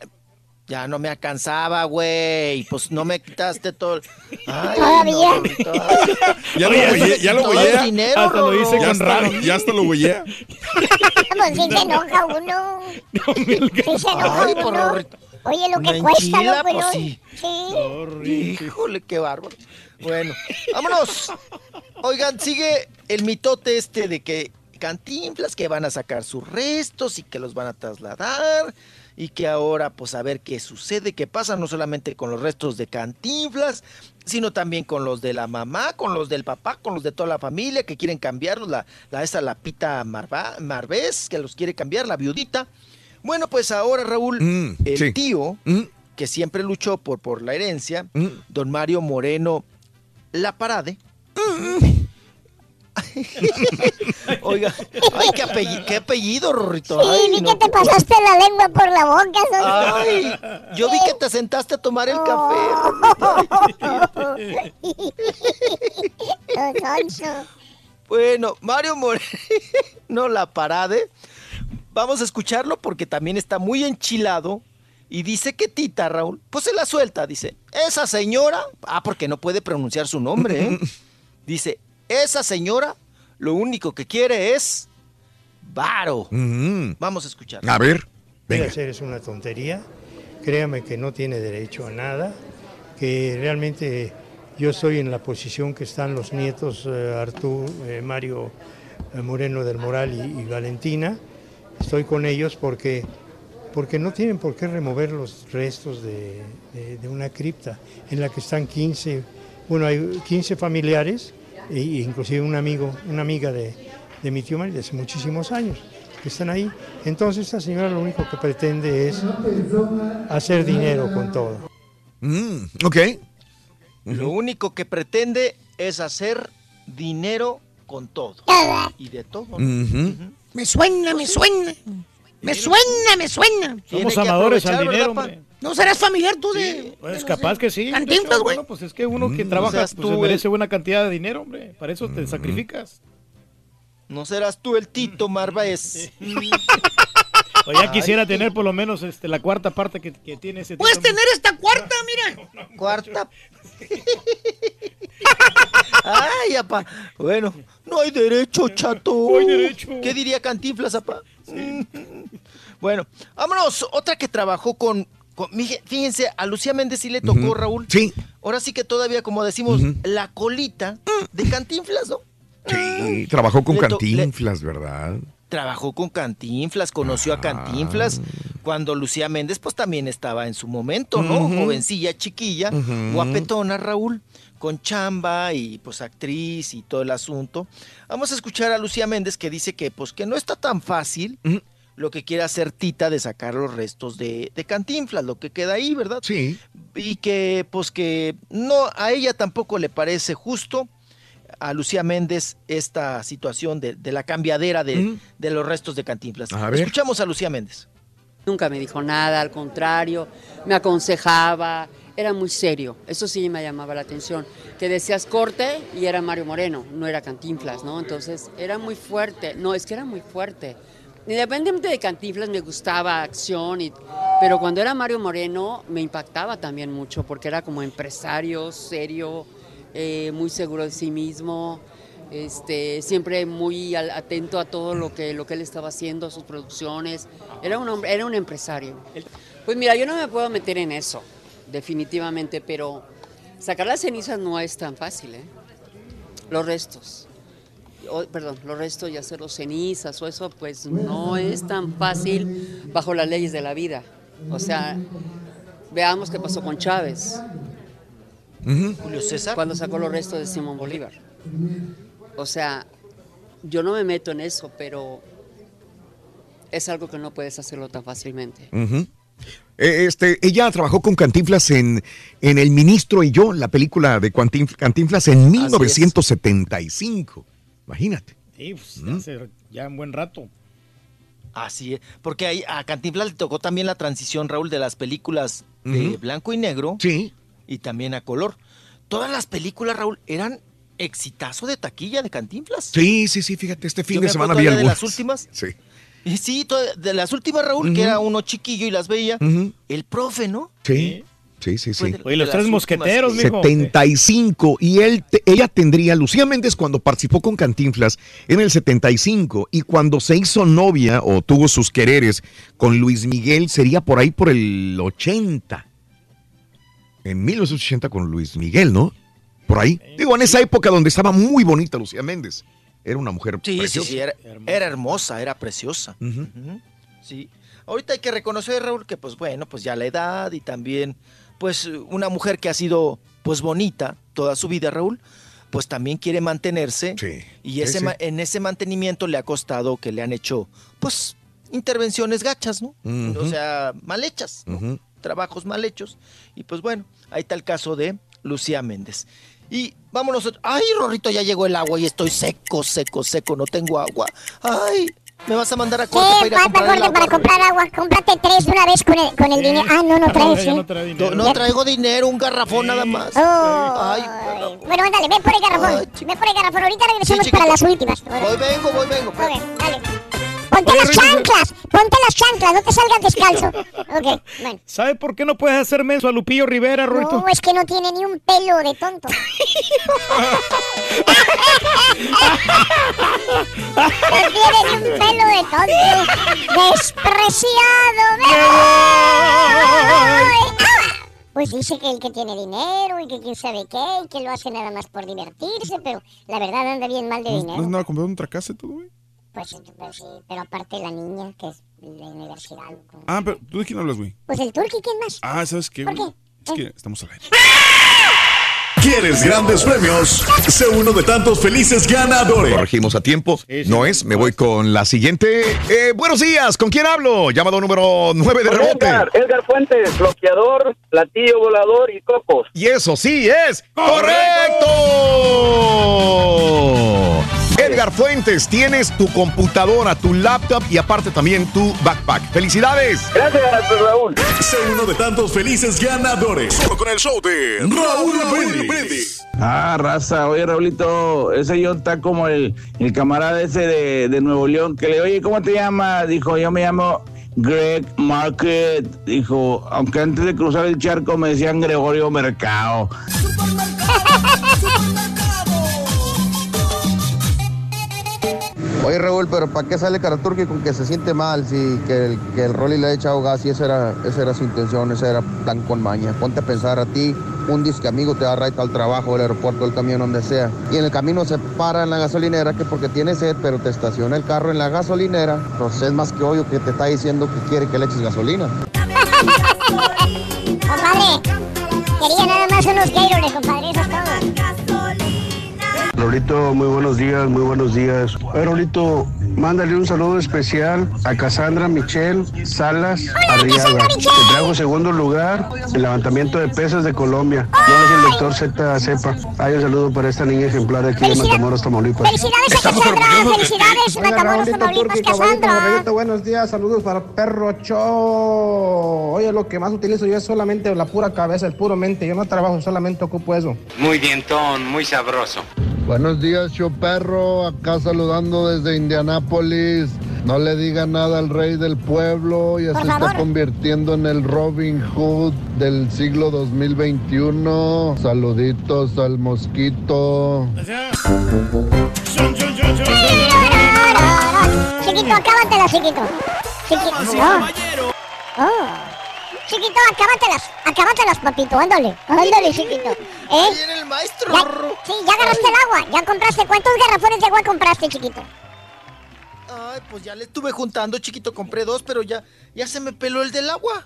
Ya no me alcanzaba, güey. Pues no me quitaste todo. Ay, Todavía. no. Ay. Ya lo Oye, huellé, ya lo huellé. el dinero, Hasta lo hice. Ya con rabia. ya hasta lo huellé. Pues sí se enoja uno. Sí se enoja Ay, por uno. Rorrito. Oye, lo que cuesta, enchila, ¿no, pues sí. Sí. Híjole, qué bárbaro. Bueno, vámonos. Oigan, sigue el mitote este de que Cantinflas que van a sacar sus restos y que los van a trasladar y que ahora pues a ver qué sucede, qué pasa no solamente con los restos de Cantinflas, sino también con los de la mamá, con los del papá, con los de toda la familia que quieren cambiarlos, la, la esa la Pita Marva- Marvés que los quiere cambiar, la viudita. Bueno, pues ahora Raúl, Mm, el sí. tío que siempre luchó por, por la herencia, don Mario Moreno La Parade. Oiga, ay, qué apellido, qué apellido, Rorrito. Sí, Ay, vi no, que te pasaste la lengua por la boca. soy- Ay, yo vi que te sentaste a tomar el café. Bueno, Mario Moreno La Parade. Vamos a escucharlo porque también está muy enchilado. Y dice que Tita, Raúl, pues se la suelta. Dice, esa señora, ah, porque no puede pronunciar su nombre, ¿eh? Dice, esa señora lo único que quiere es varo. Vamos a escuchar. A ver, venga. hacer es una tontería. Créame que no tiene derecho a nada. Que realmente yo estoy en la posición que están los nietos eh, Artú, eh, Mario eh, Moreno del Moral y, y Valentina. Estoy con ellos porque, porque no tienen por qué remover los restos de, de- de una cripta en la que están 15, bueno, hay 15 familiares e inclusive un amigo, una amiga de, de mi tío Mario de hace muchísimos años que están ahí. Entonces esta señora lo único que pretende es hacer dinero con todo. Mm, ok. Lo único que pretende es hacer dinero con todo. Y de todo. Me suena, me suena. Me suena, me suena. Somos amadores al dinero, hombre. ¿No serás familiar tú de...? Pues capaz que sí. Cantinflas, güey. Bueno, pues es que uno que Mm. trabaja pues, tú se merece buena cantidad de dinero, hombre. Para eso te sacrificas. No serás tú el Tito Marváez. O ya Ay, quisiera tener por lo menos este, la cuarta parte que, que tiene ese Puedes tipo. tener esta cuarta, mira. Cuarta. Ay, apa. Bueno, no hay derecho, chato. No hay derecho. ¿Qué diría Cantinflas, apa? Bueno, vámonos. Otra que trabajó con, Fíjense, a Lucía Méndez sí le tocó. Raúl. Sí. Ahora sí que todavía, como decimos, la colita de Cantinflas, ¿no? Sí, trabajó con Cantinflas, ¿verdad? Trabajó con Cantinflas, conoció a Cantinflas cuando Lucía Méndez pues también estaba en su momento, ¿no? Jovencilla, chiquilla, guapetona, Raúl, con chamba y pues actriz y todo el asunto. Vamos a escuchar a Lucía Méndez que dice que pues que no está tan fácil. Lo que quiere hacer Tita de sacar los restos de, de Cantinflas, lo que queda ahí, ¿verdad? Sí. Y que pues que no, a ella tampoco le parece justo a Lucía Méndez esta situación de, de la cambiadera de, de los restos de Cantinflas. A ver. Escuchamos a Lucía Méndez. Nunca me dijo nada, al contrario, me aconsejaba, era muy serio, eso sí me llamaba la atención, que decías corte y era Mario Moreno, no era Cantinflas, ¿no? Entonces era muy fuerte, no, es que era muy fuerte. Independientemente de Cantinflas me gustaba acción, y, pero cuando era Mario Moreno me impactaba también mucho porque era como empresario, serio, eh, muy seguro de sí mismo, este, siempre muy al- atento a todo lo que, lo que él estaba haciendo, sus producciones. Era un hombre, era un empresario. Pues mira, yo no me puedo meter en eso, definitivamente, pero sacar las cenizas no es tan fácil, ¿eh? Los restos. O- perdón, los restos y hacer los cenizas o eso, pues no es tan fácil bajo las leyes de la vida. O sea, veamos qué pasó con Chávez. Julio César. Cuando sacó los restos de Simón Bolívar. O sea, yo no me meto en eso, pero es algo que no puedes hacerlo tan fácilmente. Eh, Este, ella trabajó con Cantinflas en, en El Ministro y yo, la película de Cantinf- Cantinflas en 1975. Imagínate. Sí, pues, Mm. hace ya un buen rato. Así es, porque ahí a Cantinflas le tocó también la transición, Raúl, de las películas de blanco y negro Sí. y también a color. Todas las películas, Raúl, eran exitazo de taquilla de Cantinflas. Sí, sí, sí, fíjate, este fin Yo de me semana vi todavía de algunas. las últimas. Sí. Y sí, de las últimas, Raúl, que era uno chiquillo y las veía, el profe, ¿no? Sí, sí, sí, sí. De- Oye, los tres mosqueteros, mijo. 75 y él te- ella tendría Lucía Méndez cuando participó con Cantinflas en el 75 y cuando se hizo novia o tuvo sus quereres con Luis Miguel sería por ahí por el 80. En 1980 con Luis Miguel, ¿no? Por ahí. Digo, en esa época donde estaba muy bonita Lucía Méndez. Era una mujer Sí, sí, preciosa. sí, era, era hermosa, era preciosa. Sí. Ahorita hay que reconocer, Raúl, que pues bueno, pues ya la edad y también, pues una mujer que ha sido pues bonita toda su vida, Raúl, pues también quiere mantenerse. Y ese sí. en ese mantenimiento le ha costado que le han hecho, pues, intervenciones gachas, ¿no? O sea, mal hechas, trabajos mal hechos. Y pues bueno, ahí está el caso de Lucía Méndez. Y vámonos. Ay, Rorrito, ya llegó el agua y estoy seco, seco, seco, no tengo agua. Ay, me vas a mandar a corte para ¿Qué ir a comprar el corte para agua. comprar agua? Cómprate tres de una vez con el, con el dinero. Ah, no, no traes, ¿sí? No, no traigo dinero, un garrafón nada más. Oh. Ay, Bueno, ándale, ven por el garrafón. ven por el garrafón. Ahorita regresamos Sí, para las últimas. Voy, vengo, voy, vengo. Ok, dale. Ponte las chanclas, ponte las chanclas, no te salgas descalzo. Ok, bueno. ¿Sabe por qué no puedes hacer menso a Lupillo Rivera, Rorito? No, es que no tiene ni un pelo de tonto. No tiene ni un pelo de tonto. Despreciado, me voy. Pues dice que el que tiene dinero y que quién sabe qué, y que lo hace nada más por divertirse, pero la verdad anda bien mal de ¿No, ¿No dinero. andaba comprando otra casa y todo, güey? Pues, pues sí, pero aparte la niña, que es de la universidad. Ah, pero ¿tú de quién hablas, güey? Pues el turqui, ¿quién más? Ah, ¿sabes qué, ¿Por güey? qué? Es que estamos al aire. ¿Quieres grandes premios? Sé uno de tantos felices ganadores. Corregimos a tiempo. No es, me voy con la siguiente. Eh, buenos días, ¿con quién hablo? Llamado número 9 de rebote. Edgar, Edgar Fuentes, bloqueador, platillo volador y cocos. Y eso sí es correcto. Edgar Fuentes, tienes tu computadora, tu laptop y aparte también tu backpack. ¡Felicidades! Gracias, Raúl. Sé uno de tantos felices ganadores. Solo con el show de Raúl Brindis. Ah, raza, oye Raulito, ese yo está como el, el camarada ese de, de Nuevo León que le, oye, ¿cómo te llamas? Dijo, yo me llamo Greg Market. Dijo, aunque antes de cruzar el charco me decían Gregorio Mercado. Oye Raúl, pero ¿para qué sale Karaturki con que se siente mal si que el, que el Rolly le ha echado gas y esa era, esa era su intención, ese era plan con maña? Ponte a pensar a ti, un disque amigo te va raita al trabajo, al aeropuerto, al camión, donde sea. Y en el camino se para en la gasolinera que porque tiene sed, pero te estaciona el carro en la gasolinera. Pues es más que obvio que te está diciendo que quiere que le eches gasolina. Raulito, muy buenos días, muy buenos días. Oye, Raulito, mándale un saludo especial a Cassandra Michelle Salas Arriaga. Que trajo segundo lugar en levantamiento de pesas de Colombia. No sé si el doctor Z sepa. Hay un saludo para esta niña ejemplar de aquí de Matamoros, Tamaulipas. Felicidades a Cassandra, felicidades, Hola, Matamoros, Raulito Tamaulipas, Turqui, caballito, Cassandra. Raulito, buenos días, saludos para Perro Show. Oye, lo que más utilizo yo es solamente la pura cabeza, el puro mente. Yo no trabajo, solamente ocupo eso. Muy dientón, muy sabroso. Buenos días, show perro. Acá saludando desde Indianápolis. No le diga nada al rey del pueblo. Ya Por se está convirtiendo en el Robin Hood del siglo 2021. Saluditos al mosquito. Chiquito, acábatelas, chiquito. Chiquito. Oh. Oh. Chiquito, acábatelas, acábatelas, papito, ándale, ándale, chiquito. ¿Eh? el maestro. Ya, sí, ya agarraste el agua, ya compraste. ¿Cuántos garrafones de agua compraste, chiquito? Ay, pues ya le estuve juntando, chiquito. Compré dos, pero ya, ya se me peló el del agua.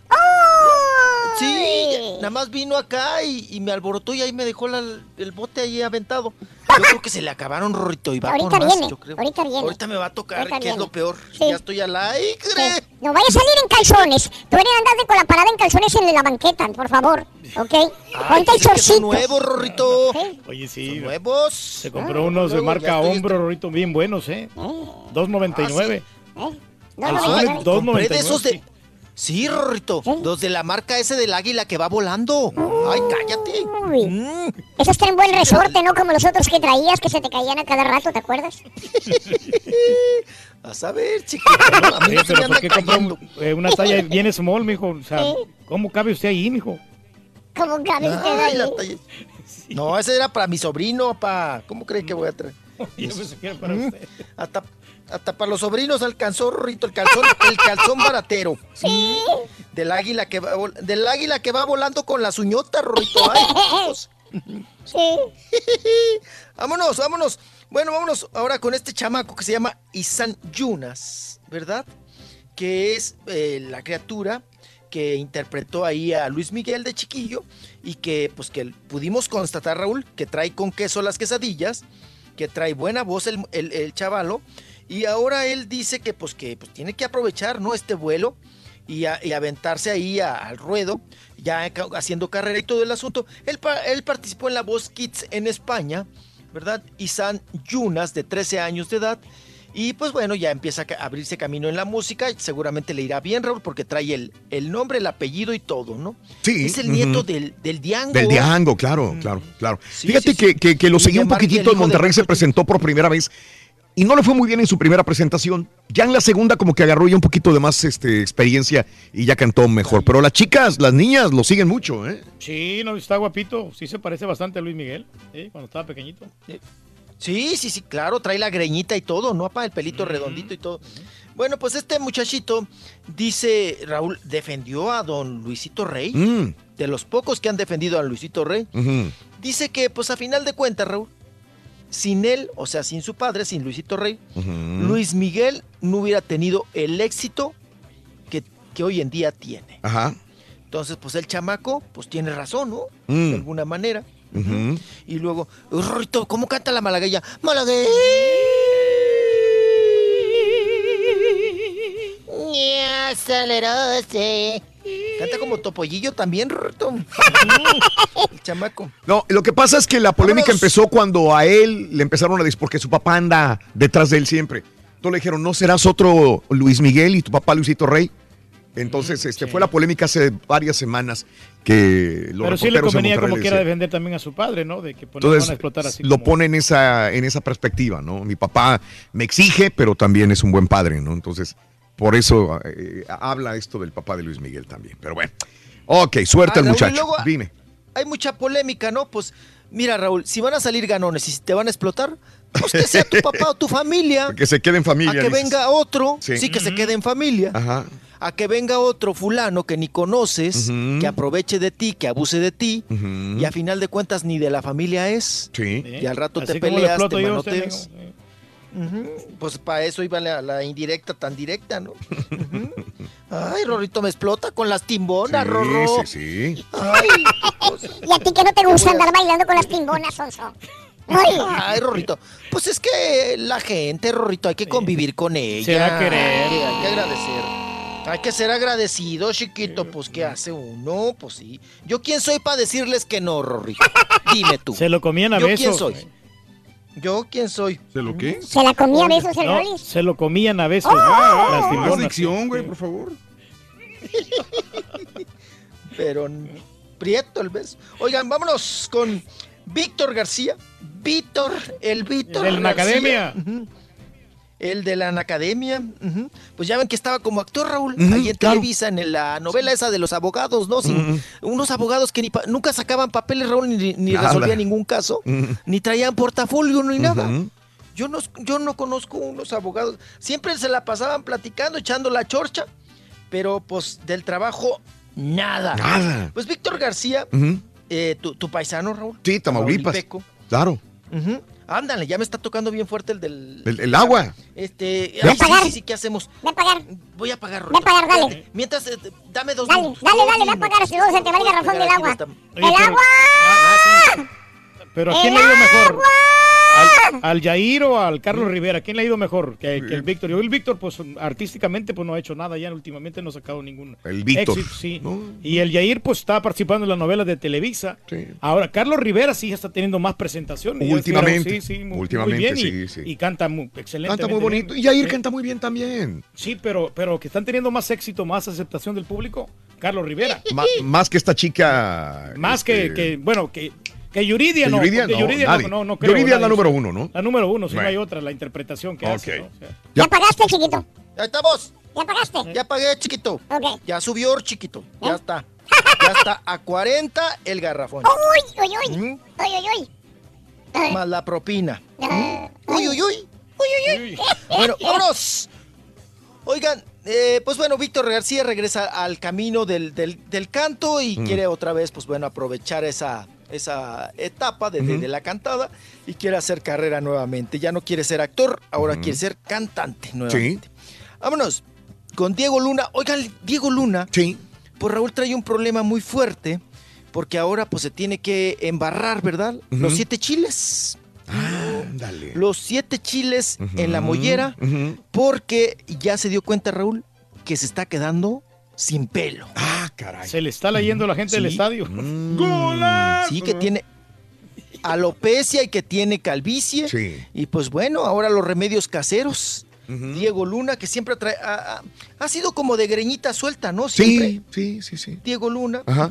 Sí, ya- nada más vino acá y, y me alborotó y ahí me dejó la- el bote ahí aventado. Yo creo que se le acabaron, Rorrito, y va Ahorita por más, viene, yo creo. ahorita viene. Ahorita me va a tocar, Ahorita que es lo peor. Sí. Ya estoy al aire. Sí. No vaya a salir en calzones. Tú eres andando con la parada en calzones en la banqueta, por favor. ¿Ok? Ponte el chorcito. nuevos, Rorrito. Oye, sí. nuevos. Se compró unos de marca hombro, Rorito, bien buenos, ¿eh? 2.99. Ay, Calzones, compré de 2.99. esos de... Sí, Rorrito. Los de la marca ese del águila que va volando. Ay, cállate. Mm. Esos traen buen resorte, ¿no? Como los otros que traías que se te caían a cada rato, ¿te acuerdas? A saber, chiquito. A mí pero ¿por qué compró cayendo. un- eh, una talla bien small, mijo? O sea, Sí. ¿cómo cabe usted ahí, mijo? ¿Cómo cabe usted ahí? la talla- No, ese era para mi sobrino, pa. ¿Cómo cree que voy a traer? Yo pensé que era para Mm. usted. Hasta, hasta para los sobrinos alcanzó, Rorrito, el calzón, el calzón baratero. Sí. Del águila que va, del águila que va volando con las uñotas, Rorrito. Ay. Sí. vámonos, vámonos. Bueno, vámonos ahora con este chamaco que se llama Isan Yunas, ¿verdad? Que es eh, la criatura que interpretó ahí a Luis Miguel de chiquillo y que pues que pudimos constatar, Raúl, que trae con queso las quesadillas, que trae buena voz el, el- el chavalo y ahora él dice que pues que pues, tiene que aprovechar, ¿no? Este vuelo y, a- y aventarse ahí a- al ruedo, ya haciendo carrera y todo el asunto. Él, él participó en la Voz Kids en España, ¿verdad? Isan Yunas, de 13 años de edad. Y pues bueno, ya empieza a abrirse camino en la música. y Seguramente le irá bien, Raúl, porque trae el, el nombre, el apellido y todo, ¿no? Sí, Es el nieto del, del Diango. Del Diango, claro, claro, claro. Sí, Fíjate sí, que, sí. que- que lo Y seguí un poquitito en Monterrey, se presentó por primera vez y no le fue muy bien en su primera presentación. Ya en la segunda como que agarró ya un poquito de más este, experiencia y ya cantó mejor. Pero las chicas, las niñas lo siguen mucho, ¿eh? Sí, no, está guapito. Sí se parece bastante a Luis Miguel, ¿eh? cuando estaba pequeñito. Sí, sí, sí, claro, trae la greñita y todo, ¿no? Apa, el pelito redondito y todo. Bueno, pues este muchachito dice, Raúl, defendió a don Luisito Rey, Mm, de los pocos que han defendido a Luisito Rey. Dice que, pues a final de cuentas, Raúl, sin él, o sea, sin su padre, sin Luisito Rey. Luis Miguel no hubiera tenido el éxito que, que hoy en día tiene. Ajá. Entonces, pues el chamaco, pues tiene razón, ¿no? Mm. De alguna manera. Y luego, ¿cómo canta la malagueña? Malagueña. acelerose. Canta como topollillo también, el chamaco. No, lo que pasa es que la polémica Vámonos. empezó cuando a él le empezaron a decir, porque su papá anda detrás de él siempre. Entonces le dijeron, ¿no serás otro Luis Miguel y tu papá Luisito Rey? Entonces, este, fue la polémica hace varias semanas que los Pero sí le convenía como quiera defender también a su padre, ¿no? De que pues, no van a Entonces, explotar así. lo como- pone en esa, en esa perspectiva, ¿no? Mi papá me exige, pero también es un buen padre, ¿no? Entonces, por eso eh, habla esto del papá de Luis Miguel también. Pero bueno. Ok, suerte Ah, al Raúl, muchacho. luego- Dime. Hay mucha polémica, ¿no? Pues, mira, Raúl, si van a salir ganones y si te van a explotar, pues que sea tu papá o tu familia. Que se quede en familia. a que dices. venga otro, Sí. sí, que se quede en familia. Ajá. A que venga otro fulano que ni conoces, que aproveche de ti, que abuse de ti, y a final de cuentas ni de la familia es. Sí. Y al rato Así te peleas, te yo Pues para eso iba la, la indirecta tan directa, ¿no? Ay, Rorrito me explota con las timbonas, Rorro. Sí, sí, Ay, Y a ti que no te gusta andar bailando con las timbonas, Sonso. Ay. Ay, Rorrito. Pues es que la gente, Rorrito, hay que convivir con ella. Se da a querer. Ay, Hay que agradecer. Hay que ser agradecido, chiquito. Pues, ¿qué hace uno? Pues sí. ¿Yo quién soy para decirles que no, Rorrito? Dime tú. Se lo comían a ¿Yo besos. quién soy? ¿Yo quién soy? ¿Se lo qué? ¿Se la comía a besos el No, se lo comían a besos. Oh. timbonas. dicción, güey, por favor. Pero prieto el beso. Oigan, vámonos con Víctor García. Víctor, el Víctor. El de la García. academia. El de la academia. Pues ya ven que estaba como actor Raúl, ahí en claro. Televisa, en la novela esa de los abogados, ¿no? Sin-. Unos abogados que ni pa- nunca sacaban papeles, Raúl, ni, ni resolvían ningún caso, ni traían portafolio ni nada. Yo no, yo no conozco unos abogados. Siempre se la pasaban platicando, echando la chorcha, pero pues del trabajo, nada. Nada. Pues Víctor García, eh, tu, tu paisano, Raúl. Sí, Tamaulipas. Tamaulipeco. Claro. Ándale, ya me está tocando bien fuerte el del... El, el agua. Este, Ve a ay, sí, pagar. sí, sí, ¿qué hacemos? Ve a pagar. Voy a pagar, Ve a pagar, dale. Mientras, eh, dame dos Dale, minutos. dale, dale, ve a pagar, si no se te va el garrafón del Aquí agua. está. Oye, ¡El pero- agua! Ah, ah, Pero ¿a quién le ha ido mejor? ¿Al, al Jair o al Carlos Rivera? ¿Quién le ha ido mejor que, que el Víctor? Yo el Víctor, pues artísticamente, pues no ha hecho nada ya, últimamente no ha sacado ningún El Víctor. éxito, sí. Y el Jair, pues está participando en las novelas de Televisa. Ahora, Carlos Rivera sí ya está teniendo más presentaciones. Ya Últimamente. Sí, sí, muy, Últimamente, muy bien y- sí, sí. Y, canta muy, excelente. Canta muy bonito. Y Jair canta muy bien también. Sí, pero, pero que están teniendo más éxito, más aceptación del público, Carlos Rivera. Más que esta chica. Más que, este, que, bueno, que, que Yuridia, no. Yuridia, no, Yuridia nadie. no, no creo. Yuridia es la número uno, ¿no? La número uno, si no hay otra, la interpretación que hace. ¿no? O sea, ¿Ya pagaste, chiquito? Ya estamos. ¿Ya pagaste? Ya pagué, chiquito. Ok. Ya subió, chiquito. ¿Eh? Ya está. Ya está a 40 el garrafón. Uy, uy, uy. Uy, uy, uy. Más la propina. Ah, Uy, uy, uy. Uy, uy, uy. Bueno, vámonos. Oigan, eh, pues bueno, Víctor García regresa al camino del, del- del canto y Mm. quiere otra vez, pues bueno, aprovechar esa, esa etapa de, la cantada y quiere hacer carrera nuevamente. Ya no quiere ser actor, ahora quiere ser cantante nuevamente. Vámonos con Diego Luna. Oigan, Diego Luna. Sí. Pues Raúl trae un problema muy fuerte porque ahora pues se tiene que embarrar, ¿verdad? Los siete chiles. Ándale. Los siete chiles en la mollera porque ya se dio cuenta Raúl que se está quedando sin pelo. Ah, caray. se le está leyendo a la gente del estadio. Sí, que tiene alopecia y que tiene calvicie. Sí. Y pues bueno, ahora los remedios caseros. Diego Luna, que siempre trae, ha, ha- ha sido como de greñita suelta, ¿no? Siempre. Sí, sí, sí, sí. Diego Luna. Ajá.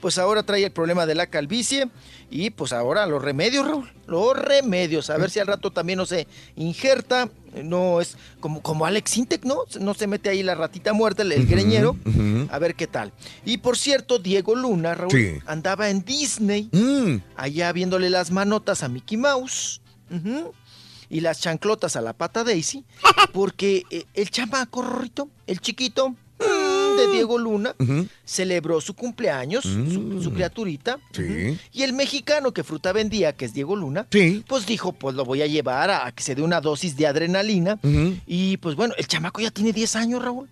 Pues ahora trae el problema de la calvicie y pues ahora los remedios, Raúl. Los remedios. A ver si al rato también no se injerta. No es como, como Alex Intec, ¿no? No se mete ahí la ratita muerta, el, greñero. A ver qué tal. Y por cierto, Diego Luna, Raúl, Sí. andaba en Disney, Mm. allá viéndole las manotas a Mickey Mouse. Y las chanclotas a la pata Daisy, porque eh, el chamaco, Rorrito, el chiquito mm, de Diego Luna, celebró su cumpleaños, su, su criaturita. Sí. Y el mexicano que fruta vendía, que es Diego Luna, Sí. pues dijo, pues lo voy a llevar a, a que se dé una dosis de adrenalina. Y pues bueno, el chamaco ya tiene 10 años, Raúl.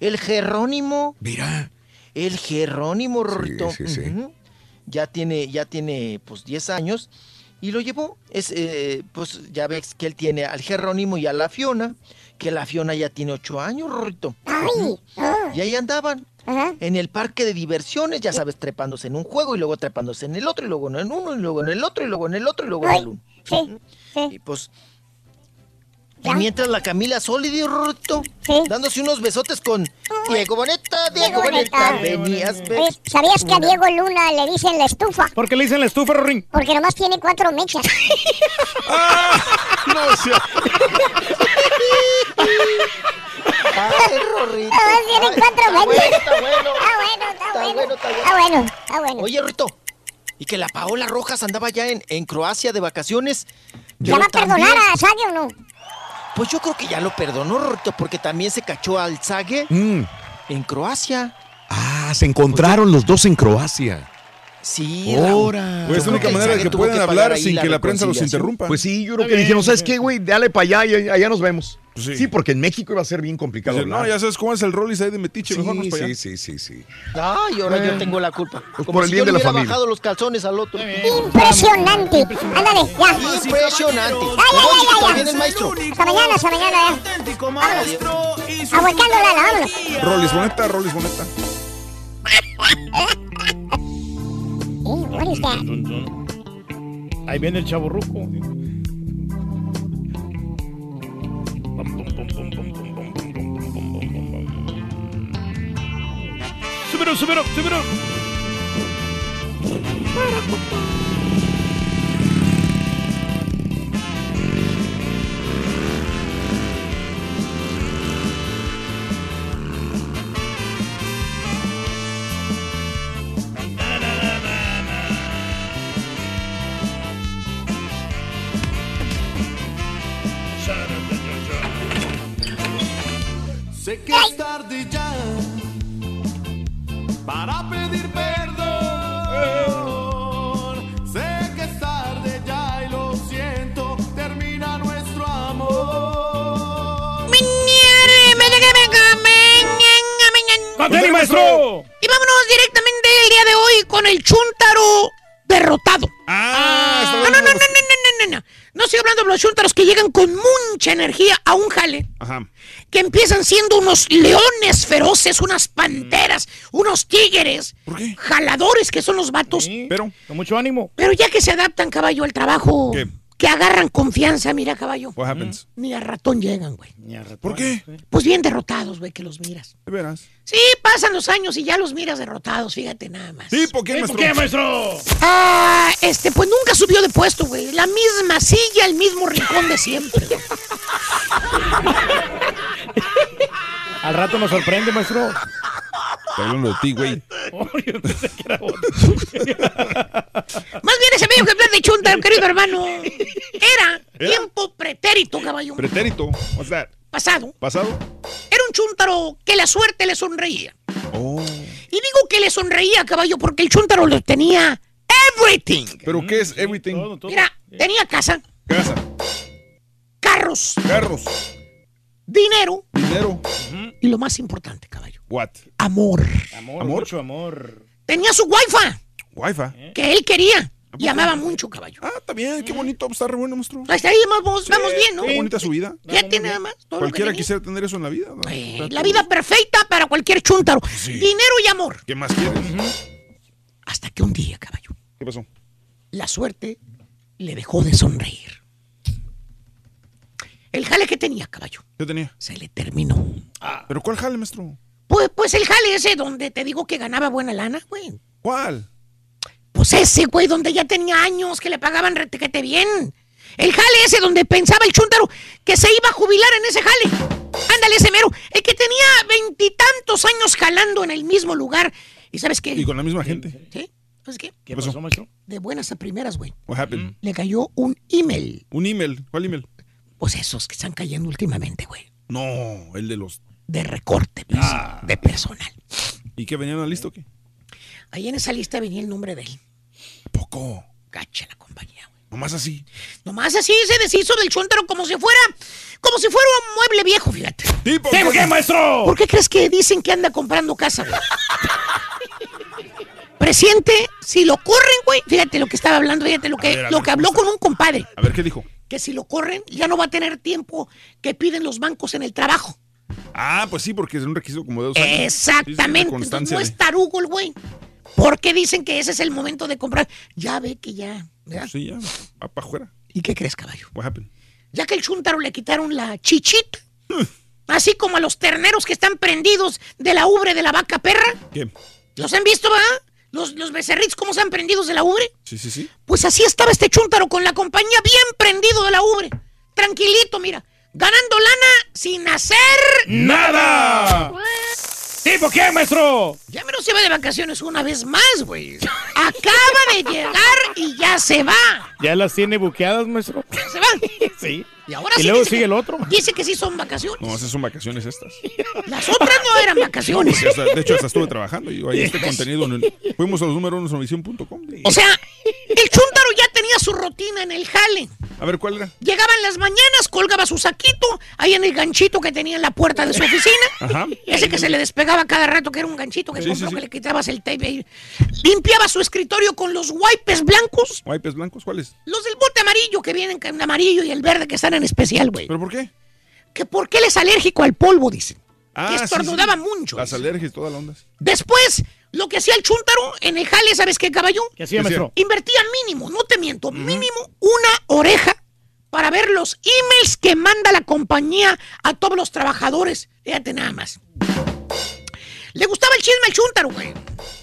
El Jerónimo. Mira. El Jerónimo, Rorrito. sí, sí. Ujú. Ya tiene, ya tiene, pues, 10 años. Y lo llevó. Es, eh, pues, ya ves que él tiene al Jerónimo y a la Fiona. Que la Fiona ya tiene 8 años, Rorrito. Ujú. Y ahí andaban. En el parque de diversiones, ya sabes, trepándose en un juego y luego trepándose en el otro y luego en uno y luego en el otro y luego en el otro y luego en el uno. Sí, Y pues. Y mientras la Camila Sólido, Rorrito, dándose unos besotes con Diego Boneta, Diego, Boneta, venías, Oye. ¿Sabías que a Diego Luna le dicen la estufa? ¿Por qué le dicen la estufa, Rorín? Porque nomás tiene cuatro mechas. No, sea. Ay, Rorrito. Nomás tiene Ay, cuatro está bueno, está bueno. Está bueno, está bueno. bueno, está bueno. Está bueno, está bueno. Oye, Rorrito, y que la Paola Rojas andaba ya en, en Croacia de vacaciones. ¿Ya va a perdonar a Sague o no? Pues yo creo que ya lo perdonó, Rorrito, porque también se cachó al Zague Mm. en Croacia. Ah, se encontraron los dos en Croacia. Sí, Ahora. Pues es la única manera de que puedan hablar sin que la prensa los interrumpa. Pues sí, yo creo que dijeron, ¿sabes qué, güey? Dale para allá y allá nos vemos. Sí. porque en México iba a ser bien complicado. Dice, no, ya sabes cómo es el Rollis ahí de Metiche, mejor nos Sí, para allá. sí, sí, sí, sí. Ay, ahora yo Eh. tengo la culpa. Pues Como por el si bien yo de le la familia. bajado los calzones al otro. Impresionante. Ándale, ya. Impresionante. Ya, ya, ya, ya, ya. Viene el maestro. Hasta mañana, hasta mañana ya. Aguantándola, vámonos. Rollis Boneta, Rollis Boneta. what is that? Ahí viene el chaburruco. Súbelo, súbelo, súbelo. Energía a un jale. Ajá. Que empiezan siendo unos leones feroces, unas panteras, unos tigres. ¿Por qué? Jaladores que son los vatos. Pero. Con mucho ánimo. Pero ya que se adaptan, caballo, al trabajo. ¿Qué? Que agarran confianza, mira, caballo. What happens? Ni a ratón llegan, güey. ¿Por qué? Pues bien derrotados, güey, que los miras. De veras. Sí, pasan los años y ya los miras derrotados, fíjate nada más. ¿Tipo qué, maestro? maestro? Ah, este, pues nunca subió de puesto, güey. La misma silla, el mismo rincón de siempre. Al rato nos sorprende, maestro. Estoy hablando de ti, güey. Más bien ese medio que hablar de chunta, querido hermano. Era tiempo pretérito, caballo. Pretérito. What's that? Pasado. ¿Pasado? Era un chuntaro que la suerte le sonreía. Oh. Y digo que le sonreía, caballo, porque el chuntaro lo tenía everything. ¿Pero qué es everything? Mira, tenía casa, Casa. carros, Carros. Dinero Dinero. y lo más importante, caballo, What? amor. Amor, ¿Amor? mucho amor. Tenía su wifi Wi-Fi. que él quería y amaba mucho, caballo. Ah, está bien. Qué bonito. Está re bueno, maestro. Hasta ahí vamos, vamos bien, ¿no? Qué bonita su vida. Fíjate nada más. todo lo que Cualquiera quisiera tener eso en la vida. ¿no? Eh, La todo- vida perfecta para cualquier chuntaro. Sí. Dinero y amor. ¿Qué más quieres? Hasta que un día, caballo, ¿Qué pasó? la suerte le dejó de sonreír. El jale que tenía, caballo, ¿Qué tenía? se le terminó. ¿Pero cuál jale, maestro? Pues, pues el jale ese donde te digo que ganaba buena lana, güey. ¿Cuál? Pues ese, güey, donde ya tenía años que le pagaban retequete bien. El jale ese donde pensaba el chúntaro que se iba a jubilar en ese jale. Ándale, ese mero. El que tenía veintitantos años jalando en el mismo lugar. ¿Y sabes qué? Y con la misma gente. ¿Sí? ¿Sabes qué? ¿Qué pasó? pasó, maestro? De buenas a primeras, güey. What happened? Le cayó un email. Un email. ¿Cuál email? Pues esos que están cayendo últimamente, güey. No, el de los. De recorte, pues, de personal. ¿Y qué venían a la lista o qué? Ahí en esa lista venía el nombre de él. Poco. Gacha la compañía, güey. Nomás así. Nomás así se deshizo del chuntaro como si fuera, como si fuera un mueble viejo, fíjate. ¿Tipo ¿Qué, qué, maestro? ¿Por qué crees que dicen que anda comprando casa, güey? Presiente, si lo corren, güey, fíjate lo que estaba hablando, fíjate lo que, ver, lo ver, que habló ¿cómo con un compadre. A ver, ¿qué dijo? Que si lo corren, ya no va a tener tiempo que piden los bancos en el trabajo. Ah, pues sí, porque es un requisito como de dos años. Exactamente. Entonces, no es tarugo el güey. Porque dicen que ese es el momento de comprar. Ya ve que ya. ¿verdad? Sí, ya, va para afuera. ¿Y qué crees, caballo? What happened? Ya que el chuntaro le quitaron la chichita. Así como a los terneros que están prendidos de la ubre de la vaca perra. ¿Qué? ¿Los han visto, va? Los, los becerritos, ¿cómo están prendidos de la ubre? Sí, sí, sí. Pues así estaba este chúntaro con la compañía bien prendido de la ubre. Tranquilito, mira. Ganando lana sin hacer ¡Nada! ¿Tipo qué, maestro? Ya menos se va de vacaciones una vez más, güey. Acaba de llegar y ya se va. ¿Ya las tiene buqueadas, maestro? Se va. Sí. Y ahora Y sí luego sigue el otro. Dice que sí son vacaciones. No, esas son vacaciones estas. Las otras no eran vacaciones. Sí, hasta- de hecho, hasta estuve trabajando. Y ahí este contenido. En el- fuimos a los números uno novicion.com. O sea, el chúntaro ya tenía su rutina en el jale. A ver, ¿cuál era? Llegaba en las mañanas, colgaba su saquito ahí en el ganchito que tenía en la puerta de su oficina. Ajá. Ese que se le despegaba cada rato, que era un ganchito que Sí, que le quitabas el tape ahí. Limpiaba su escritorio con los wipes blancos, ¿Wipes blancos? ¿Cuáles? los del bote amarillo que vienen con el amarillo y el verde que están en especial, güey. ¿Pero por qué? Que porque él es alérgico al polvo, dicen. Ah, que estornudaba sí. mucho. Las alergias, toda la onda. Después, lo que hacía el chúntaro en el jale, ¿sabes qué, caballo? ¿Qué hacía, maestro? Invertía mínimo, no te miento, mínimo una oreja para ver los emails que manda la compañía a todos los trabajadores. Fíjate nada más. Le gustaba el chisme al chúntaro, güey.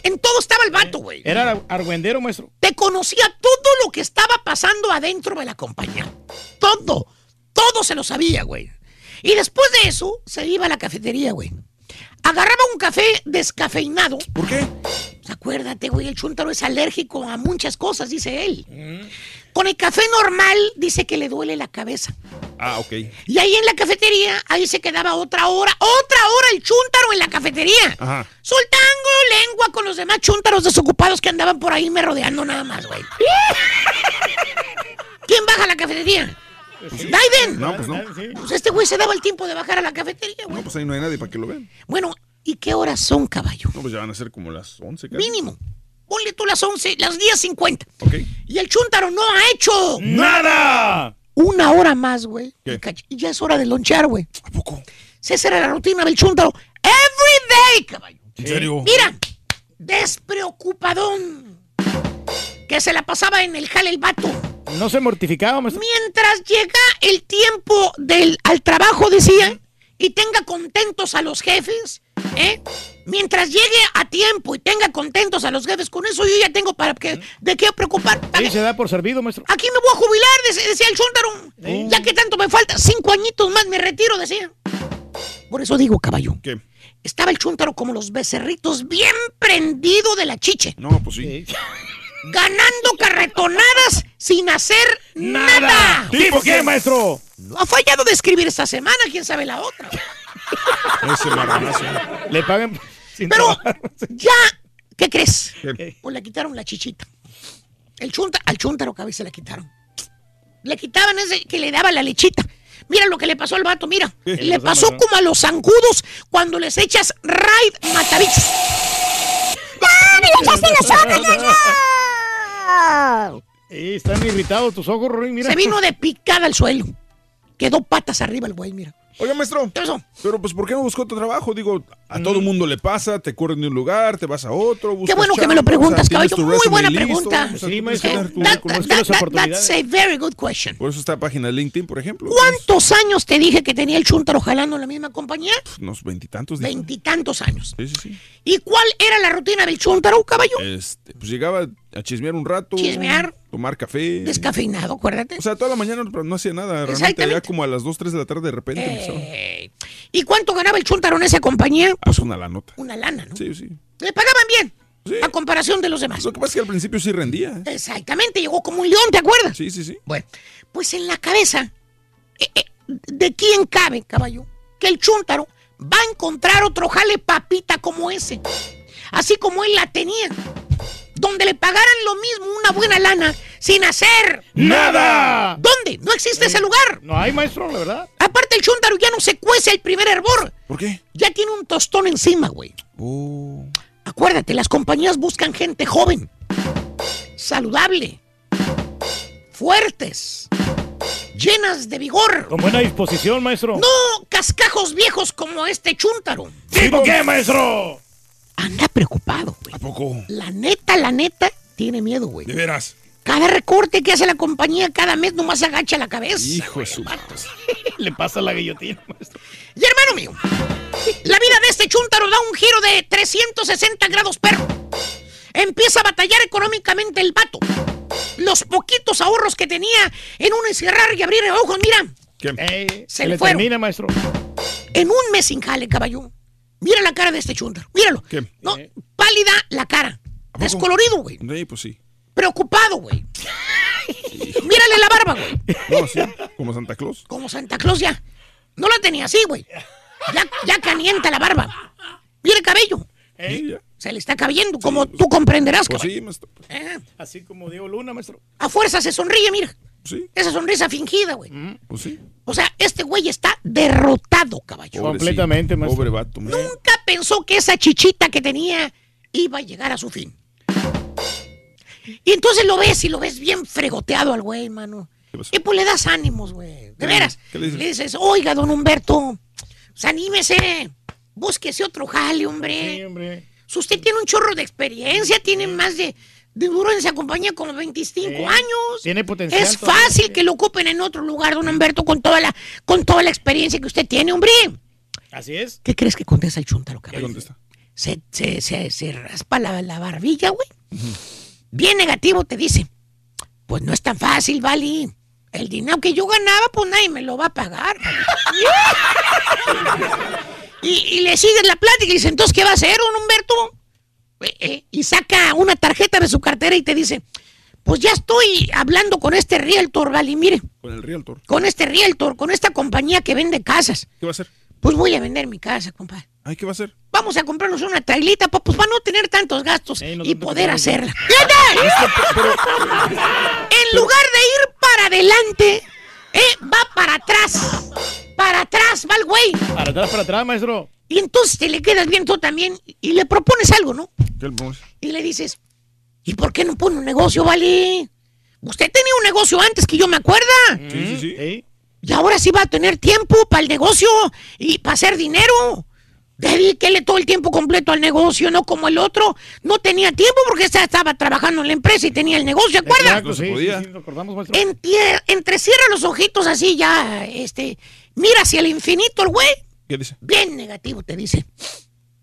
En todo estaba el vato, güey. Era ar- argüendero, maestro. Te conocía todo lo que estaba pasando adentro de la compañía. Todo. Todo se lo sabía, güey. Y después de eso, se iba a la cafetería, güey. Agarraba un café descafeinado. ¿Por qué? Pues acuérdate, güey, el chúntaro es alérgico a muchas cosas, dice él. Con el café normal, dice que le duele la cabeza. Ah, ok. Y ahí en la cafetería, ahí se quedaba otra hora, otra hora el chúntaro en la cafetería. Ajá. Soltando lengua con los demás chúntaros desocupados que andaban por ahí me rodeando nada más, güey. ¿Quién baja a la cafetería? Naiden. No, pues no. Pues este güey se daba el tiempo de bajar a la cafetería, güey. No, pues ahí no hay nadie para que lo vean. Bueno, ¿y qué horas son, caballo? No, pues ya van a ser como las 11 casi. Mínimo. Ponle tú las 11, las 10.50. Ok. Y el chúntaro no ha hecho ¡Nada! una hora más, güey. Y ya es hora de lonchear, güey. ¿A poco? Esa era la rutina del chúntaro. Every day, caballo. ¿En serio? Mira, despreocupadón. Que se la pasaba en el jale el vato. No se mortificaba, maestro. Mientras llega el tiempo del, al trabajo, decía, y tenga contentos a los jefes, ¿eh? Mientras llegue a tiempo y tenga contentos a los jefes, con eso yo ya tengo para que, de qué preocupar. Sí, se da por servido, maestro. Aquí me voy a jubilar, dec- decía el chúntaro. Ya que tanto me falta, cinco añitos más me retiro, decía. Por eso digo, caballo. ¿Qué? Estaba el chúntaro como los becerritos, bien prendido de la chiche, No, pues sí. Ganando carretonadas sin hacer nada. ¿Tipo qué, maestro? No ha fallado de escribir esta semana, quién sabe la otra. Ese marranazo. Le pagan sin Pero trabajar. ya, ¿qué crees? ¿Qué? Pues le quitaron la chichita. El chunta, al chúntaro cabeza se la quitaron. Le quitaban ese que le daba la lechita. Mira lo que le pasó al vato, mira. Le le pasó, como a los zancudos cuando les echas raid matabichos. ¡Ah, me lo echaste en los ojos, Sí, están irritados tus ojos, Rory, mira. Se vino de picada al suelo. Quedó patas arriba el güey, mira. Oiga, maestro. ¿Qué pasó? Pero pues, ¿por qué no buscó otro trabajo? Digo, a todo mundo le pasa, te corren de un lugar, te vas a otro. buscas bueno que me lo preguntas, caballo. Muy buena pregunta. Sí, maestro. oportunidades. that's a very good question. Por eso está la página de LinkedIn, por ejemplo. ¿Cuántos años te dije que tenía el chúntaro jalando en la misma compañía? Unos veintitantos. Veintitantos años. Sí, sí, sí. ¿Y cuál era la rutina del chúntaro, caballo? Este, pues llegaba a chismear un rato. Chismear. Tomar café. Descafeinado, acuérdate. O sea, toda la mañana no hacía nada. Realmente ya como a las 2, 3 de la tarde de repente. Eh, ¿Y cuánto ganaba el chúntaro en esa compañía? Ah, pues una la nota. Una lana, ¿no? Sí, sí. Le pagaban bien, Sí. a comparación de los demás. Lo que pasa es que al principio sí rendía. ¿eh? Exactamente, llegó como un león, ¿te acuerdas? Sí, sí, sí. Bueno, pues en la cabeza, eh, eh, ¿de quién cabe, caballo? Que el chúntaro va a encontrar otro jale papita como ese. Así como él la tenía. Donde le pagaran lo mismo una buena lana sin hacer ¡Nada! ¿Dónde? No existe ese lugar. No hay, maestro, la verdad. Aparte el chúntaro ya no se cuece el primer hervor. ¿Por qué? Ya tiene un tostón encima, güey. Oh. Acuérdate, las compañías buscan gente joven, saludable, fuertes, llenas de vigor. Con buena disposición, maestro. No cascajos viejos como este chúntaro. ¿Tipo qué, maestro? Anda preocupado, güey. ¿A poco? La neta, la neta, tiene miedo, güey. De veras. Cada recorte que hace la compañía cada mes nomás agacha la cabeza. Hijo de su Le pasa la guillotina, maestro. Y hermano mío, la vida de este chúntaro da un giro de 360 grados, perro. Empieza a batallar económicamente el vato. Los poquitos ahorros que tenía en un encerrar y abrir ojos, mira, Ey, Se se le fueron. termina, maestro. en un mes sin jale, caballo. Mira la cara de este chúntaro, míralo. No, pálida la cara. Descolorido, güey. Sí, pues sí. Preocupado, güey. Mírale la barba, güey. No, sí, como Santa Claus. Como Santa Claus ya. No la tenía así, güey. Ya, ya calienta la barba. Mira el cabello. Se le está cayendo, como tú comprenderás, Pues sí, maestro. Eh, Así como Diego Luna, maestro. a fuerza se sonríe, mira. Sí. Esa sonrisa fingida, güey. Pues sí. O sea, este güey está derrotado, caballo. Completamente, maestro. Pobre vato. maestro. Nunca pensó que esa chichita que tenía iba a llegar a su fin. Y entonces lo ves y lo ves bien fregoteado al güey, mano. Y pues le das ánimos, güey. De veras. ¿Qué le dices? Le dices, oiga, don Humberto, pues anímese. Búsquese otro jale, hombre. Sí, hombre. Si usted tiene un chorro de experiencia, tiene más de, de duro en esa compañía como 25 Sí. años. Tiene potencial. Es todavía. fácil que lo ocupen en otro lugar, don Humberto, con toda la, con toda la experiencia que usted tiene, hombre. Así es. ¿Qué crees que contesta el chuntaro, ¿Qué cabrón? contesta? Se, se, se, se raspa la, la barbilla, güey. Bien negativo te dice. Pues no es tan fácil, Vali. El dinero que yo ganaba, pues nadie me lo va a pagar. y, y le sigues la plática y dice, entonces, ¿qué va a hacer, don Humberto? Eh, eh, y saca una tarjeta de su cartera y te dice, pues ya estoy hablando con este realtor, Vali, mire, Con el Realtor. con este realtor, con esta compañía que vende casas. ¿Qué va a hacer? Pues voy a vender mi casa, compadre. Ay, ¿qué va a hacer? Vamos a comprarnos una trailita, pa- pues para no tener tantos gastos no y poder hacerla. en lugar de ir para adelante, eh, va para atrás. Para atrás va el güey. Para atrás, para atrás, maestro. Y entonces te le quedas bien tú también y le propones algo, ¿no? ¿Qué? Y le dices, ¿y por qué no pone un negocio, vale? Usted tenía un negocio antes que yo me acuerda. Sí, sí, sí. Y ahora sí va a tener tiempo para el negocio y para hacer dinero. Dedíquele todo el tiempo completo al negocio, no como el otro. No tenía tiempo porque esta estaba trabajando en la empresa y tenía el negocio, ¿se acuerda? Exacto, sí, podía. sí, sí, lo acordamos, maestro. Entie- entrecierra los ojitos así ya, este, mira hacia el infinito el güey. ¿Qué dice? Bien negativo te dice.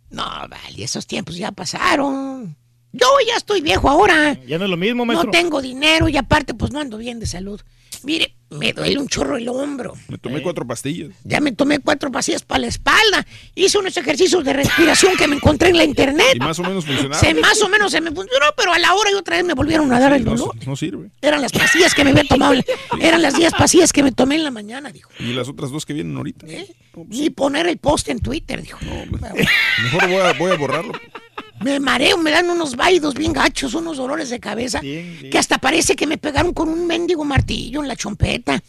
No, vale, esos tiempos ya pasaron. Yo ya estoy viejo ahora. Ya no es lo mismo, maestro. No tengo dinero y aparte pues no ando bien de salud. Mire, me duele un chorro el hombro. Me tomé cuatro pastillas. Ya me tomé cuatro pastillas para la espalda. Hice unos ejercicios de respiración que me encontré en la internet. Y más o menos funcionaba. Se, más o menos se me funcionó, pero a la hora y otra vez me volvieron a dar el No, dolor. no sirve. Eran las pastillas que me había tomado. Eran las 10 pastillas que me tomé en la mañana, dijo. Y las otras dos que vienen ahorita. Ni poner el post en Twitter, dijo. Mejor voy a, voy a borrarlo. Me mareo, me dan unos vaidos bien gachos, unos dolores de cabeza, que hasta parece que me pegaron con un mendigo martillo en la chompeta.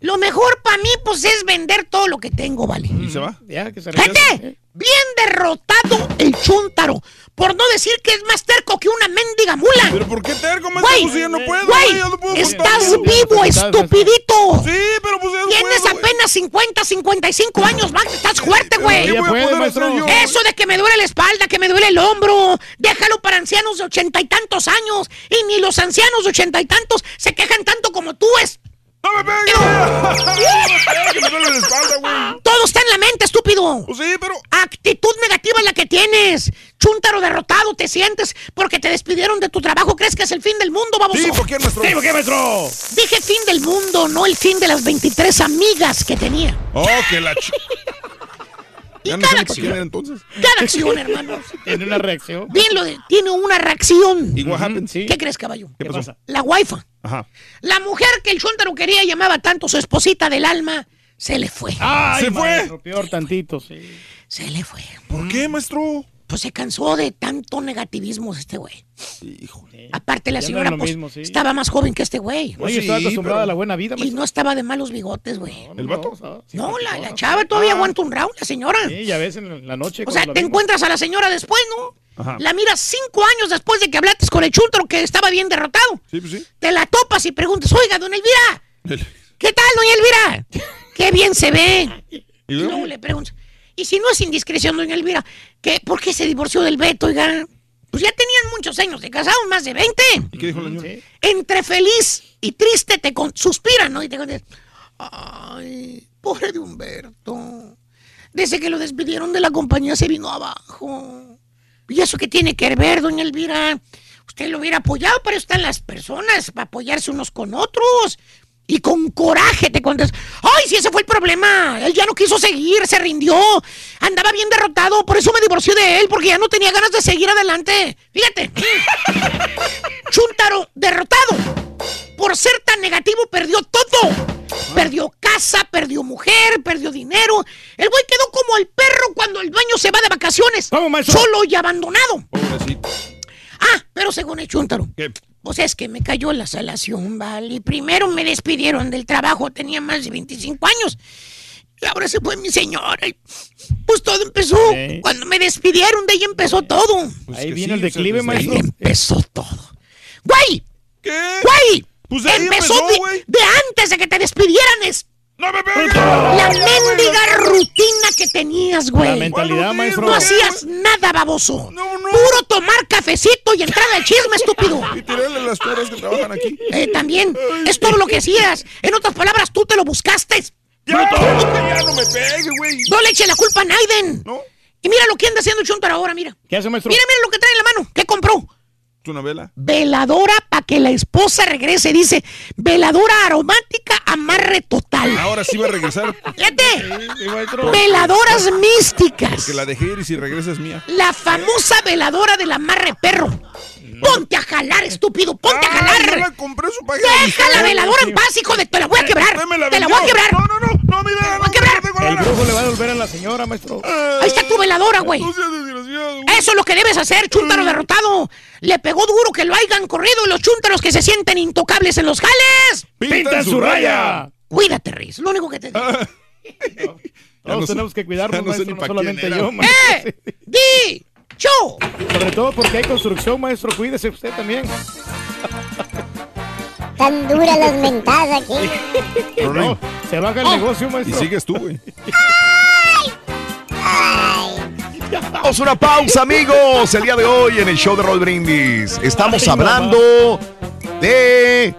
Lo mejor para mí, pues, es vender todo lo que tengo, ¿vale? ¿Y se va? Ya, que se ¡Gente! Bien derrotado el chúntaro. Por no decir que es más terco que una mendiga mula. ¿Pero por qué terco, maestro? Güey, Pues si ya no puedo, güey, güey, ya no puedo estás contar. vivo, estupidito. Sí, pero pues ya no Tienes puedo, apenas 50, 55 años, Max. Estás fuerte, güey. ¿Qué voy a puede, poder maestro. hacer yo? Eso de que me duele la espalda, que me duele el hombro, déjalo para ancianos de ochenta y tantos años. Y ni los ancianos de ochenta y tantos se quejan tanto como tú es. ¡No me pegues! ¡No me pegues! Que me duele la espalda, güey. Todo está en la mente, estúpido. Pues sí, pero... Actitud negativa es la que tienes. Chúntaro derrotado te sientes porque te despidieron de tu trabajo. ¿Crees que es el fin del mundo, baboso? Sí, ¿por qué, maestro? Sí, ¿por qué, maestro? Dije fin del mundo, no el fin de las 23 amigas que tenía. Oh, que la... ch- Y Ya no cada para quién era acción, entonces. cada acción, hermano. Tiene una reacción. Bien lo de, tiene una reacción. ¿Y what happened? Sí. ¿Qué crees, caballo? ¿Qué pasó? La wifi. Ajá. La mujer que el chúntaro quería llamaba tanto su esposita del alma, se le fue. Ay, ¿Se fue? maestro, peor tantito, sí. Se le fue. ¿Por qué, maestro? Pues se cansó de tanto negativismo este güey. Híjole. Aparte la Ya no señora es lo pues, mismo, sí. estaba más joven que este güey. Oye, sí, estaba acostumbrada pero- a la buena vida, Y no estaba de malos bigotes, güey. ¿El vato? No, sí, No, la, no. chava todavía Ah. aguanta un round, la señora. Sí, ya ves en la noche. O sea, te vimos. encuentras a la señora después, ¿no? Ajá. La miras cinco años después de que hablaste con el chuntaro que estaba bien derrotado. Sí, pues sí. Te la topas y preguntas, oiga, don Elvira, ¿qué tal, doña Elvira? Qué bien se ve. Y luego le preguntas, y si no es indiscreción, doña Elvira, ¿qué, ¿por qué se divorció del Beto, oiga? Pues ya tenían muchos años de casados, más de 20. ¿Y qué dijo la señora? Entre feliz y triste te con- suspiran, ¿no? Y te contestan, ay, pobre de Humberto. Desde que lo despidieron de la compañía se vino abajo. ¿Y eso qué tiene que ver, doña Elvira? Usted lo hubiera apoyado, pero están las personas para apoyarse unos con otros. Y con coraje te contestas, ay, si ese fue el problema. Él ya no quiso seguir, se rindió. Andaba bien derrotado, por eso me divorció de él, porque ya no tenía ganas de seguir adelante. Fíjate. Chuntaro, derrotado. Por ser tan negativo, perdió todo. Perdió casa, perdió mujer, perdió dinero. El güey quedó como el perro cuando el dueño se va de vacaciones. Solo y abandonado. Ah, pero según el Chuntaro. Pues es que me cayó la salación, ¿vale? Primero me despidieron del trabajo, tenía más de 25 años. Y ahora se fue mi señora. y Pues todo empezó. Cuando me despidieron, de ahí empezó todo. Ahí viene el declive, Ahí maestro. empezó todo. ¡Güey! ¿Qué? ¡Güey! Pues de ahí empezó, empezó, de, de antes de que te despidieran. Es ¡No me la mendiga rutina que tenías, güey. La mentalidad, maestro. No hacías nada, baboso. Puro tomar cafecito y entrar al chisme, estúpido. Y tirarle las perras que trabajan aquí. Eh, también. Es todo lo que hacías. En otras palabras, tú te lo buscaste. Ya, ya no me pegue, güey. No le eche la culpa a Naiden. Y mira lo que anda haciendo Chuntaro ahora, mira. ¿Qué hace, maestro? Mira, mira lo que trae en la mano. ¿Qué compró? ¿Tu novela? Veladora para que la esposa regrese. Dice, veladora aromática, amarre total. Ahora sí va a regresar. Fíjate. Veladoras místicas. Porque la dejé ir y si regresa es mía. La famosa veladora del amarre perro. Ponte a jalar, estúpido, ponte a Ah, jalar. yo la compré su paga. Deja la veladora en paz, hijo de... Te la voy a quebrar. Deme la Te la voy a quebrar. No, no, no, no, mira, Te la voy a quebrar. El brujo le va a devolver a la señora, maestro. Ahí está tu veladora, güey. Eso es lo que debes hacer, chúntaro derrotado. Le pegó duro que lo hayan corrido y los chúntaros que se sienten intocables en los jales. ¡Pintan su raya! Cuídate, Riz. Lo único que te digo. Todos no tenemos que cuidarnos, no sé maestro, no solamente yo, maestro. ¡Eh! ¡Di! ¡Cho! Sobre todo porque hay construcción, maestro. Cuídese usted también. Tan duras las mentadas aquí. No, se baja el negocio, Y maestro. sigues tú, güey. Vamos a una pausa, amigos. El día de hoy en el show de Roll Brindis estamos Ay, hablando De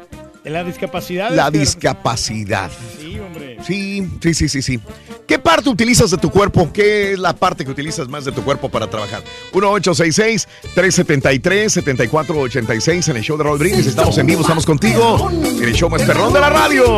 la discapacidad. la discapacidad. Sí, hombre. Sí, sí, sí, sí, sí. ¿Qué parte utilizas de tu cuerpo? ¿Qué es la parte que utilizas más de tu cuerpo para trabajar? 1-866-373-7486 en el show de Roll Brindis. Estamos en vivo, estamos contigo en el show más perrón de la radio.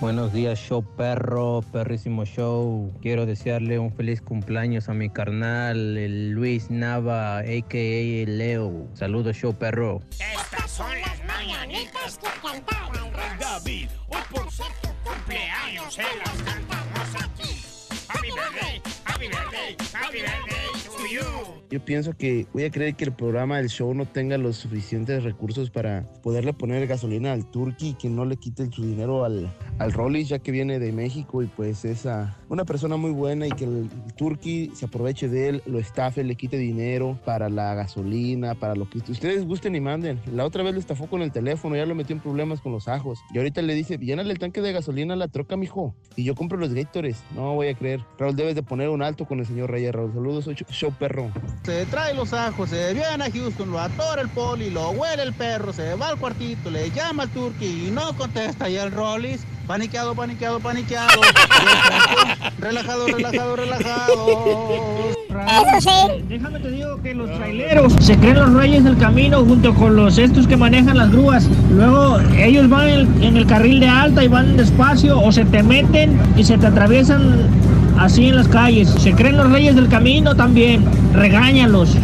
Buenos días, show perro, perrísimo show. Quiero desearle un feliz cumpleaños a mi carnal, el Luis Nava, a.k.a. Leo. Saludos, show perro. Estas son las mañanitas que cantaba el rey David. Hoy por ser tu cumpleaños se las cantamos aquí. Happy birthday, happy birthday, happy birthday Yo pienso que voy a creer que el programa del show no tenga los suficientes recursos para poderle poner gasolina al Turkey y que no le quiten su dinero al, al Rollis ya que viene de México y pues es ah, una persona muy buena y que el Turkey se aproveche de él, lo estafe, le quite dinero para la gasolina, para lo que ustedes gusten y manden. La otra vez lo estafó con el teléfono, ya lo metió en problemas con los ajos. Y ahorita le dice, llénale el tanque de gasolina a la troca, mijo. Y yo compro los Gators. No voy a creer. Raúl, debes de poner un alto con el señor Reyes. Raúl, saludos, show perro. Se trae los ajos, se viene a Houston, lo atora el poli, lo huele el perro, se va al cuartito, le llama al turqui y no contesta. Y el Rollis, paniqueado, paniqueado, paniqueado. relajado, relajado, relajado. Eso sí. Déjame te digo que los traileros se creen los reyes del camino junto con los estos que manejan las grúas. Luego ellos van en, en el carril de alta y van despacio o se te meten y se te atraviesan así en las calles. Se creen los reyes del camino también. Regáñalos.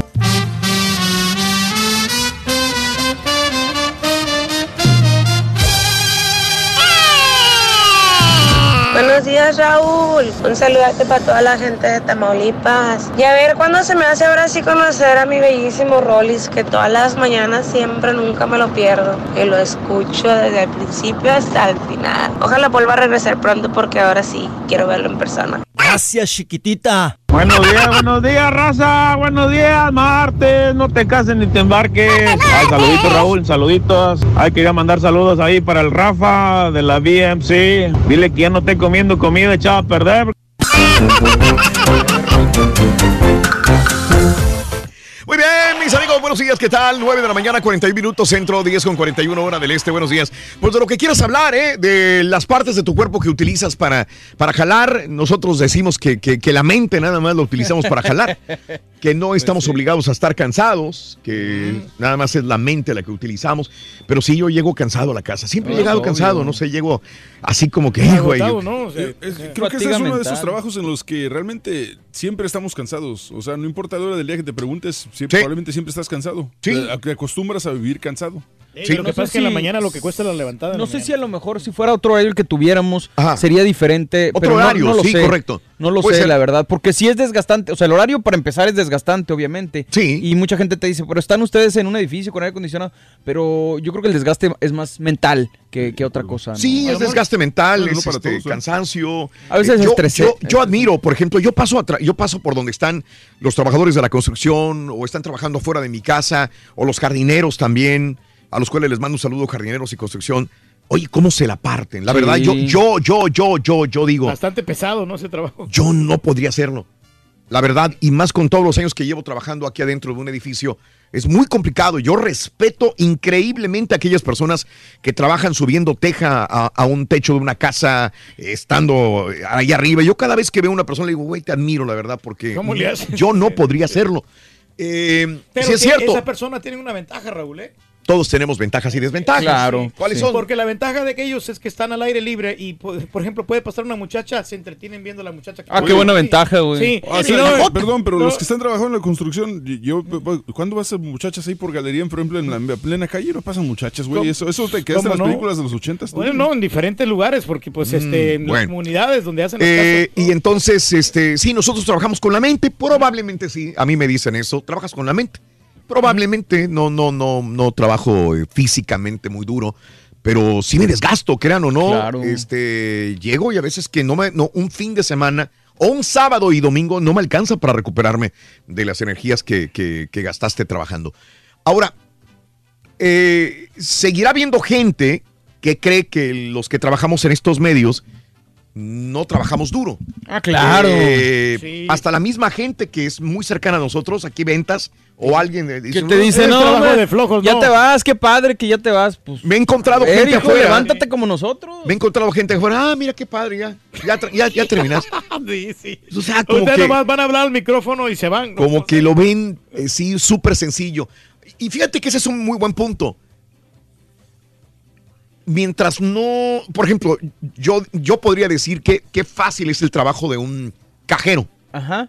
Buenos días, Raúl. Un saludarte para toda la gente de Tamaulipas. Y a ver, ¿cuándo se me hace ahora sí conocer a mi bellísimo Rollis? Que todas las mañanas siempre, nunca me lo pierdo. Que lo escucho desde el principio hasta el final. Ojalá vuelva a regresar pronto porque ahora sí quiero verlo en persona. Gracias, chiquitita. Buenos días, buenos días, raza. Buenos días, martes. No te cases ni te embarques. Ay, saluditos, Raúl. Saluditos. Ay, quería mandar saludos ahí para el Rafa de la BMC. Dile que ya no esté comiendo comida echada a perder. Muy bien, mis amigos, buenos días, ¿qué tal? 9 de la mañana, 41 minutos, centro, 10 con 41 hora del este, buenos días. Pues de lo que quieras hablar, ¿eh? De las partes de tu cuerpo que utilizas para, para jalar. Nosotros decimos que, que- que la mente nada más lo utilizamos para jalar, que no estamos obligados a estar cansados, que nada más es la mente la que utilizamos. Pero sí, yo llego cansado a la casa, siempre he llegado obvio. cansado, no sé, llego así como que, "Ay, güey, yo- Eh, es- creo que ese es uno de esos trabajos en los que realmente siempre estamos cansados. O sea, no importa la hora del día que te preguntes, sie- probablemente siempre estás cansado. Te acostumbras a vivir cansado. Sí, lo que pasa es que en la mañana lo que cuesta la levantada. No la sé si a lo mejor si fuera otro horario el que tuviéramos sería diferente. Otro pero no- horario, no, lo sí, sé. correcto. No lo Puede sé, ser. la verdad. Porque sí es desgastante. O sea, el horario para empezar es desgastante, obviamente. Sí. Y mucha gente te dice, pero están ustedes en un edificio con aire acondicionado. Pero yo creo que el desgaste es más mental que, que otra cosa. ¿no? Sí, es desgaste mental, no es para este, todos, ¿eh? cansancio. A veces Eh, yo, estresé. yo- yo admiro, por ejemplo, yo paso, yo paso por donde están los trabajadores de la construcción o están trabajando fuera de mi casa o los jardineros también, a los cuales les mando un saludo, jardineros y construcción. Oye, ¿cómo se la parten? La Sí. verdad, yo, yo, yo, yo, yo, yo digo, Bastante pesado, ¿no? Ese trabajo. yo no podría hacerlo. La verdad, y más con todos los años que llevo trabajando aquí adentro de un edificio, es muy complicado. Yo respeto increíblemente a aquellas personas que trabajan subiendo teja a, a un techo de una casa, estando ahí arriba. Yo cada vez que veo a una persona le digo, güey, te admiro, la verdad, porque ¿Cómo le haces? yo no podría hacerlo. Eh, Pero sí es cierto, esa persona tiene una ventaja, Raúl, ¿eh? Todos tenemos ventajas y desventajas. ¿Cuáles son? Porque la ventaja de que ellos es que están al aire libre y, por por ejemplo, puede pasar una muchacha, se entretienen viendo a la muchacha. que- Ah, qué buena ventaja, güey. Sí. Ah, Sí, sí, no, yo- perdón, pero no. los que están trabajando en la construcción, yo, ¿cuándo vas a muchachas ahí por galería, por ejemplo, en la en plena calle? No pasan muchachas, güey. ¿Cómo- Eso, eso te quedaste en las no? películas de los ochentas. Bueno, no, en diferentes lugares, porque pues este, en las comunidades donde hacen las Eh, casas. y entonces, este, sí, nosotros trabajamos con la mente, probablemente sí. A mí me dicen eso, trabajas con la mente. Probablemente no, no, no, no trabajo eh, físicamente muy duro, pero sí me desgasto, crean o no. Claro. Este, llego y a veces que no me, no, un fin de semana o un sábado y domingo no me alcanza para recuperarme de las energías que, que- que gastaste trabajando. Ahora, eh, seguirá habiendo gente que cree que los que trabajamos en estos medios no trabajamos duro. Ah, claro. Eh, Sí. Hasta la misma gente que es muy cercana a nosotros, aquí ventas, o alguien eh, Que te dice, "Es no, de flojos, ya no". te vas, qué padre que ya te vas. Pues, Me he encontrado ver, gente hijo, afuera. levántate como nosotros. Me he encontrado gente afuera. Ah, mira qué padre, ya, ya, ya, ya terminaste. sí, sí. O sea, como Ustedes que- nomás van a hablar al micrófono y se van. ¿no? Como que lo ven, eh, sí, súper sencillo. Y fíjate que ese es un muy buen punto. Mientras no, por ejemplo, yo, yo podría decir que qué fácil es el trabajo de un cajero. Ajá.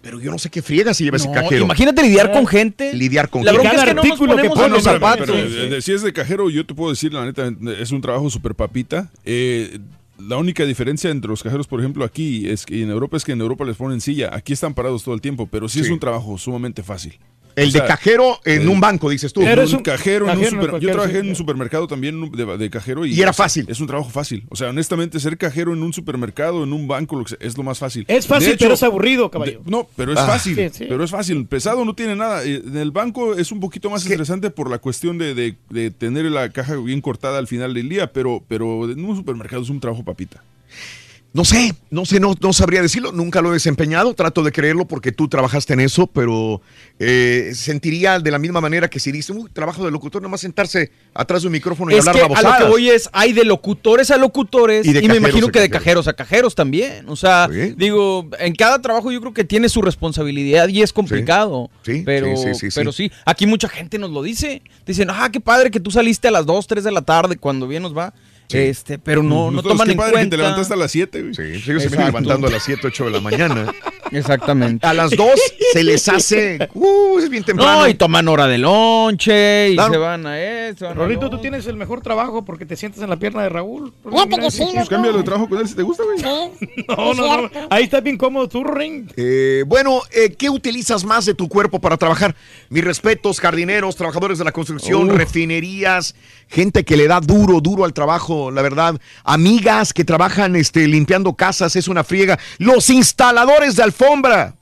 Pero yo no sé qué friega si lleva ese No, cajero. imagínate lidiar con gente. Lidiar con La gente. bronca es que no los pero- zapatos. pero, eh, de- si es de cajero, yo te puedo decir, la neta, es un trabajo súper papita. Eh, la única diferencia entre los cajeros, por ejemplo, aquí es que en Europa es que en Europa les ponen silla. Aquí están parados todo el tiempo, pero sí, es un trabajo sumamente fácil. El O sea, de cajero en el- un banco, dices tú. Pero es un cajero, en un en Yo trabajé en un supermercado también de, de cajero. Y, Y era fácil. Es un trabajo fácil. O sea, honestamente, ser cajero en un supermercado, en un banco, lo que sea, es lo más fácil. Es fácil, hecho, pero es aburrido, caballero. de- no, pero es Ah. fácil. Sí, sí. Pero es fácil. Pesado no tiene nada. Eh, En el banco es un poquito más interesante por la cuestión de, de- de tener la caja bien cortada al final del día, pero, pero en un supermercado es un trabajo papita. No sé, no sé, no, no sabría decirlo, nunca lo he desempeñado, trato de creerlo porque tú trabajaste en eso, pero eh, sentiría de la misma manera que si dice, uy, trabajo de locutor, nomás sentarse atrás de un micrófono y Es hablar que a lo que voy es, hay de locutores a locutores Y me imagino que de cajeros. a cajeros también. O sea, digo, en cada trabajo yo creo que tiene su responsabilidad y es complicado. Sí, pero, sí. pero sí, aquí mucha gente nos lo dice. Dicen, ah, qué padre que tú saliste a las 2, 3 de la tarde cuando bien nos va. Este, pero no, no toman en padre cuenta. que te levantaste a las 7, güey. Sí, yo se Exacto. levantando a las 7, 8 de la mañana. Exactamente. A las dos se les hace. Uh, es bien temprano. No, y toman hora de lonche y Claro. se van a eso. Rorrito, tú tienes el mejor trabajo porque te sientas en la pierna de Raúl. Fíjate que sí, Pues cámbialo de trabajo con él si te gusta, güey. Sí. No, no, no. Ahí estás bien cómodo tú, Ring. Eh, bueno, eh, ¿qué utilizas más de tu cuerpo para trabajar? Mis respetos, jardineros, trabajadores de la construcción, Uf. refinerías, gente que le da duro, duro al trabajo, la verdad. Amigas que trabajan este, limpiando casas, es una friega. Los instaladores de alfombra.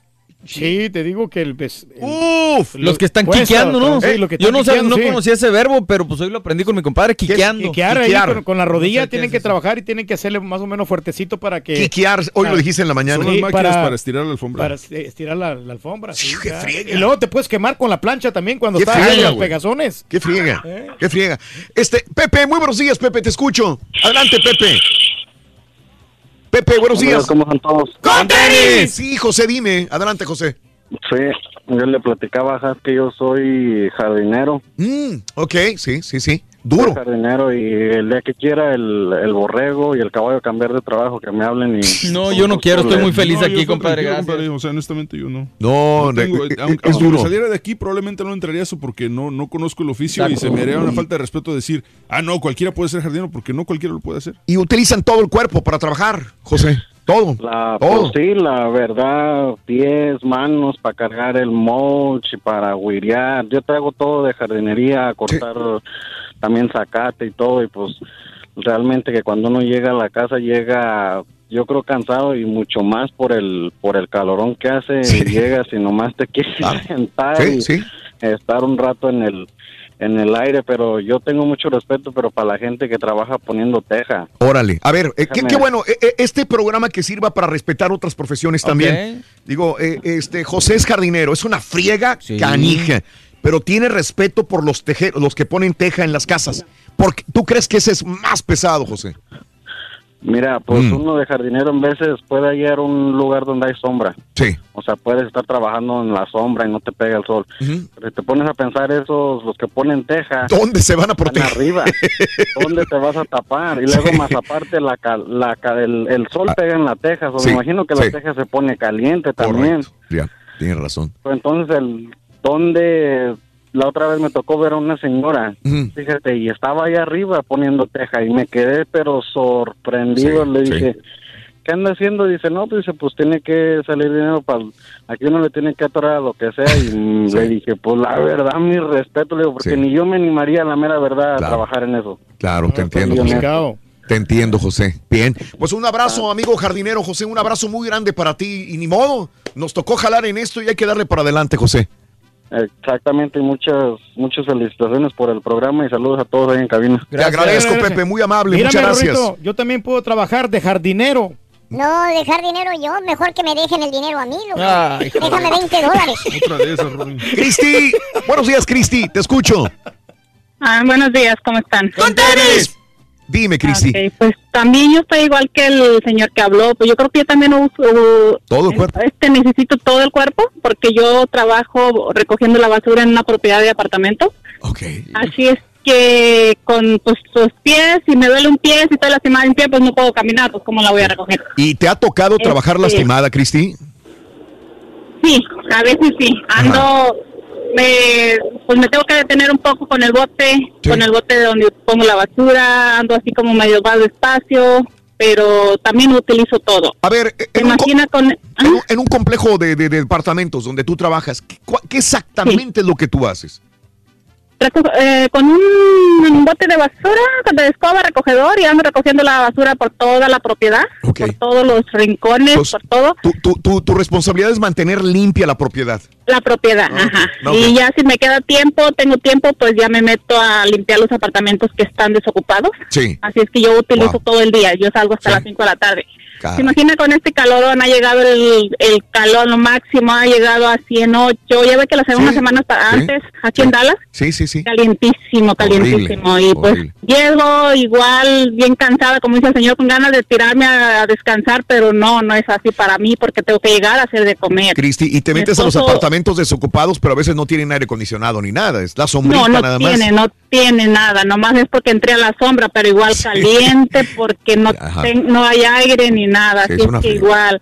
Sí, te digo que el... pues, el- Uf, Los que están Cuesta, quiqueando, ¿no? sí, lo que Yo no, sabía- quiqueando, no sí. conocía ese verbo, pero pues hoy lo aprendí con mi compadre, quiqueando. Quiquear ahí Quiquear. con, con la rodilla No sé qué tienen es que eso. trabajar y tienen que hacerle más o menos fuertecito para que... Quiquear, hoy lo dijiste en la mañana. Son Sí, las máquinas para, para- estirar la alfombra. Para esti- estirar la, la alfombra. sí, qué friega. Y luego te puedes quemar con la plancha también cuando Qué estás friega, en los pegazones. Qué friega, ¿Eh? qué friega. Este, Pepe, muy buenos días, Pepe, te escucho. Adelante, Pepe. Pepe, buenos días. ¿Cómo están todos? ¡Con tenis! Sí, José, dime. Adelante, José. Sí, yo le platicaba a que yo soy jardinero. Mm, ok, sí, sí, sí. Duro. jardinero y el día que quiera el, el borrego y el caballo cambiar de trabajo, que me hablen y... No, yo no quiero, estoy muy feliz No, aquí, compadre, gracias. compadre, O sea, honestamente yo no. No, No tengo- aunque, es aunque duro. saliera de aquí, probablemente no entraría eso porque no, no conozco el oficio y Exacto. se me haría una falta de respeto decir, ah, no, cualquiera puede ser jardinero porque no cualquiera lo puede hacer. Y utilizan todo el cuerpo para trabajar, José. Todo. La, Todo. pues sí, la verdad, pies, manos para cargar el mulch y para huirear. Yo traigo todo de jardinería, cortar también zacate y todo. Y pues realmente que cuando uno llega a la casa llega, yo creo cansado y mucho más por el por el calorón que hace. Sí. Llegas y nomás te quieres sentar Sí, y sí. estar un rato en el en el aire, pero yo tengo mucho respeto, pero para la gente que trabaja poniendo teja. Órale. A ver, eh, qué, bueno. eh, eh, este programa que sirva para respetar otras profesiones también. Digo, eh, este José es jardinero, es una friega Sí. canija, pero tiene respeto por los teje- los que ponen teja en las casas. Porque tú crees que ese es más pesado, José. Mira, pues Mm. uno de jardinero en veces puede hallar un lugar donde hay sombra. Sí. O sea, puedes estar trabajando en la sombra y no te pega el sol. Pero si te pones a pensar esos, los que ponen teja, ¿Dónde se van a proteger? arriba. ¿Dónde te vas a tapar? Y luego Sí. más aparte, la, la, el, el sol Ah. pega en la teja. O Sí, me imagino que sí. la teja se pone caliente también. Correcto. Ya, tienes razón. Entonces, el, ¿dónde? La otra vez me tocó ver a una señora, fíjate, y estaba ahí arriba poniendo teja y me quedé pero sorprendido. Sí, Le sí. dije, ¿qué anda haciendo? Dice, no, pues dice, pues tiene que salir dinero para... Aquí uno le tiene que atorar a lo que sea y Sí. le dije, pues la verdad, mi respeto, le digo, porque Sí. ni yo me animaría, la mera verdad, Claro. a trabajar en eso. Claro, te entiendo. Complicado. Te entiendo, José. Bien. Pues un abrazo, amigo jardinero, José. Un abrazo muy grande para ti. Y ni modo, nos tocó jalar en esto y hay que darle para adelante, José. Exactamente, y muchas, muchas felicitaciones por el programa y saludos a todos ahí en cabina. Te agradezco, Gracias. Pepe. Muy amable. Mírame, Muchas gracias. Yo también puedo trabajar de jardinero. No, dejar dinero yo, mejor que me dejen el dinero a mí, loco. Ay, Déjame 20 dólares. Otra. Cristi, buenos días, Cristi. Te escucho. Ah, buenos días, ¿cómo están? ¡Con tenis! Dime, Cristi. Pues también yo estoy igual que el señor que habló, pues yo creo que yo también uso, Todo el cuerpo. este necesito todo el cuerpo porque yo trabajo recogiendo la basura en una propiedad de apartamento. Ok. Así es que con pues, sus pies, si me duele un pie, si estoy lastimada en pie, pues no puedo caminar, pues cómo la voy a recoger. ¿Y te ha tocado trabajar Este- lastimada, Cristi? Sí, a veces sí. Ando, me, pues me tengo que detener un poco con el bote, con el bote de donde pongo la basura, ando así como medio más despacio, pero también utilizo todo. A ver, ¿Te imaginas con... En un, en un complejo de, de- de departamentos donde tú trabajas, ¿qué, cua- qué exactamente es lo que tú haces? Reco- eh, con un bote de basura, de escoba, recogedor, y ando recogiendo la basura por toda la propiedad, por todos los rincones, por todo. Tu, tu- tu- tu responsabilidad es mantener limpia la propiedad. La propiedad, ajá. ok. Y ya si me queda tiempo, tengo tiempo, pues ya me meto a limpiar los apartamentos que están desocupados. Sí. Así es que yo utilizo Wow. todo el día. Yo salgo hasta las 5 de la tarde. ¿Se imagina con este calorón? Ha llegado el, el calor, lo máximo, ha llegado a 108. Ya ve que las unas semanas sí, antes, aquí en Dallas, Sí, sí, sí. calientísimo, calientísimo. y pues horrible. llego igual, bien cansada, como dice el señor, con ganas de tirarme a, a descansar, pero no, no es así para mí porque tengo que llegar a hacer de comer. Cristi, y te metes a los apartamentos desocupados, pero a veces no tienen aire acondicionado ni nada. Es la sombrita No, no nada tiene, más. no tiene nada, nomás es porque entré a la sombra, pero igual caliente porque no ten- no hay aire ni nada, Sí, así es que igual.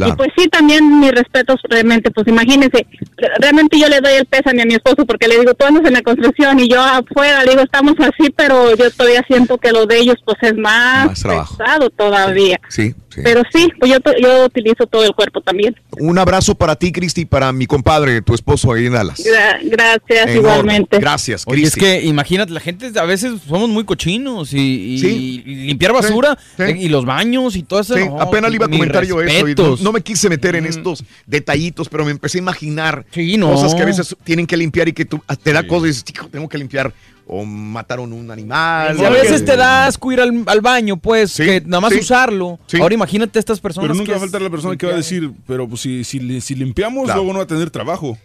Claro. Y pues sí, también mis respetos realmente, pues imagínense, re- realmente yo le doy el pésame a mi esposo porque le digo, tú andas en la construcción y yo afuera, le digo, estamos así, pero yo todavía siento que lo de ellos pues es más, Más trabajo. pesado todavía. Sí, sí. Pero sí, pues yo, yo utilizo todo el cuerpo también. Un abrazo para ti, Cristi, y para mi compadre, tu esposo ahí en Dallas. Gra- gracias, En igualmente. Gracias, Oye, es Cristi. que imagínate, la gente a veces somos muy cochinos y, y- Sí. y limpiar basura Sí, sí. y los baños y todo eso. Sí, no, apenas le iba a comentar yo eso y no, respetos. No me quise meter en estos detallitos, pero me empecé a imaginar no. cosas que a veces tienen que limpiar y que tú ah, te da cosas y dices, "Hijo, tengo que limpiar o mataron un animal. Y a veces te da asco ir al, al baño, pues, que nada más sí, usarlo. sí. Ahora imagínate a estas personas Pero nunca que va a faltar la persona que va a decir, pero pues si, si, si limpiamos, Claro. luego no va a tener trabajo.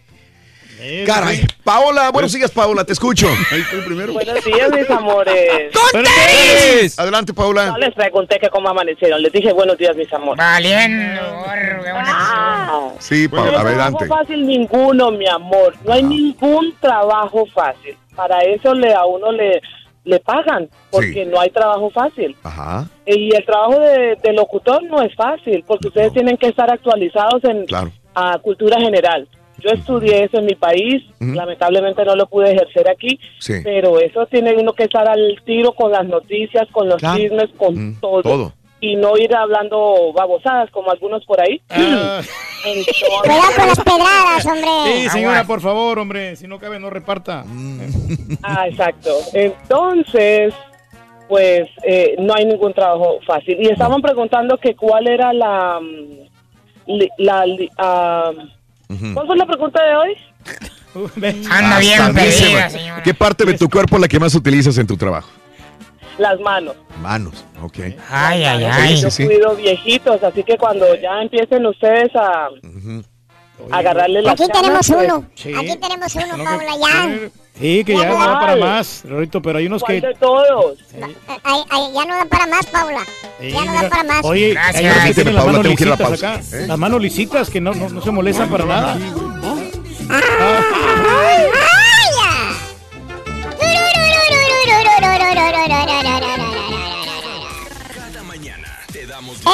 Caray. Paola, buenos días, Paola, te escucho. Ahí primero. Buenos días, mis amores. Adelante, Paola. No les pregunté que cómo amanecieron. Les dije buenos días, mis amores. Valiendo. Ah, Sí, no hay Paola, trabajo adelante. fácil ninguno, mi amor. No hay ningún trabajo fácil. Para eso le a uno le, le pagan, porque no hay trabajo fácil. Ajá. Y el trabajo de, de locutor no es fácil, porque ustedes tienen que estar actualizados en Claro. a cultura general. Yo estudié eso en mi país, lamentablemente no lo pude ejercer aquí, Sí. pero eso tiene uno que estar al tiro con las noticias, con los Claro. chismes, con todo. todo. Y no ir hablando babosadas como algunos por ahí. Entonces- Cuidado con las pedradas, hombre. Sí, señora, por favor, hombre. Si no cabe, no reparta. Ah, exacto. Entonces, pues eh, no hay ningún trabajo fácil. Y estaban preguntando que cuál era la... mm, li- la li- ah, ¿Cuál fue la pregunta de hoy? Anda bien señora. ¿Qué parte de tu cuerpo es la que más utilizas en tu trabajo? Las manos. Manos, ok. Ay, ay, ay. Yo Sí, sí. cuido viejitos, así que cuando ya empiecen ustedes a, a agarrarle las Aquí tenemos pues, uno. Aquí tenemos uno, Paula, ya. Sí, que ya Ya no da para más, Rorito, pero hay unos ¿Cuál que... de todos? Ay, ay, ya no da para más, Paula. Sí, Ya no mira. da para más. Oye, hay unos que Permíteme, tienen las manos la lisitas pausa. acá. ¿Eh? Las manos lisitas que no, no, no se molestan para nada.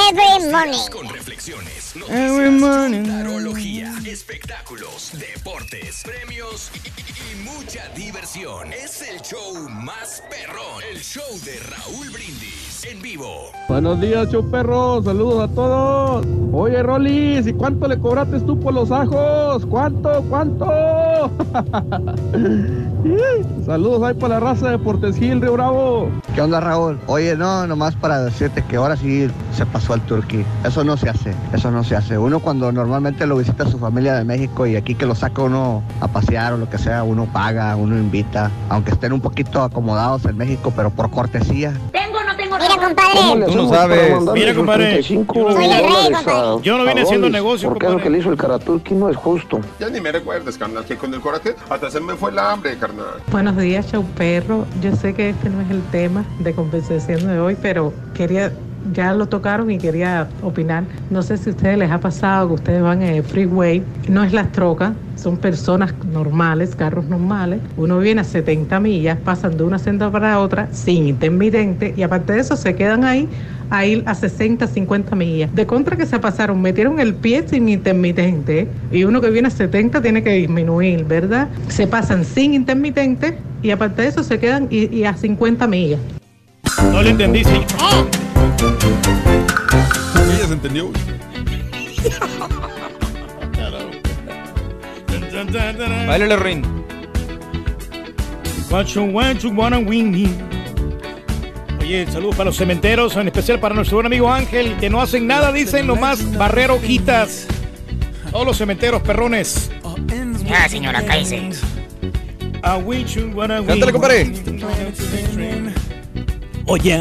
Every morning. Con reflexiones, Every morning. tarología, espectáculos, deportes, premios y, y- y mucha diversión. Es el show más perrón, el show de Raúl Brindis en vivo. Buenos días, show perro. Saludos a todos. Oye, Rolis, ¿y cuánto le cobraste tú por los ajos? ¿Cuánto? ¿Cuánto? Saludos ahí para la raza de Portes Gil, Río Bravo. ¿Qué onda, Raúl? Oye, no, nomás para decirte que ahora sí se pasó al Turquí. Eso no se hace, eso no se hace. Uno cuando normalmente lo visita a su familia de México y aquí que lo saca uno a pasear o lo que sea, uno paga, uno invita, aunque estén un poquito acomodados en México, pero por cortesía. ¿Tengo no tengo Mira, compadre. Tú no sabes. Mira, compadre. Compadre. Yo no vine haciendo negocio, Porque eso que compadre. le hizo el Karaturki no es justo. Ya ni me recuerdes, carnal, que con el coraje hasta se me fue el hambre, carnal. Buenos días, show perro. Yo sé que este no es el tema de conversación de hoy, pero quería, ya lo tocaron y quería opinar. No sé si a ustedes les ha pasado que ustedes van en el freeway, no es las trocas, son personas normales, carros normales. Uno viene a 70 millas, pasan de una senda para otra sin intermitente y aparte de eso se quedan ahí a ir a 60, 50 millas. De contra que se pasaron, metieron el pie sin intermitente y uno que viene a 70 tiene que disminuir, ¿verdad? Se pasan sin intermitente y aparte de eso se quedan y, y a 50 millas. No le entendí, sí. Ella se entendió. Báilale, Rin. Oye, saludos para los cementeros, en especial para nuestro buen amigo Ángel, que no hacen nada, dicen, nomás barrer hojitas. Todos los cementeros, perrones. Ya, señora, cállese. Cántale, compadre. Oye.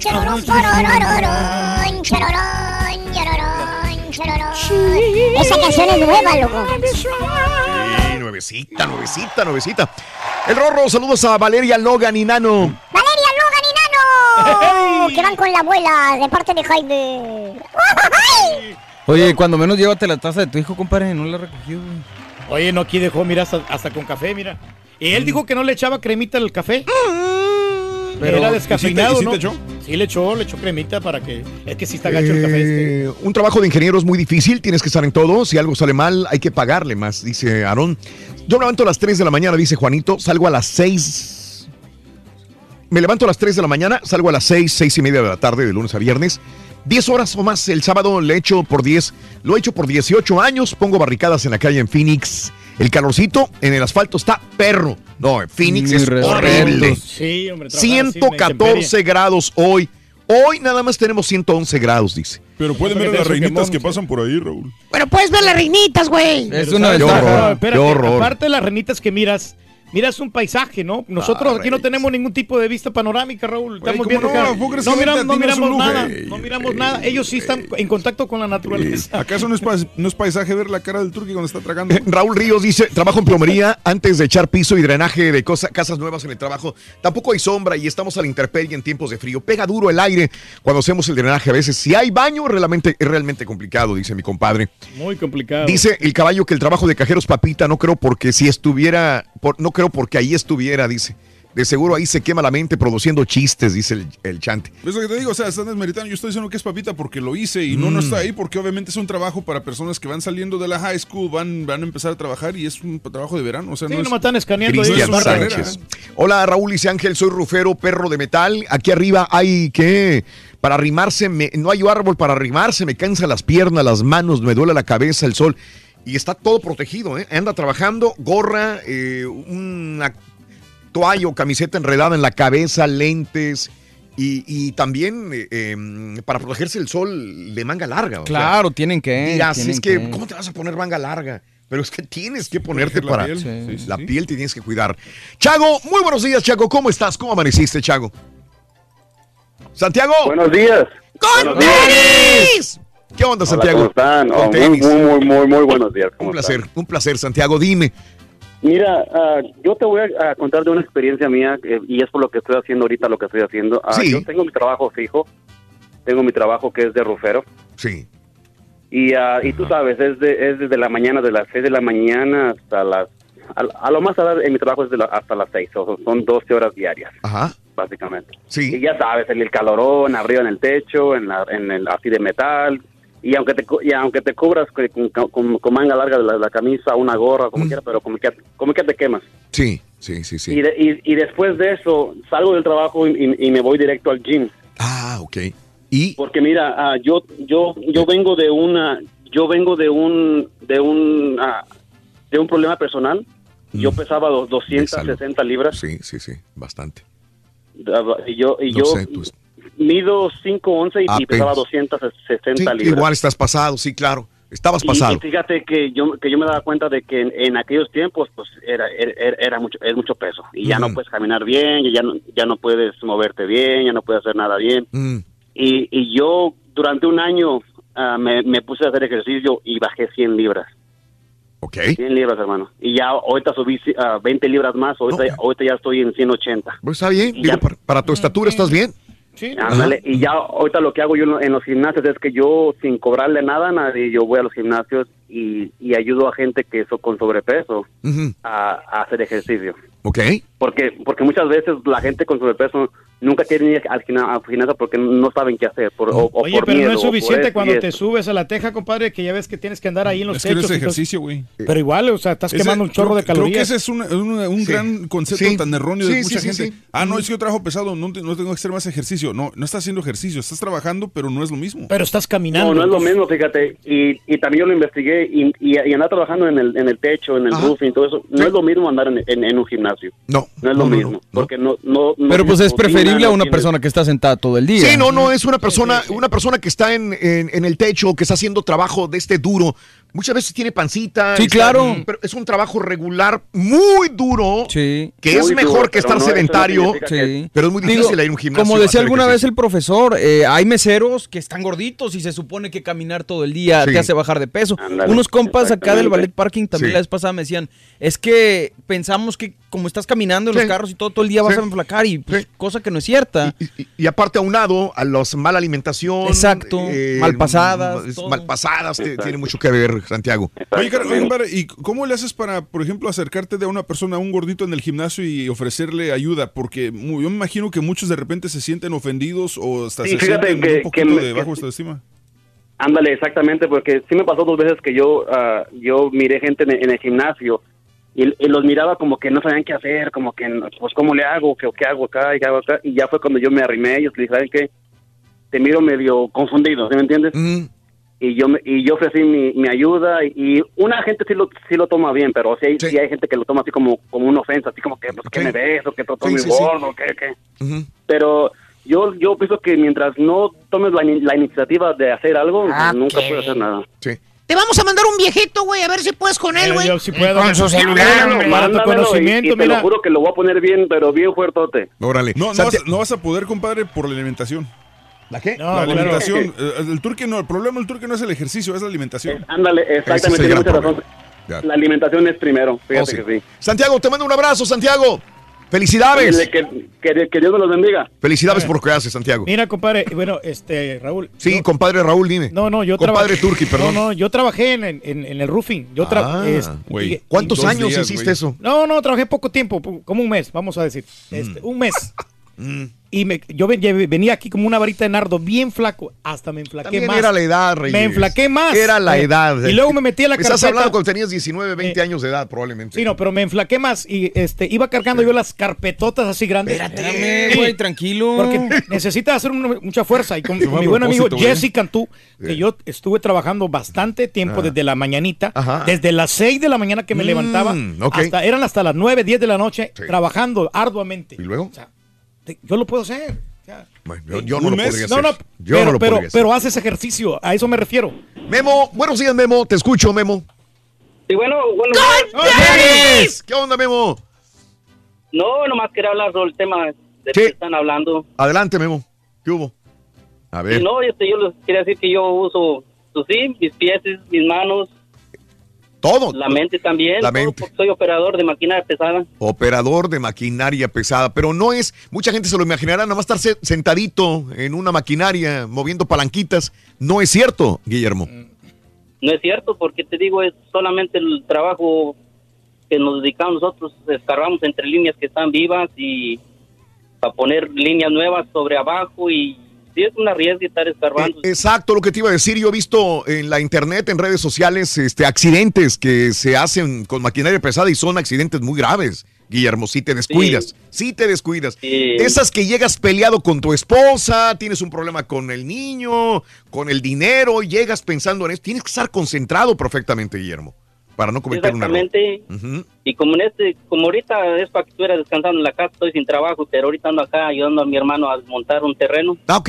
Chororón, llororón, chororón. Esa canción es nueva, loco. Sí, nuevecita, nuevecita, nuevecita. El Rorro, saludos a Valeria Logan y Nano. Valeria Logan y Nano, que van con la abuela de parte de Jaime. Oye, cuando menos llévate la taza de tu hijo, compadre, no la recogió. Oye, no, aquí dejó, mira, hasta, hasta con café, mira. Y él dijo que no le echaba cremita al café. Era descafeinado, ¿Y sí te- ¿no? sí te echó? Sí, le echó, le echó cremita para que... Es que sí está gacho el café este. Eh, un trabajo de ingeniero es muy difícil, tienes que estar en todo. Si algo sale mal, hay que pagarle más, dice Aarón. Yo me levanto a las 3 de la mañana, dice Juanito, salgo a las 6. Me levanto a las 3 de la mañana, salgo a las 6, 6 y media de la tarde, de lunes a viernes. 10 horas o más. El sábado le echo por 10. Lo he hecho por 18 años. Pongo barricadas en la calle en Phoenix. El calorcito en el asfalto está perro. No, en Phoenix es horrible. Sí, hombre. trabajar así en la 114 intemperie. grados hoy. Hoy nada más tenemos 111 grados, dice. Pero pueden ver a las reinitas que pasan por ahí, Raúl. Pero puedes ver las reinitas, güey. Es una Qué ventaja. horror, Espérate, qué horror. aparte de las renitas que miras, miras un paisaje, ¿no? Nosotros aquí no tenemos ningún tipo de vista panorámica, Raúl. Estamos ¿cómo viendo no? acá. ¿Cómo crees no, miramos, no miramos nada, Ey, no miramos nada. Ellos sí están en contacto con la naturaleza. ¿Acaso no es, no es paisaje ver la cara del turqui cuando está tragando? Raúl Ríos dice, trabajo en plomería antes de echar piso y drenaje de cosa- casas nuevas en el trabajo. Tampoco hay sombra y estamos a la intemperie en tiempos de frío. Pega duro el aire cuando hacemos el drenaje a veces. Si hay baño, realmente, es realmente complicado, dice mi compadre. Muy complicado. Dice el caballo que el trabajo de cajeros papita, no creo porque si estuviera, por- no creo porque ahí estuviera, dice. De seguro ahí se quema la mente produciendo chistes, dice el, el chante. Es lo que te digo, o sea, están desmeritando. Yo estoy diciendo que es papita porque lo hice y no, no está ahí porque obviamente es un trabajo para personas que van saliendo de la high school, van, van a empezar a trabar y es un trabajo de verano. O sea, Sí, no es, están escaneando ahí. Es carrera, Sánchez. Hola Raúl dice Ángel, soy rufero, perro de metal. Aquí arriba hay que para arrimarse, me- no hay árbol para arrimarse, me cansa las piernas, las manos, me duele la cabeza, el sol. Y está todo protegido, ¿eh? Anda trabajando, gorra, eh, una toalla o camiseta enredada en la cabeza, lentes. Y, y también eh, em, para protegerse del sol de manga larga. o sea, Claro, tienen que. Dirás, tienen es que, ¿cómo te vas a poner manga larga? Pero es que tienes que ponerte la para piel. Sí. Sí, sí, la sí. piel te tienes que cuidar. Chago, muy buenos días, Chago. ¿Cómo estás? ¿Cómo amaneciste, Chago? Santiago. Buenos días. ¡Con Buenos días. ¿Qué onda, Hola, Santiago? ¿Cómo están? Oh, muy, muy, muy, muy, buenos días. ¿Cómo Un están? placer, un placer, Santiago. Dime. Mira, ah, yo te voy a, contar de una experiencia mía eh, y es por lo que estoy haciendo ahorita, lo que estoy haciendo. Sí. Yo tengo mi trabajo fijo, tengo mi trabajo que es de rufero Sí. y, ah, y tú sabes, es, de, es desde la mañana, de las 6 de la mañana hasta las... A, a lo más en mi trabajo es de la- hasta las 6, o sea, son 12 horas diarias, Ajá. básicamente. Sí. Y ya sabes, en el calorón, arriba en el techo, en, la, en el así de metal. Y aunque te, y aunque te cubras con, con- con manga larga de la, la camisa, una gorra, como quieras, pero como que, como que te quemas. Sí, sí, sí, Y, sí. de- y, y después de eso, salgo del trabajo y, y- y me voy directo al gym. Ah, ok. ¿Y? Porque mira, ah, yo, yo, yo vengo de una, yo vengo de un, de un, ah, de un problema personal. Yo pesaba do- 260 libras. Sí, sí, sí, bastante. Y yo, y No yo sé, pues. Mido 5'11 y, y pesaba Apenas. 260 Sí, libras. igual estás pasado, sí, claro. Estabas pasado. Y, fíjate que yo que yo me daba cuenta de que en, en aquellos tiempos pues era era, era mucho es mucho peso y ya no puedes caminar bien, y ya no ya no puedes moverte bien, ya no puedes hacer nada bien. Mm, Y, y yo durante un año ah, me, me puse a hacer ejercicio y bajé 100 libras. ok. 100 libras, hermano. Y ya ahorita subí ah, 20 libras más, ahorita, No. ahorita ya estoy en 180. Pues está bien. Digo, para tu estatura estás bien. Sí. Ándale, y ya ahorita lo que hago yo en lo- en los gimnasios es que yo sin cobrarle nada a nadie, yo voy a los gimnasios y, y ayudo a gente que eso con sobrepeso a hacer ejercicio. Ok. Porque porque muchas veces la gente con sobrepeso nunca quiere ir al gimna- al gimnasio porque no saben qué hacer. Por, o, o Oye, por pero miedo, no es suficiente cuando te subes a la teja, compadre, que ya ves que tienes que andar ahí en los Es que no techos. es y todo. ejercicio, güey. Pero igual, o sea, estás Ese- quemando un chorro creo- de calorías. Creo que ese es un, un- un Sí. gran concepto Sí. tan erróneo de Sí, mucha gente. sí. Ah, no, es que yo trabajo pesado, no, no tengo que hacer más ejercicio. No, no estás haciendo ejercicio, estás trabajando, pero no es lo mismo. Pero estás caminando. No, no es lo mismo, fíjate. Y, y también yo lo investigué y, y, y andar trabajando en el, en el techo, en el Ajá. roofing, todo eso. No Sí. es lo mismo andar en, en- en un gimnasio. No. No es lo mismo. no, no. Porque no, no, no Pero pues es preferible rutina, a una persona que está sentada todo el día. Sí, no, no, es una persona, una persona que está en, en- en el techo, que está haciendo trabajo de este duro. Muchas veces tiene pancita. Sí, está- claro. Pero es un trabajo regular muy duro, Sí. que es mejor duro, que estar no, eso no sedentario. que- Sí. Pero es muy difícil Digo, ir a un gimnasio. Como decía alguna vez el profesor, eh, hay meseros que están gorditos y se supone que caminar todo el día Sí. te hace bajar de peso. Unos compas acá del ballet parking también Sí. la vez pasada me decían, es que pensamos que como estás caminando en los carros y todo, todo el día vas a enflacar y pues, Sí. cosa que no es cierta. Y, y- y aparte aunado a los mala alimentación. Exacto, malpasadas, es- todo. Malpasadas, te- Exacto. tiene mucho que ver Santiago. Oye, Car- oye, compadre, ¿y cómo le haces para, por ejemplo, acercarte de una persona, a un gordito en el gimnasio y ofrecerle ayuda? Porque yo me imagino que muchos de repente se sienten ofendidos o hasta Sí, se fíjate sienten que- un poquito que me- de bajo autoestima. Ándale, exactamente, porque sí me pasó dos veces que yo ah, yo miré gente en, en el gimnasio y, y los miraba como que no sabían qué hacer, como que, pues, ¿cómo le hago? ¿Qué, qué hago acá? ¿Qué hago acá? Y ya fue cuando yo me arrimé ellos y les dije, ¿saben qué? Te miro medio confundido, ¿sí me entiendes? Y yo me- y yo ofrecí mi, mi ayuda y, y una gente sí lo sí lo toma bien, pero sí hay, sí hay gente que lo toma así como como una ofensa, así como que pues, ¿qué me ves? o que todo Sí, Sí, mi sí, sí. gordo, ¿qué, qué? Pero yo yo pienso que mientras no tomes la, la iniciativa de hacer algo, Ah, nunca puedes hacer nada. Te vamos a mandar un viejito, güey, a ver si puedes con él, güey. yo sí puedo. Con su celular, Mándamelo, hombre. mándamelo y- y, te lo juro que lo voy a poner bien, pero bien fuertote. Órale. No, no vas, no vas a poder, compadre, por la alimentación. ¿La qué? la alimentación. eh, El turque no, el problema del turque no es el ejercicio, es la alimentación. Ándale, exactamente, tiene mucha razón. La alimentación es primero, fíjate Oh, sí. que sí. Santiago, te mando un abrazo, Santiago. Felicidades. Que, que- que Dios me los bendiga. Felicidades por lo que haces, Santiago. Mira, compadre, bueno, este, Raúl. Sí, compadre Raúl, dime. No, no, yo Compadre trabajé- Turki, perdón. No, no, yo trabajé en, en- en el roofing. Yo tra- Ah, es- güey. y- ¿Cuántos años hiciste eso? No, no, trabajé poco tiempo, como un mes, vamos a decir. Este, un mes. Y me, yo venía aquí como una varita de nardo, bien flaco. Hasta me enflaqué También más. era la edad, Reyes. Me enflaqué más. Era la Eh, edad. Y luego me metí a la Me Estás carpeta. hablando cuando tenías 19, 20 años de edad, probablemente. Sí, no, pero me enflaqué más y este iba cargando yo las carpetotas así grandes. Espérame, güey, tranquilo. Porque necesitas hacer una- mucha fuerza. Y con, mi buen amigo güey. Jesse Cantú, que yo estuve trabajando bastante tiempo Ah. desde la mañanita, Ajá. desde las 6 de la mañana que me Mm, levantaba, hasta, eran hasta las 9, 10 de la noche, trabajando arduamente. ¿Y luego? O sea, yo lo puedo hacer. Yo, yo no ¿Un lo mes? podría hacer. no, yo pero, no lo pero, podría hacer. pero haces ejercicio, a eso me refiero. Memo, buenos días, Memo. Te escucho, Memo. Sí, bueno, bueno. ¿Qué onda, Memo? No, nomás quería hablar sobre el tema de que están hablando. Adelante, Memo. ¿Qué hubo? A ver. No, este, yo les quería decir que yo uso, pues sí, mis pies, mis manos. Todo. La mente también. La mente. soy operador de maquinaria pesada. Operador de maquinaria pesada, pero no es, mucha gente se lo imaginará, nada más estar se- sentadito en una maquinaria moviendo palanquitas. No es cierto, Guillermo. No es cierto, porque te digo, es solamente el trabajo que nos dedicamos nosotros, escarbamos entre líneas que están vivas y para poner líneas nuevas sobre abajo y sí es una riesgo estar escarbando. Exacto, lo que te iba a decir, yo he visto en la internet, en redes sociales, este, accidentes que se hacen con maquinaria pesada y son accidentes muy graves, Guillermo, si te descuidas, si te descuidas. Esas que llegas peleado con tu esposa, tienes un problema con el niño, con el dinero, llegas pensando en eso, tienes que estar concentrado perfectamente, Guillermo, para no cometer un error. Exactamente. Y como en este, como ahorita es para que estuviera descansando en la casa, estoy sin trabajo, pero ahorita ando acá ayudando a mi hermano a desmontar un terreno Ah, ok,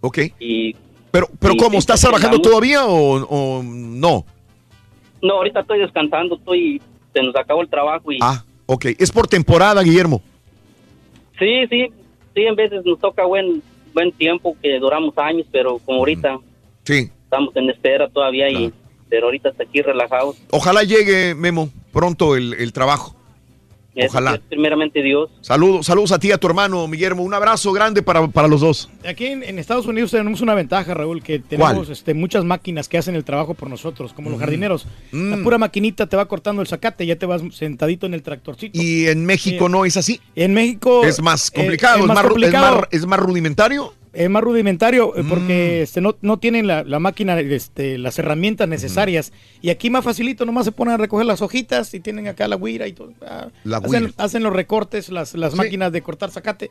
ok. y Pero, pero Sí, ¿cómo? ¿Estás trabajando todavía o, o no? no, ahorita estoy descansando, estoy, se nos acabó el trabajo y Ah, ok. Es por temporada, Guillermo. sí, sí, sí, en veces nos toca buen, buen tiempo que duramos años, pero como ahorita Sí. estamos en espera todavía y, pero ahorita hasta aquí relajados. Ojalá llegue, Memo, pronto el, el trabajo. Eso Ojalá. es primeramente Dios. Saludos, saludos a ti, a tu hermano, Guillermo. Un abrazo grande para, para los dos. Aquí en, en Estados Unidos tenemos una ventaja, Raúl, que tenemos este, muchas máquinas que hacen el trabajo por nosotros, como los Mm. jardineros. Mm. La pura maquinita te va cortando el zacate, ya te vas sentadito en el tractorcito. ¿Y en México Sí. no es así? En México Es más eh, complicado, es es, más más, ru- es complicado. más- es más rudimentario. Es más rudimentario eh, Mm. porque este, no, no tienen la, la máquina, este, las herramientas necesarias. Y aquí más facilito, nomás se ponen a recoger las hojitas y tienen acá la guira y todo. Ah, La hacen, hacen los recortes, las, las máquinas de cortar zacate,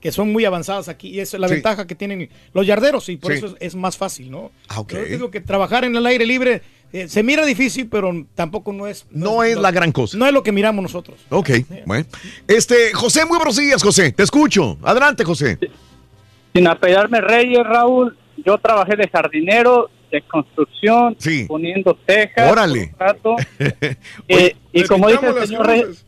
que son muy avanzadas aquí. Y es la Mm. Sí. ventaja que tienen los yarderos y por Sí. eso es, es más fácil, ¿no? Ah, ok. Yo digo que trabajar en el aire libre eh, se mira difícil, pero tampoco no es... No es la gran cosa. No es lo que miramos nosotros. Ok, bueno. Este, José, muy buenos días, José. Te escucho. Adelante, José. Sin apellarme Reyes, Raúl, yo trabajé de jardinero, de construcción, poniendo tejas. Órale. rato. Oye, Eh, y como dice el señor. Reyes,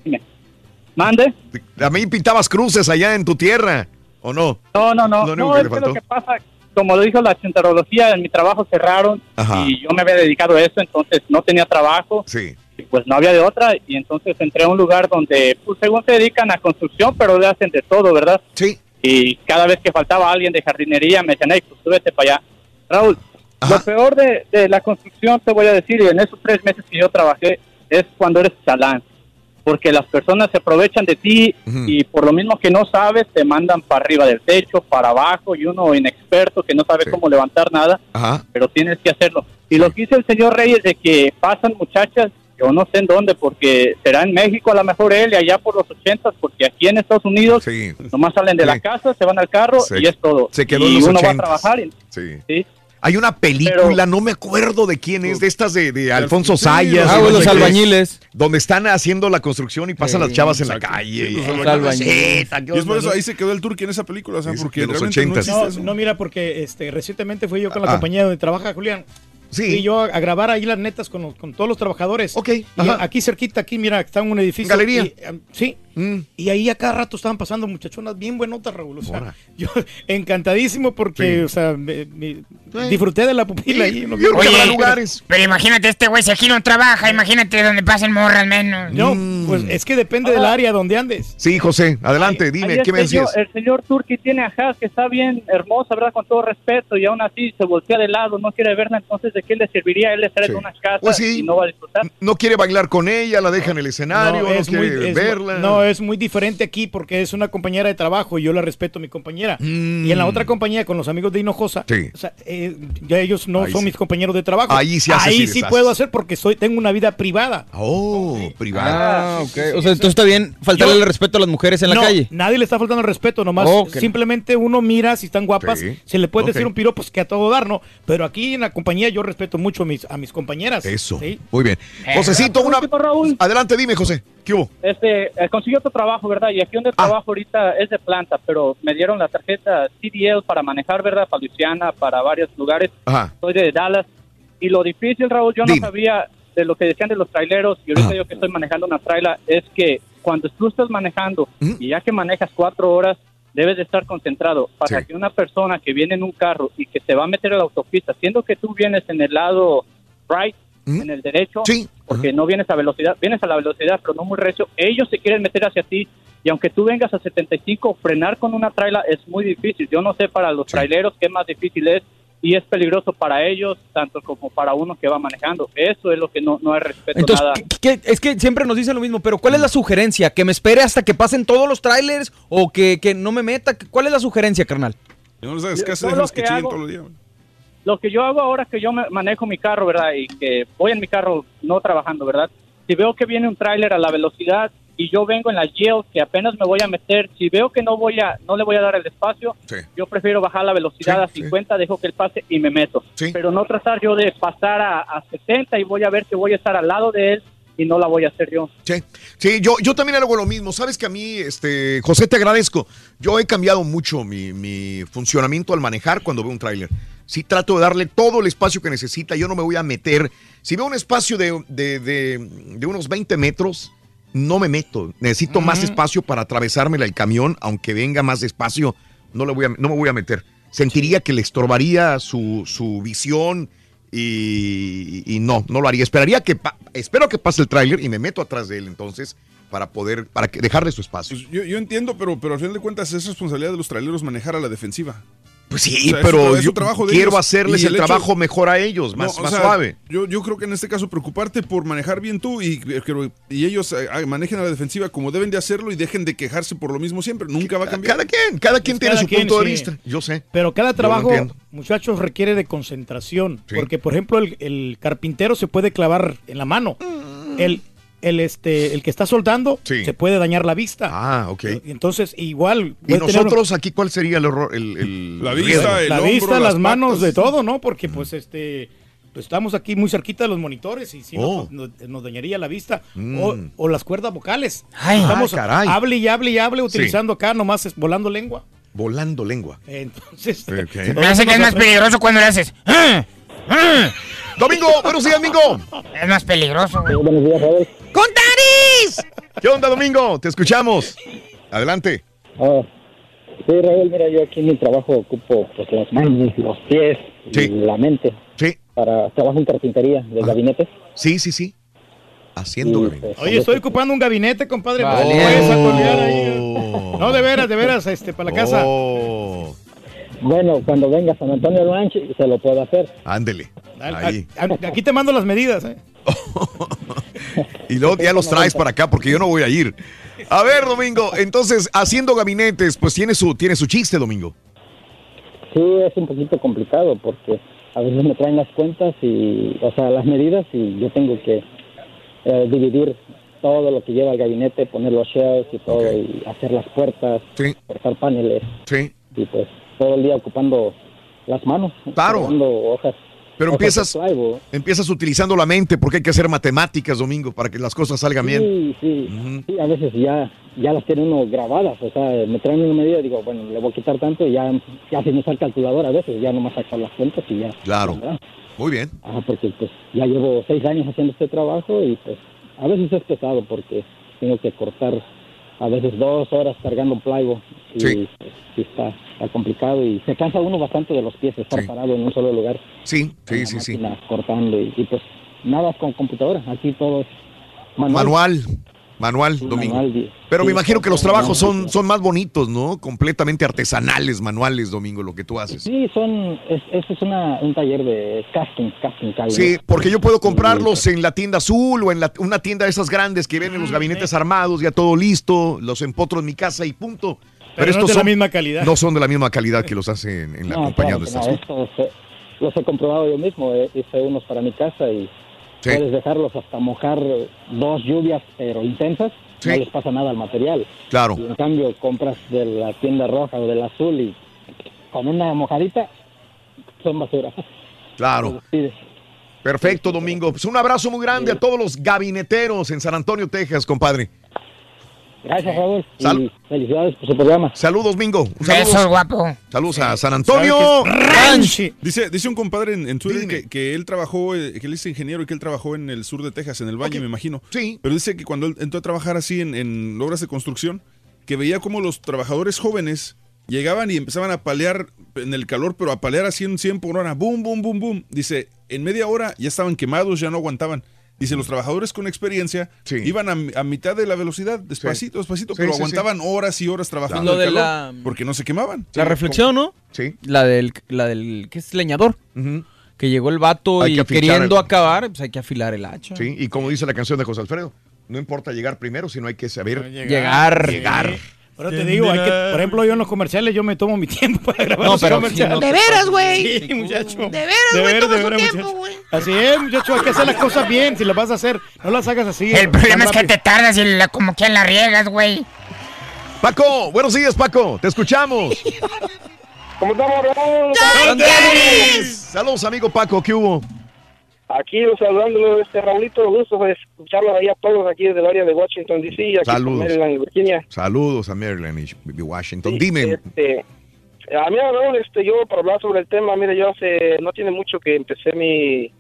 mande. A mí pintabas cruces allá en tu tierra, ¿o no? No, no, no. No, que es que lo que pasa, como lo dijo la chuntarología, en mi trabajo cerraron Ajá. y yo me había dedicado a eso, entonces no tenía trabajo. Sí. y pues no había de otra y entonces entré a un lugar donde, pues según se dedican a construcción, pero le hacen de todo, ¿verdad? Sí. Y cada vez que faltaba alguien de jardinería me decían, hey, pues tú vete para allá. Raúl, Lo peor de, de la construcción, te voy a decir, y en esos tres meses que yo trabajé, es cuando eres chalán. Porque las personas se aprovechan de ti y por lo mismo que no sabes, te mandan para arriba del techo, para abajo, y uno inexperto que no sabe cómo levantar nada, Ajá. pero tienes que hacerlo. Y lo que dice el señor Reyes de que pasan muchachas, yo no sé en dónde, porque será en México a lo mejor él y allá por los ochentas, porque aquí en Estados Unidos nomás salen de la casa, se van al carro Se- y es todo. se quedó y en los uno va a ochentas. trabajar. y- Sí. Sí. Hay una película, no me acuerdo de quién es, de estas de, de Alfonso Sí, Sayas. ah, no los albañiles. Donde están haciendo la construcción y pasan Sí, las chavas en la calle. Sí, y- los Sí, albañiles. ta- qué Y es por eso ahí se quedó el turqui en esa película, o sea, porque de los realmente no 80s. existe No, eso. no, mira, porque este, recientemente fui yo con la Ah. compañía donde trabaja Julián. Sí. Y yo a, a grabar ahí las netas con, los- con todos los trabajadores. Ok. Y ajá. aquí cerquita, aquí, mira, está en un edificio. Galería. Y, em, sí. Y ahí a cada rato estaban pasando muchachonas bien buenotas, Raúl. O sea, Ahora. yo encantadísimo porque, Sí. o sea, me- me- disfruté de la pupila ahí. ¿no? Oye, Pero imagínate este güey, si aquí no trabaja, imagínate donde pasen morras menos. No, pues es que depende del área donde andes. Sí, José, adelante, dime, ¿qué me decías? El señor Turki tiene a Haas, que está bien hermosa, ¿verdad? Con todo respeto, y aún así se voltea de lado, no quiere verla, entonces ¿de qué le serviría a él estar en una casa Pues sí. y no va a disfrutar? No quiere bailar con ella, la deja en el escenario, no, es quiere muy- es verla. no, es muy diferente aquí porque es una compañera de trabajo y yo la respeto a mi compañera. Y en la otra compañía, con los amigos de Hinojosa, Sí. o sea, eh, ya ellos no Ahí son sí. mis compañeros de trabajo. Ahí sí haces y Ahí sí puedo hacer porque soy, tengo una vida privada. Oh, privada. Ah, ok. O sea, entonces está bien faltarle Yo- el respeto a las mujeres en la calle. Nadie le está faltando el respeto, nomás Oh, simplemente uno mira si están guapas, Sí. se le puede decir un piropo pues, que a todo dar, ¿no? Pero aquí en la compañía yo respeto mucho a mis, a mis compañeras. Eso. ¿sí? Muy bien. Eh, Josecito, una. Adelante, dime, José. ¿Qué hubo? Este, eh, consiguió otro trabajo, ¿verdad? Y aquí donde Ah. trabajo ahorita es de planta, pero me dieron la tarjeta CDL para manejar, ¿verdad? Para Luisiana, para varios lugares. Ajá. Soy de Dallas. Y lo difícil, Raúl, yo no Dime. sabía de lo que decían de los traileros, y ahorita yo que estoy manejando una traila, es que cuando tú estás manejando y ya que manejas cuatro horas, debes de estar concentrado para Sí. que una persona que viene en un carro y que se va a meter a la autopista, siendo que tú vienes en el lado right, en el derecho, porque no vienes a velocidad, vienes a la velocidad, pero no muy recio, ellos se quieren meter hacia ti y aunque tú vengas a 75, frenar con una traila es muy difícil. Yo no sé para los traileros qué más difícil es y es peligroso para ellos, tanto como para uno que va manejando. Eso es lo que no, no hay respeto Entonces, nada. ¿qué- qué- es que siempre nos dicen lo mismo, pero ¿cuál es la sugerencia? ¿Que me espere hasta que pasen todos los trailers o que, que no me meta? ¿Cuál es la sugerencia, carnal? No Yo que chillen hago- todos los días. Lo que yo hago ahora que yo manejo mi carro, ¿verdad? Y que voy en mi carro no trabajando, ¿verdad? Si veo que viene un tráiler a la velocidad y yo vengo en la yield que apenas me voy a meter, si veo que no voy a no le voy a dar el espacio, yo prefiero bajar la velocidad a 50, dejo que él pase y me meto. Pero no tratar yo de pasar a, a 60 y voy a ver que voy a estar al lado de él y no la voy a hacer yo. Sí, sí, yo, yo también hago lo mismo. Sabes que a mí, este, José, te agradezco. Yo he cambiado mucho mi, mi funcionamiento al manejar cuando veo un tráiler. Sí trato de darle todo el espacio que necesita. Yo no me voy a meter. Si veo un espacio de, de- de- de unos 20 metros, no me meto. Necesito más espacio para atravesármela el camión, aunque venga más despacio, no, le voy a, no me voy a meter. Sentiría que le estorbaría su, su visión y, y no, no lo haría. Esperaría que espero que pase el tráiler y me meto atrás de él entonces para poder, para que, dejarle su espacio. Yo, yo entiendo, pero, pero al final de cuentas es responsabilidad de los traileros manejar a la defensiva. Pues sí, O sea, pero yo quiero ellos. hacerles Y el, hecho- trabajo mejor a ellos, más, No, más sea, suave. Yo, yo creo que en este caso preocuparte por manejar bien tú y, y ellos eh, ah, manejen a la defensiva como deben de hacerlo y dejen de quejarse por lo mismo siempre. Nunca va a cambiar. Cada quien, cada quien tiene Cada su quien, punto de vista. Yo sé. Pero cada trabajo, muchachos, requiere de concentración. Sí. Porque, por ejemplo, el, el carpintero se puede clavar en la mano. Mm. El, el, este, el que está soldando se puede dañar la vista. Ah, ok. Entonces, igual. ¿Y un- nosotros aquí cuál sería el error? El, el La vista, el la hombro, vista, las las manos, patas. de todo, ¿no? Porque, pues, este. pues, estamos aquí muy cerquita de los monitores y si Oh. nos, nos- nos dañaría la vista. Mm. O, o las cuerdas vocales. Ay. estamos Ah, caray. hable y hable y hable Sí. utilizando acá nomás es volando lengua. Volando lengua. Entonces. Me hace que es más peligroso cuando le haces. "Ah, ah". Domingo, buenos días, Domingo. Es más peligroso, güey. Buenos días, Raúl. ¡Con Taris! ¿Qué onda, Domingo? Te escuchamos. Adelante. Ah, sí, Raúl, mira, yo aquí en mi trabajo ocupo pues, las manos, los pies y la mente. Sí. Para trabajo en carpintería de gabinete. Sí, sí, sí. Haciendo Y, gabinete. Oye, estoy ocupando un gabinete, compadre. ¿me Vale. ahí? No, de veras, de veras, este, para la casa. Oh. Bueno, cuando venga a San Antonio Ranch se lo puedo hacer. Ándele. Ahí. Aquí te mando las medidas, ¿eh? Y luego ya los traes para acá porque yo no voy a ir. A ver, Domingo, entonces, haciendo gabinetes, pues tiene su, tiene su chiste, Domingo. Sí, es un poquito complicado porque a veces me traen las cuentas y, o sea, las medidas y yo tengo que eh, dividir todo lo que lleva el gabinete, poner los shelves y todo y hacer las puertas, cortar paneles. Sí. Y pues todo el día ocupando las manos. Claro. hojas. Pero hojas empiezas, empiezas utilizando la mente porque hay que hacer matemáticas, Domingo, para que las cosas salgan bien. Sí, sí, sí, a veces ya, ya las tiene uno grabadas, o sea, me traen una medida y digo, bueno, le voy a quitar tanto y ya, ya sin usar calculadora a veces, ya nomás sacar las cuentas y ya. Claro. ¿verdad? Muy bien. Ajá, porque pues ya llevo seis años haciendo este trabajo y pues a veces es pesado porque tengo que cortar a veces dos horas cargando plywood y Sí. está, está complicado y se cansa uno bastante de los pies estar parado en un solo lugar. Sí, sí, sí, sí. Cortando y, y, pues nada con computadora, aquí todo es manual. Manual. Manual, Domingo. manual, sí. Pero me imagino que los trabajos son, son más bonitos, ¿no? Completamente artesanales, manuales, Domingo, lo que tú haces. Sí, son, es, eso es una, un taller de casting, casting cabinet. Sí, porque yo puedo comprarlos en la tienda azul o en la- una tienda de esas grandes que vienen los gabinetes armados, ya todo listo, los empotro en mi casa y punto. Pero no es de la misma calidad. No son de la misma calidad que los hacen en la No, compañía claro que estás. no, estos, los he comprobado yo mismo, eh, hice unos para mi casa y Sí. puedes dejarlos hasta mojar dos lluvias pero intensas, Sí. no les pasa nada al material. Claro. Y en cambio compras de la tienda roja o del azul y con una mojadita son basura. Claro. Perfecto, Domingo. Pues un abrazo muy grande a todos los gabineteros en San Antonio, Texas, compadre. Gracias, Raúl. Sal- y felicidades por su programa. Saludos, Mingo. Un Besos, saludos. guapo. Saludos a San Antonio. Ranch. Dice, dice un compadre en, en Twitter que, que él trabajó, eh, que él es ingeniero y que él trabajó en el sur de Texas, en el Valle, me imagino. Sí. Pero dice que cuando él entró a trabajar así en, en obras de construcción, que veía como los trabajadores jóvenes llegaban y empezaban a palear en el calor, pero a palear así en 100 por hora. Boom, boom, boom, boom. Dice, en media hora ya estaban quemados, ya no aguantaban. Dice, los trabajadores con experiencia iban a, a mitad de la velocidad, despacito, despacito, Sí, pero sí, sí. aguantaban horas y horas trabajando Lo de calor la- porque no se quemaban. La reflexión, ¿no? Sí. La del, la del, ¿qué es? Leñador. Que llegó el vato Hay y que queriendo el- acabar, pues hay que afilar el hacha. Sí, y como dice la canción de José Alfredo, no importa llegar primero, sino hay que saber Llegar. Llegar. Pero te digo, hay que, por ejemplo, yo en los comerciales yo me tomo mi tiempo para grabar No, los pero comerciales. De veras, güey. Sí, muchacho. De veras, güey, toma su tiempo, güey. Así es, muchacho, hay que hacer las cosas bien. Si las vas a hacer, no las hagas así. El problema es que te tardas y la- como que la riegas, güey. Paco, buenos días, Paco. Te escuchamos. ¿Cómo estamos? Saludos, amigo Paco. ¿Qué hubo? Aquí saludándolo, este Raulito, gusto de escucharlos ahí a todos aquí desde el área de Washington, D.C., aquí Saludos. Maryland, Virginia. Saludos a Maryland y Washington. Dime. Este, a mí, Raúl, este, yo para hablar sobre el tema, mire, yo hace, no tiene mucho que empecé mi,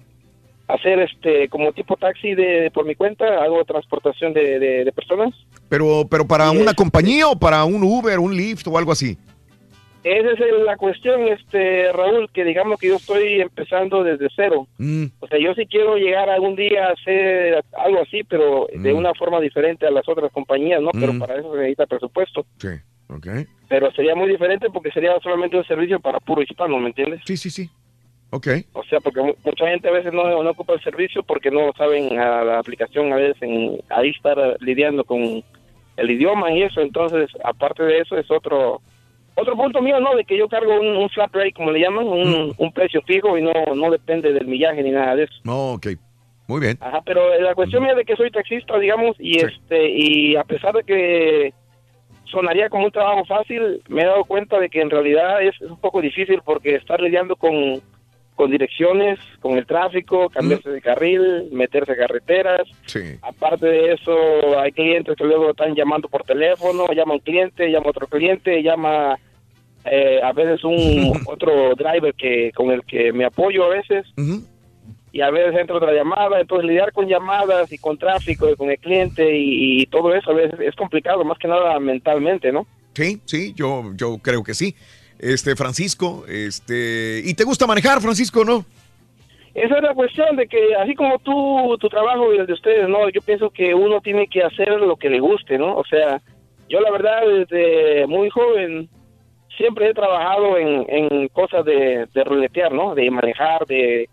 hacer este, como tipo taxi de, por mi cuenta, hago transportación de, de, de personas. Pero, pero para una compañía o para un Uber, un Lyft o algo así. Esa es la cuestión, este, Raúl, que digamos que yo estoy empezando desde cero. Mm, O sea, yo sí quiero llegar algún día a hacer algo así, pero de Mm. una forma diferente a las otras compañías, ¿no? Pero Mm. para eso se necesita presupuesto. sí, ok. Pero sería muy diferente porque sería solamente un servicio para puro hispano, ¿me entiendes? Sí, sí, sí. Ok. O sea, porque mu- mucha gente a veces no, no ocupa el servicio porque no saben a la aplicación, a veces en, ahí estar lidiando con el idioma y eso. Entonces, aparte de eso, es otro otro punto mío, ¿no? De que yo cargo un, un flat rate, como le llaman, un, un precio fijo y no, no depende del millaje ni nada de eso. No, ok. Muy bien. Ajá, pero la cuestión es de que soy taxista, digamos, y este y a pesar de que sonaría como un trabajo fácil, me he dado cuenta de que en realidad es, es un poco difícil porque estar lidiando con, con direcciones, con el tráfico, cambiarse de carril, meterse a carreteras. Sí. Aparte de eso, hay clientes que luego están llamando por teléfono, llama un cliente, llama otro cliente, llama eh, a veces un otro driver que con el que me apoyo a veces y a veces entra otra llamada, entonces lidiar con llamadas y con tráfico y con el cliente y, y todo eso a veces es complicado, más que nada mentalmente, ¿no? Sí, sí, yo, yo creo que sí. Este, Francisco, este, ¿y te gusta manejar, Francisco, no? Esa es la cuestión de que así como tú, tu trabajo y el de ustedes, ¿no? Yo pienso que uno tiene que hacer lo que le guste, ¿no? O sea, yo la verdad desde muy joven siempre he trabajado en, en cosas de, de ruletear, ¿no? De manejar, de,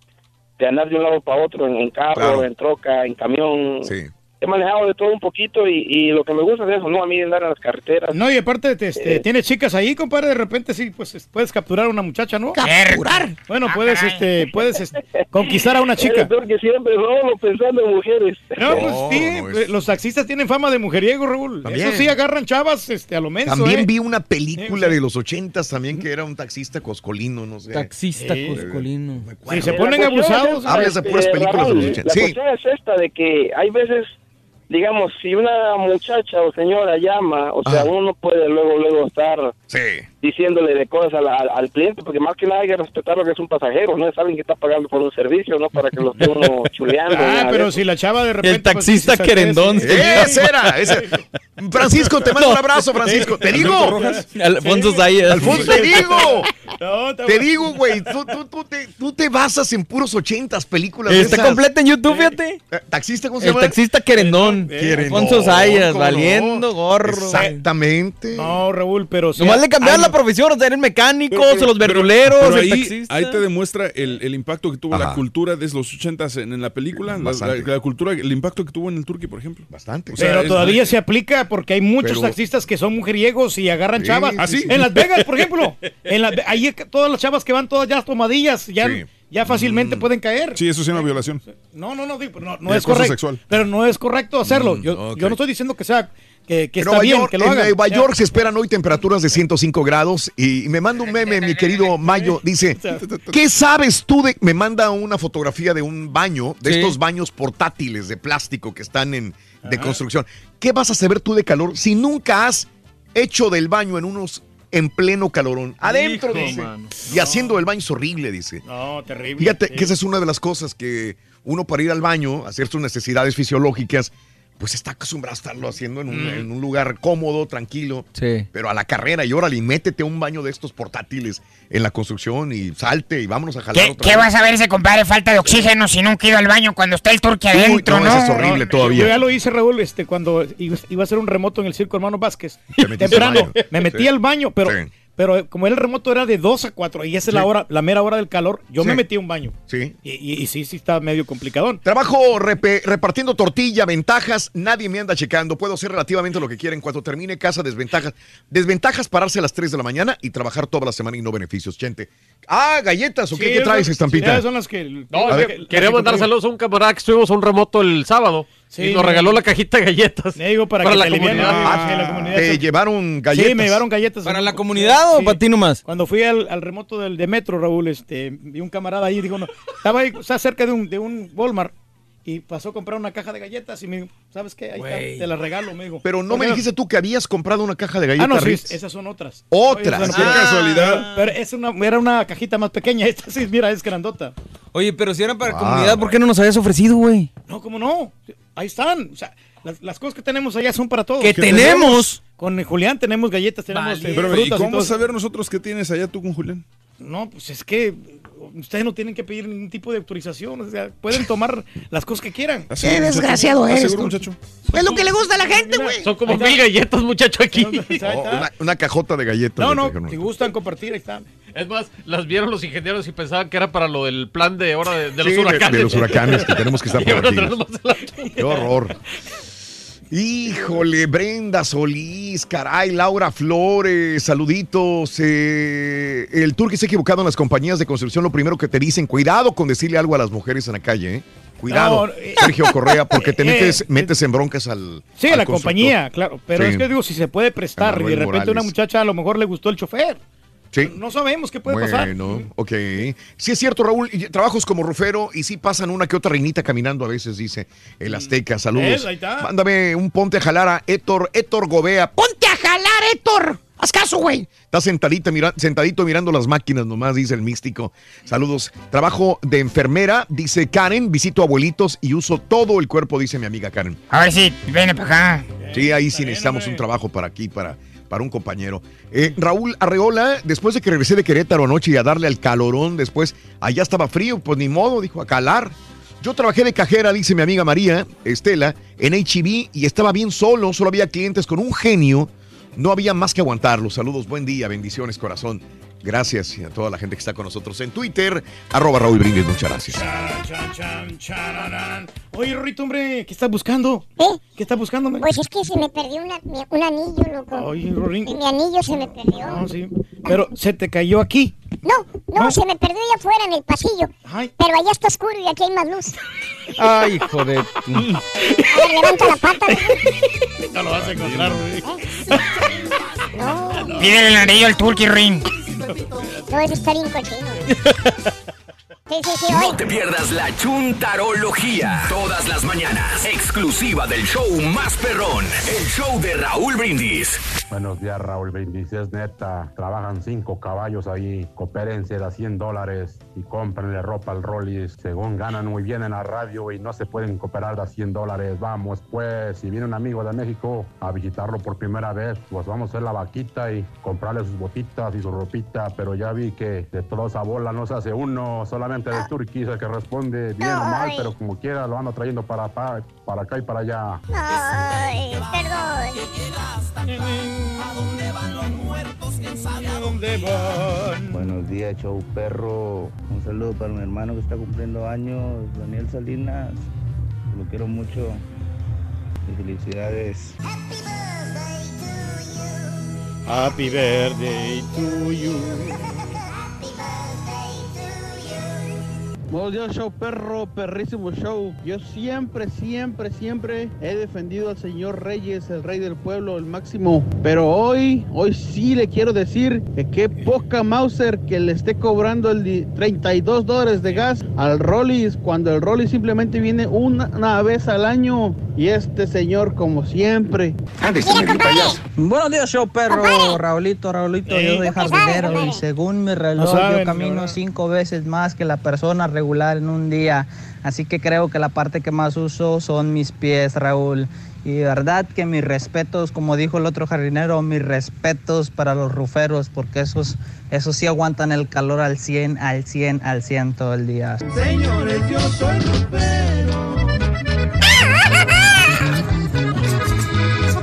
de andar de un lado para otro en, en carro, Claro. en troca, en camión. Sí. He manejado de todo un poquito y, y lo que me gusta es eso, ¿no? A mí andar en las carreteras. No, y aparte, te- este, Eh. tienes chicas ahí, compadre, de repente sí, pues es- puedes capturar a una muchacha, ¿no? ¿Capturar? Bueno, puedes, este, puedes este, conquistar a una chica. que siempre solo pensando en mujeres. No, pues sí, no, es- pues, los taxistas tienen fama de mujeriego, Raúl. También. Eso sí, agarran chavas este, a lo menso, También ¿eh? vi una película de los ochentas también que era un taxista coscolino, no sé. Taxista coscolino. Si se ponen abusados. es, Hablas de puras este, películas de los 80. La Sí. es esta, de que hay veces, digamos, si una muchacha o señora llama, o sea, uno no puede luego, luego estar Sí. Diciéndole de cosas al, al- al cliente, porque más que nada hay que respetar lo que es un pasajero, no es alguien que está pagando por un servicio, no para que lo esté uno chuleando. Ah, pero si la chava de repente. El taxista pues, sí se querendón. Ese era, ese. Francisco, te mando un abrazo, Francisco. Te digo. Alfonso Zayas. Alfonso, te digo. No, Te digo, güey, tú, tú, tú te, tú te basas en puros ochentas películas. Está esas. completa en YouTube, fíjate. Eh, ¿Taxista cómo se El llama? taxista querendón. Querendón, Alfonso Zayas, valiendo gorro. Exactamente. No, Raúl, pero. Nomás le cambiaron la profesión, o sea, eran mecánicos, Pero- pero- los verduleros, pero el ahí, taxista. ahí te demuestra el, el impacto que tuvo la cultura desde los ochentas en, en la película, la, la- la cultura, el impacto que tuvo en el Turkey, por ejemplo. Bastante. O sea, Pero es- todavía se aplica porque hay muchos Pero- taxistas que son mujeriegos y agarran Sí, chavas. ¿Ah, sí? En Las Vegas, por ejemplo. En Las Ve- ahí todas las chavas que van todas ya tomadillas, ya, Sí. Ya fácilmente pueden caer. Sí, eso sí es una violación. No, no, no, no, no es correcto. sexual. Pero no es correcto hacerlo. Mm, yo, yo no estoy diciendo que sea que, que En está Nueva bien York, que lo en hagan. Nueva Ya. York se esperan hoy temperaturas de 105 grados y me manda un meme, mi querido Mayo, dice, ¿qué sabes tú de...? Me manda una fotografía de un baño, de Sí. estos baños portátiles de plástico que están en, de construcción. ¿Qué vas a saber tú de calor si nunca has hecho del baño en unos en pleno calorón? Adentro, Hijo, dice. mano. Y haciendo el baño es horrible, dice. No, terrible. Fíjate Sí. que esa es una de las cosas que uno para ir al baño, hacer sus necesidades fisiológicas, pues está acostumbrado a estarlo haciendo en un, en un lugar cómodo, tranquilo. Sí. Pero a la carrera y órale, y métete a un baño de estos portátiles en la construcción y salte y vámonos a jalar ¿Qué, otra qué vez. vas a ver ese compadre? Falta de oxígeno si nunca ido al baño cuando está el turque Uy, adentro, no, ¿no? eso es horrible No, todavía. Yo ya lo hice, Raúl, este, cuando iba, a hacer un remoto en el circo hermano Vázquez. Te metiste Temprano. Me metí Sí. al baño, pero, Sí. Pero como el remoto era de 2 a 4 y esa es la hora, la mera hora del calor, yo Sí. me metí a un baño. Sí. Y, y- y sí, sí está medio complicadón. Trabajo repartiendo tortilla, ventajas, nadie me anda checando, puedo hacer relativamente lo que quiera en cuanto termine casa, desventajas. Desventajas pararse a las 3 de la mañana y trabajar toda la semana y no beneficios, gente. Ah, galletas, ¿o qué, ¿Qué traes, estampita? son las que... No, A es ver. que quería mandar saludos a un camarada que estuvimos a un remoto el sábado Sí, y nos regaló la cajita de galletas. Le digo para, Para que la te comunidad. sí, la comunidad ¿Te se- llevaron galletas? Sí, me llevaron galletas. ¿Para la comunidad o Sí. para ti nomás? Cuando fui al, al remoto del, de Metro, Raúl, este, vi un camarada ahí, dijo, no, estaba ahí, o sea, cerca de un, de un Walmart y pasó a comprar una caja de galletas y me dijo, ¿sabes qué? Ahí está, te la regalo, me dijo. Pero no me dijiste tú que habías comprado una caja de galletas Ah, no, sí, esas son otras. Otras. Qué son- casualidad. Pero es una, era una cajita más pequeña, esta sí, mira, es grandota. Oye, pero si era para Ah. comunidad, ¿por qué no nos habías ofrecido, güey? No, ¿cómo no? Ahí están. O sea, las, las cosas que tenemos allá son para todos. ¿Que tenemos? Con Julián tenemos galletas, tenemos Vale. eh, Pero, ¿y frutas y cómo todo. saber nosotros qué tienes allá tú con Julián? No, pues es que ustedes no tienen que pedir ningún tipo de autorización. O sea, pueden tomar las cosas que quieran. ¿Estás Qué muchacho? desgraciado ¿Estás eres, muchacho? Es lo que le gusta a la gente, güey. Son como mil galletas, muchacho, aquí. Oh, una, una cajota de galletas. No, no, si gustan compartir, ahí están. Es más, las vieron los ingenieros y pensaban que era para lo del plan de ahora de, de Sí, los huracanes. de los huracanes que tenemos que estar tenemos la- Qué horror. Híjole, Brenda Solís, caray, Laura Flores, saluditos. eh, el turque se ha equivocado en las compañías de construcción. Lo primero que te dicen, cuidado con decirle algo a las mujeres en la calle, ¿eh? Cuidado, No, eh, Sergio Correa, porque te eh, metes, metes en broncas al. Sí, al a la constructor. compañía, claro. Pero Sí. es que digo, si se puede prestar y de repente una muchacha a lo mejor le gustó el chofer. Sí. No sabemos qué puede pasar. Bueno, ok. Sí es cierto, Raúl, trabajos como rufero y sí pasan una que otra reinita caminando a veces, dice el Azteca. Saludos. Ahí está. Mándame un ponte a jalar a Héctor, Héctor Gobea. Ponte a jalar, Héctor. Haz caso, güey. Está sentadita, mira- sentadito mirando las máquinas nomás, dice el místico. Saludos. Trabajo de enfermera, dice Karen. Visito abuelitos y uso todo el cuerpo, dice mi amiga Karen. A ver si viene para acá. Sí, ahí sí necesitamos un trabajo para aquí, para, para un compañero. Eh, Raúl Arreola, después de que regresé de Querétaro anoche y a darle al calorón, después allá estaba frío, pues ni modo, dijo, a calar. Yo trabajé de cajera, dice mi amiga María Estela, en HB y estaba bien solo, solo había clientes con un genio No había más que aguantarlo. Saludos, buen día, bendiciones, corazón. Gracias y a toda la gente que está con nosotros en Twitter. Arroba Raúl Brindis, muchas gracias. Chan, chan, chararán. Oye, Rorito, hombre, ¿qué estás buscando? ¿Eh? ¿Qué estás buscando? Pues es que se me perdió una- mi- un anillo, loco. Oye, Rorín. Mi anillo se me perdió. No, sí. Pero se te cayó aquí. No, no, se me perdió allá afuera en el pasillo. Pero allá está oscuro y aquí hay más luz. Ay, hijo de... A ver, levanta la pata. No lo vas a encontrar, Rorín. No, Pídele el anillo al Turkey Ring. No, eso está bien cochino. Sí, sí, sí, No te pierdas la chuntarología. Todas las mañanas. Exclusiva del show más perrón. El show de Raúl Brindis. Buenos días, Raúl Brindis. Es neta. Trabajan cinco caballos ahí. Coopérense de a 100 dólares y cómprenle ropa al Rollis. Según ganan muy bien en la radio y no se pueden cooperar de a 100 dólares. Vamos, pues, si viene un amigo de México a visitarlo por primera vez, pues vamos a hacer la vaquita y comprarle sus botitas y su ropita. Pero ya vi que de toda esa bola no se hace uno. Solamente de Turquía es el que responde bien o mal, pero como quiera lo ando trayendo para, acá- para acá y para allá. Ay, perdón. Buenos días, show perro. Un saludo para mi hermano que está cumpliendo años, Daniel Salinas. Lo quiero mucho. Y felicidades. Happy birthday to you. Buenos días, show perro, perrísimo show. Yo siempre, siempre, siempre he defendido al señor Reyes, el rey del pueblo, el máximo. Pero hoy, hoy sí le quiero decir que qué poca Mauser que le esté cobrando el di- 32 dólares de gas al Rollis, cuando el Rollis simplemente viene una, una vez al año. Y este señor, como siempre. Buenos días, show perro. Raulito, Raulito, yo soy jardinero y según mi reloj No saben, yo camino cinco veces más que la persona regular en un día. Así que creo que la parte que más uso son mis pies, Raúl. Y de verdad que mis respetos, como dijo el otro jardinero, mis respetos para los ruferos, porque esos, esos sí aguantan el calor al 100, al 100, al 100 todo el día. Señores, yo soy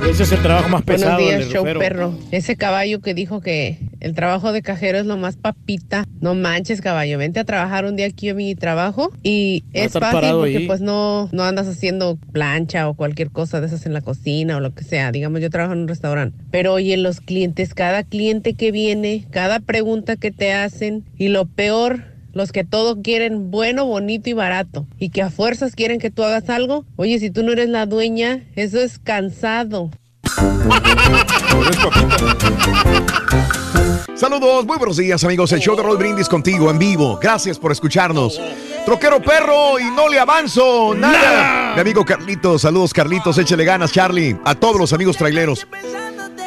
Ese es el trabajo más Buenos pesado. días, del show perro. Ese caballo que dijo que el trabajo de cajero es lo más papita. No manches, caballo. Vente a trabajar un día aquí a mi trabajo y Va es fácil porque ahí. pues no, no andas haciendo plancha o cualquier cosa de esas en la cocina o lo que sea. Digamos, yo trabajo en un restaurante. Pero oye, los clientes, cada cliente que viene, cada pregunta que te hacen y lo peor los que todo quieren bueno, bonito y barato. Y que a fuerzas quieren que tú hagas algo. Oye, si tú no eres la dueña, eso es cansado. Saludos, muy buenos días amigos, el show de Roll Brindis contigo en vivo. Gracias por escucharnos. Troquero perro y no le avanzo nada. Mi amigo Carlitos, saludos Carlitos, échele ganas Charlie. A todos los amigos traileros.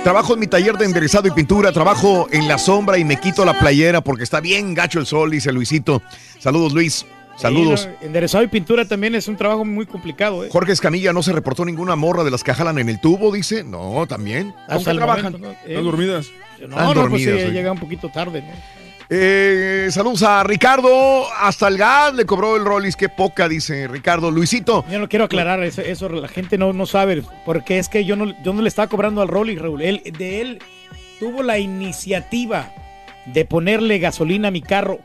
Trabajo en mi taller de enderezado y pintura, trabajo en la sombra y me quito la playera porque está bien gacho el sol, dice Luisito. Saludos Luis, saludos. Sí, no, enderezado y pintura también es un trabajo muy complicado, ¿eh? Jorge Escamilla no se reportó ninguna morra de las que jalan en el tubo, dice. No, también. ¿Con Hasta qué el trabajan? momento, ¿no? Eh, Están dormidas. No, Están no, pues dormidas, sí, oye. llega un poquito tarde, ¿no? Eh, saludos a Ricardo. Hasta el gas le cobró el Rollis. Qué poca, dice Ricardo. Luisito. Yo no quiero aclarar eso, eso la gente no, no sabe, porque es que yo no, yo no le estaba cobrando al Rolly, Raúl. Él, de él tuvo la iniciativa de ponerle gasolina a mi carro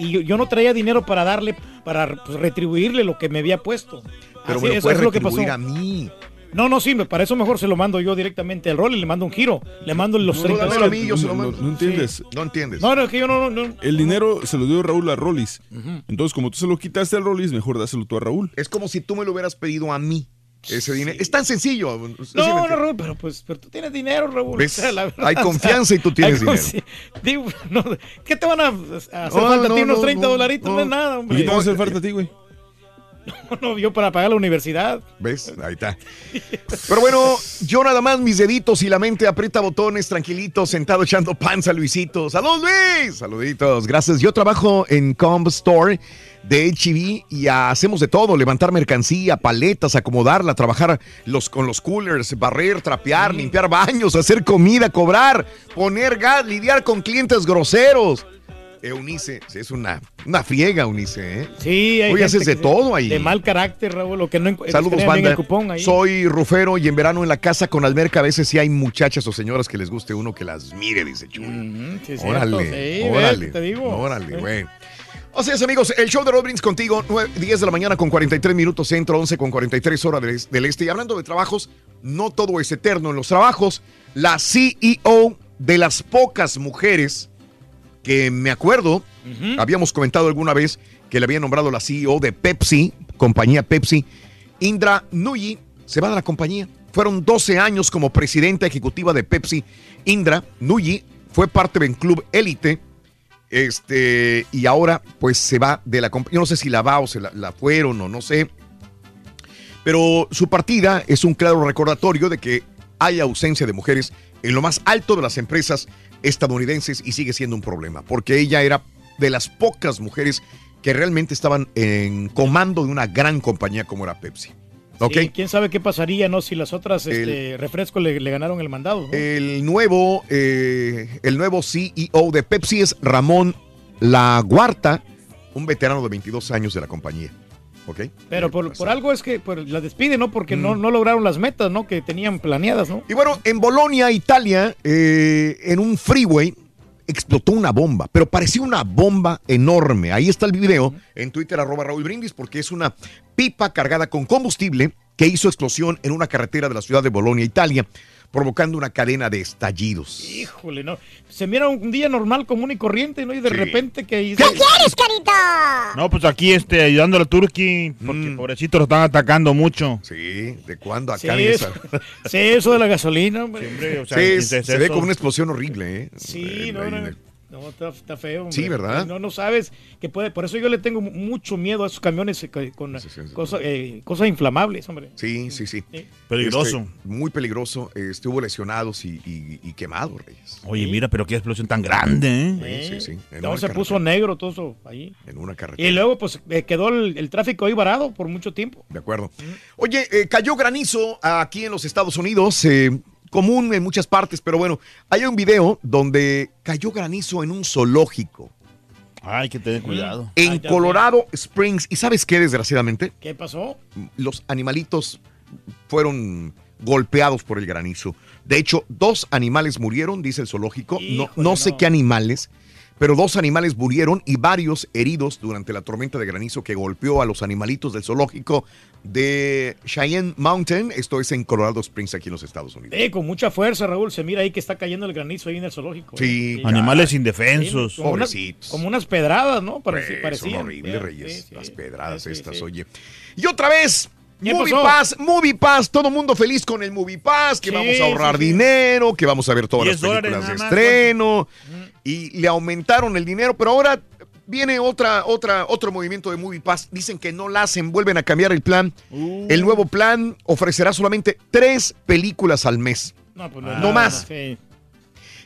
y yo, yo no traía dinero para darle, para pues, retribuirle lo que me había puesto. Pero Así, me lo eso es lo que pasó. a mí. No, no, sí, para eso mejor se lo mando yo directamente al Rolly, le mando un giro, le mando los No, 30 dámelo a dólares. mí, yo se lo mando. No entiendes. No entiendes. No, no, es que yo no, no, no. El dinero se lo dio Raúl a Rollis. Entonces, como tú se lo quitaste al Rollis, mejor dáselo tú a Raúl. Es como si tú me lo hubieras pedido a mí. Ese dinero. Es tan sencillo. ¿sí No, entiendes? no, Raúl, pero pues, pero tú tienes dinero, Raúl. ¿Ves? O sea, la verdad, Hay o sea, confianza y tú tienes Digo, no, ¿Qué te van a hacer No, falta a no, ti? Unos no, 30 no, dolaritos, no, no. es nada, ¿Y hombre. qué te va a hacer falta a ti, güey? No, yo para pagar la universidad. ¿Ves? Ahí está. Pero bueno, yo nada más mis deditos y la mente aprieta botones, tranquilito, sentado echando panza, Luisito. ¡Salud, Luis! Saluditos, gracias. Yo trabajo en Comb Store de HB y hacemos de todo, levantar mercancía, paletas, acomodarla, trabajar los, con los coolers, barrer, trapear, limpiar baños, hacer comida, cobrar, poner gas, lidiar con clientes groseros. Eunice, sí, es una, una friega, Eunice, ¿eh? Sí, hay Hoy haces de todo ahí. De mal carácter, Raúl, lo que no Saludos, banda. el cupón ahí. Soy Rufero y en verano en la casa con alberca a veces sí hay muchachas o señoras que les guste uno que las mire, dice Chuy. sí, es órale. Sí, órale, te digo. órale, Sí. Así es, amigos, el show de Roll Brindis contigo, 9, 10 de la mañana con 43 minutos centro, 11 con 43 horas del, del este. Y hablando de trabajos, no todo es eterno en los trabajos. La CEO de las pocas mujeres que me acuerdo, habíamos comentado alguna vez que le había nombrado la CEO de Pepsi, compañía Pepsi, Indra Nuyi, se va de la compañía. Fueron 12 años como presidenta ejecutiva de Pepsi. Indra Nuyi fue parte del club élite. Este, y ahora pues se va de la compañía. Yo no sé si la va o se la, la fueron o no sé. Pero su partida es un claro recordatorio de que hay ausencia de mujeres en lo más alto de las empresas estadounidenses y sigue siendo un problema, porque ella era de las pocas mujeres que realmente estaban en comando de una gran compañía como era Pepsi. ¿Ok? Sí, ¿Quién sabe qué pasaría, no? Si las otras este, refrescos le, le ganaron el mandado, ¿no? El nuevo, eh, el nuevo CEO de Pepsi es Ramón Laguarta, un veterano de 22 años de la compañía. ¿Ok? Pero por, por algo es que pues, la despiden, ¿no? Porque no, no lograron las metas, ¿no? Que tenían planeadas, ¿no? Y bueno, en Bolonia, Italia, eh, en un freeway explotó una bomba, pero parecía una bomba enorme. Ahí está el video en Twitter, arroba Raúl Brindis, porque es una pipa cargada con combustible que hizo explosión en una carretera de la ciudad de Bolonia, Italia, provocando una cadena de estallidos. Híjole, no. Se mira un día normal, común y corriente, ¿no? Y de Sí. repente que... ¿Qué quieres, carito? No, pues aquí este, ayudando a Turkey, porque pobrecito lo están atacando mucho. Sí, ¿de cuándo Sí, eso, sí, eso de la gasolina, hombre. o sea, Sí, ¿qué se, ve como una explosión horrible, ¿eh? Sí, Eh, no, no, el- no, está, está feo. hombre. Sí, ¿verdad? No, no sabes que puede. Por eso yo le tengo mu- mucho miedo a esos camiones eh, que- con cosas, eh, cosas inflamables, hombre. Sí, sí, sí. Peligroso. Este, muy peligroso. Estuvo lesionados y, y, y quemado, Reyes. Oye, mira, pero qué explosión tan grande, ¿eh? Sí, sí, sí. En No, una se puso negro todo eso ahí. En una carretera. Y luego, pues, eh, quedó el, el tráfico ahí varado por mucho tiempo. De acuerdo. Oye, eh, cayó granizo aquí en los Estados Unidos, eh, común en muchas partes, pero bueno, hay un video donde cayó granizo en un zoológico. Hay que tener cuidado. En Colorado Springs. ¿Y sabes qué, desgraciadamente? ¿Qué pasó? Los animalitos fueron golpeados por el granizo. De hecho, dos animales murieron, dice el zoológico. No, no sé qué animales, pero dos animales murieron y varios heridos durante la tormenta de granizo que golpeó a los animalitos del zoológico de Cheyenne Mountain. Esto es en Colorado Springs, aquí en los Estados Unidos. Eh, con mucha fuerza, Raúl. Se mira ahí que está cayendo el granizo ahí en el zoológico. Sí, Animales indefensos. como unas- Pobrecitos. como unas pedradas, ¿no? Pareci- parecían. son horribles, Reyes. sí, las pedradas estas, sí. oye. Y otra vez, ¿Qué Movie pasó? Pass, Movie Pass, todo mundo feliz con el Movie Pass, que Sí, vamos a ahorrar sí, sí. dinero, que vamos a ver todas las 10 dólares películas de más, estreno. Y le aumentaron el dinero, pero ahora viene otra, otra, otro movimiento de Movie Pass. Dicen que no la hacen, vuelven a cambiar el plan. Uh. El nuevo plan ofrecerá solamente tres películas al mes. No, pues No más.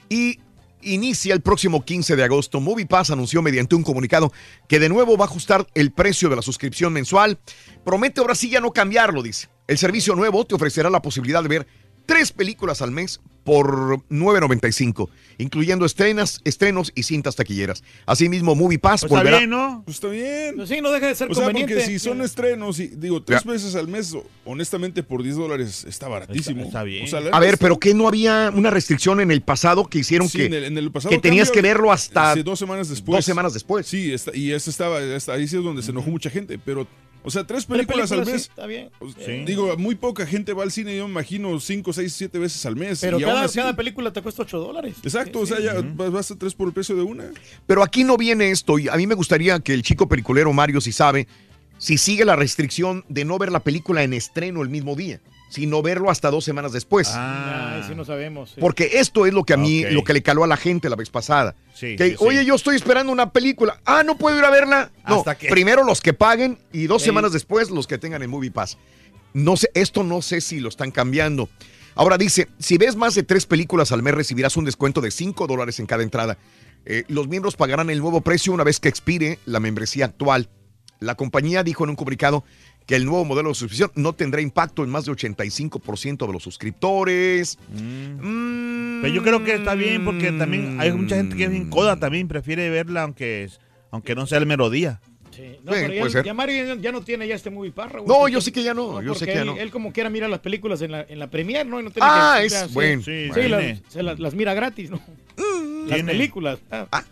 Y inicia el próximo 15 de agosto. MoviePass anunció mediante un comunicado que de nuevo va a ajustar el precio de la suscripción mensual. Promete ahora sí ya no cambiarlo, dice. El servicio nuevo te ofrecerá la posibilidad de ver tres películas al mes por 9.95, incluyendo estrenas, estrenos y cintas taquilleras. Asimismo, MoviePass Pues está volverá... bien, ¿no? Pues está bien. Pues sí, no deja de ser O sea, conveniente. porque si son estrenos, y digo, tres Ya. veces al mes, honestamente, por 10 dólares está baratísimo. Está- está bien. O sea, la A ver, pero que no había una restricción en el pasado que hicieron Sí, que, en el- en el pasado que tenías cambio, que verlo hasta sí, dos semanas después. dos semanas después. Sí, está- y eso estaba, está- ahí sí es donde se enojó mucha gente, pero, o sea, tres Tres películas, al mes. sí, está bien. Sí. Digo, muy poca gente va al cine, yo me imagino cinco, seis, siete veces al mes. Pero y cada, así- cada película te cuesta 8 dólares. Exacto, o sea, ya vas, vas a tres por el precio de una. Pero aquí no viene esto y a mí me gustaría que el chico periculero Mario, si sabe, si sigue la restricción de no ver la película en estreno el mismo día, sino verlo hasta dos semanas después. Ah, sí no sabemos. sí. Porque esto es lo que a mí, lo que le caló a la gente la vez pasada. Sí, que, sí, sí. oye, yo estoy esperando una película. Ah, no puedo ir a verla. No, primero los que paguen y dos Sí. semanas después los que tengan el Movie Pass. No sé, esto no sé si lo están cambiando. Ahora dice, si ves más de tres películas al mes recibirás un descuento de 5 dólares en cada entrada. Eh, los miembros pagarán el nuevo precio una vez que expire la membresía actual. La compañía dijo en un comunicado que el nuevo modelo de suscripción no tendrá impacto en más de 85% de los suscriptores. Mm, Pero yo creo que está bien porque también hay mucha gente que es bien coda también, prefiere verla aunque, aunque no sea el mero día. Sí. No, pero ya, ya Mario ya no tiene ya este movie parra. güey. No, yo sé que ya no, yo sé que ya él, no. Él como quiera mira las películas en la, en la premier, ¿no? Y no tiene Ah, que- es sí, bueno. Sí, Sí, las, se las, las mira gratis, ¿no? las películas. Ah.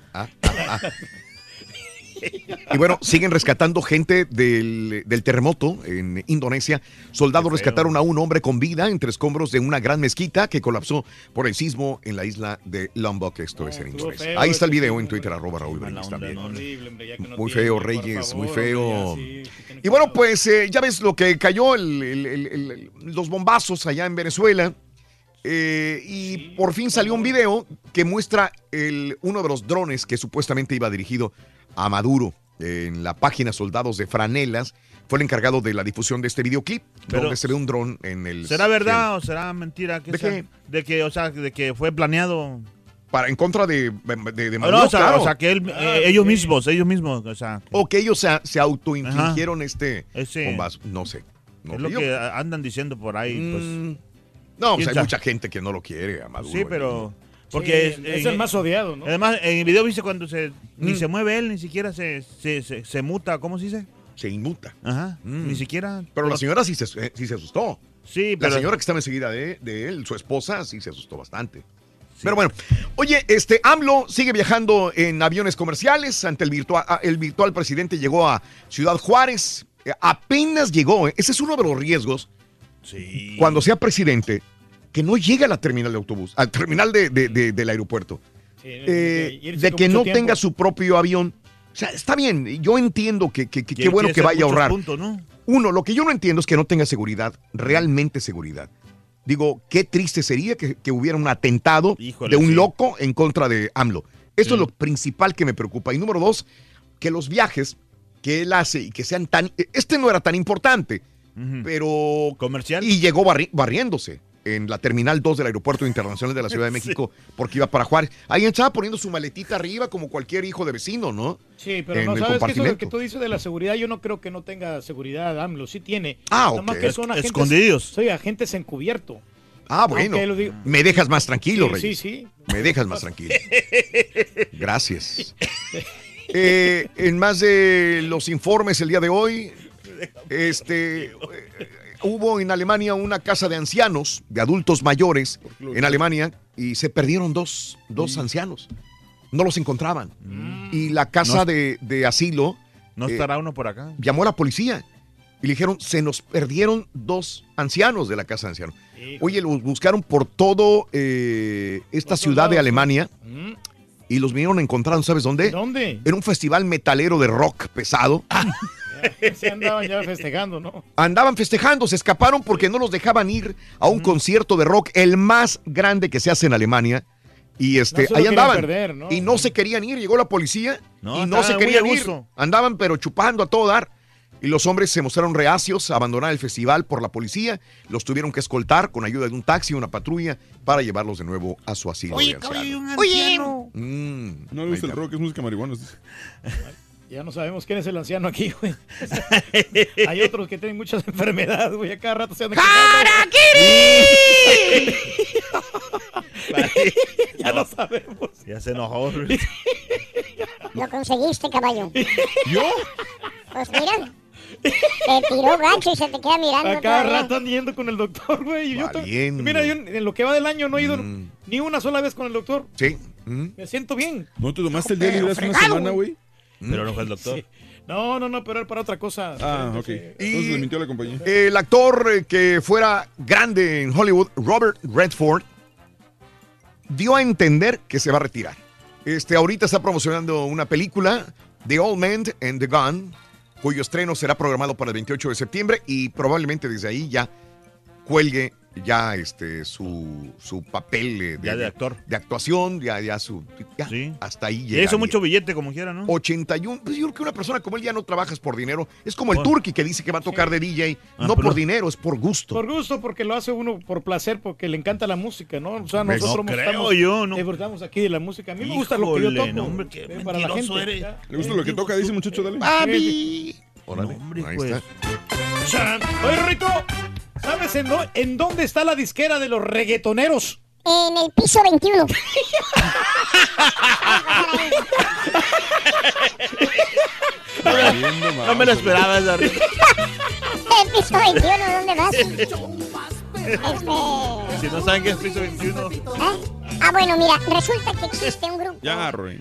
Y bueno, siguen rescatando gente del, del terremoto en Indonesia. Soldados rescataron a un hombre con vida entre escombros de una gran mezquita que colapsó por el sismo en la isla de Lombok, esto es en Indonesia. feo Ahí está el video en Twitter, arroba Raúl Brindis también. Horrible, no Muy feo, Reyes, muy feo. sí. Y bueno, pues eh, ya ves lo que cayó, el- el- el- el- los bombazos allá en Venezuela. Eh, y por fin salió un video que muestra el, uno de los drones que supuestamente iba dirigido a Maduro. En la página Soldados de Franelas fue el encargado de la difusión de este videoclip, Pero- donde se ve un dron en el. ¿Será verdad o será mentira? Que ¿De sea- qué? De que, o sea, de que fue planeado. Para, en contra de, de, de Ah, Maduro, no, o sea, claro. o sea, que él- eh, ellos mismos, ellos mismos, o sea. O que ellos se, se autoinfligieron este Ese- bombazo. No sé. No es lo Yo- que andan diciendo por ahí, pues. Mm, No, pues ¿Quién hay mucha gente que no lo quiere a Maduro. Sí, pero. Sí, Porque es el más odiado, ¿no? Además, en el video dice cuando se. Ni Mm. se mueve él, ni siquiera se, se, se, se muta, ¿cómo se dice? Se inmuta. Ajá. Mm. Ni siquiera. Pero la señora sí se, eh, sí se asustó. Sí, La pero. señora que estaba enseguida de, de él, su esposa, sí se asustó bastante. Pero bueno, oye, este AMLO sigue viajando en aviones comerciales. Ante el virtual, ah, el virtual presidente llegó a Ciudad Juárez. Eh, apenas llegó. eh. Ese es uno de los riesgos Sí. cuando sea presidente, que no llegue a la terminal de autobús, al terminal de- de- de- del aeropuerto. Sí, Eh, de que no tiempo. tenga su propio avión. O sea, está bien, yo entiendo que, que- qué bueno que vaya a ahorrar. puntos, ¿no? Uno, lo que yo no entiendo es que no tenga seguridad, realmente seguridad. Digo, qué triste sería que, que hubiera un atentado Híjole, de un sí. loco en contra de AMLO. Eso Sí. es lo principal que me preocupa. Y número dos, que los viajes que él hace y que sean tan... Este no era tan importante, pero... Comercial. Y llegó barri- barriéndose en la Terminal 2 del Aeropuerto Internacional de la Ciudad de México porque iba para Juárez. Ahí estaba poniendo su maletita arriba como cualquier hijo de vecino, ¿no? Sí, pero en no sabes que eso compartimento. que tú dices de la seguridad, yo no creo que no tenga seguridad, AMLO, sí tiene. Ah, Nada más ok. que son agentes, Escondidos. Soy agentes encubierto. Ah, bueno. Aunque lo digo- Me dejas más tranquilo, Sí, Reyes. sí, sí. Me dejas más tranquilo. Gracias. Eh, en más de los informes el día de hoy, este, hubo en Alemania una casa de ancianos, de adultos mayores, en Alemania, y se perdieron dos, dos ancianos. No los encontraban. Y la casa No- de, de asilo ¿No eh, estará uno por acá? llamó a la policía y le dijeron, se nos perdieron dos ancianos de la casa de ancianos. Oye, los buscaron por todo eh, esta ciudad de Alemania Mm, y los vinieron a encontrar, ¿no ¿sabes dónde? ¿Dónde? En un festival metalero de rock pesado. Se andaban ya festejando, ¿no? Andaban festejando, se escaparon porque no los dejaban ir a un concierto de rock, el más grande que se hace en Alemania. Y este, No ahí andaban. perder, ¿no? Y no se querían ir, llegó la policía No, y no se querían ir. Andaban pero chupando a todo dar. Y los hombres se mostraron reacios a abandonar el festival por la policía. Los tuvieron que escoltar con ayuda de un taxi, una patrulla, para llevarlos de nuevo a su asilo de ancianos. Oye, Mm, No le gusta el rock, es música marihuana. Ya no sabemos quién es el anciano aquí, güey. Hay otros que tienen muchas enfermedades, güey. A cada rato se andan quejando. ya lo sabemos. Ya se enojó. Lo conseguiste, caballo. ¿Yo? Pues mira, te tiró gancho y se te queda mirando. A cada rato ando yendo con el doctor, güey. y yo. Mira, yo en lo que va del año no he ido Mm. ni una sola vez con el doctor. Sí. mm. Me siento bien. ¿No te tomaste el día libre hace una semana, güey? Pero no fue el doctor. Sí. No, no, no, pero era para otra cosa. Ah, ok. Entonces le mintió a la compañía. El actor eh, que fuera grande en Hollywood, Robert Redford, dio a entender que se va a retirar. Este, ahorita está promocionando una película, The Old Man and the Gun, cuyo estreno será programado para el 28 de septiembre y probablemente desde ahí ya cuelgue ya este su, su papel eh, Ya de actor. de actuación, ya, ya su ya, Sí. hasta ahí llega. eso mucho billete, como quiera, ¿no? 81, pues yo creo que una persona como él ya no trabajas por dinero. Es como el Oh. Turki que dice que va a tocar de DJ, Ah, no por no. dinero, es por gusto. Por gusto, porque lo hace uno por placer, porque le encanta la música, ¿no? O sea, No nosotros creo estamos, yo, no. disfrutamos aquí de la música. A mí me gusta lo que yo Híjole, toco. no, hombre, qué eh, para la gente. eres. ¿Le gusta lo que toca? Dice muchacho, dale. Papi. Órale, No, hombre, ahí pues. está. Oye, Rito, ¿sabes en, en dónde está la disquera de los reggaetoneros? En el piso 21. No me lo esperaba esa risa. El piso 21, ¿dónde vas? Este... Si no saben qué es piso 21. ¿Eh? Ah, bueno, mira, resulta que existe un grupo. Ya, Roy.